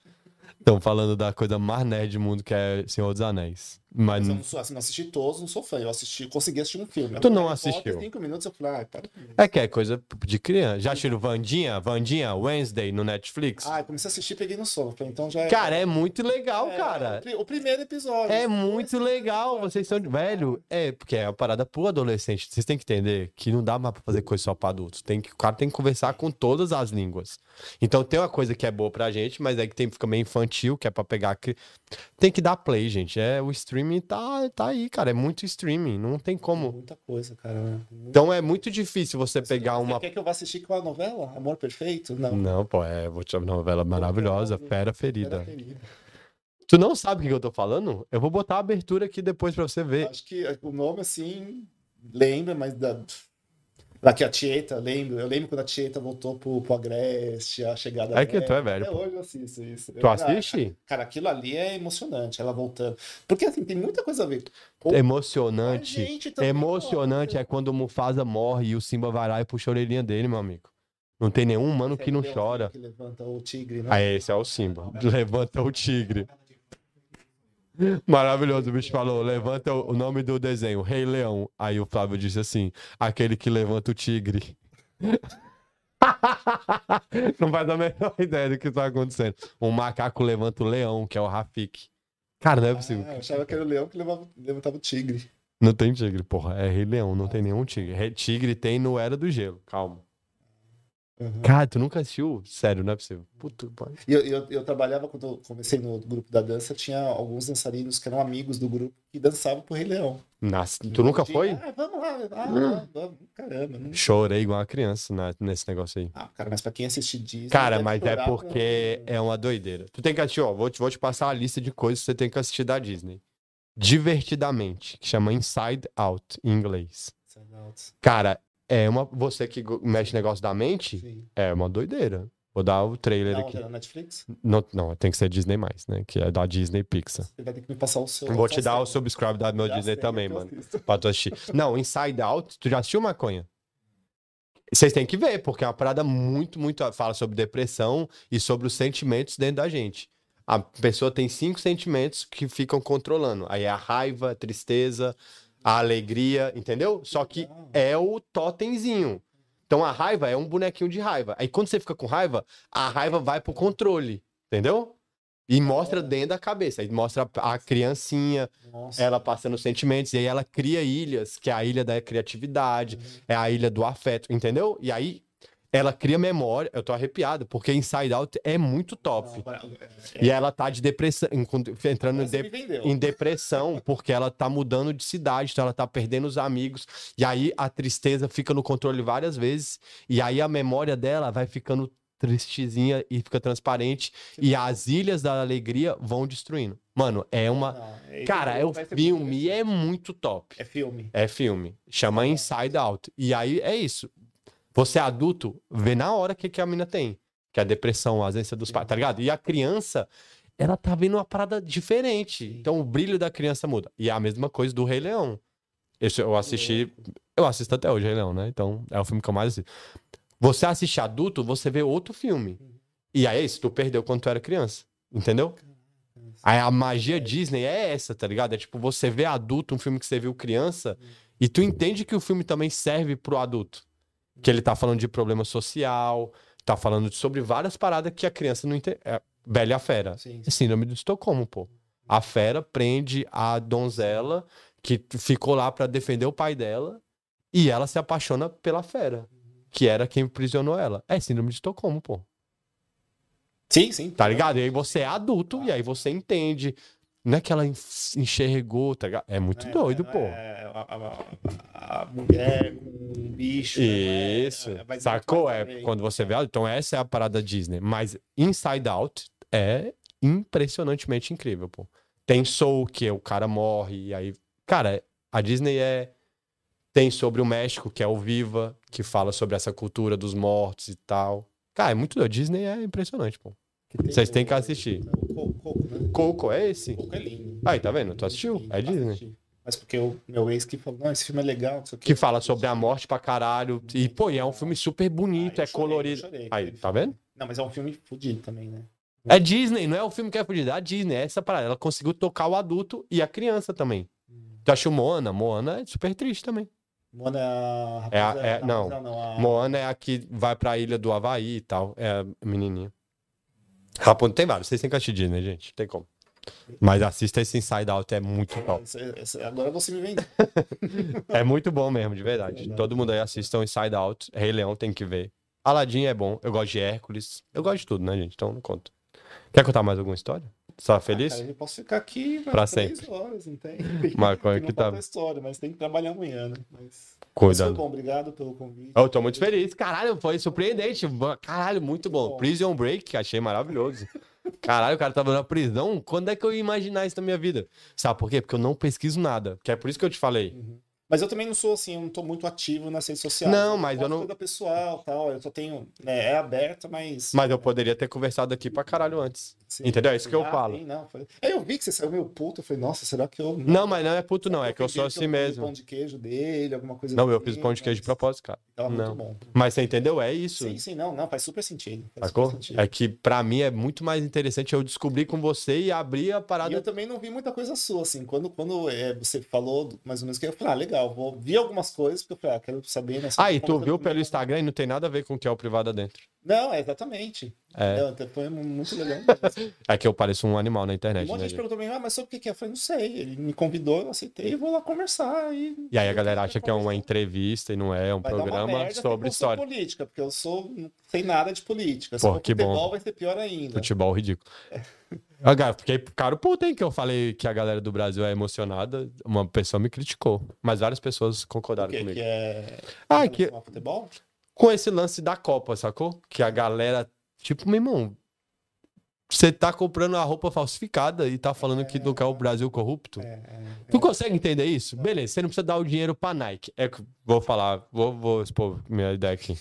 Estão falando da coisa mais nerd do mundo que é Senhor dos Anéis. Mas Mas eu não, sou, assim, não assisti todos, não sou fã. Eu assisti, consegui assistir um filme. Tu não assistiu? cinco minutos eu falei, ah, para é que é coisa de criança. Já assistiram Vandinha? Vandinha Wednesday no Netflix? Ah, eu comecei a assistir e peguei no sono. Então já é. Cara, é muito legal, É, cara. o pri- O primeiro episódio. É muito legal, vocês são. Velho, é, porque é uma parada pro adolescente. Vocês têm que entender que não dá mais pra fazer coisa só pra adultos. Tem que, o cara tem que conversar com todas as línguas. Então tem uma coisa que é boa pra gente, mas aí que tem, fica meio infantil, que é pra pegar. Tem que dar play, gente. É, o streaming tá, tá aí, cara. É muito streaming. Não tem como. Muita coisa, cara. né? Muito- Então é muito difícil você pegar Você uma. quer que eu vá assistir com a novela? Amor Perfeito? Não. Não, pô, é. Vou te chamar novela maravilhosa, Fera Ferida. Era ferida. Tu não sabe o que eu tô falando? Eu vou botar a abertura aqui depois pra você ver. Acho que o nome, assim, lembra, mas da. Daqui a Tieta, lembro. Eu lembro quando a Tieta voltou pro, pro Agreste, a chegada É que tu é velho, Até pô. hoje eu assisto isso. Tu assiste? Cara, aquilo ali é emocionante, ela voltando. Porque, assim, tem muita coisa a ver. Pô, Emocionante. a gente Emocionante é quando o Mufasa morre e o Simba vai lá e puxa a orelhinha dele, meu amigo. Não tem nenhum humano que não Aquele chora. Que levanta o tigre, né? Ah, esse é o Simba. *laughs* Levanta o tigre. Maravilhoso, o bicho falou. Levanta o nome do desenho, Rei Leão. Aí o Flávio disse assim: aquele que levanta o tigre. *laughs* Não faz a menor ideia do que está acontecendo. Um macaco levanta o leão, que é o Rafik. Cara, não é possível. Ah, eu achava que era o leão que levava, levantava o tigre. Não tem tigre, porra. É Rei Leão, não tem nenhum tigre. Re- Tigre tem no Era do Gelo, calma. Uhum. Cara, tu nunca assistiu? Sério, não é possível. Puta, pai. E eu, eu, eu trabalhava, quando eu comecei no grupo da dança, tinha alguns dançarinos que eram amigos do grupo que dançavam pro Rei Leão. Nas- Tu nunca Tinha, foi? Ah, vamos lá. Ah, vamos, vamos. Caramba. Não... Chorei igual uma criança na- nesse negócio aí. Ah, cara, mas pra quem assiste Disney... Cara, mas é porque com- é uma doideira. Tu tem que assistir, ó, vou te, vou te passar a lista de coisas que você tem que assistir da Disney. Divertidamente, que chama Inside Out em inglês. Cara, é uma. Você que mexe negócio da mente, Sim. é uma doideira. Vou dar o trailer Não, aqui. na Netflix? Não, não, tem que ser Disney mais, né? Que é da Disney Pixar. Você vai ter que me passar o seu... Vou te dar o subscribe da meu Disney também, mano. Pra tu assistir. Não, Inside Out, tu já assistiu maconha? Vocês têm que ver, porque é uma parada muito, muito. Fala sobre depressão e sobre os sentimentos dentro da gente. A pessoa tem cinco sentimentos que ficam controlando. Aí é a raiva, a tristeza, a alegria, entendeu? Só que é o totemzinho. Então a raiva é um bonequinho de raiva. Aí quando você fica com raiva, a raiva vai pro controle, entendeu? E mostra dentro da cabeça. Aí mostra a criancinha, Nossa. ela passando sentimentos, e aí ela cria ilhas, que é a ilha da criatividade, é a ilha do afeto, entendeu? E aí ela cria memória, eu tô arrepiado, porque Inside Out é muito top. Para- E ela tá de depressão, entrando em, de- em depressão, porque ela tá mudando de cidade, então ela tá perdendo os amigos, e aí a tristeza fica no controle várias vezes, e aí a memória dela vai ficando tristezinha e fica transparente, e as ilhas da alegria vão destruindo. Mano, é uma. Não, é- Cara, é o filme e é muito top. É filme. É filme. Chama Inside Out. E aí é isso. Você é adulto, vê na hora o que, que a mina tem. Que é a depressão, a ausência dos pais, tá ligado? E a criança, ela tá vendo uma parada diferente. Então o brilho da criança muda. E é a mesma coisa do Rei Leão. Esse eu assisti. Eu assisto até hoje, Rei Leão, né? Então é o filme que eu mais assisto. Você assiste adulto, você vê outro filme. E aí é isso, tu perdeu quando tu era criança. Entendeu? Aí a magia Disney é essa, tá ligado? É tipo, você vê adulto, um filme que você viu criança, e tu entende que o filme também serve pro adulto. Que ele tá falando de problema social, tá falando sobre várias paradas que a criança não entende. É, Bela e a Fera. Sim. É síndrome de Estocolmo, pô. A fera prende a donzela que ficou lá pra defender o pai dela e ela se apaixona pela fera, que era quem aprisionou ela. É síndrome de Estocolmo, pô. Sim, sim. Tá ligado? E aí você é adulto e aí você entende. Não é que ela en- enxergou, tá ligado? É muito doido, pô. É, a, a- a mulher com um bicho. né? Isso. É, ter Sacou? É quando você vê. Então, essa é a parada Disney. Mas Inside Out é impressionantemente incrível, pô. Tem Soul, que o cara morre, e aí. Cara, a Disney é. Tem sobre o México, que é o Viva, que fala sobre essa cultura dos mortos e tal. Cara, é muito doido. Disney é impressionante, pô. Que Vocês têm que assistir. O Co- Coco, né? Coco é esse? Coco é lindo. Aí, tá vendo? Tu assistiu? É Disney. Mas porque o meu ex que falou, não, esse filme é legal. quê. Que fala sobre a morte pra caralho. E, pô, e é um filme super bonito, Ah, é chorei, colorido. chorei. Aí, tá vendo? Não, mas é um filme fodido também, né? É Disney, não é o filme que é fugido, é a Disney, é essa parada. Ela conseguiu tocar o adulto e a criança também. Tu achou Moana? Moana é super triste também. Moana é a É a- é- não. não, a- Moana é a que vai pra ilha do Havaí e tal. É a menininha. Rapunzel tem vários. Vocês têm que assistir Disney, gente. Não tem como. Mas assista esse Inside Out, é muito top. Esse- esse- Agora você me vende. *laughs* É muito bom mesmo, de verdade. Verdade. Todo mundo aí assista o Inside Out. Rei Leão tem que ver. Aladdin é bom. Eu gosto de Hércules. Eu gosto de tudo, né, gente? Então não conta. Quer contar mais alguma história? Você tá feliz? Cara, eu posso ficar aqui três sempre. horas, não tem? *laughs* Não tá. história, mas tem que trabalhar amanhã, né? Mas, Cuidado. foi bom, obrigado pelo convite. Eu tô muito feliz. Caralho, foi surpreendente. Caralho, muito bom. Bom. Prison Break, achei maravilhoso. *laughs* Caralho, o cara tava na prisão. Quando é que eu ia imaginar isso na minha vida? Sabe por quê? Porque eu não pesquiso nada. Que é por isso que eu te falei. Mas eu também não sou assim, eu não tô muito ativo nas redes sociais. Não, mas eu não- coisa pessoal, tal, eu só tenho, né, é aberta, mas Mas eu poderia ter conversado aqui pra caralho antes. Sim. Entendeu? É isso que eu Ah, falo. sim, não. Aí eu vi que você saiu meio puto, eu falei, nossa, será que eu Não, mas não é puto, não. É que eu sou assim mesmo. pão de queijo dele, alguma coisa Não, eu assim, fiz pão de queijo de mas propósito, cara. Tava Não. muito bom. Mas você entendeu? É isso. Sim, sim, não, não, faz super sentido. Faz Sacou? super sentido. É que pra mim é muito mais interessante eu descobrir com você e abrir a E parada. eu também não vi muita coisa sua, assim. Quando, quando é, você falou mais ou menos que eu falei, ah, legal, vou vi algumas coisas, porque eu falei, ah, quero saber, né? Ah, e tu viu pelo Instagram e não tem nada a ver com o que é o privado adentro. Não, é exatamente. É. Não, então foi muito legal. É que eu pareço um animal na Um internet, monte de né? gente perguntou pra mim, ah, mas sobre o que é? Eu falei, não sei. Ele me convidou, eu aceitei e vou lá conversar. E, E aí a galera acha que é uma entrevista e não é, é um Vai programa sobre história. política, porque eu sou não sei nada de política. Pô, que bom. futebol, vai ser pior ainda. Futebol ridículo. *laughs* Ah, cara, fiquei caro puto, hein, que eu falei que a galera do Brasil é emocionada. Uma pessoa me criticou, mas várias pessoas concordaram comigo. que é Ah, que futebol? Com esse lance da Copa, sacou? Que a galera, tipo, meu irmão, você tá comprando a roupa falsificada e tá falando que não quer o Brasil corrupto? É, é, Tu consegue entender isso? Beleza, você não precisa dar o dinheiro pra Nike. É que vou falar, vou, vou expor minha ideia aqui.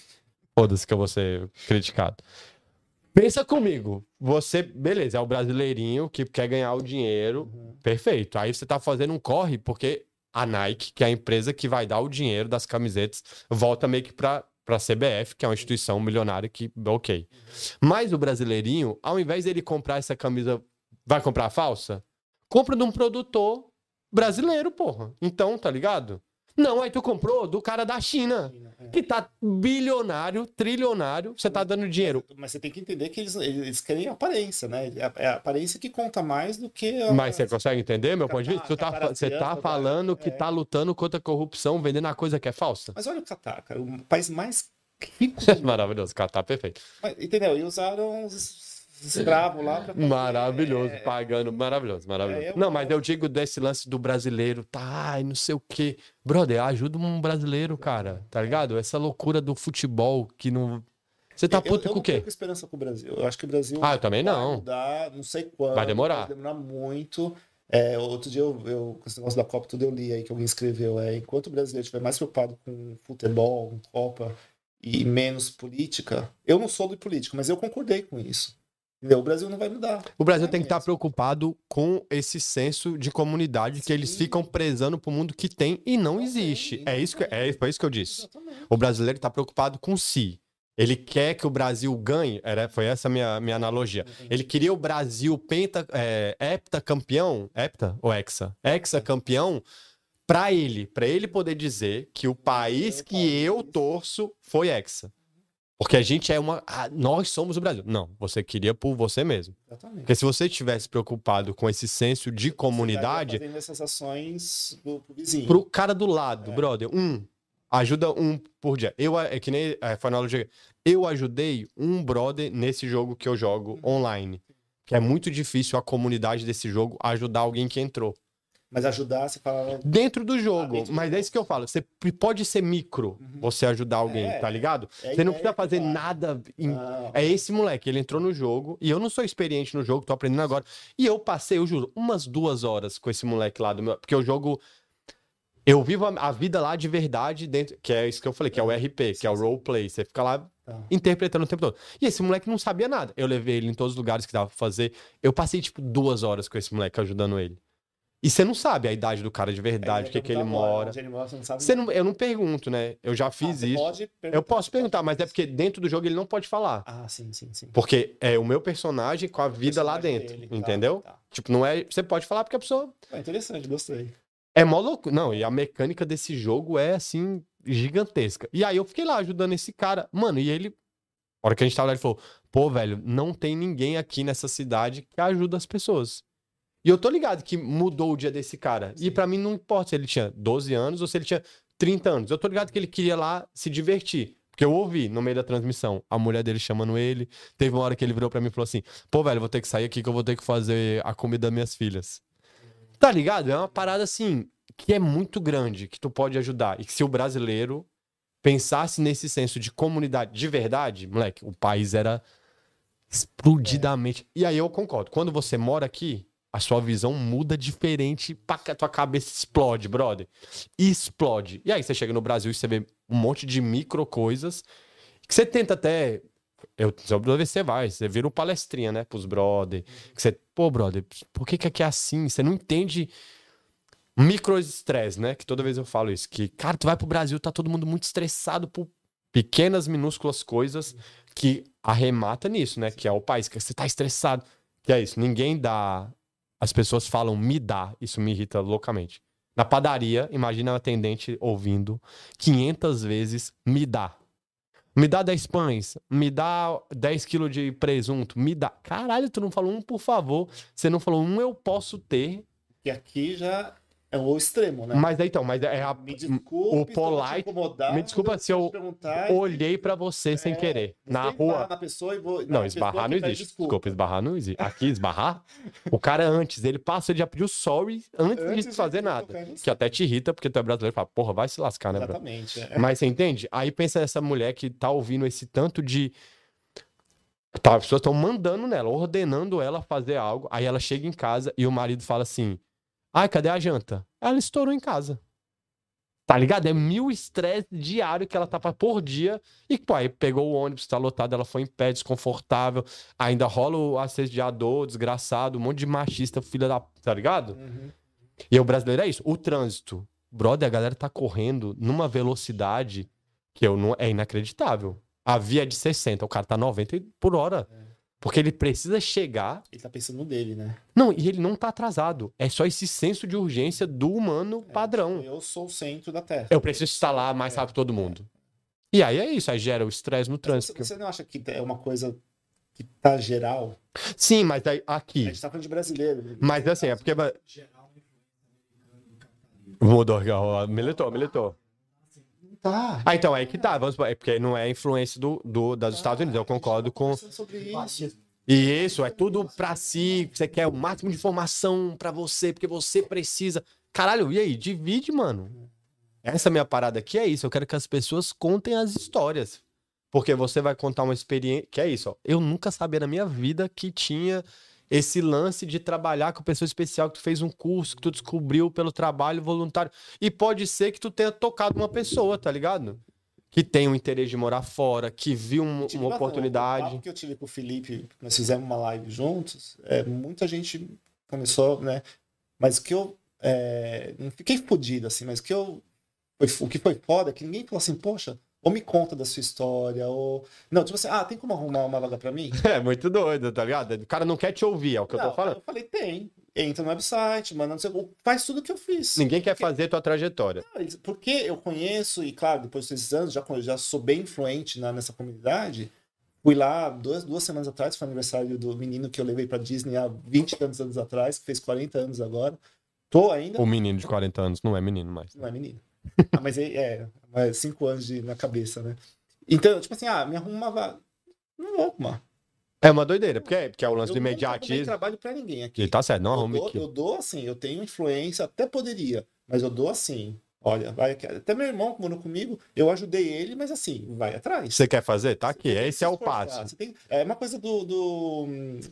Foda-se que eu vou ser criticado. Pensa comigo. Você, beleza, é o brasileirinho que quer ganhar o dinheiro. Perfeito. Aí você tá fazendo um corre porque a Nike, que é a empresa que vai dar o dinheiro das camisetas, volta meio que pra, pra CBF, que é uma instituição milionária que, ok. Mas o brasileirinho, ao invés dele comprar essa camisa, vai comprar a falsa? Compra de um produtor brasileiro, porra. Então, tá ligado? Não, aí tu comprou do cara da China, é. que tá bilionário, trilionário, você tá dando dinheiro. Mas você tem que entender que eles, eles querem aparência, né? É a aparência que conta mais do que. a- Mas você consegue entender, meu ponto de vista? Tá, Catar- você catar tá falando que é. tá lutando contra a corrupção, vendendo a coisa que é falsa? Mas olha o Catar, cara, o país mais rico. *laughs* Maravilhoso, cara, tá perfeito. Mas, Entendeu? E usaram os escravos lá pra. Maravilhoso, É, pagando, maravilhoso, maravilhoso. É, eu Não, mas eu digo desse lance do brasileiro, tá, ai, não sei o quê. Brother, ajuda um brasileiro, cara, tá ligado? Essa loucura do futebol que não. Você tá eu- puto eu com o não quê? perco esperança com o Brasil. Eu acho que o Brasil Ah, eu também vai não. mudar, não sei quando. Vai demorar. Vai demorar muito. É, outro dia, eu, eu, com esse negócio da Copa, tudo eu li aí que alguém escreveu. É, enquanto o brasileiro estiver mais preocupado com futebol, com Copa e menos política, eu não sou de política, mas eu concordei com isso. O Brasil não vai mudar. O Brasil é tem que estar mesmo. preocupado com esse senso de comunidade que eles Sim. ficam prezando pro mundo que tem e não Não existe. tem, É isso que, é, foi isso que eu disse. Exatamente. O brasileiro está preocupado com si. Ele quer que o Brasil ganhe. Era, foi essa a minha, minha analogia. Ele queria o Brasil penta, é, heptacampeão. Hepta ou hexa? Hexa campeão para ele. para ele poder dizer que o país que eu torço foi hexa. Porque a gente é uma. ah, nós somos o Brasil. Não, você queria por você mesmo. Exatamente. Porque se você estivesse preocupado com esse senso de comunidade, Fazendo essas ações pro, pro vizinho. pro cara do lado, É. brother, um, ajuda um por dia. Eu, é que nem é, foi na. Eu ajudei um brother nesse jogo que eu jogo Uhum. online. Que é muito difícil a comunidade desse jogo ajudar alguém que entrou. Mas ajudar, você fala. Dentro do jogo. dentro do mas é isso que eu falo. Você pode ser micro Uhum. você ajudar alguém, É, tá ligado? é você não precisa fazer nada. em-. É esse moleque, ele entrou no jogo e eu não sou experiente no jogo, tô aprendendo agora. E eu passei, eu juro, umas duas horas com esse moleque lá do meu. Porque o jogo. Eu vivo a, a vida lá de verdade dentro. Que é isso que eu falei, que é o RP, que é o roleplay. Você fica lá Tá. interpretando o tempo todo. E esse moleque não sabia nada. Eu levei ele em todos os lugares que dava pra fazer. Eu passei, tipo, duas horas com esse moleque ajudando ele. E você não sabe a idade do cara de verdade, o que, que ele mora. Onde ele mora, você não sabe Você não, eu não pergunto, né? Eu já Ah, fiz você isso. pode Eu perguntar. posso perguntar, mas é porque dentro do jogo ele não pode falar. Ah, sim, sim, sim. Porque é o meu personagem com a vida lá dentro, dele, tá, entendeu? tá. Tipo, não é. Você pode falar porque a pessoa. Ah, interessante, gostei. É mó louco. Não, e a mecânica desse jogo é assim, gigantesca. E aí eu fiquei lá ajudando esse cara. Mano, e ele. A hora que a gente tava lá, ele falou: pô, velho, não tem ninguém aqui nessa cidade que ajuda as pessoas. E eu tô ligado que mudou o dia desse cara. E Sim. pra mim não importa se ele tinha 12 anos ou se ele tinha 30 anos. Eu tô ligado que ele queria lá se divertir. Porque eu ouvi no meio da transmissão a mulher dele chamando ele. Teve uma hora que ele virou pra mim e falou assim: pô, velho, vou ter que sair aqui que eu vou ter que fazer a comida das minhas filhas. Tá ligado? É uma parada assim que é muito grande, que tu pode ajudar. E que se o brasileiro pensasse nesse senso de comunidade de verdade, moleque, o país era explodidamente. E aí eu concordo. Quando você mora aqui, a sua visão muda diferente, pra cá, tua cabeça explode, brother. Explode. E aí você chega no Brasil e você vê um monte de micro coisas que você tenta até. Eu, toda vez você vai, você vira o palestrinha, né? Pros brother. Que você, pô, brother, por que, que aqui é assim? Você não entende microestresse, né? Que toda vez eu falo isso. Que, cara, tu vai pro Brasil, tá todo mundo muito estressado por pequenas, minúsculas coisas que arremata nisso, né? Que é o país, que você tá estressado. Que é isso, ninguém dá. As pessoas falam me dá, isso me irrita loucamente. Na padaria, imagina a atendente ouvindo 500 vezes me dá. Me dá 10 pães, me dá 10 quilos de presunto, me dá. Caralho, tu não falou um, por favor. Você não falou um, eu posso ter. E aqui já é o extremo, né? Mas então, mas é a, Me desculpe, o polite- me desculpa se eu olhei pra você sem É, querer. Você Na rua. Na pessoa e vou, Não, esbarrar não existe. Desculpa. desculpa. esbarrar não existe. Aqui, esbarrar, o cara antes, ele passa, ele já pediu sorry antes, Antes de fazer nada. Que até te irrita, porque tu é brasileiro fala, porra, vai se lascar, né? Exatamente. é. Mas você entende? Aí pensa essa mulher que tá ouvindo esse tanto de. Tá, as pessoas estão mandando nela, ordenando ela fazer algo. Aí ela chega em casa e o marido fala assim: Ai, cadê a janta? Ela estourou em casa. Tá ligado? É mil estresse diário que ela tá pra- por dia. E, pô, aí pegou o ônibus, tá lotado, ela foi em pé, desconfortável. Ainda rola o assediador, desgraçado, um monte de machista, filha da. Tá ligado? Uhum. E o brasileiro é isso. O trânsito. Brother, a galera tá correndo numa velocidade que eu não, é inacreditável. A via é de 60, o cara tá 90 por hora. Porque ele precisa chegar. Ele tá pensando no dele, né? Não, e ele não tá atrasado. É só esse senso de urgência do humano padrão. Eu sou o centro da Terra. Eu preciso estar lá mais rápido todo mundo. E aí é isso, aí gera o estresse no Você, trânsito. você não acha que é uma coisa que tá geral? Sim, mas aí, A aqui. gente tá falando de brasileiro. Mas assim, é porque. vai- Geral, capitalismo. Mudou, militou, militou. Tá. Ah, então, é que tá, vamos é porque não é influência do, do, das Estados Unidos, eu concordo com. Sobre isso. E isso, é tudo pra si, você quer o máximo de informação pra você, porque você precisa. Caralho, e aí? Divide, mano. Essa minha parada aqui é isso, eu quero que as pessoas contem as histórias. Porque você vai contar uma experiência. Que é isso, ó. Eu nunca sabia na minha vida que tinha esse lance de trabalhar com pessoa especial, que tu fez um curso, que tu descobriu pelo trabalho voluntário. E pode ser que tu tenha tocado uma pessoa, tá ligado? Que tem o interesse de morar fora, que viu um- uma O oportunidade. papo que eu tive com o Felipe, nós fizemos uma live juntos, é, muita gente começou, né? Mas que eu é, não fiquei fodido, assim, mas que eu. o que foi foda é que ninguém falou assim, poxa, ou me conta da sua história, ou. Não, tipo assim, ah, tem como arrumar uma vaga pra mim? *laughs* É muito doido, tá ligado? O cara não quer te ouvir, é o que eu Não, tô falando. Eu falei, tem. Entra no website, manda não sei, faz tudo que eu fiz. Ninguém quer Porque- fazer tua trajetória. Não, Porque eu conheço, e claro, depois desses anos, já, já sou bem influente na, nessa comunidade. Fui lá duas, duas semanas atrás, foi o aniversário do menino que eu levei pra Disney há 20 e tantos anos atrás, que fez 40 anos agora. Tô ainda. O menino de 40 anos não é menino mais. Não é menino. *laughs* Ah, mas é, é, cinco anos de, na cabeça, né? Então, tipo assim, ah, me arruma uma vaga. Não vou arrumar. É uma doideira, porque é, porque é o lance eu do nunca arrumei imediatismo. trabalho pra ninguém aqui. E tá certo, não eu, arrume dou, aqui. eu dou assim, eu tenho influência, até poderia, mas eu dou assim. Olha, vai aqui. Até meu irmão que morou comigo, eu ajudei ele, mas assim, vai atrás. Você quer fazer? Tá aqui, esse se é o passo. Tem- é uma coisa do, do-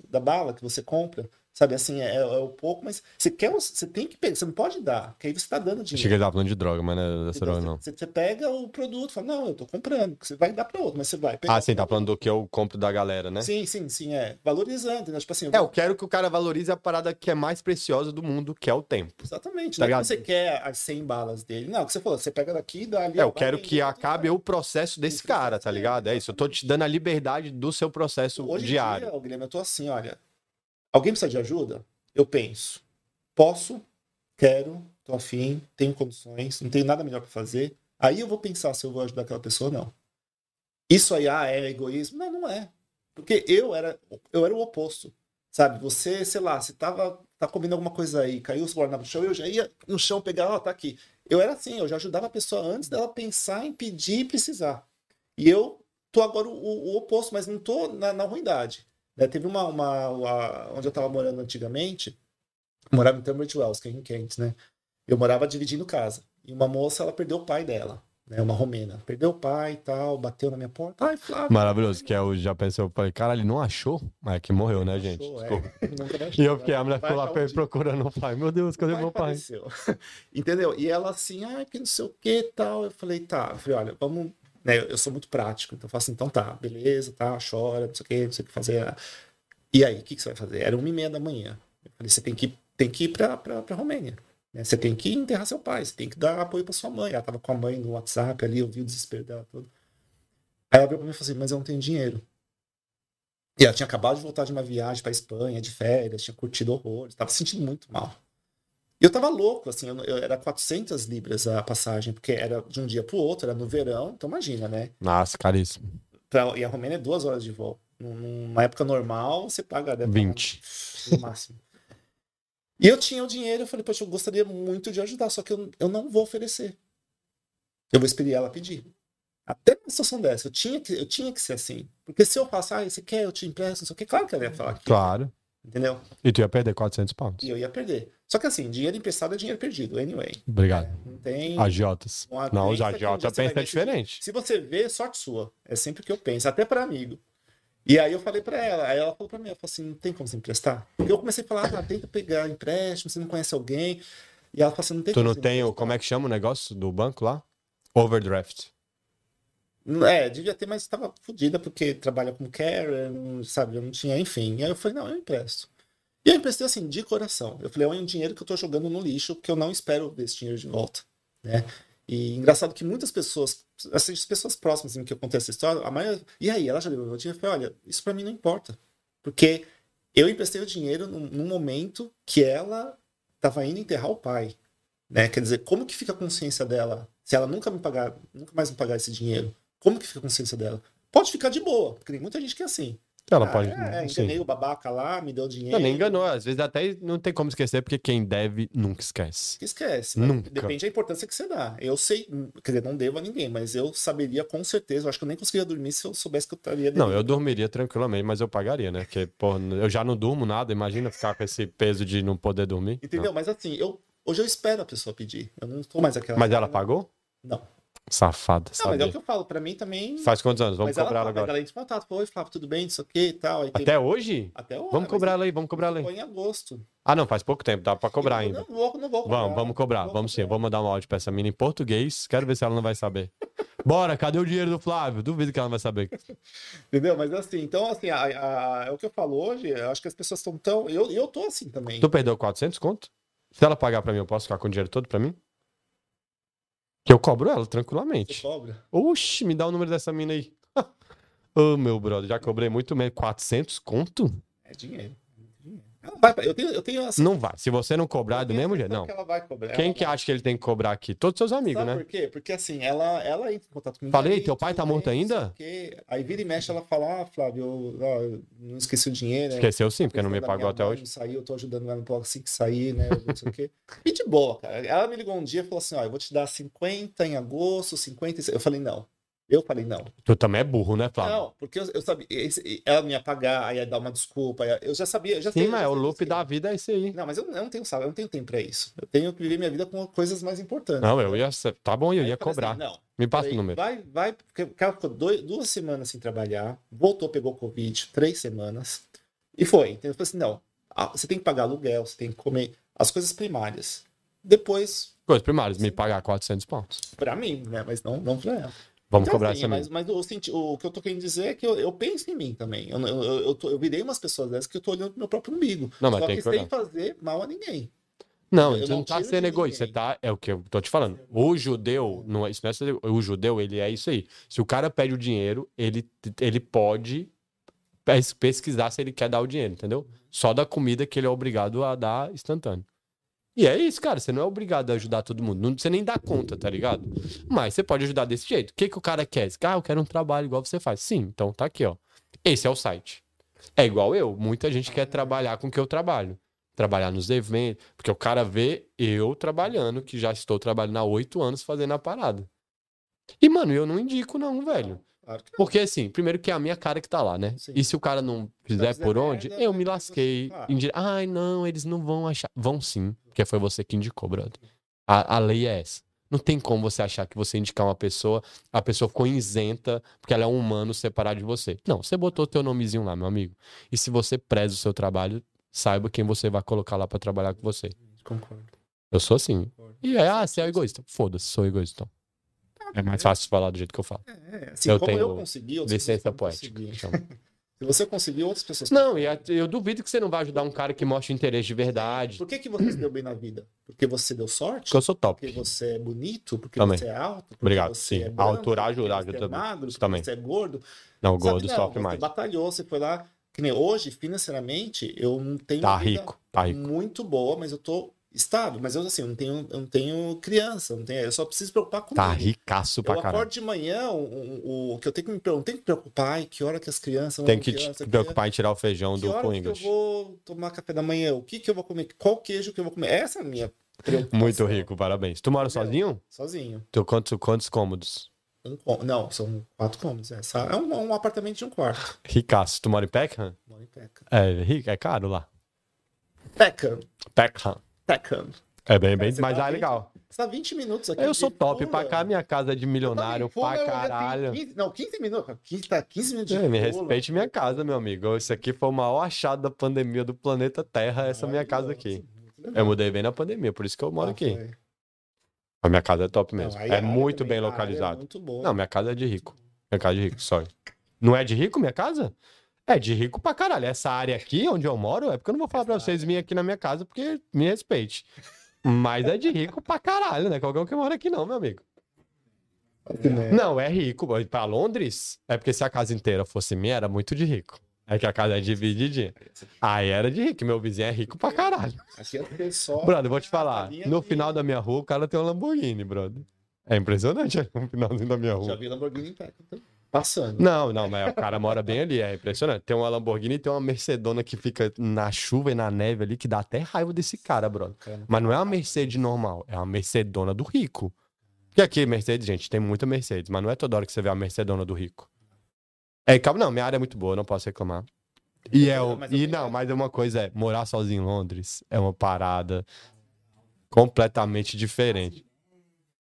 da bala que você compra. Sabe assim, é, é o pouco, mas você quer, você tem que pegar, você não pode dar, porque aí você tá dando dinheiro. Chega ele tava falando de droga, mas não é dessa droga, não. você- você pega o produto, fala, não, eu tô comprando, você vai dar pra outro, mas você vai pegar. Ah, sim, tá falando do que eu compro da galera, né? Sim, sim, sim, é. Valorizando, entendeu? Tipo assim, eu É, eu quero que o cara valorize a parada que é mais preciosa do mundo, que é o tempo. Exatamente. Tá não é você quer as 100 balas dele. Não, o que você falou, você pega daqui e dá ali. É, eu quero que acabe o processo desse cara, tá é, ligado? É isso, eu tô te dando a liberdade do seu processo Hoje diário. Guilherme, eu tô assim, olha. Alguém precisa de ajuda? Eu penso. Posso, quero, tô afim, tenho condições, não tenho nada melhor pra fazer. Aí eu vou pensar se eu vou ajudar aquela pessoa ou não. Isso aí, ah, é egoísmo? Não, não é. Porque eu era, eu era o oposto. Sabe? Você, sei lá, se tava tá comendo alguma coisa aí, caiu o guardanapo no chão, eu já ia no chão pegar, ó, tá aqui. Eu era assim, eu já ajudava a pessoa antes dela pensar em pedir e precisar. E eu tô agora o, o oposto, mas não tô na, na ruindade. Né? Teve uma, uma, uma- Onde eu tava morando antigamente, morava em Tunbridge Wells, que é em Kent, né? Eu morava dividindo casa. E uma moça, ela perdeu o pai dela, né? Uma romena. Perdeu o pai e tal, bateu na minha porta. Ai, Flávio. Maravilhoso, que é o já pensou, eu falei, cara, ele não achou? Mas é que morreu, né, gente? Achou, é. Desculpa. *laughs* Nunca vai E eu fiquei, a mulher ficou lá um procurando o pai. Meu Deus, cadê pai meu pai? *laughs* Entendeu? E ela assim, ah, que não sei o que tal. Eu falei, tá. Eu falei, olha, vamos. Né, eu sou muito prático, então eu falo assim, então tá, beleza, tá, chora, não sei o que, não sei o que fazer. E aí, o que, que você vai fazer? Era uma e meia da manhã. Eu falei, você tem que, tem que ir pra, pra, pra Romênia. né? Você tem que enterrar seu pai, você tem que dar apoio pra sua mãe. Ela tava com a mãe no WhatsApp ali, eu vi o desespero dela todo. Aí ela veio pra mim e falou assim, mas eu não tenho dinheiro. E ela tinha acabado de voltar de uma viagem pra Espanha, de férias, tinha curtido horrores, tava se sentindo muito mal. E eu tava louco, assim, eu, eu- era 400 libras a passagem, porque era de um dia pro outro, era no verão, então imagina, né? Nossa, caríssimo. Pra, e a Romênia é duas horas de voo. Num- Numa época normal, você paga deve pagar 20. no máximo. E eu tinha o dinheiro, eu falei, poxa, eu gostaria muito de ajudar, só que eu, eu não vou oferecer. Eu vou esperar ela pedir. Até numa situação dessa, eu tinha, que, eu tinha que ser assim. Porque se eu passar, ah, você quer, eu te empresto, não sei o que, claro que ela ia falar que Claro. entendeu? E tu ia perder 400 pounds. E eu ia perder. Só que assim, dinheiro emprestado é dinheiro perdido, anyway. Obrigado. Não tem. Agiotas. uma Não, os ver esse diferente. Se você vê, sorte sua. É sempre o que eu penso, até para amigo. E aí eu falei pra ela, aí ela falou pra mim, ela falou assim, não tem como você emprestar? Eu comecei a falar, ah, tenta pegar empréstimo, você não conhece alguém. E ela falou assim, não tem Tu não tem o. Como é que chama o negócio do banco lá? Overdraft. É, devia ter, mas estava fodida porque trabalha com Karen, sabe? Eu não tinha, enfim. E aí eu falei, não, eu empresto. E eu emprestei assim, de coração. Eu falei, é um dinheiro que eu tô jogando no lixo, que eu não espero ver esse dinheiro de volta, né? E engraçado que muitas pessoas, assim, as pessoas próximas assim, que eu contei essa história, a maioria, e aí, ela já deu o dinheiro? Eu falei, olha, isso pra mim não importa. Porque eu emprestei o dinheiro num, num momento que ela tava indo enterrar o pai, né? Quer dizer, como que fica a consciência dela se ela nunca me pagar, nunca mais me pagar esse dinheiro? Como que fica a consciência dela? Pode ficar de boa, porque tem muita gente que é assim. Ela Ah, pode. É, enganei o babaca lá, me deu dinheiro. Não, nem enganou. Às vezes até não tem como esquecer, porque quem deve nunca esquece. Esquece. mas Nunca. Depende da importância que você dá. Eu sei, quer dizer, não devo a ninguém, mas eu saberia com certeza. Eu acho que eu nem conseguiria dormir se eu soubesse que eu estaria Não, eu dormiria tranquilamente, mas eu pagaria, né? Porque, pô, eu já não durmo nada. Imagina ficar com esse peso de não poder dormir. Entendeu? Mas assim, eu, hoje eu espero a pessoa pedir. Eu não tô mais aquela. Não. Mas ela pagou? Não. Safada, Não, mas é o sabe? que eu falo. Pra mim também. Faz quantos anos? Vamos mas ela, cobrar ela fala, agora. ela entra em contato. Oi, Flávio, tudo bem? Isso aqui e tal. Aí Até hoje? Até hoje. Vamos cobrar ela aí, vamos cobrar ela Foi aí. em agosto. Ah, não, faz pouco tempo, dá pra cobrar Eu ainda. Não vou, não vou cobrar. Vamos, vamos cobrar, Vou vamos sim. Cobrar. vou mandar um áudio pra essa mina em português. Quero ver se ela não vai saber. Bora, cadê o dinheiro do Flávio? Duvido que ela não vai saber. *laughs* Entendeu? Mas assim, então assim, a- a- é o que eu falo hoje, eu acho que as pessoas estão tão. Eu, eu tô assim também. Tu perdeu 400 conto? Se ela pagar pra mim, eu posso ficar com o dinheiro todo pra mim? Que eu cobro ela Você tranquilamente. cobra. Oxi, me dá o número dessa mina aí. *laughs* Ô, meu brother, já cobrei muito menos. 400 conto? É dinheiro. É. Ela vai, eu tenho, eu tenho assim, Não vai. Se você não cobrar é do mesmo jeito, sensação não. que ela vai cobrar. Quem Ela que vai. acha que ele tem que cobrar aqui? Todos seus amigos, Sabe né? por quê? Porque assim, ela, ela entra em contato comigo. Falei, "Aí, teu pai tá morto bem, ainda?" o quê. Aí vira e mexe, ela fala, ah, Flávio, eu, ó, eu não esqueci o dinheiro. né? Esqueceu sim, porque não me pagou até hoje. Não saiu, eu tô ajudando ela no bloco assim que sair, né? Não sei o quê. *laughs* E de boa, cara. Ela me ligou um dia e falou assim: ó, eu vou te dar 50 em agosto, 50 em... Eu falei, não. Eu falei, não. Tu também é burro, né, Flávio? Não, porque eu, eu sabia. ela me ia pagar, ia dar uma desculpa. aí Eu já sabia. Eu já sei- Sim, eu mas já o sei loop da vida é isso aí. Não, mas eu, eu não tenho salário, eu não tenho tempo pra isso. Eu tenho que viver minha vida com coisas mais importantes. Não, eu ia. Tá bom, eu ia falei cobrar. assim, não. Me passa Falei, o número. Vai, vai, porque o cara ficou dois- duas semanas sem trabalhar, voltou, pegou Covid, três semanas, e foi. Então eu falei assim, não, Você tem que pagar aluguel, você tem que comer as coisas primárias. Depois, Coisas primárias, me pagar 400 pontos. pra mim, né? Mas não, não pra ela. Vamos Então, cobrar essa mas, mas o, o que eu tô querendo dizer é que eu, eu penso em mim também. Eu, eu, eu, tô- eu virei umas pessoas dessas que eu tô olhando pro meu próprio umbigo. Não, mas Só tem que que sem fazer mal a ninguém. Não, eu você não não tá sendo egoísta, você tá. É o que eu tô te falando. O judeu, não é, isso não é ser- o judeu, ele é isso aí. Se o cara pede o dinheiro, ele, ele pode pes- pesquisar se ele quer dar o dinheiro, entendeu? Só da comida que ele é obrigado a dar instantâneo. E é isso, cara. Você não é obrigado a ajudar todo mundo. Não, você nem dá conta, tá ligado? Mas você pode ajudar desse jeito. O que, que o cara quer? Ah, eu quero um trabalho igual você faz. Sim, então tá aqui, ó. Esse é o site. É igual eu. Muita gente quer trabalhar com o que eu trabalho. Trabalhar nos eventos. Porque o cara vê eu trabalhando, que já estou trabalhando há oito anos fazendo a parada. E, mano, eu não indico, não, velho. Porque, assim, primeiro que é a minha cara que tá lá, né? Sim. E se o cara não fizer fizer por onde, eu vai me lasquei. claro. Indi- Ai, não, eles não vão achar. Vão sim, porque foi você que indicou, brother. A, a lei é essa. Não tem como você achar que você indicar uma pessoa, a pessoa ficou isenta porque ela é um humano separado de você. Não, você botou teu nomezinho lá, meu amigo. E se você preza o seu trabalho, saiba quem você vai colocar lá pra trabalhar com você. Concordo. Eu sou assim. concordo. E é, ah, você é egoísta. Foda-se, sou egoísta. Então. É mais fácil falar do jeito que eu falo. É, assim, Eu como tenho eu consegui, pessoas Licença poética. *laughs* Se você conseguir, outras pessoas Não, e eu duvido que você não vai ajudar um cara que mostra interesse de verdade. Por que, que você se deu bem na vida? Porque você deu sorte? Porque eu sou top. Porque você é bonito? Porque Também. você é alto? Obrigado, você sim. É branco, altura porque ajuda, você ajuda é magro, também. você é gordo. Não, Sabe, gordo não, sofre você mais. batalhou, você foi lá. Que nem hoje, financeiramente, eu não tenho Tá rico, tá rico. muito boa, mas eu tô estável. Mas eu, assim, eu não tenho, eu não tenho criança, eu, não tenho, eu só preciso preocupar comigo. Tá ricaço pra Eu caralho. acordo de manhã, o, o, que eu tenho que me preocupar, tenho que preocupar, ai, que hora que as crianças vão Tem que criança, te preocupar em tirar o feijão que do pão que eu vou tomar café da manhã, o que que eu vou comer, qual queijo que eu vou comer. Essa é a minha preocupação. Muito rico, parabéns. Tu mora sozinho? Sozinho. Tu quantos, quantos cômodos? Um não, são quatro cômodos. É, é um, um apartamento de um quarto. Ricaço. Tu mora em Peckham? Moro em Peckham. É, é caro lá. Peckham. Peckham. Peckham. É bem, bem, Você mas tá é vinte- legal. Você tá 20 minutos aqui. Eu sou top. Fula. Pra cá, minha casa é de milionário também, pra caralho. 15 não, 15 minutos. 15, tá 15 minutos de É, me respeite minha casa, meu amigo. Isso aqui foi o maior achado da pandemia do planeta Terra, essa minha casa aqui. Eu mudei bem na pandemia, por isso que eu moro Ah, aqui. foi. A minha casa é top Não, mesmo. aí é muito bem é localizado. muito boa. Não, minha casa é de rico. Minha casa é de rico, sorry. Não é de rico minha casa? É de rico pra caralho. Essa área aqui, onde eu moro, é porque eu não vou falar pra Essa vocês virem aqui na minha casa, porque me respeite. Mas é de rico pra caralho, né? Qualquer um que mora aqui não, meu amigo. Não, é rico. Pra Londres, é porque se a casa inteira fosse minha, era muito de rico. É que a casa é divididinha. Aí era de rico. Meu vizinho é rico pra caralho. Aqui é só. Brother, vou te falar. No final da minha rua, o cara tem um Lamborghini, brother. É impressionante *laughs* no finalzinho da minha Já rua. vi Lamborghini em Peckham também. Passando. Não, não, mas o cara mora bem ali, é impressionante. Tem uma Lamborghini e tem uma Mercedona que fica na chuva e na neve ali, que dá até raiva desse cara, brother. Mas não é uma Mercedes normal, é uma Mercedona do rico. Porque aqui, Mercedes, gente, tem muita Mercedes, mas não é toda hora que você vê a Mercedona do rico. É, calma, não, minha área é muito boa, não posso reclamar. E, é, o- e não, mas uma coisa é, morar sozinho em Londres é uma parada completamente diferente.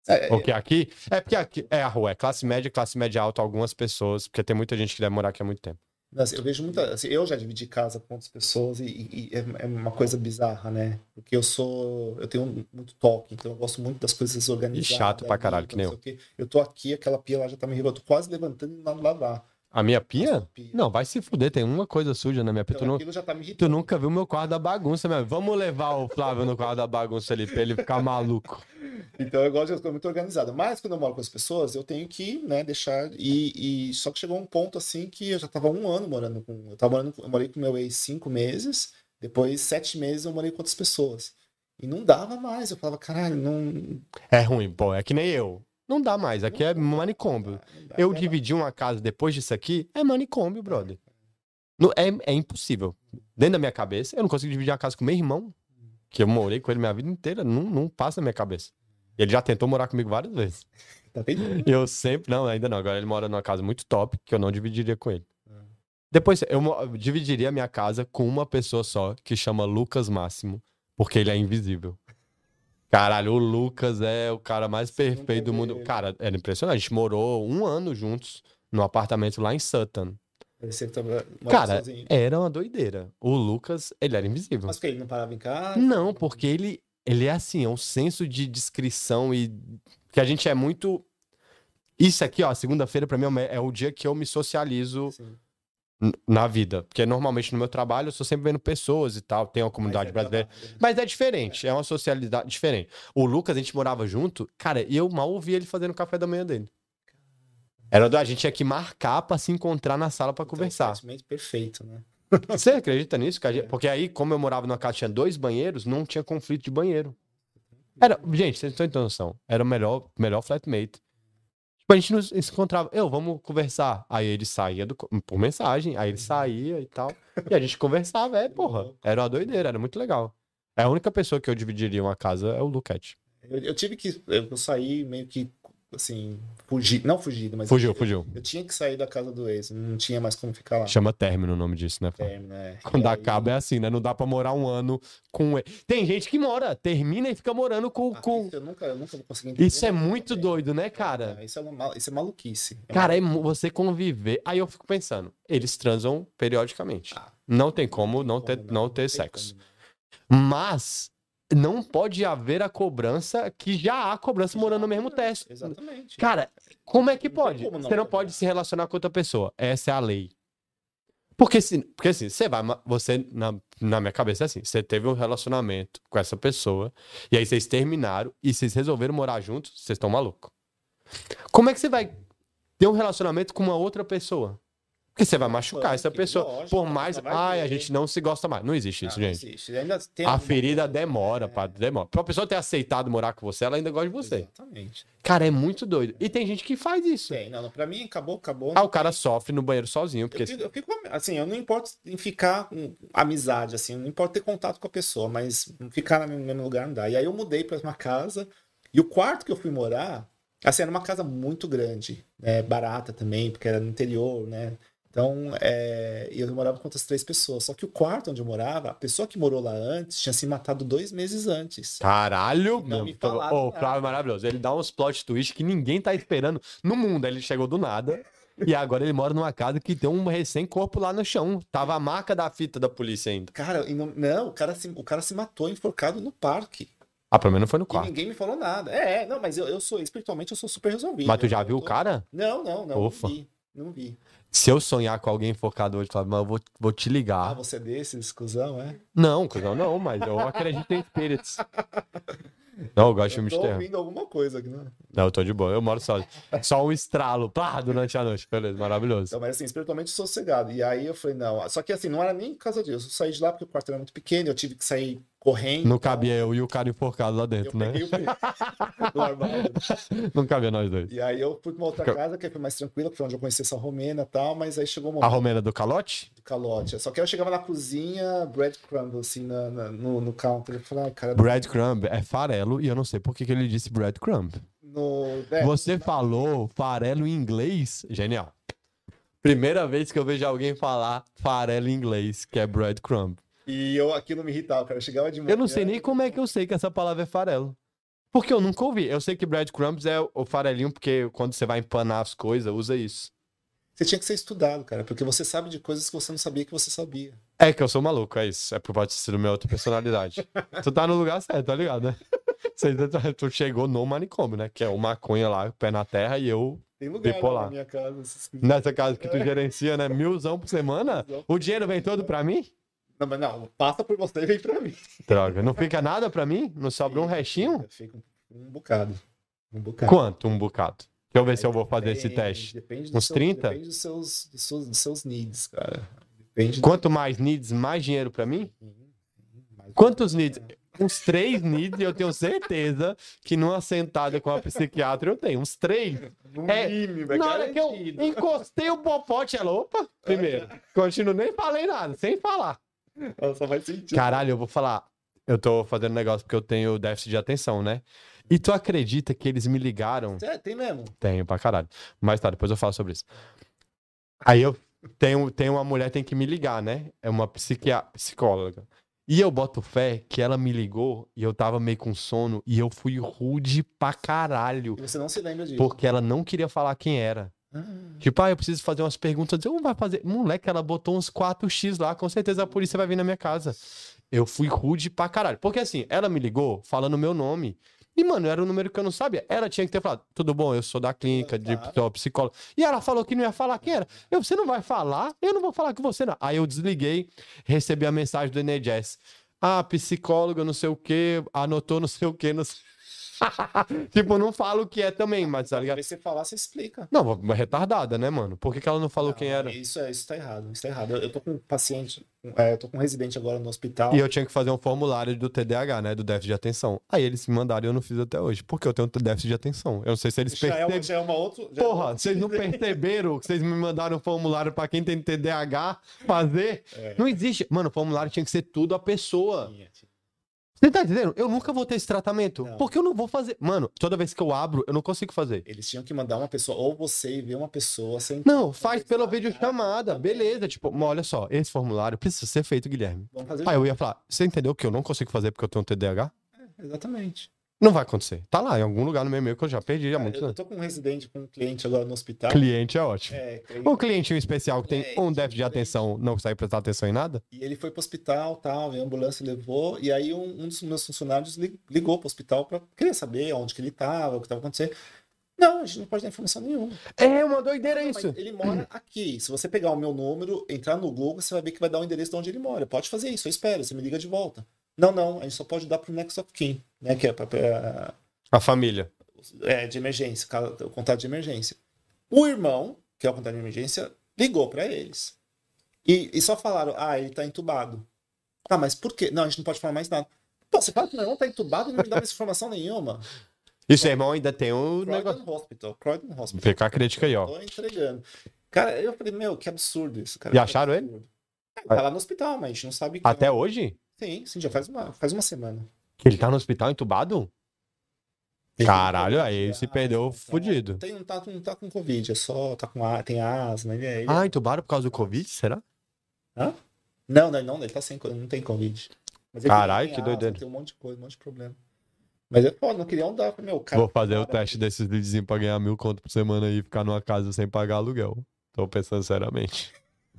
É, é, Porque aqui, é porque aqui é a rua, é classe média, classe média alta, algumas pessoas, porque tem muita gente que deve morar aqui há muito tempo. assim, eu vejo muita. assim, eu já dividi casa com outras pessoas e, e- é, é uma coisa bizarra, né? Porque eu sou. Eu tenho muito toque, então eu gosto muito das coisas organizadas. E chato pra caralho, que nem quê. Eu tô aqui, aquela pia lá já tá me irritando. Eu tô quase levantando e lá lavar. A minha pia? Pia. Não, vai se fuder, tem uma coisa suja na minha pia. Tu, Então, não, aquilo já tá tu nunca viu meu quarto da bagunça, meu. Vamos levar o Flávio no quarto da bagunça ali pra ele ficar maluco. Então eu gosto de coisa muito organizada. Mas quando eu moro com as pessoas, eu tenho que, né, deixar. E, e só que chegou um ponto assim que eu já tava um ano morando com. Eu tava morando, com- eu morei com meu ex cinco meses, depois sete meses eu morei com outras pessoas. E não dava mais. Eu falava, caralho, não. É ruim, pô, é que nem eu. Não dá mais, aqui é manicômio. Eu dividi uma casa depois disso aqui, é manicômio, brother. Não, é, é impossível. Dentro da minha cabeça, eu não consigo dividir uma casa com meu irmão, que eu morei com ele minha vida inteira, não, não passa na minha cabeça. Ele já tentou morar comigo várias vezes. *laughs* Tá vendo? Eu sempre, não, ainda não. Agora ele mora numa casa muito top que eu não dividiria com ele. É. Depois, eu dividiria a minha casa com uma pessoa só, que chama Lucas Máximo, porque ele é invisível. Caralho, o Lucas é o cara mais perfeito do mundo. Cara, era impressionante. A gente morou um ano juntos num apartamento lá em Sutton. Cara, sozinho. era uma doideira. O Lucas, ele era invisível. Mas porque ele não parava em casa? Não, porque ele, ele é assim, é um senso de descrição e que a gente é muito. Isso aqui, ó, segunda-feira pra mim é o é o dia que eu me socializo n- na vida. Porque normalmente no meu trabalho eu sou sempre vendo pessoas e tal, tem uma comunidade mas é brasileira. trabalho. Mas é diferente, é uma socialidade diferente. O Lucas, a gente morava junto, cara, e eu mal ouvia ele fazendo o café da manhã dele. Era do, a gente tinha que marcar pra se encontrar na sala pra Então, conversar. praticamente perfeito, né? Você acredita nisso? Gente- Porque aí, como eu morava numa casa tinha dois banheiros, não tinha conflito de banheiro. Era, gente, vocês não têm noção. Era o melhor, melhor flatmate. Tipo, a gente nos se encontrava. Eu, vamos conversar. Aí ele saía do, por mensagem, aí ele saía e tal. *laughs* E a gente conversava, é, porra. Era uma doideira, era muito legal. É a única pessoa que eu dividiria uma casa é o Luquete. Eu, eu tive que. Eu, eu saí meio que, assim, fugir. Não fugido, mas. Fugiu, eu, fugiu. Eu tinha que sair da casa do ex. Não tinha mais como ficar lá. Chama término o nome disso, né? Término, né? Quando aí- acaba é assim, né? Não dá pra morar um ano com. ele. Tem gente que mora, termina e fica morando com. Ah, com... Isso eu nunca, eu nunca vou conseguir entender. Isso é muito doido, né, cara? É, isso, é uma, isso é maluquice. É Cara, é você conviver. Aí eu fico pensando, eles transam periodicamente. Ah. Não tem como não ter, como não ter sexo. como Mas não pode haver a cobrança que já há cobrança morando no mesmo teste. Exatamente. Cara, como é que pode? não você não pode se relacionar com outra pessoa. Essa é a lei. Porque, se, porque assim, você vai. Você, na, na minha cabeça, é assim: você teve um relacionamento com essa pessoa, e aí vocês terminaram, e vocês resolveram morar juntos, vocês estão malucos. Como é que você vai ter um relacionamento com uma outra pessoa? Porque você vai machucar essa pessoa. lógico, Por mais. Ai, a gente não se gosta mais. Não existe isso, não gente. existe. Ainda tem A ferida coisa- demora, É, pá, demora. Pra pessoa ter aceitado morar com você, ela ainda gosta de você. Exatamente. Cara, é muito doido. E tem gente que faz isso. Tem, não, não, pra mim acabou, acabou. Ah, o cara sofre no banheiro sozinho, porque Eu fico, eu fico, assim, eu não importo em ficar com amizade, assim, não importa ter contato com a pessoa, mas ficar no mesmo lugar não dá. E aí eu mudei para uma casa, e o quarto que eu fui morar, assim, era uma casa muito grande, né, barata também, porque era no interior, né? Então, é, e eu morava com outras três pessoas. Só que o quarto onde eu morava, a pessoa que morou lá antes tinha se matado dois meses antes. Caralho, Não me meu. falaram Ô, o nada. Flávio é maravilhoso. Ele dá uns plot twist que ninguém tá esperando no mundo. Aí Ele chegou do nada. E agora ele mora numa casa que tem um recém-corpo lá no chão. Tava a marca da fita da polícia ainda. Cara, e não, não, o, cara se, o cara se matou enforcado no parque. Ah, pelo menos não foi no E quarto. ninguém me falou nada. É, não, mas eu, eu sou, espiritualmente, eu sou super resolvido. Mas tu já Eu viu o tô- cara? Não, não, não. Ufa. Não vi. Não vi. Se eu sonhar com alguém focado hoje, Flávio, mas eu vou, vou te Ah, ligar. você é desse, exclusão, é? Não, cuzão, não, mas eu acredito em spirits. *laughs* Não, eu gosto de Eu filme de tô terror. ouvindo alguma coisa aqui, né? Não, eu tô de boa. Eu moro só. Só um estralo, pá, durante a noite. Beleza, maravilhoso. Então, mas assim, espiritualmente eu sossegado. E aí eu falei, não. Só que assim, não era nem por causa disso. Eu saí de lá porque o quarto era muito pequeno, eu tive que sair correndo. Não cabia eu e o cara enforcado lá Eu dentro, né? peguei o. *laughs* *laughs* Não cabia nós dois. E aí eu fui pra uma outra casa que foi mais tranquila, que foi onde eu conheci essa romena e tal, mas aí chegou um A Romena do calote? Calote. Só que eu chegava na cozinha, breadcrumb, assim, na, na- no, no counter. Eu falei, ah, cara, Breadcrumb é farelo e eu não sei por que, que ele disse breadcrumb. no. é, Você falou farelo em inglês? Genial. Primeira vez que eu vejo alguém falar farelo em inglês, que é breadcrumb. E eu aquilo me irritava, cara. Eu chegava de manhã. Eu não sei nem como é que eu sei que essa palavra é farelo. Porque eu nunca ouvi. Eu sei que breadcrumbs é o farelinho, porque quando você vai empanar as coisas, usa isso. Você tinha que ser estudado, cara, porque você sabe de coisas que você não sabia que você sabia. É que eu sou maluco, é isso. É por pode ser minha outra personalidade. *laughs* tu tá no lugar certo, tá ligado, né? Você, tu chegou no manicômio, né? Que é o maconha lá, pé na terra, e eu, Tem lugar lá Bipolar. na minha casa. nessa casa que tu gerencia, né? Milzão por semana. O dinheiro vem todo pra mim? Não, mas não, passa por você e vem pra mim. Droga, não fica nada pra mim? Não sobra um restinho? Fica um bocado. Um bocado. Quanto um bocado? Deixa eu ver se eu vou fazer esse Depende, teste. Depende Uns seu- 30? Depende dos seus, dos seus, dos seus needs, cara. Depende Quanto mais needs, mais dinheiro pra mim? mais- Quantos needs? Uns três needs, eu tenho certeza que numa sentada com a psiquiatra eu tenho. Uns três. É, mínimo, é Na hora que eu encostei o popote, ela, opa, primeiro. Continuo, nem falei nada, sem falar. Ela Só vai sentir. Caralho, eu vou falar. Eu tô fazendo negócio porque eu tenho déficit de atenção, né? E tu acredita que eles me ligaram? É, tem mesmo. Tenho pra caralho. Mas tá, depois eu falo sobre isso. Aí eu tenho, tenho uma mulher que tem que me ligar, né? É uma psiquia, psicóloga. E eu boto fé que ela me ligou e eu tava meio com sono e eu fui rude pra caralho. E você não se lembra disso. Porque ela não queria falar quem era. Tipo, ah, eu preciso fazer umas perguntas. Eu não vai fazer. Moleque, ela botou uns 4x lá, com certeza a polícia vai vir na minha casa. Eu fui rude pra caralho. Porque assim, ela me ligou falando meu nome. E, mano, era um número que eu não sabia. Ela tinha que ter falado, tudo bom, eu sou da clínica, de Claro. psicólogo. E ela falou que não ia falar quem era. Eu, você não vai falar? Eu não vou falar com você, não. Aí eu desliguei, recebi a mensagem do NHS. Ah, psicóloga, não sei o quê, anotou não sei o quê, não sei... *laughs* tipo, não falo o que é também, mas tá ligado? Talvez você falar, você explica. Não, uma retardada, né, mano? Por que, que ela não falou quem Não, era? Isso, é, isso tá errado. Isso tá errado. Eu, eu tô com um paciente, é, eu tô com um residente agora no hospital. E eu tinha que fazer um formulário do TDAH, né? Do déficit de atenção. Aí eles me mandaram e eu não fiz até hoje. Porque eu tenho déficit de atenção. Eu não sei se eles já, é perceberam. já é uma outra. é Porra, outra- vocês não *laughs* perceberam que vocês me mandaram um formulário pra quem tem TDAH fazer? É. Não existe. Mano, o formulário tinha que ser tudo a pessoa. Tinha, tinha. Você tá entendendo? Eu nunca vou ter esse tratamento. Não. Porque eu não vou fazer. Mano, toda vez que eu abro, eu não consigo fazer. Eles tinham que mandar uma pessoa, ou você e ver uma pessoa sem. Não, faz pela videochamada. Beleza. Tipo, olha só, esse formulário precisa ser feito, Guilherme. Vamos fazer Aí eu ia falar, você entendeu que eu não consigo fazer porque eu tenho TDAH? Exatamente. Não vai acontecer. Tá lá, em algum lugar no meu e-mail que eu já perdi há muito eu tempo. tô com um residente, com um cliente agora no hospital. Cliente é ótimo. É, que- Um cliente especial que tem um déficit de atenção, não consegue prestar atenção em nada? E ele foi pro hospital, tal, a ambulância levou, e aí um, um dos meus funcionários li- ligou pro hospital para querer saber onde que ele tava, o que tava acontecendo. Não, a gente não pode dar informação nenhuma. É uma doideira Mas isso. ele mora aqui. Se você pegar o meu número, entrar no Google, você vai ver que vai dar o endereço de onde ele mora. Pode fazer isso, eu espero, você me liga de volta. Não, não, a gente só pode dar pro Next of Kin, né, que é pra, pra- A família. é, de emergência, o contato de emergência. O irmão, que é o contato de emergência, ligou para eles. E, e só falaram, ah, ele tá entubado. Ah, mas por quê? Não, a gente não pode falar mais nada. Pô, você fala que meu irmão tá entubado e não me dá mais informação nenhuma. E seu irmão ainda tem o negócio. Croydon Hospital, Croydon Hospital. Fica a crítica aí, ó. Tô entregando. Cara, eu falei, meu, que absurdo isso, cara. E acharam ele? absurdo. É, Tá lá no hospital, mas a gente não sabe que. Até hoje? Sim, sim, já faz uma, faz uma semana. Que ele tá no hospital entubado? Caralho, aí se perdeu fudido. Tem, não, tá, não tá com Covid, é só. Tá com a, tem asma. Ele, é- ele Ah, entubaram por causa do Covid, será? Não, não, não, ele tá sem, não tem Covid. Ele Caralho, que asma, doideira. Tem um monte de coisa, um monte de problema. Mas é foda, não queria andar com meu cara. Vou fazer o cara, teste desses leadzinhos pra ganhar mil conto por semana aí e ficar numa casa sem pagar aluguel. Tô pensando seriamente.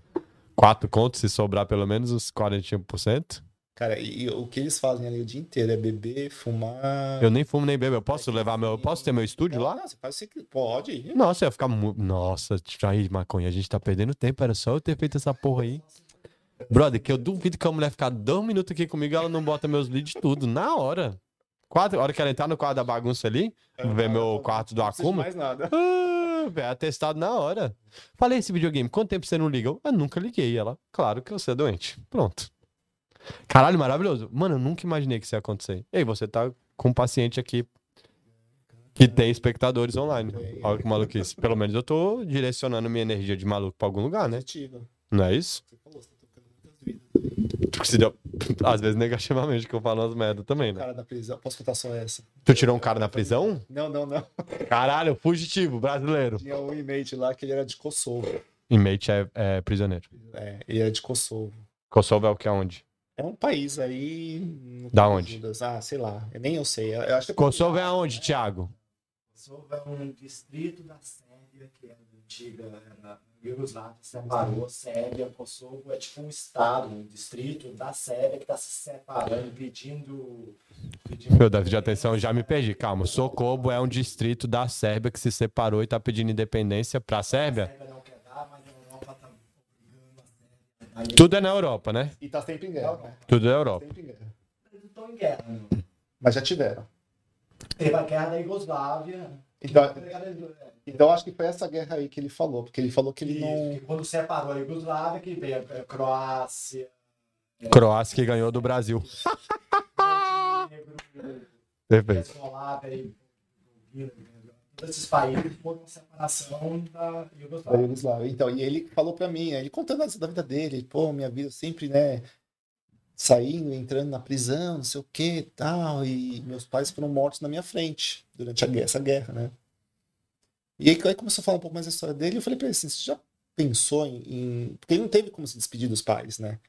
*laughs* Quatro contos, se sobrar pelo menos uns 40%. Cara, e, e o que eles fazem ali o dia inteiro é beber, fumar. Eu nem fumo nem bebo. Eu posso levar meu. Eu posso ter meu estúdio Não, lá? Não, você faz você pode. ir. Nossa, eu ia ficar muito. Nossa, aí, maconha, a gente tá perdendo tempo. Era só eu ter feito essa porra aí. Brother, que eu duvido que a mulher ficar dois minutos aqui comigo ela não bota meus leads tudo. Na hora. Quatro, a hora que ela entrar no quadro da bagunça ali, ver meu quarto do Akuma. mais nada. Ah, velho, atestado na hora. Falei esse videogame, quanto tempo você não liga? Eu "Ah, nunca liguei. Ela, claro que você é doente. Pronto. Caralho, maravilhoso. Mano, eu nunca imaginei que isso ia acontecer. Ei, você tá com um paciente aqui que tem espectadores online. Olha que maluquice. Pelo menos eu tô direcionando minha energia de maluco pra algum lugar, né? Não é isso? Você falou, você tá se deu- Às vezes negativamente, que eu falo umas merda também, né? cara da prisão. Posso contar só essa? Tu tirou um cara na prisão? Não, não, não. Caralho, fugitivo, brasileiro. Tinha um inmate lá que ele era de Kosovo. Inmate é, é prisioneiro. É, ele era de Kosovo. Kosovo é o que é onde? É um país aí. Da onde? Ah, sei lá. Eu nem eu sei. Eu acho que é Kosovo é aonde, Thiago? Kosovo é um distrito da Sérvia, que da antiga era Iugoslávia, separou a Sérvia. Kosovo é tipo um estado, um distrito da Sérvia que está se separando, pedindo. pedindo Meu déficit de atenção, já me perdi. Calma. Socobo é um distrito da Sérvia que se separou e tá pedindo independência pra A Sérvia? Sérvia não quer dar, mas a Europa está obrigando a Tudo é na Europa, né? E tá sempre em guerra, né? Tudo é Europa. Sempre em guerra. eles estão em guerra. né? Mas já tiveram. Teve a guerra da Iugoslávia. Então, que- então acho que foi essa guerra aí que ele falou, porque ele falou que ele Isso, não. que quando separou a Iugoslávia, que veio a Croácia, Croácia que ganhou do Brasil. *laughs* Montenegro, Perfeito. Checoslováquia e todos esses países foram a separação da Iugoslávia. Então, e ele falou pra mim, ele contando da vida dele, pô, minha vida sempre, né, saindo, entrando na prisão, não sei o que tal, e meus pais foram mortos na minha frente durante guerra, essa guerra, né. E aí, aí começou a falar um pouco mais da história dele, eu falei pra ele assim, você já pensou em, em... Porque ele não teve como se despedir dos pais, né.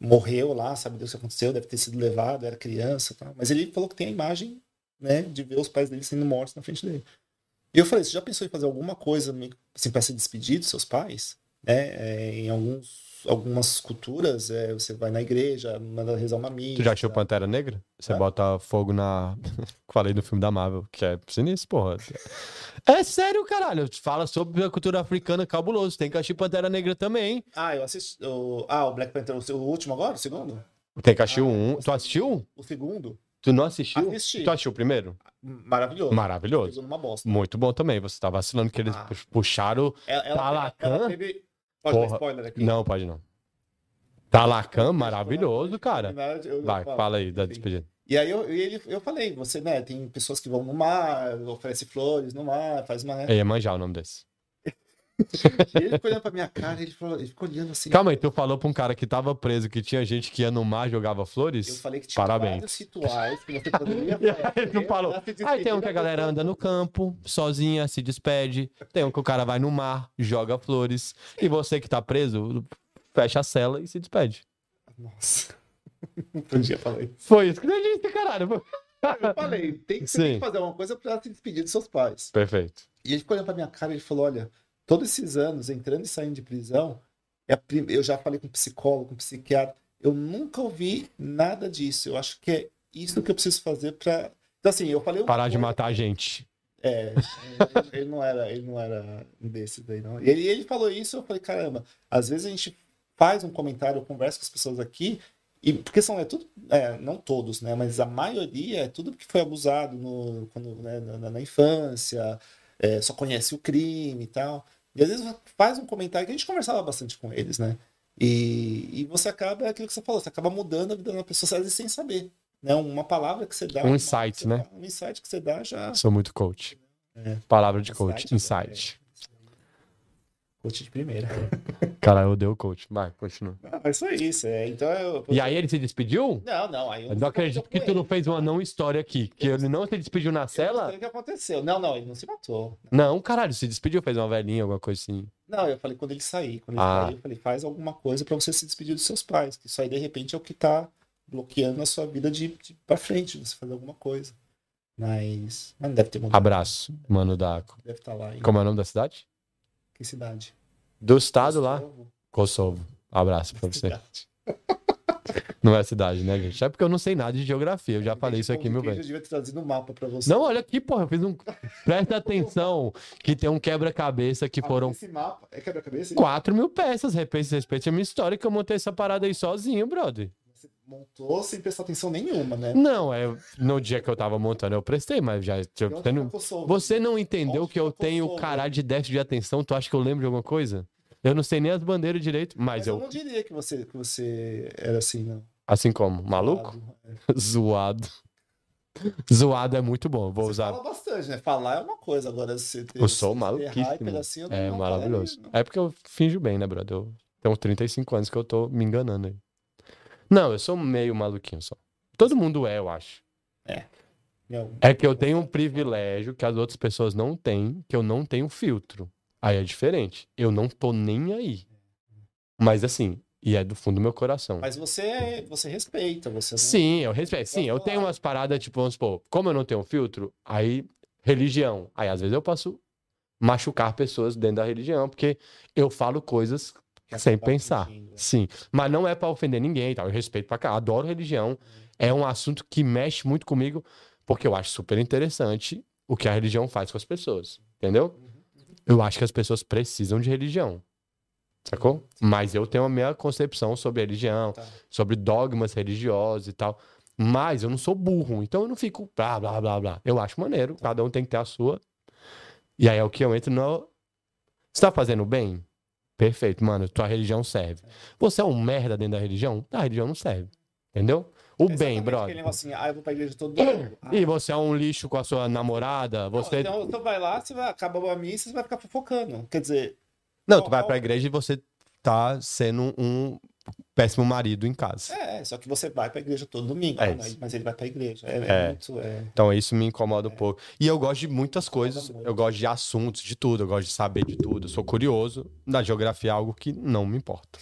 Morreu lá, sabe Deus o que aconteceu, deve ter sido levado, era criança tal. Mas ele falou que tem a imagem, né, de ver os pais dele sendo mortos na frente dele. E eu falei, você já pensou em fazer alguma coisa assim, para se despedir dos seus pais? Né? É, em alguns, algumas culturas, é, você vai na igreja, manda rezar uma missa. Tu já achou Pantera Negra? Você Hã? bota fogo na. *laughs* Falei do filme da Marvel, que é sinistro, porra. É sério, caralho. Fala sobre a cultura africana cabuloso. Tem que assistir Pantera Negra também. Ah, eu assisti. O... Ah, o Black Panther, o último agora? O segundo? Tem que assistir Ah, um. eu Tu assistiu? O segundo? Tu não assistiu? Assisti. Tu assistiu o primeiro? Maravilhoso. Maravilhoso. Uma bosta. Muito bom também. Você tá vacilando que eles Ah. puxaram. Ela, Talacan? ela teve. Pode dar Porra. spoiler aqui? Não, pode não. Talacan, maravilhoso, cara. Eu- eu Vai, fala aí da Enfim. despedida. E aí eu, e ele, eu falei, você, né, tem pessoas que vão no mar, oferece flores no mar, faz uma. É Iemanjá o nome desse. Ele ficou olhando pra minha cara, ele, falou, ele ficou olhando assim. Calma aí, tu falou pra um cara que tava preso que tinha gente que ia no mar jogava Eu flores? falei que tinha Parabéns. vários rituais que você *laughs* poderia fazer. ele não falou. Aí tem um que a galera anda no campo, sozinha, se despede. Tem um que o cara vai no mar, joga flores. E você que tá preso, fecha a cela e se despede. Nossa. *laughs* Não podia falar isso. Foi isso que você disse, caralho. Eu falei, tem que, tem que fazer alguma coisa pra se despedir dos seus pais. Perfeito. E ele ficou olhando pra minha cara e ele falou: olha, todos esses anos entrando e saindo de prisão, é eu já falei com psicólogo, com psiquiatra, eu nunca ouvi nada disso. Eu acho que é isso que eu preciso fazer pra. Então, assim, eu falei. Parar de matar a gente. É, ele- não era, ele não era um desses daí, não. E ele, ele falou isso, eu falei, caramba, às vezes a gente faz um comentário, eu converso com as pessoas aqui, e porque são, é tudo, é, não todos, né, mas a maioria é tudo que foi abusado no, quando, né, na, na infância, é, só conhece o crime e tal. E às vezes faz um comentário que a gente conversava bastante com eles, né? E, e você acaba, é aquilo que você falou, você acaba mudando a vida da pessoa, às vezes sem saber. Né? Uma palavra que você dá. Um insight, né? dá- Um insight que você dá já. Sou muito coach. É. Palavra de coach. Insight, Insight. Coach de primeira. Cara, eu odeio coach. Vai, continua. Não, mas foi isso. É. Então eu. E aí ele se despediu? Não, não. Aí Eu não acredito que tu não fez uma não história aqui. Que ele não se despediu na Eu não cela? sei o que aconteceu. Não, não, ele não se matou. Não, caralho, se despediu, fez uma velhinha, alguma coisa assim. Não, eu falei quando ele sair. Quando ele Ah. sair, eu falei, faz alguma coisa pra você se despedir dos seus pais. Que isso aí, de repente, é o que tá bloqueando a sua vida de, de pra frente, você fazer alguma coisa. Mas. Mas não deve ter mudado. Abraço, mano Daco. Deve estar lá em Como é o nome da cidade? Que cidade? Do estado lá? Kosovo. Kosovo. Abraço pra você. *laughs* Não é cidade, né, gente? É porque eu não sei nada de geografia. Eu já falei isso aqui mil Eu vezes. devia ter trazido um mapa pra você. Não, olha aqui, porra. Eu fiz um. *laughs* Presta atenção que tem um quebra-cabeça que Ah, foram Esse mapa é quebra-cabeça? 4 mil peças. Respeite, respeite a minha história que eu montei essa parada aí sozinho, brother. Você montou sem prestar atenção nenhuma, né? Não, é no dia que eu tava montando eu prestei, mas já. Você não, Kosovo. você não entendeu que eu tenho Kosovo? caralho de déficit de atenção? Tu acha que eu lembro de alguma coisa? Eu não sei nem as bandeiras direito, mas, Mas eu eu. não diria que você, que você era assim, não. Assim como, maluco? É. *laughs* Zoado. Zoado é muito bom. Vou Você usar. fala bastante, né? Falar é uma coisa, agora você ter, Eu sou maluquíssimo. assim, eu É maravilhoso. não. É porque eu finjo bem, né, brother? Eu tenho 35 anos que eu tô me enganando aí. Não, eu sou meio maluquinho só. Todo mundo é, eu acho. Não. É que eu tenho um privilégio que as outras pessoas não têm, que eu não tenho filtro. Aí é diferente. Eu não tô nem aí. Mas assim, e é do fundo do meu coração. Mas você, você respeita, você não... Sim, eu respeito. Sim, eu tenho umas paradas, tipo, vamos supor, como eu não tenho filtro, aí religião. Aí às vezes eu posso machucar pessoas dentro da religião, porque eu falo coisas sem pensar. fingindo. Sim, mas não é pra ofender ninguém e tal. Eu respeito pra cá, adoro religião. É um assunto que mexe muito comigo, porque eu acho super interessante o que a religião faz com as pessoas. Entendeu? Eu acho que as pessoas precisam de religião. Sacou? Mas eu tenho a minha concepção sobre religião, Tá. sobre dogmas religiosos e tal. Mas eu não sou burro, então eu não fico blá blá blá blá. Eu acho maneiro, cada um tem que ter a sua. E aí é o que eu entro no. Você tá fazendo bem? Perfeito, mano, tua religião serve. Você é um merda dentro da religião? A religião não serve. Entendeu? O bem, brother. Assim, ah, eu vou pra igreja todo domingo. Ah, *clears throat* E você é um lixo com a sua namorada, não, você. Então, então vai lá, você vai acabar a missa, você vai ficar fofocando. Quer dizer, Não, tu vai pra igreja e você tá sendo um péssimo marido em casa. é, só que você vai pra igreja todo domingo. É isso. mas ele vai pra igreja. É, É. é muito. É... Então isso me incomoda um pouco. E eu gosto de muitas coisas. Eu gosto de assuntos, de tudo. Eu gosto de saber de tudo. Eu sou curioso. Da geografia é algo que não me importa.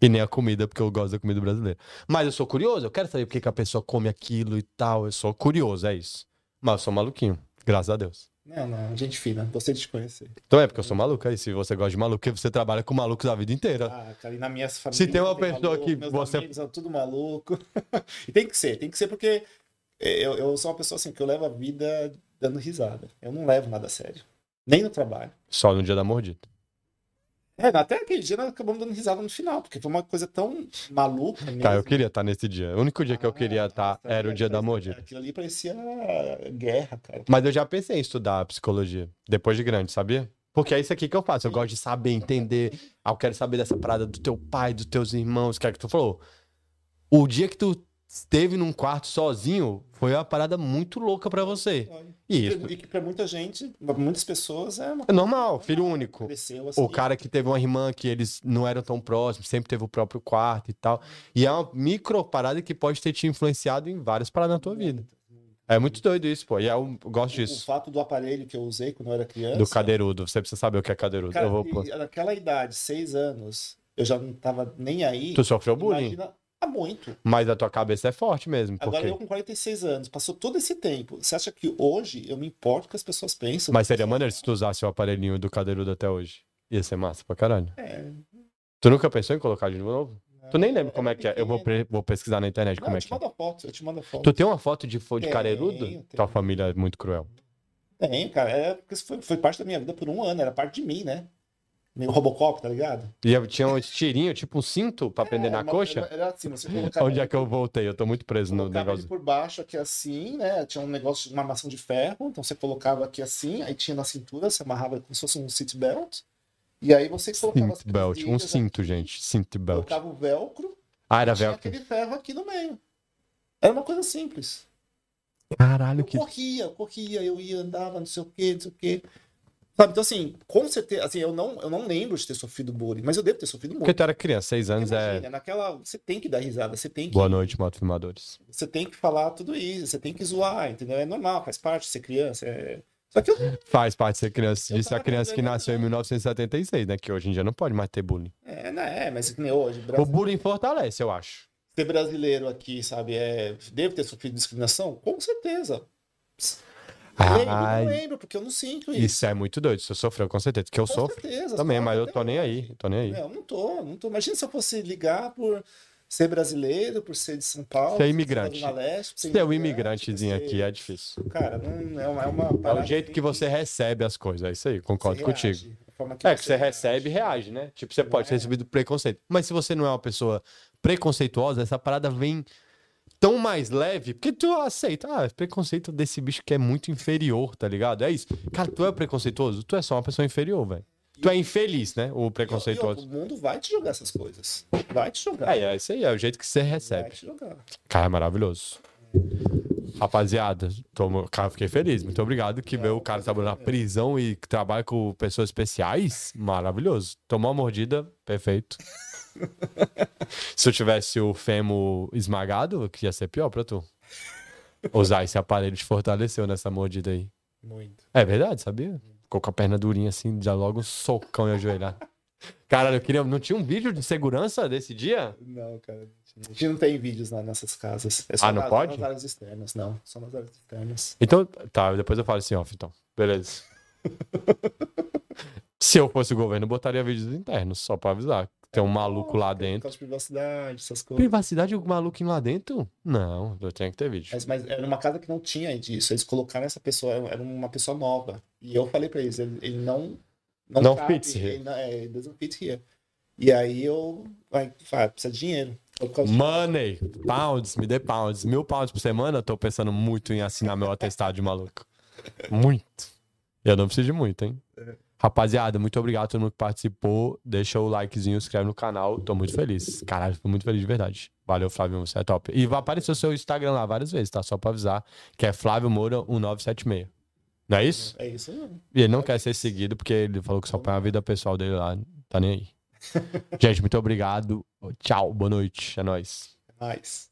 E nem a comida, porque eu gosto da comida brasileira. Mas eu sou curioso. Eu quero saber por que que a pessoa come aquilo e tal. Eu sou curioso, é isso. Mas eu sou maluquinho. Graças a Deus. Não, não, gente fina. Gostei de te conhecer. Então é porque eu sou maluco aí. Se você gosta de maluco, porque você trabalha com malucos a vida inteira. Ah, cara, e na minha família. Se tem uma pessoa maluco, que meus você- amigos são tudo maluco. *laughs* e tem que ser, tem que ser porque eu, eu sou uma pessoa assim que eu levo a vida dando risada. Eu não levo nada a sério. Nem no trabalho. Só no dia da mordida. É, até aquele dia nós acabamos dando risada no final, porque foi uma coisa tão maluca mesmo. Cara, eu queria estar nesse dia. O único dia que eu queria estar nossa, era o dia da mordida. Aquilo ali parecia guerra, cara. Mas eu já pensei em estudar psicologia. Depois de grande, sabia? Porque é isso aqui que eu faço. Eu gosto de saber, entender. Ah, eu quero saber dessa parada do teu pai, dos teus irmãos. Que é que tu falou. O dia que tu esteve num quarto sozinho foi uma parada muito louca pra você. E isso. E que pra muita gente, pra muitas pessoas, é uma É normal, filho único. Cresceu assim. O cara que teve uma irmã que eles não eram tão próximos, sempre teve o próprio quarto e tal. E é uma micro parada que pode ter te influenciado em várias paradas na tua vida. É muito doido isso, pô. E eu gosto O disso. fato do aparelho que eu usei quando eu era criança. Do cadeirudo. Você precisa saber o que é cadeirudo. Cara, eu vou... naquela idade, seis anos, eu já não tava nem aí. Tu sofreu bullying. Imagina, há muito. Mas a tua cabeça é forte mesmo. Agora Porque... eu com 46 anos, passou todo esse tempo. Você acha que hoje eu me importo que as pessoas pensam? Mas seria maneiro se tu usasse o aparelhinho do cadeirudo até hoje. Ia ser massa pra caralho. É, Tu nunca pensou em colocar de novo? Tu nem lembra como é que é. Eu vou, vou pesquisar na internet Não, como eu é te que é. mando a foto, eu te mando a foto. Tu tem uma foto de, de cadeirudo? tenho. Tua família é muito cruel. Tem, cara. É, porque isso foi, foi parte da minha vida por um ano, era parte de mim, né? Meio Robocop, tá ligado? E eu tinha um tirinho, tipo um cinto pra prender É, na uma- coxa. Era, era assim, você colocava Onde é que eu voltei? Eu tô muito preso no negócio. por baixo aqui assim, né? Tinha um negócio de uma armação de ferro, então você colocava aqui assim, aí tinha na cintura, você amarrava como se fosse um seat belt. E aí você colocava Cinto belt. Um cinto, aqui, gente. Cinto belt. Colocava o velcro, Ah, era tinha velcro. aquele ferro aqui no meio. Era uma coisa simples. Caralho, Eu que. corria, eu corria, eu ia, andava, não sei o quê, não sei o quê. Sabe, então assim, com certeza, assim, eu não, eu não lembro de ter sofrido bullying, mas eu devo ter sofrido Porque muito. tu era criança, seis anos Imagina, é. naquela, você tem que dar risada, você tem que, Boa noite, motofilmadores. você tem que falar tudo isso, você tem que zoar, entendeu? É normal, faz parte de ser criança. é- Só que eu, Faz parte de ser criança. Eu Disse a criança que fazendo- nasceu em 1976, né? Que hoje em dia não pode mais ter bullying. é, não é, mas que nem hoje, O Brasil, bullying fortalece, eu acho. ser brasileiro aqui, sabe, é, deve ter sofrido discriminação? Com certeza. Lembro, Ai, não lembro, porque eu não sinto isso. isso é muito doido. Você sofreu com certeza. Que eu Com sofro certeza, também, mas eu tô nem aí. Tô nem aí. Não, não tô, não tô. Imagina se eu fosse ligar por ser brasileiro, por ser de São Paulo, Ser imigrante. Zona Leste, por Ser um imigrantezinho por aqui ser- é difícil. Cara, não é uma, é uma É o jeito que você recebe as coisas. É isso aí, concordo você contigo. reage, que É que você recebe e reage, né? Tipo, você pode ter É. recebido preconceito. Mas se você não é uma pessoa preconceituosa, essa parada vem tão mais leve, porque tu aceita. Ah, preconceito desse bicho que é muito inferior, tá ligado? É isso. Cara, tu é preconceituoso? Tu é só uma pessoa inferior, velho. Tu é infeliz, né? O E, preconceituoso. o mundo vai te jogar essas coisas. Vai te jogar. É, é isso aí, é o jeito que você vai recebe. te jogar. Cara, é maravilhoso. Rapaziada, tô, cara, fiquei feliz. Muito obrigado que veio o cara trabalhando na prisão e trabalha com pessoas especiais. Maravilhoso. Tomou uma mordida, perfeito. *laughs* Se eu tivesse o fêmur esmagado, que ia ser pior pra tu. Usar esse aparelho te fortaleceu nessa mordida aí. Muito. É verdade, sabia? Ficou com a perna durinha assim, já logo um socão e ajoelhar. Caralho, eu queria. Não tinha um vídeo de segurança desse dia? Não, cara. A gente não tem vídeos lá nessas casas. É só Ah, não nas, pode? nas áreas externas, não. Só nas áreas externas. Então, tá, depois eu falo assim, off, então. Beleza. *laughs* Se eu fosse o governo, eu botaria vídeos internos, só pra avisar. Tem um maluco lá Por dentro. causa de privacidade, essas coisas. Privacidade, o maluquinho lá dentro? Não, eu tenho que ter vídeo. Mas, mas era uma casa que não tinha disso. Eles colocaram essa pessoa, era uma pessoa nova. E eu falei pra eles, ele, ele não. Não cabe, fits here. Ele não, é, doesn't fit here. E aí eu. Vai, vai, precisa de dinheiro. Por Money, pounds, me dê pounds. Mil pounds por semana, eu tô pensando muito em assinar meu atestado de maluco. Muito. Eu não preciso de muito, hein? Rapaziada, muito obrigado a todo mundo que participou. Deixa o likezinho, inscreve no canal. Tô muito feliz. Caralho, tô muito feliz de verdade. Valeu, Flávio, você é top. E vai aparecer o seu Instagram lá várias vezes, tá? Só pra avisar, que é Flávio Moura 1976. Não é isso? É isso mesmo. E ele não quer ser seguido porque ele falou que só põe a vida pessoal dele lá. Tá nem aí. *laughs* Gente, muito obrigado. Tchau, boa noite. É nóis. Mais.